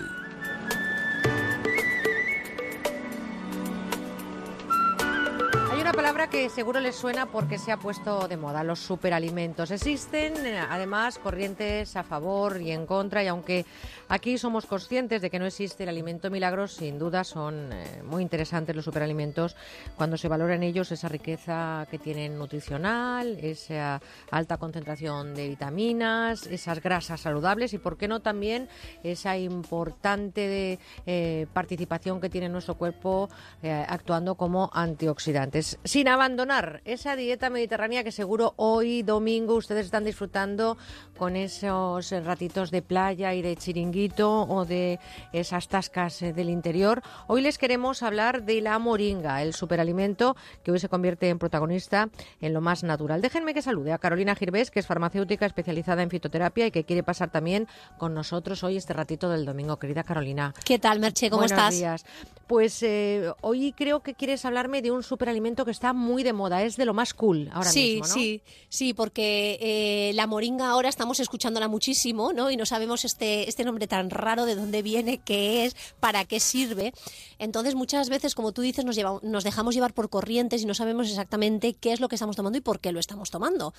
Hay una palabra que seguro les suena porque se ha puesto de moda, los superalimentos. Existen eh, además corrientes a favor y en contra y aunque aquí somos conscientes de que no existe el alimento milagro, sin duda son eh, muy interesantes los superalimentos cuando se valora en ellos esa riqueza que tienen nutricional, esa alta concentración de vitaminas, esas grasas saludables y por qué no también esa importante eh, participación que tiene nuestro cuerpo eh, actuando como antioxidantes. Sin abandonar esa dieta mediterránea que seguro hoy domingo ustedes están disfrutando con esos ratitos de playa y de chiringuito o de esas tascas eh, del interior. Hoy les queremos hablar de la moringa, el superalimento que hoy se convierte en protagonista en lo más natural. Déjenme que salude a Carolina Girbés, que es farmacéutica especializada en fitoterapia y que quiere pasar también con nosotros hoy este ratito del domingo. Querida Carolina. ¿Qué tal, Merche? ¿Cómo Buenos estás? días. Pues eh, hoy creo que quieres hablarme de un superalimento que está muy de moda, es de lo más cool ahora sí, mismo, ¿no? Sí, sí, porque eh, la moringa ahora estamos escuchándola muchísimo, ¿no? Y no sabemos este, este nombre tan raro de dónde viene, qué es, para qué sirve. Entonces, muchas veces, como tú dices, nos, lleva, nos dejamos llevar por corrientes y no sabemos exactamente qué es lo que estamos tomando y por qué lo estamos tomando,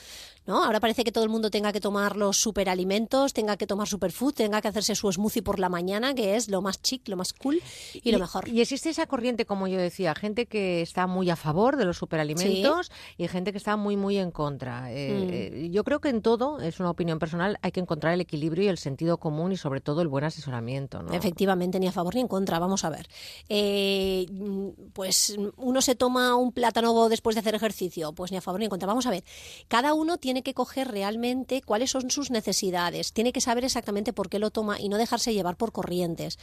¿no? Ahora parece que todo el mundo tenga que tomar los superalimentos, tenga que tomar superfood, tenga que hacerse su smoothie por la mañana, que es lo más chic, lo más cool y, lo mejor. Y existe esa corriente, como yo decía, gente que está muy a favor de los superalimentos y gente que está muy, muy en contra. Eh, Mm. eh, yo creo que en todo, es una opinión personal, hay que encontrar el equilibrio y el sentido común y sobre todo el buen asesoramiento. ¿no? Efectivamente, ni a favor ni en contra. Vamos a ver. Eh, pues uno se toma un plátano después de hacer ejercicio. Pues ni a favor ni en contra. Vamos a ver. Cada uno tiene que coger realmente cuáles son sus necesidades. Tiene que saber exactamente por qué lo toma y no dejarse llevar por corrientes.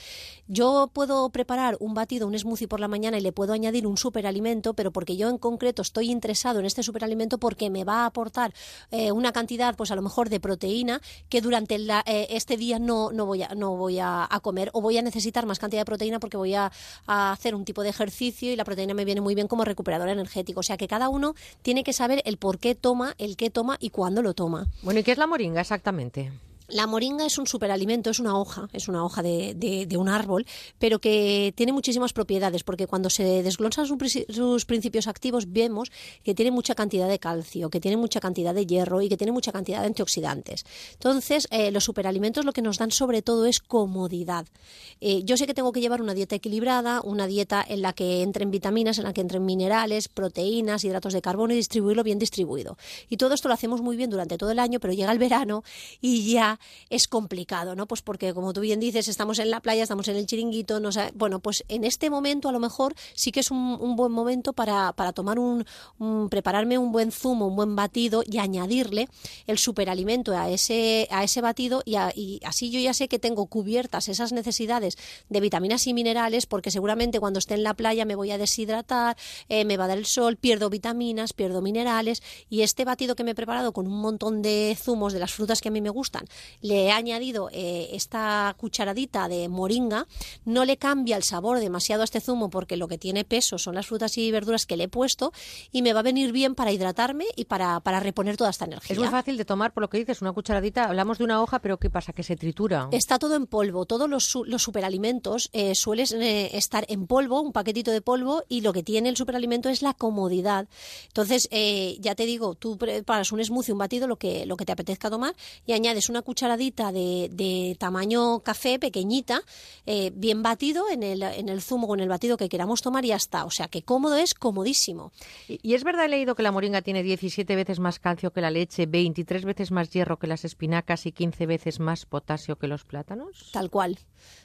Yo puedo preparar un batido, un smoothie por la mañana y le puedo añadir un superalimento, pero porque yo en concreto estoy interesado en este superalimento porque me va a aportar eh, una cantidad, pues a lo mejor de proteína que durante la- eh, este día no, no voy, a, no voy a comer o voy a necesitar más cantidad de proteína porque voy a, a hacer un tipo de ejercicio y la proteína me viene muy bien como recuperador energético. O sea que cada uno tiene que saber el por qué toma, el qué toma y cuándo lo toma. Bueno, ¿y qué es la moringa exactamente? La moringa es un superalimento, es una hoja, es una hoja de, de- de un árbol, pero que tiene muchísimas propiedades, porque cuando se desglosan sus, pri- sus principios activos vemos que tiene mucha cantidad de calcio, que tiene mucha cantidad de hierro y que tiene mucha cantidad de antioxidantes. Entonces, eh, los superalimentos lo que nos dan sobre todo es comodidad. Eh, yo sé que tengo que llevar una dieta equilibrada, una dieta en la que entren vitaminas, en la que entren minerales, proteínas, hidratos de carbono y distribuirlo bien distribuido. Y todo esto lo hacemos muy bien durante todo el año, pero llega el verano y ya es complicado, ¿no? Pues porque, como tú bien dices, estamos en la playa, estamos en el chiringuito, no sabe- bueno, pues en este momento a lo mejor sí que es un, buen momento para, para tomar un, prepararme un buen zumo, un buen batido y añadirle el superalimento a ese, a ese batido y así yo ya sé que tengo cubiertas esas necesidades de vitaminas y minerales porque seguramente cuando esté en la playa me voy a deshidratar, eh, me va a dar el sol, pierdo vitaminas, pierdo minerales y este batido que me he preparado con un montón de zumos de las frutas que a mí me gustan, le he añadido eh, esta cucharadita de moringa, no le cambia el sabor demasiado a este zumo porque lo que tiene peso son las frutas y verduras que le he puesto y me va a venir bien para hidratarme y para, para reponer toda esta energía. Es muy fácil de tomar, por lo que dices, una cucharadita. Hablamos de una hoja, pero ¿qué pasa? Que se tritura. Está todo en polvo. Todos los, los superalimentos eh, suelen eh, estar en polvo, un paquetito de polvo, y lo que tiene el superalimento es la comodidad. Entonces, eh, ya te digo, tú preparas un smoothie, un batido, lo que, lo que te apetezca tomar, y añades una cucharadita de, de tamaño café, pequeñita, eh, bien batido en el, en el zumo o en el batido que queramos tomar y ya está. O sea, que cómodo es comodísimo. Y, y es verdad, he leído que la moringa tiene 17 veces más calcio que la leche, 23 veces más hierro que las espinacas y 15 veces más potasio que los plátanos. Tal cual.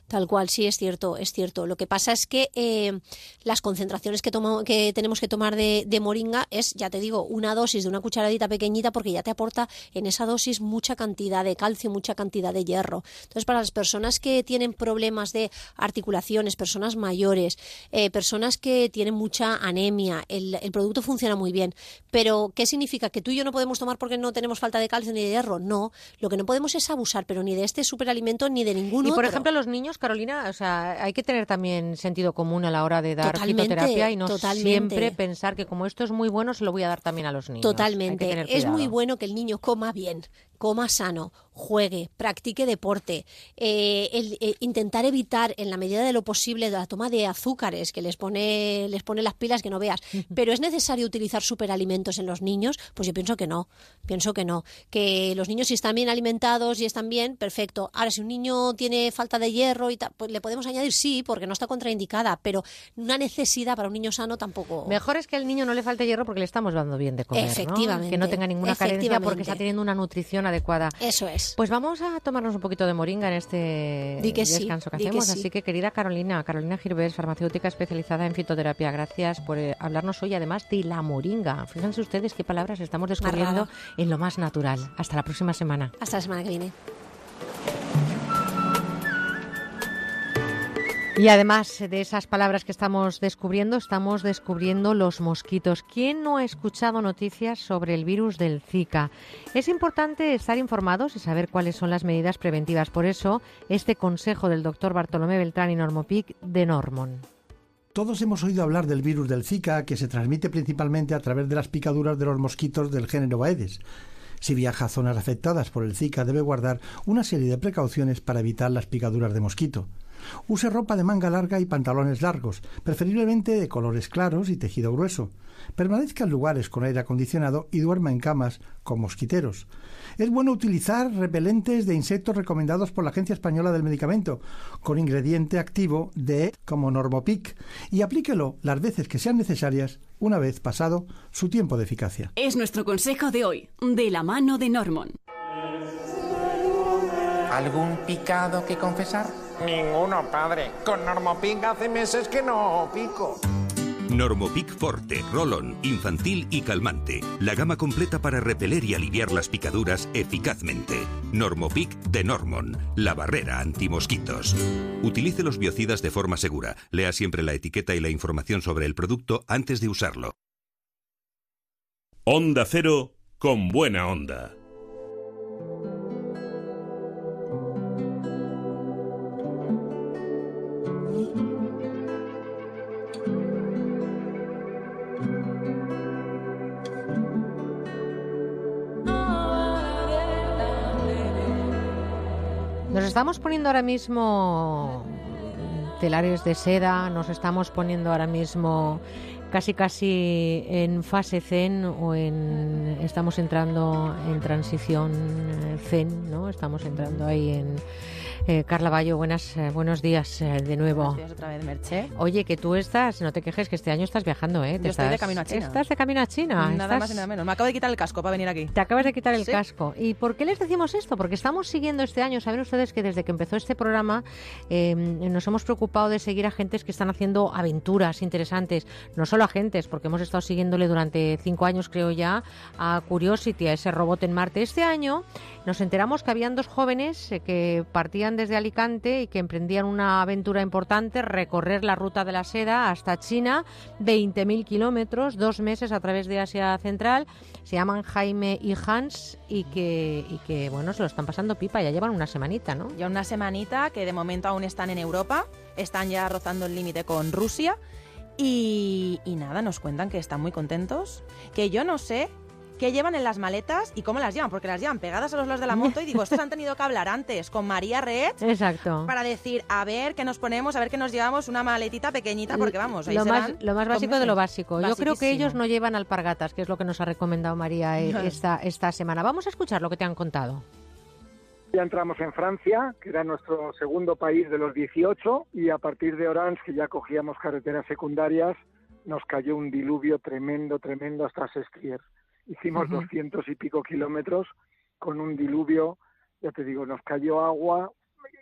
Tal cual, sí, es cierto, es cierto. Lo que pasa es que eh, las concentraciones que, toma- que tenemos que tomar de, de moringa es, ya te digo, una dosis de una cucharadita pequeñita porque ya te aporta en esa dosis mucha cantidad de calcio, mucha cantidad de hierro. Entonces, para las personas que tienen problemas de articulaciones, personas mayores, eh, personas que tienen mucha anemia, el, el producto funciona muy bien. Pero, ¿qué significa? ¿Que tú y yo no podemos tomar porque no tenemos falta de calcio ni de hierro? No. Lo que no podemos es abusar, pero ni de este superalimento ni de ningún Y otro. por ejemplo, los niños, Carolina, o sea, hay que tener también sentido común a la hora de dar Totalmente, fitoterapia y no totalmente. siempre pensar que como esto es muy bueno, se lo voy a dar también a los niños. Totalmente. Es muy bueno que el niño coma bien, coma sano, juegue, practique deporte, eh, el- eh, intentar evitar en la medida de lo posible la toma de azúcares que les pone, les pone las pilas que no veas. Pero es necesario utilizar superalimentos en los niños, pues yo pienso que no, pienso que no. Que los niños si están bien alimentados y están bien, perfecto. Ahora si un niño tiene falta de hierro y tal, pues le podemos añadir sí, porque no está contraindicada, pero una necesidad para un niño sano tampoco. Mejor es que al niño no le falte hierro porque le estamos dando bien de comer, ¿no? Efectivamente, Que no tenga ninguna carencia porque está teniendo una nutrición adecuada. Eso es. Pues vamos a tomarnos un poquito de moringa en este que sí, descanso que hacemos. sí. Así que, querida Carolina, Carolina Girbés, farmacéutica especializada en fitoterapia, gracias por eh, hablarnos hoy además de la moringa. Fíjense ustedes qué palabras estamos descubriendo en lo más natural. Hasta la próxima semana. Hasta la semana que viene. Y además de esas palabras que estamos descubriendo, estamos descubriendo los mosquitos. ¿Quién no ha escuchado noticias sobre el virus del Zika? Es importante estar informados y saber cuáles son las medidas preventivas. Por eso, este consejo del doctor Bartolomé Beltrán y Normopic de Normon. Todos hemos oído hablar del virus del Zika, que se transmite principalmente a través de las picaduras de los mosquitos del género Aedes. Si viaja a zonas afectadas por el Zika, debe guardar una serie de precauciones para evitar las picaduras de mosquito. Use ropa de manga larga y pantalones largos, preferiblemente de colores claros y tejido grueso. Permanezca en lugares con aire acondicionado y duerma en camas con mosquiteros. Es bueno utilizar repelentes de insectos recomendados por la Agencia Española del Medicamento, con ingrediente activo de como Normopic, y aplíquelo las veces que sean necesarias una vez pasado su tiempo de eficacia. Es nuestro consejo de hoy, de la mano de Normon. ¿Algún picado que confesar? Ninguno, padre. Con Normopic hace meses que no pico. Normopic Forte, Rolón, infantil y calmante. La gama completa para repeler y aliviar las picaduras eficazmente. Normopic de Normon, la barrera antimosquitos. Utilice los biocidas de forma segura. Lea siempre la etiqueta y la información sobre el producto antes de usarlo. Onda Cero con buena onda. Estamos poniendo ahora mismo telares de seda, nos estamos poniendo ahora mismo casi casi en fase zen o en estamos entrando en transición zen, ¿no? Estamos entrando ahí en eh, Carla Bayo, buenas, eh, buenos días eh, de nuevo. Buenos días otra vez, Merche. Oye, que tú estás, no te quejes que este año estás viajando, ¿eh? Te Yo estoy de estás- camino a China. Estás de camino a China. Nada estás- más y nada menos. Me acabo de quitar el casco para venir aquí. Te acabas de quitar el Sí. casco. ¿Y por qué les decimos esto? Porque estamos siguiendo este año. Saben ustedes que desde que empezó este programa eh, nos hemos preocupado de seguir a gentes que están haciendo aventuras interesantes. No solo a gentes, porque hemos estado siguiéndole durante cinco años, creo ya, a Curiosity, a ese robot en Marte. Este año nos enteramos que habían dos jóvenes eh, que partían desde Alicante y que emprendían una aventura importante, recorrer la ruta de la seda hasta China, 20.000 kilómetros, dos meses a través de Asia Central. Se llaman Jaime y Hans y que, que bueno, se lo están pasando pipa, ya llevan una semanita, ¿no? Ya una semanita que de momento aún están en Europa, están ya rozando el límite con Rusia y nada, nos cuentan que están muy contentos, que yo no sé qué llevan en las maletas y cómo las llevan, porque las llevan pegadas a los lados de la moto y digo, estos han tenido que hablar antes con María Red Exacto. para decir, a ver qué nos ponemos, a ver qué nos llevamos, una maletita pequeñita, porque vamos, ahí lo más, serán lo más básico de lo básico. Yo creo que ellos no llevan alpargatas, que es lo que nos ha recomendado María eh, No. esta, esta semana. Vamos a escuchar lo que te han contado. Ya entramos en Francia, que era nuestro segundo país de los 18, y a partir de Orange, que ya cogíamos carreteras secundarias, nos cayó un diluvio tremendo, tremendo hasta Sestrier. Hicimos doscientos y pico kilómetros con un diluvio, ya te digo, nos cayó agua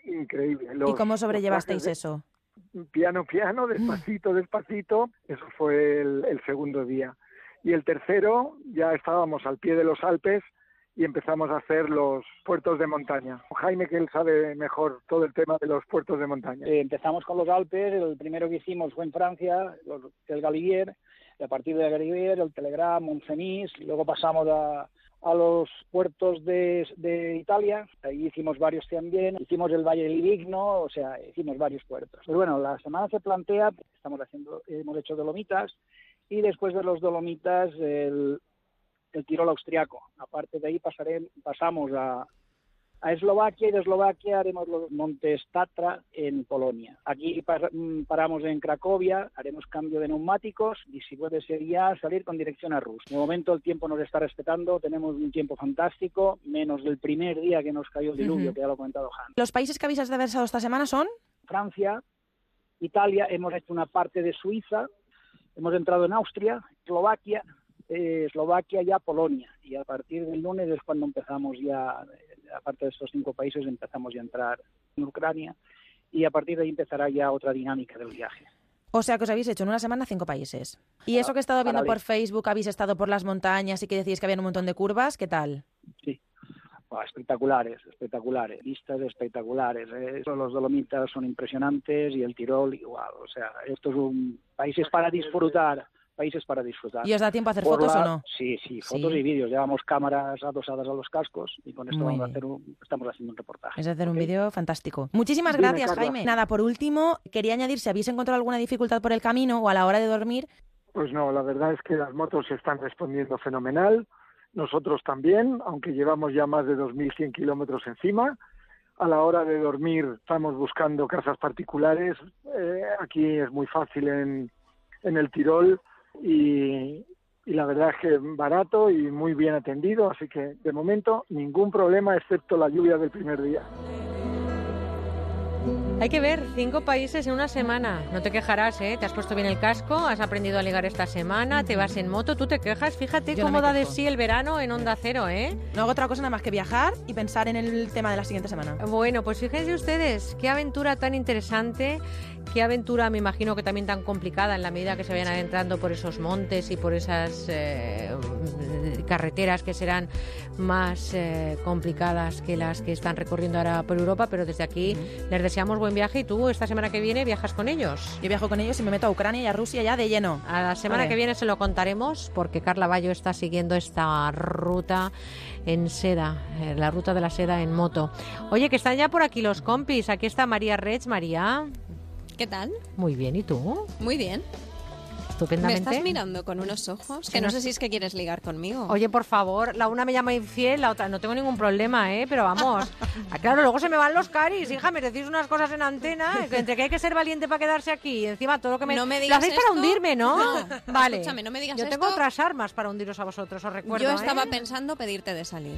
increíble. ¿Y cómo sobrellevasteis eso? Piano, piano, despacito, despacito. Eso fue el, el segundo día. Y el tercero, ya estábamos al pie de los Alpes y empezamos a hacer los puertos de montaña. Jaime, que él sabe mejor todo el tema de los puertos de montaña. Eh, empezamos con los Alpes, el primero que hicimos fue en Francia, los- el Galibier, y a partir del Galibier, el Telegram, Montcenis, luego pasamos a, a los puertos de, de Italia, ahí hicimos varios también, hicimos el Valle del Livigno, o sea, hicimos varios puertos. Pues bueno, la semana se plantea, estamos haciendo, hemos hecho Dolomitas, y después de los Dolomitas, el, el Tirol austriaco. Aparte de ahí pasaré, pasamos a, a Eslovaquia y de Eslovaquia haremos los montes Tatra en Polonia. Aquí par- mm, paramos en Cracovia, haremos cambio de neumáticos y si puede ser ya salir con dirección a Rus. De momento el tiempo nos está respetando, tenemos un tiempo fantástico, menos del primer día que nos cayó el diluvio, que ya lo ha comentado Han. ¿Los países que habéis atravesado esta semana son? Francia, Italia, hemos hecho una parte de Suiza, hemos entrado en Austria, Eslovaquia, eh, Eslovaquia ya Polonia. Y a partir del lunes es cuando empezamos ya, aparte de estos cinco países, empezamos ya a entrar en Ucrania. Y a partir de ahí empezará ya otra dinámica del viaje. O sea, que os habéis hecho en una semana cinco países. Y eso que he estado viendo por Facebook, habéis estado por las montañas y que decís que había un montón de curvas, ¿qué tal? Sí. Espectaculares, espectaculares, vistas espectaculares. ¿eh? Los Dolomitas son impresionantes y el Tirol igual. O sea, estos son países para disfrutar, países para disfrutar. ¿Y os da tiempo a hacer Por fotos la- o no? Sí, sí, fotos Sí. y vídeos. Llevamos cámaras adosadas a los cascos y con esto Muy vamos a hacer un- estamos haciendo un reportaje. Es hacer un vídeo fantástico. Muchísimas Dime, gracias, Carla. Jaime. Nada, por último, quería añadir si habéis encontrado alguna dificultad por el camino o a la hora de dormir. Pues no, la verdad es que las motos están respondiendo fenomenal. Nosotros también, aunque llevamos ya más de 2.100 kilómetros encima. A la hora de dormir estamos buscando casas particulares. Eh, aquí es muy fácil en, en el Tirol y, y la verdad es que barato y muy bien atendido. Así que de momento ningún problema excepto la lluvia del primer día. Hay que ver, cinco países en una semana. No te quejarás, ¿eh? Te has puesto bien el casco, has aprendido a ligar esta semana, te vas en moto, tú te quejas. Fíjate Yo no cómo da de sí el verano en Onda Cero, ¿eh? No hago otra cosa nada más que viajar y pensar en el tema de la siguiente semana. Bueno, pues fíjense ustedes, qué aventura tan interesante, qué aventura me imagino que también tan complicada en la medida que se vayan adentrando por esos montes y por esas eh, carreteras que serán más eh, complicadas que las que están recorriendo ahora por Europa, pero desde aquí les deseamos buen viaje y tú esta semana que viene viajas con ellos. Yo viajo con ellos y me meto a Ucrania y a Rusia ya de lleno. A la semana Vale. que viene se lo contaremos porque Carla Bayo está siguiendo esta ruta en seda, eh, la ruta de la seda en moto. Oye, que están ya por aquí los compis. Aquí está María Rech. María, ¿Qué tal? muy bien. ¿Y tú? Muy bien. ¿Me Estupendamente. estás mirando con unos ojos? Que no sé si es que quieres ligar conmigo. Oye, por favor, la una me llama infiel, la otra no tengo ningún problema, ¿eh? Pero vamos. Ah, claro, luego se me van los caris, hija, me decís unas cosas en antena, que entre que hay que ser valiente para quedarse aquí y encima todo lo que me... No me Lo digas hacéis para hundirme, ¿no? No, Vale. escúchame, no me digas Yo tengo esto. otras armas para hundiros a vosotros, os recuerdo, Yo estaba ¿eh? pensando pedirte de salir.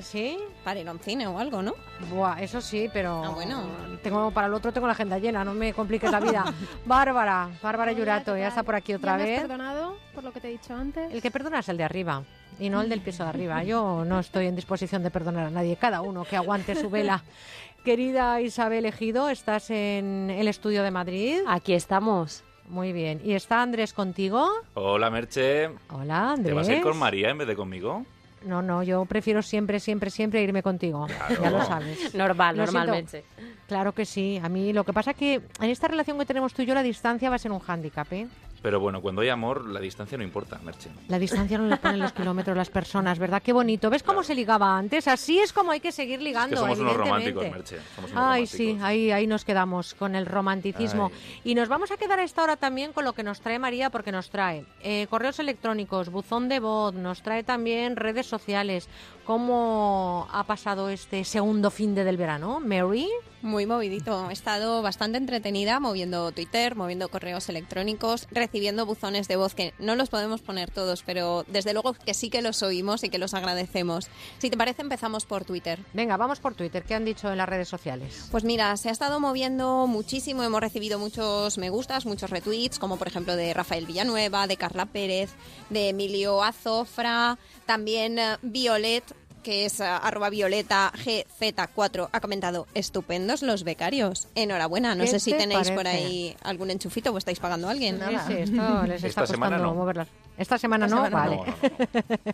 ¿Sí? Para ir a un cine o algo, ¿no? Buah, eso sí, pero Ah, bueno. tengo para el otro tengo la agenda llena, no me compliques la vida. Bárbara, Bárbara Yurato, ya está por aquí otra ¿Ya me has vez. perdonado por lo que te he dicho antes? El que perdona es el de arriba y no el del piso de arriba. Yo no estoy en disposición de perdonar a nadie, cada uno que aguante su vela. Querida Isabel Ejido, ¿estás en el estudio de Madrid? Aquí estamos. Muy bien. ¿Y está Andrés contigo? Hola, Merche. Hola, Andrés. ¿Te vas a ir con María en vez de conmigo? No, no, yo prefiero siempre, siempre, siempre irme contigo. Ya lo sabes. Normal, Lo siento. normalmente. Claro que sí. A mí lo que pasa es que en esta relación que tenemos tú y yo la distancia va a ser un hándicap, ¿eh? Pero bueno, cuando hay amor, la distancia no importa, Merche. La distancia no le ponen los kilómetros las personas, ¿verdad? Qué bonito. ¿Ves cómo se ligaba antes? Así es como hay que seguir ligando, somos unos románticos, Merche, somos unos Ay, sí, ahí, ahí nos quedamos con el romanticismo. Y nos vamos a quedar a esta hora también con lo que nos trae María, porque nos trae eh, correos electrónicos, buzón de voz, nos trae también redes sociales. ¿Cómo ha pasado este segundo fin de del verano, Mary? Muy movidito. He estado bastante entretenida moviendo Twitter, moviendo correos electrónicos, recibiendo buzones de voz que no los podemos poner todos, pero desde luego que sí que los oímos y que los agradecemos. Si te parece, empezamos por Twitter. Venga, vamos por Twitter. ¿Qué han dicho en las redes sociales? Pues mira, se ha estado moviendo muchísimo, hemos recibido muchos me gustas, muchos retweets, como por ejemplo de Rafael Villanueva, de Carla Pérez, de Emilio Azofra, también eh, Violet que es eh, arroba violeta GZ4, ha comentado, estupendos los becarios. Enhorabuena, no ¿Qué sé si te tenéis por ahí algún enchufito o estáis pagando a alguien. Sí, sí, esto les está Esta semana no. moverlas. Esta semana Esta no, semana vale. no.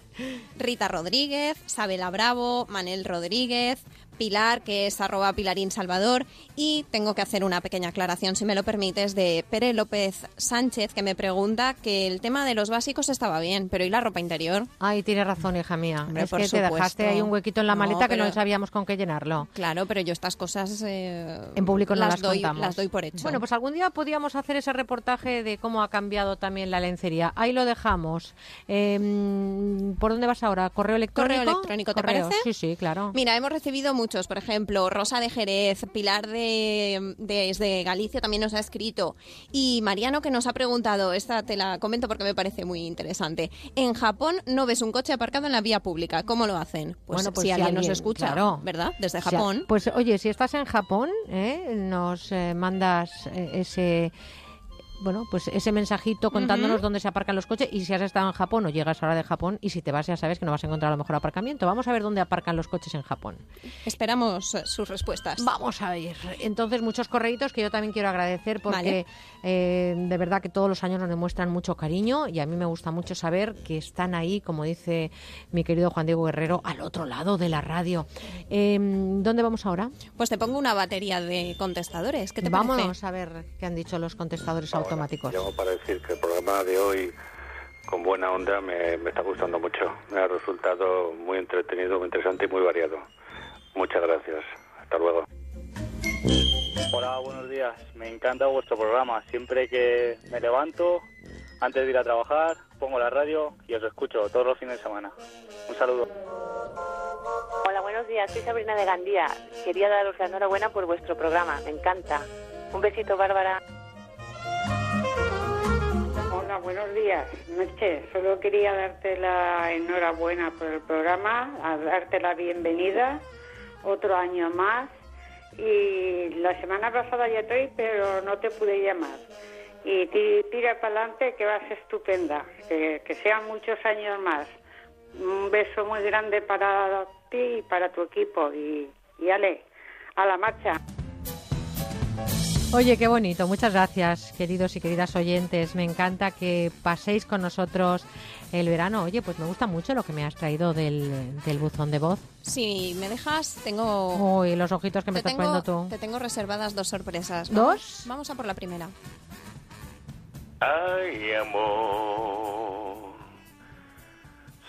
Rita Rodríguez, Sabela Bravo, Manel Rodríguez, Pilar, que es arroba Pilarín Salvador, y tengo que hacer una pequeña aclaración, si me lo permites, de Pere López Sánchez, que me pregunta que el tema de los básicos estaba bien, pero ¿y la ropa interior? Ay, tienes razón, hija mía. Hombre, es por que te dejaste supuesto. ahí un huequito en la No, maleta que no pero- sabíamos con qué llenarlo. Claro, pero yo estas cosas eh, En público no las, doy, contamos. las doy por hecho. Bueno, pues algún día podíamos hacer ese reportaje de cómo ha cambiado también la lencería. Ahí lo dejamos. Eh, ¿Por dónde vas ahora? ¿Correo electrónico? Correo electrónico, ¿te Correo. parece? Sí, sí, claro. Mira, hemos recibido muchos, por ejemplo, Rosa de Jerez, Pilar de, desde Galicia también nos ha escrito y Mariano que nos ha preguntado, esta te la comento porque me parece muy interesante. En Japón no ves un coche aparcado en la vía pública, ¿cómo lo hacen? Pues, Bueno, pues si, si alguien, nos escucha, claro. ¿verdad? Desde O sea, Japón. pues oye, si estás en Japón, ¿eh? nos eh, mandas eh, ese bueno, pues ese mensajito contándonos dónde se aparcan los coches y si has estado en Japón o llegas ahora de Japón y si te vas ya sabes que no vas a encontrar a lo mejor aparcamiento. Vamos a ver dónde aparcan los coches en Japón. Esperamos eh, sus respuestas. Vamos a ver. Entonces, muchos correitos que yo también quiero agradecer porque eh, de verdad que todos los años nos demuestran mucho cariño y a mí me gusta mucho saber que están ahí, como dice mi querido Juan Diego Guerrero, al otro lado de la radio. Eh, ¿Dónde vamos ahora? Pues te pongo una batería de contestadores. ¿Qué te Vámonos parece? a ver qué han dicho los contestadores automáticos. Llamo para decir que el programa de hoy con buena onda, me, me está gustando mucho. Me ha resultado muy entretenido, muy interesante y muy variado. Muchas gracias. Hasta luego. Hola, buenos días. Me encanta vuestro programa. Siempre que me levanto, antes de ir a trabajar, pongo la radio y os escucho todos los fines de semana. Un saludo. Hola, buenos días. Soy Sabrina de Gandía. Quería daros la enhorabuena por vuestro programa. Me encanta. Un besito, Bárbara. Hola, buenos días. Merche, solo quería darte la enhorabuena por el programa, a darte la bienvenida otro año más. Y la semana pasada ya estoy, pero no te pude llamar. Y ti- tira para adelante que vas estupenda. Que, que sean muchos años más. Un beso muy grande para ti y para tu equipo. Y, y ale, a la marcha. Oye, qué bonito. Muchas gracias, queridos y queridas oyentes. Me encanta que paséis con nosotros el verano. Oye, pues me gusta mucho lo que me has traído del, del buzón de voz. Si me dejas, tengo... Uy, los ojitos que me te estás tengo, poniendo tú. Te tengo reservadas dos sorpresas. ¿Dos? Vamos- Vamos a por la primera. Ay, amor,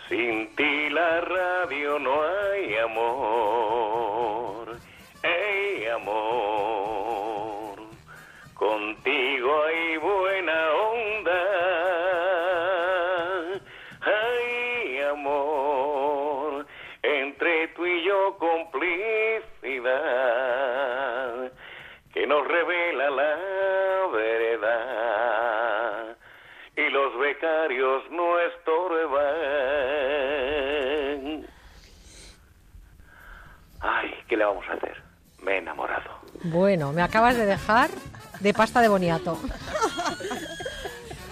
sin ti la radio no hay amor. Ey, amor, hay buena onda. Ay, amor, entre tú y yo complicidad que nos revela la verdad y los becarios no estorban. Ay, ¿qué le vamos a hacer? Me he enamorado. Bueno, me acabas de dejar de pasta de boniato.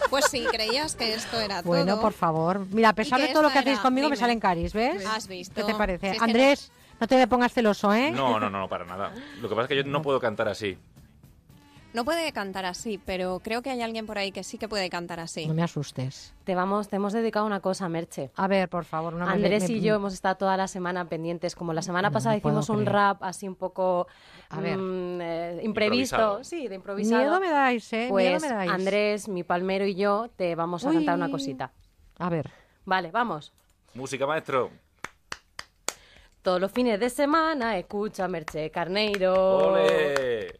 Pues sí, creías que esto era Bueno, todo. por favor. Mira, a pesar ¿Y de todo lo que hacéis conmigo, me Dime. salen caris, ¿ves? Has visto. ¿Qué te parece? Si es que Andrés, no te pongas celoso, ¿eh? No, no, no, para nada. Lo que pasa es que yo no puedo cantar así. No puede cantar así, pero creo que hay alguien por ahí que sí que puede cantar así. No me asustes. Te vamos, te hemos dedicado una cosa, Merche. A ver, por favor, una Andrés me- y yo hemos estado toda la semana pendientes. Como la semana No pasada hicimos un creer. rap así un poco A ver. mm, eh, imprevisto, Improvisado. sí, de improvisado. Miedo me dais, ¿eh? Pues Miedo me dais. Andrés, mi palmero y yo te vamos a Uy. cantar una cosita. A ver. Vale, vamos. Música, maestro. Todos los fines de semana escucha Merche Carneiro. ¡Ole!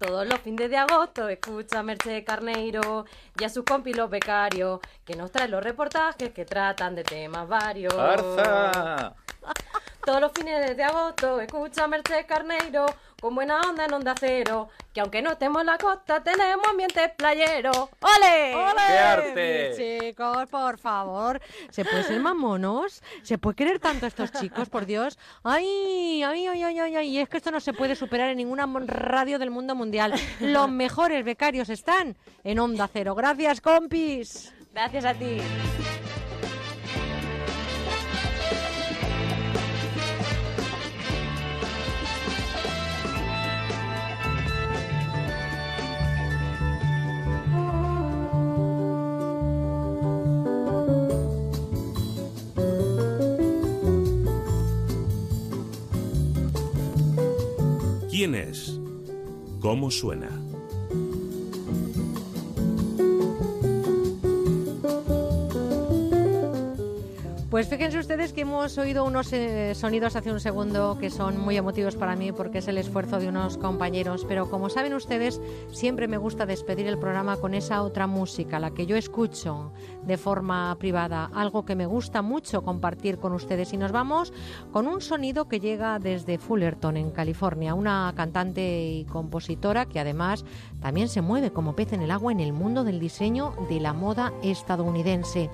Todos los fines de agosto escucha Merche Carneiro y a sus compis los becarios que nos traen los reportajes que tratan de temas varios. ¡Arza! Todos los fines de agosto escucha Merche Carneiro con buena onda en onda cero que aunque no estemos en la costa tenemos ambiente playero. ¡Ole! ¡Ole! ¡Qué arte! Chicos, por favor. ¿Se puede ser más monos? ¿Se puede querer tanto a estos chicos, por Dios? ¡Ay, ay, ay, ay, ay! ay! Y es que esto no se puede superar en ninguna radio del mundo mundial. Los mejores becarios están en Onda Cero. Gracias, compis. Gracias a ti. ¿Quién es? ¿Cómo suena? Pues fíjense ustedes que hemos oído unos eh, sonidos hace un segundo que son muy emotivos para mí porque es el esfuerzo de unos compañeros, pero como saben ustedes, siempre me gusta despedir el programa con esa otra música, la que yo escucho de forma privada, algo que me gusta mucho compartir con ustedes y nos vamos con un sonido que llega desde Fullerton en California, una cantante y compositora que además también se mueve como pez en el agua en el mundo del diseño de la moda estadounidense.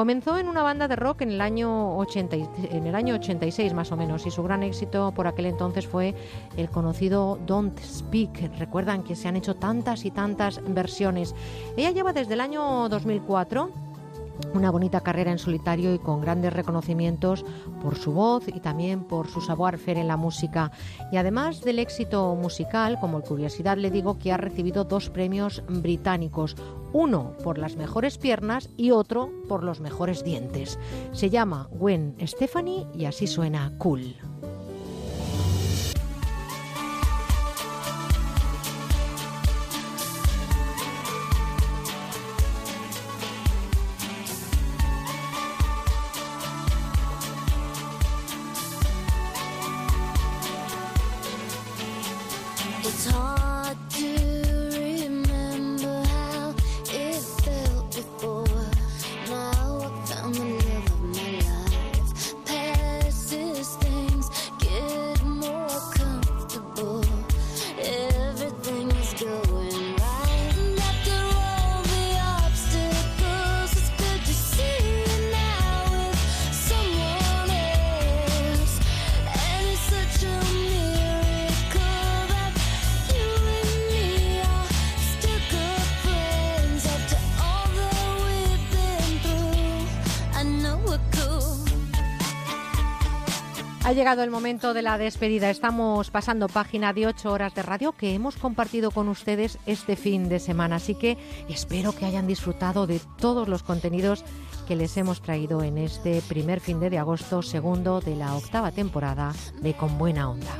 Comenzó en una banda de rock en el año 80, y- en el año 86 más o menos y su gran éxito por aquel entonces fue el conocido Don't Speak. Recuerdan que se han hecho tantas y tantas versiones. Ella lleva desde el año 2004 una bonita carrera en solitario y con grandes reconocimientos por su voz y también por su savoir-faire en la música. Y además del éxito musical, como curiosidad le digo que ha recibido dos premios británicos, uno por las mejores piernas y otro por los mejores dientes. Se llama Gwen Stephanie y así suena Cool. Llegado el momento de la despedida. Estamos pasando página de ocho horas de radio que hemos compartido con ustedes este fin de semana. Así que espero que hayan disfrutado de todos los contenidos que les hemos traído en este primer fin de agosto, segundo de la octava temporada de Con Buena Onda.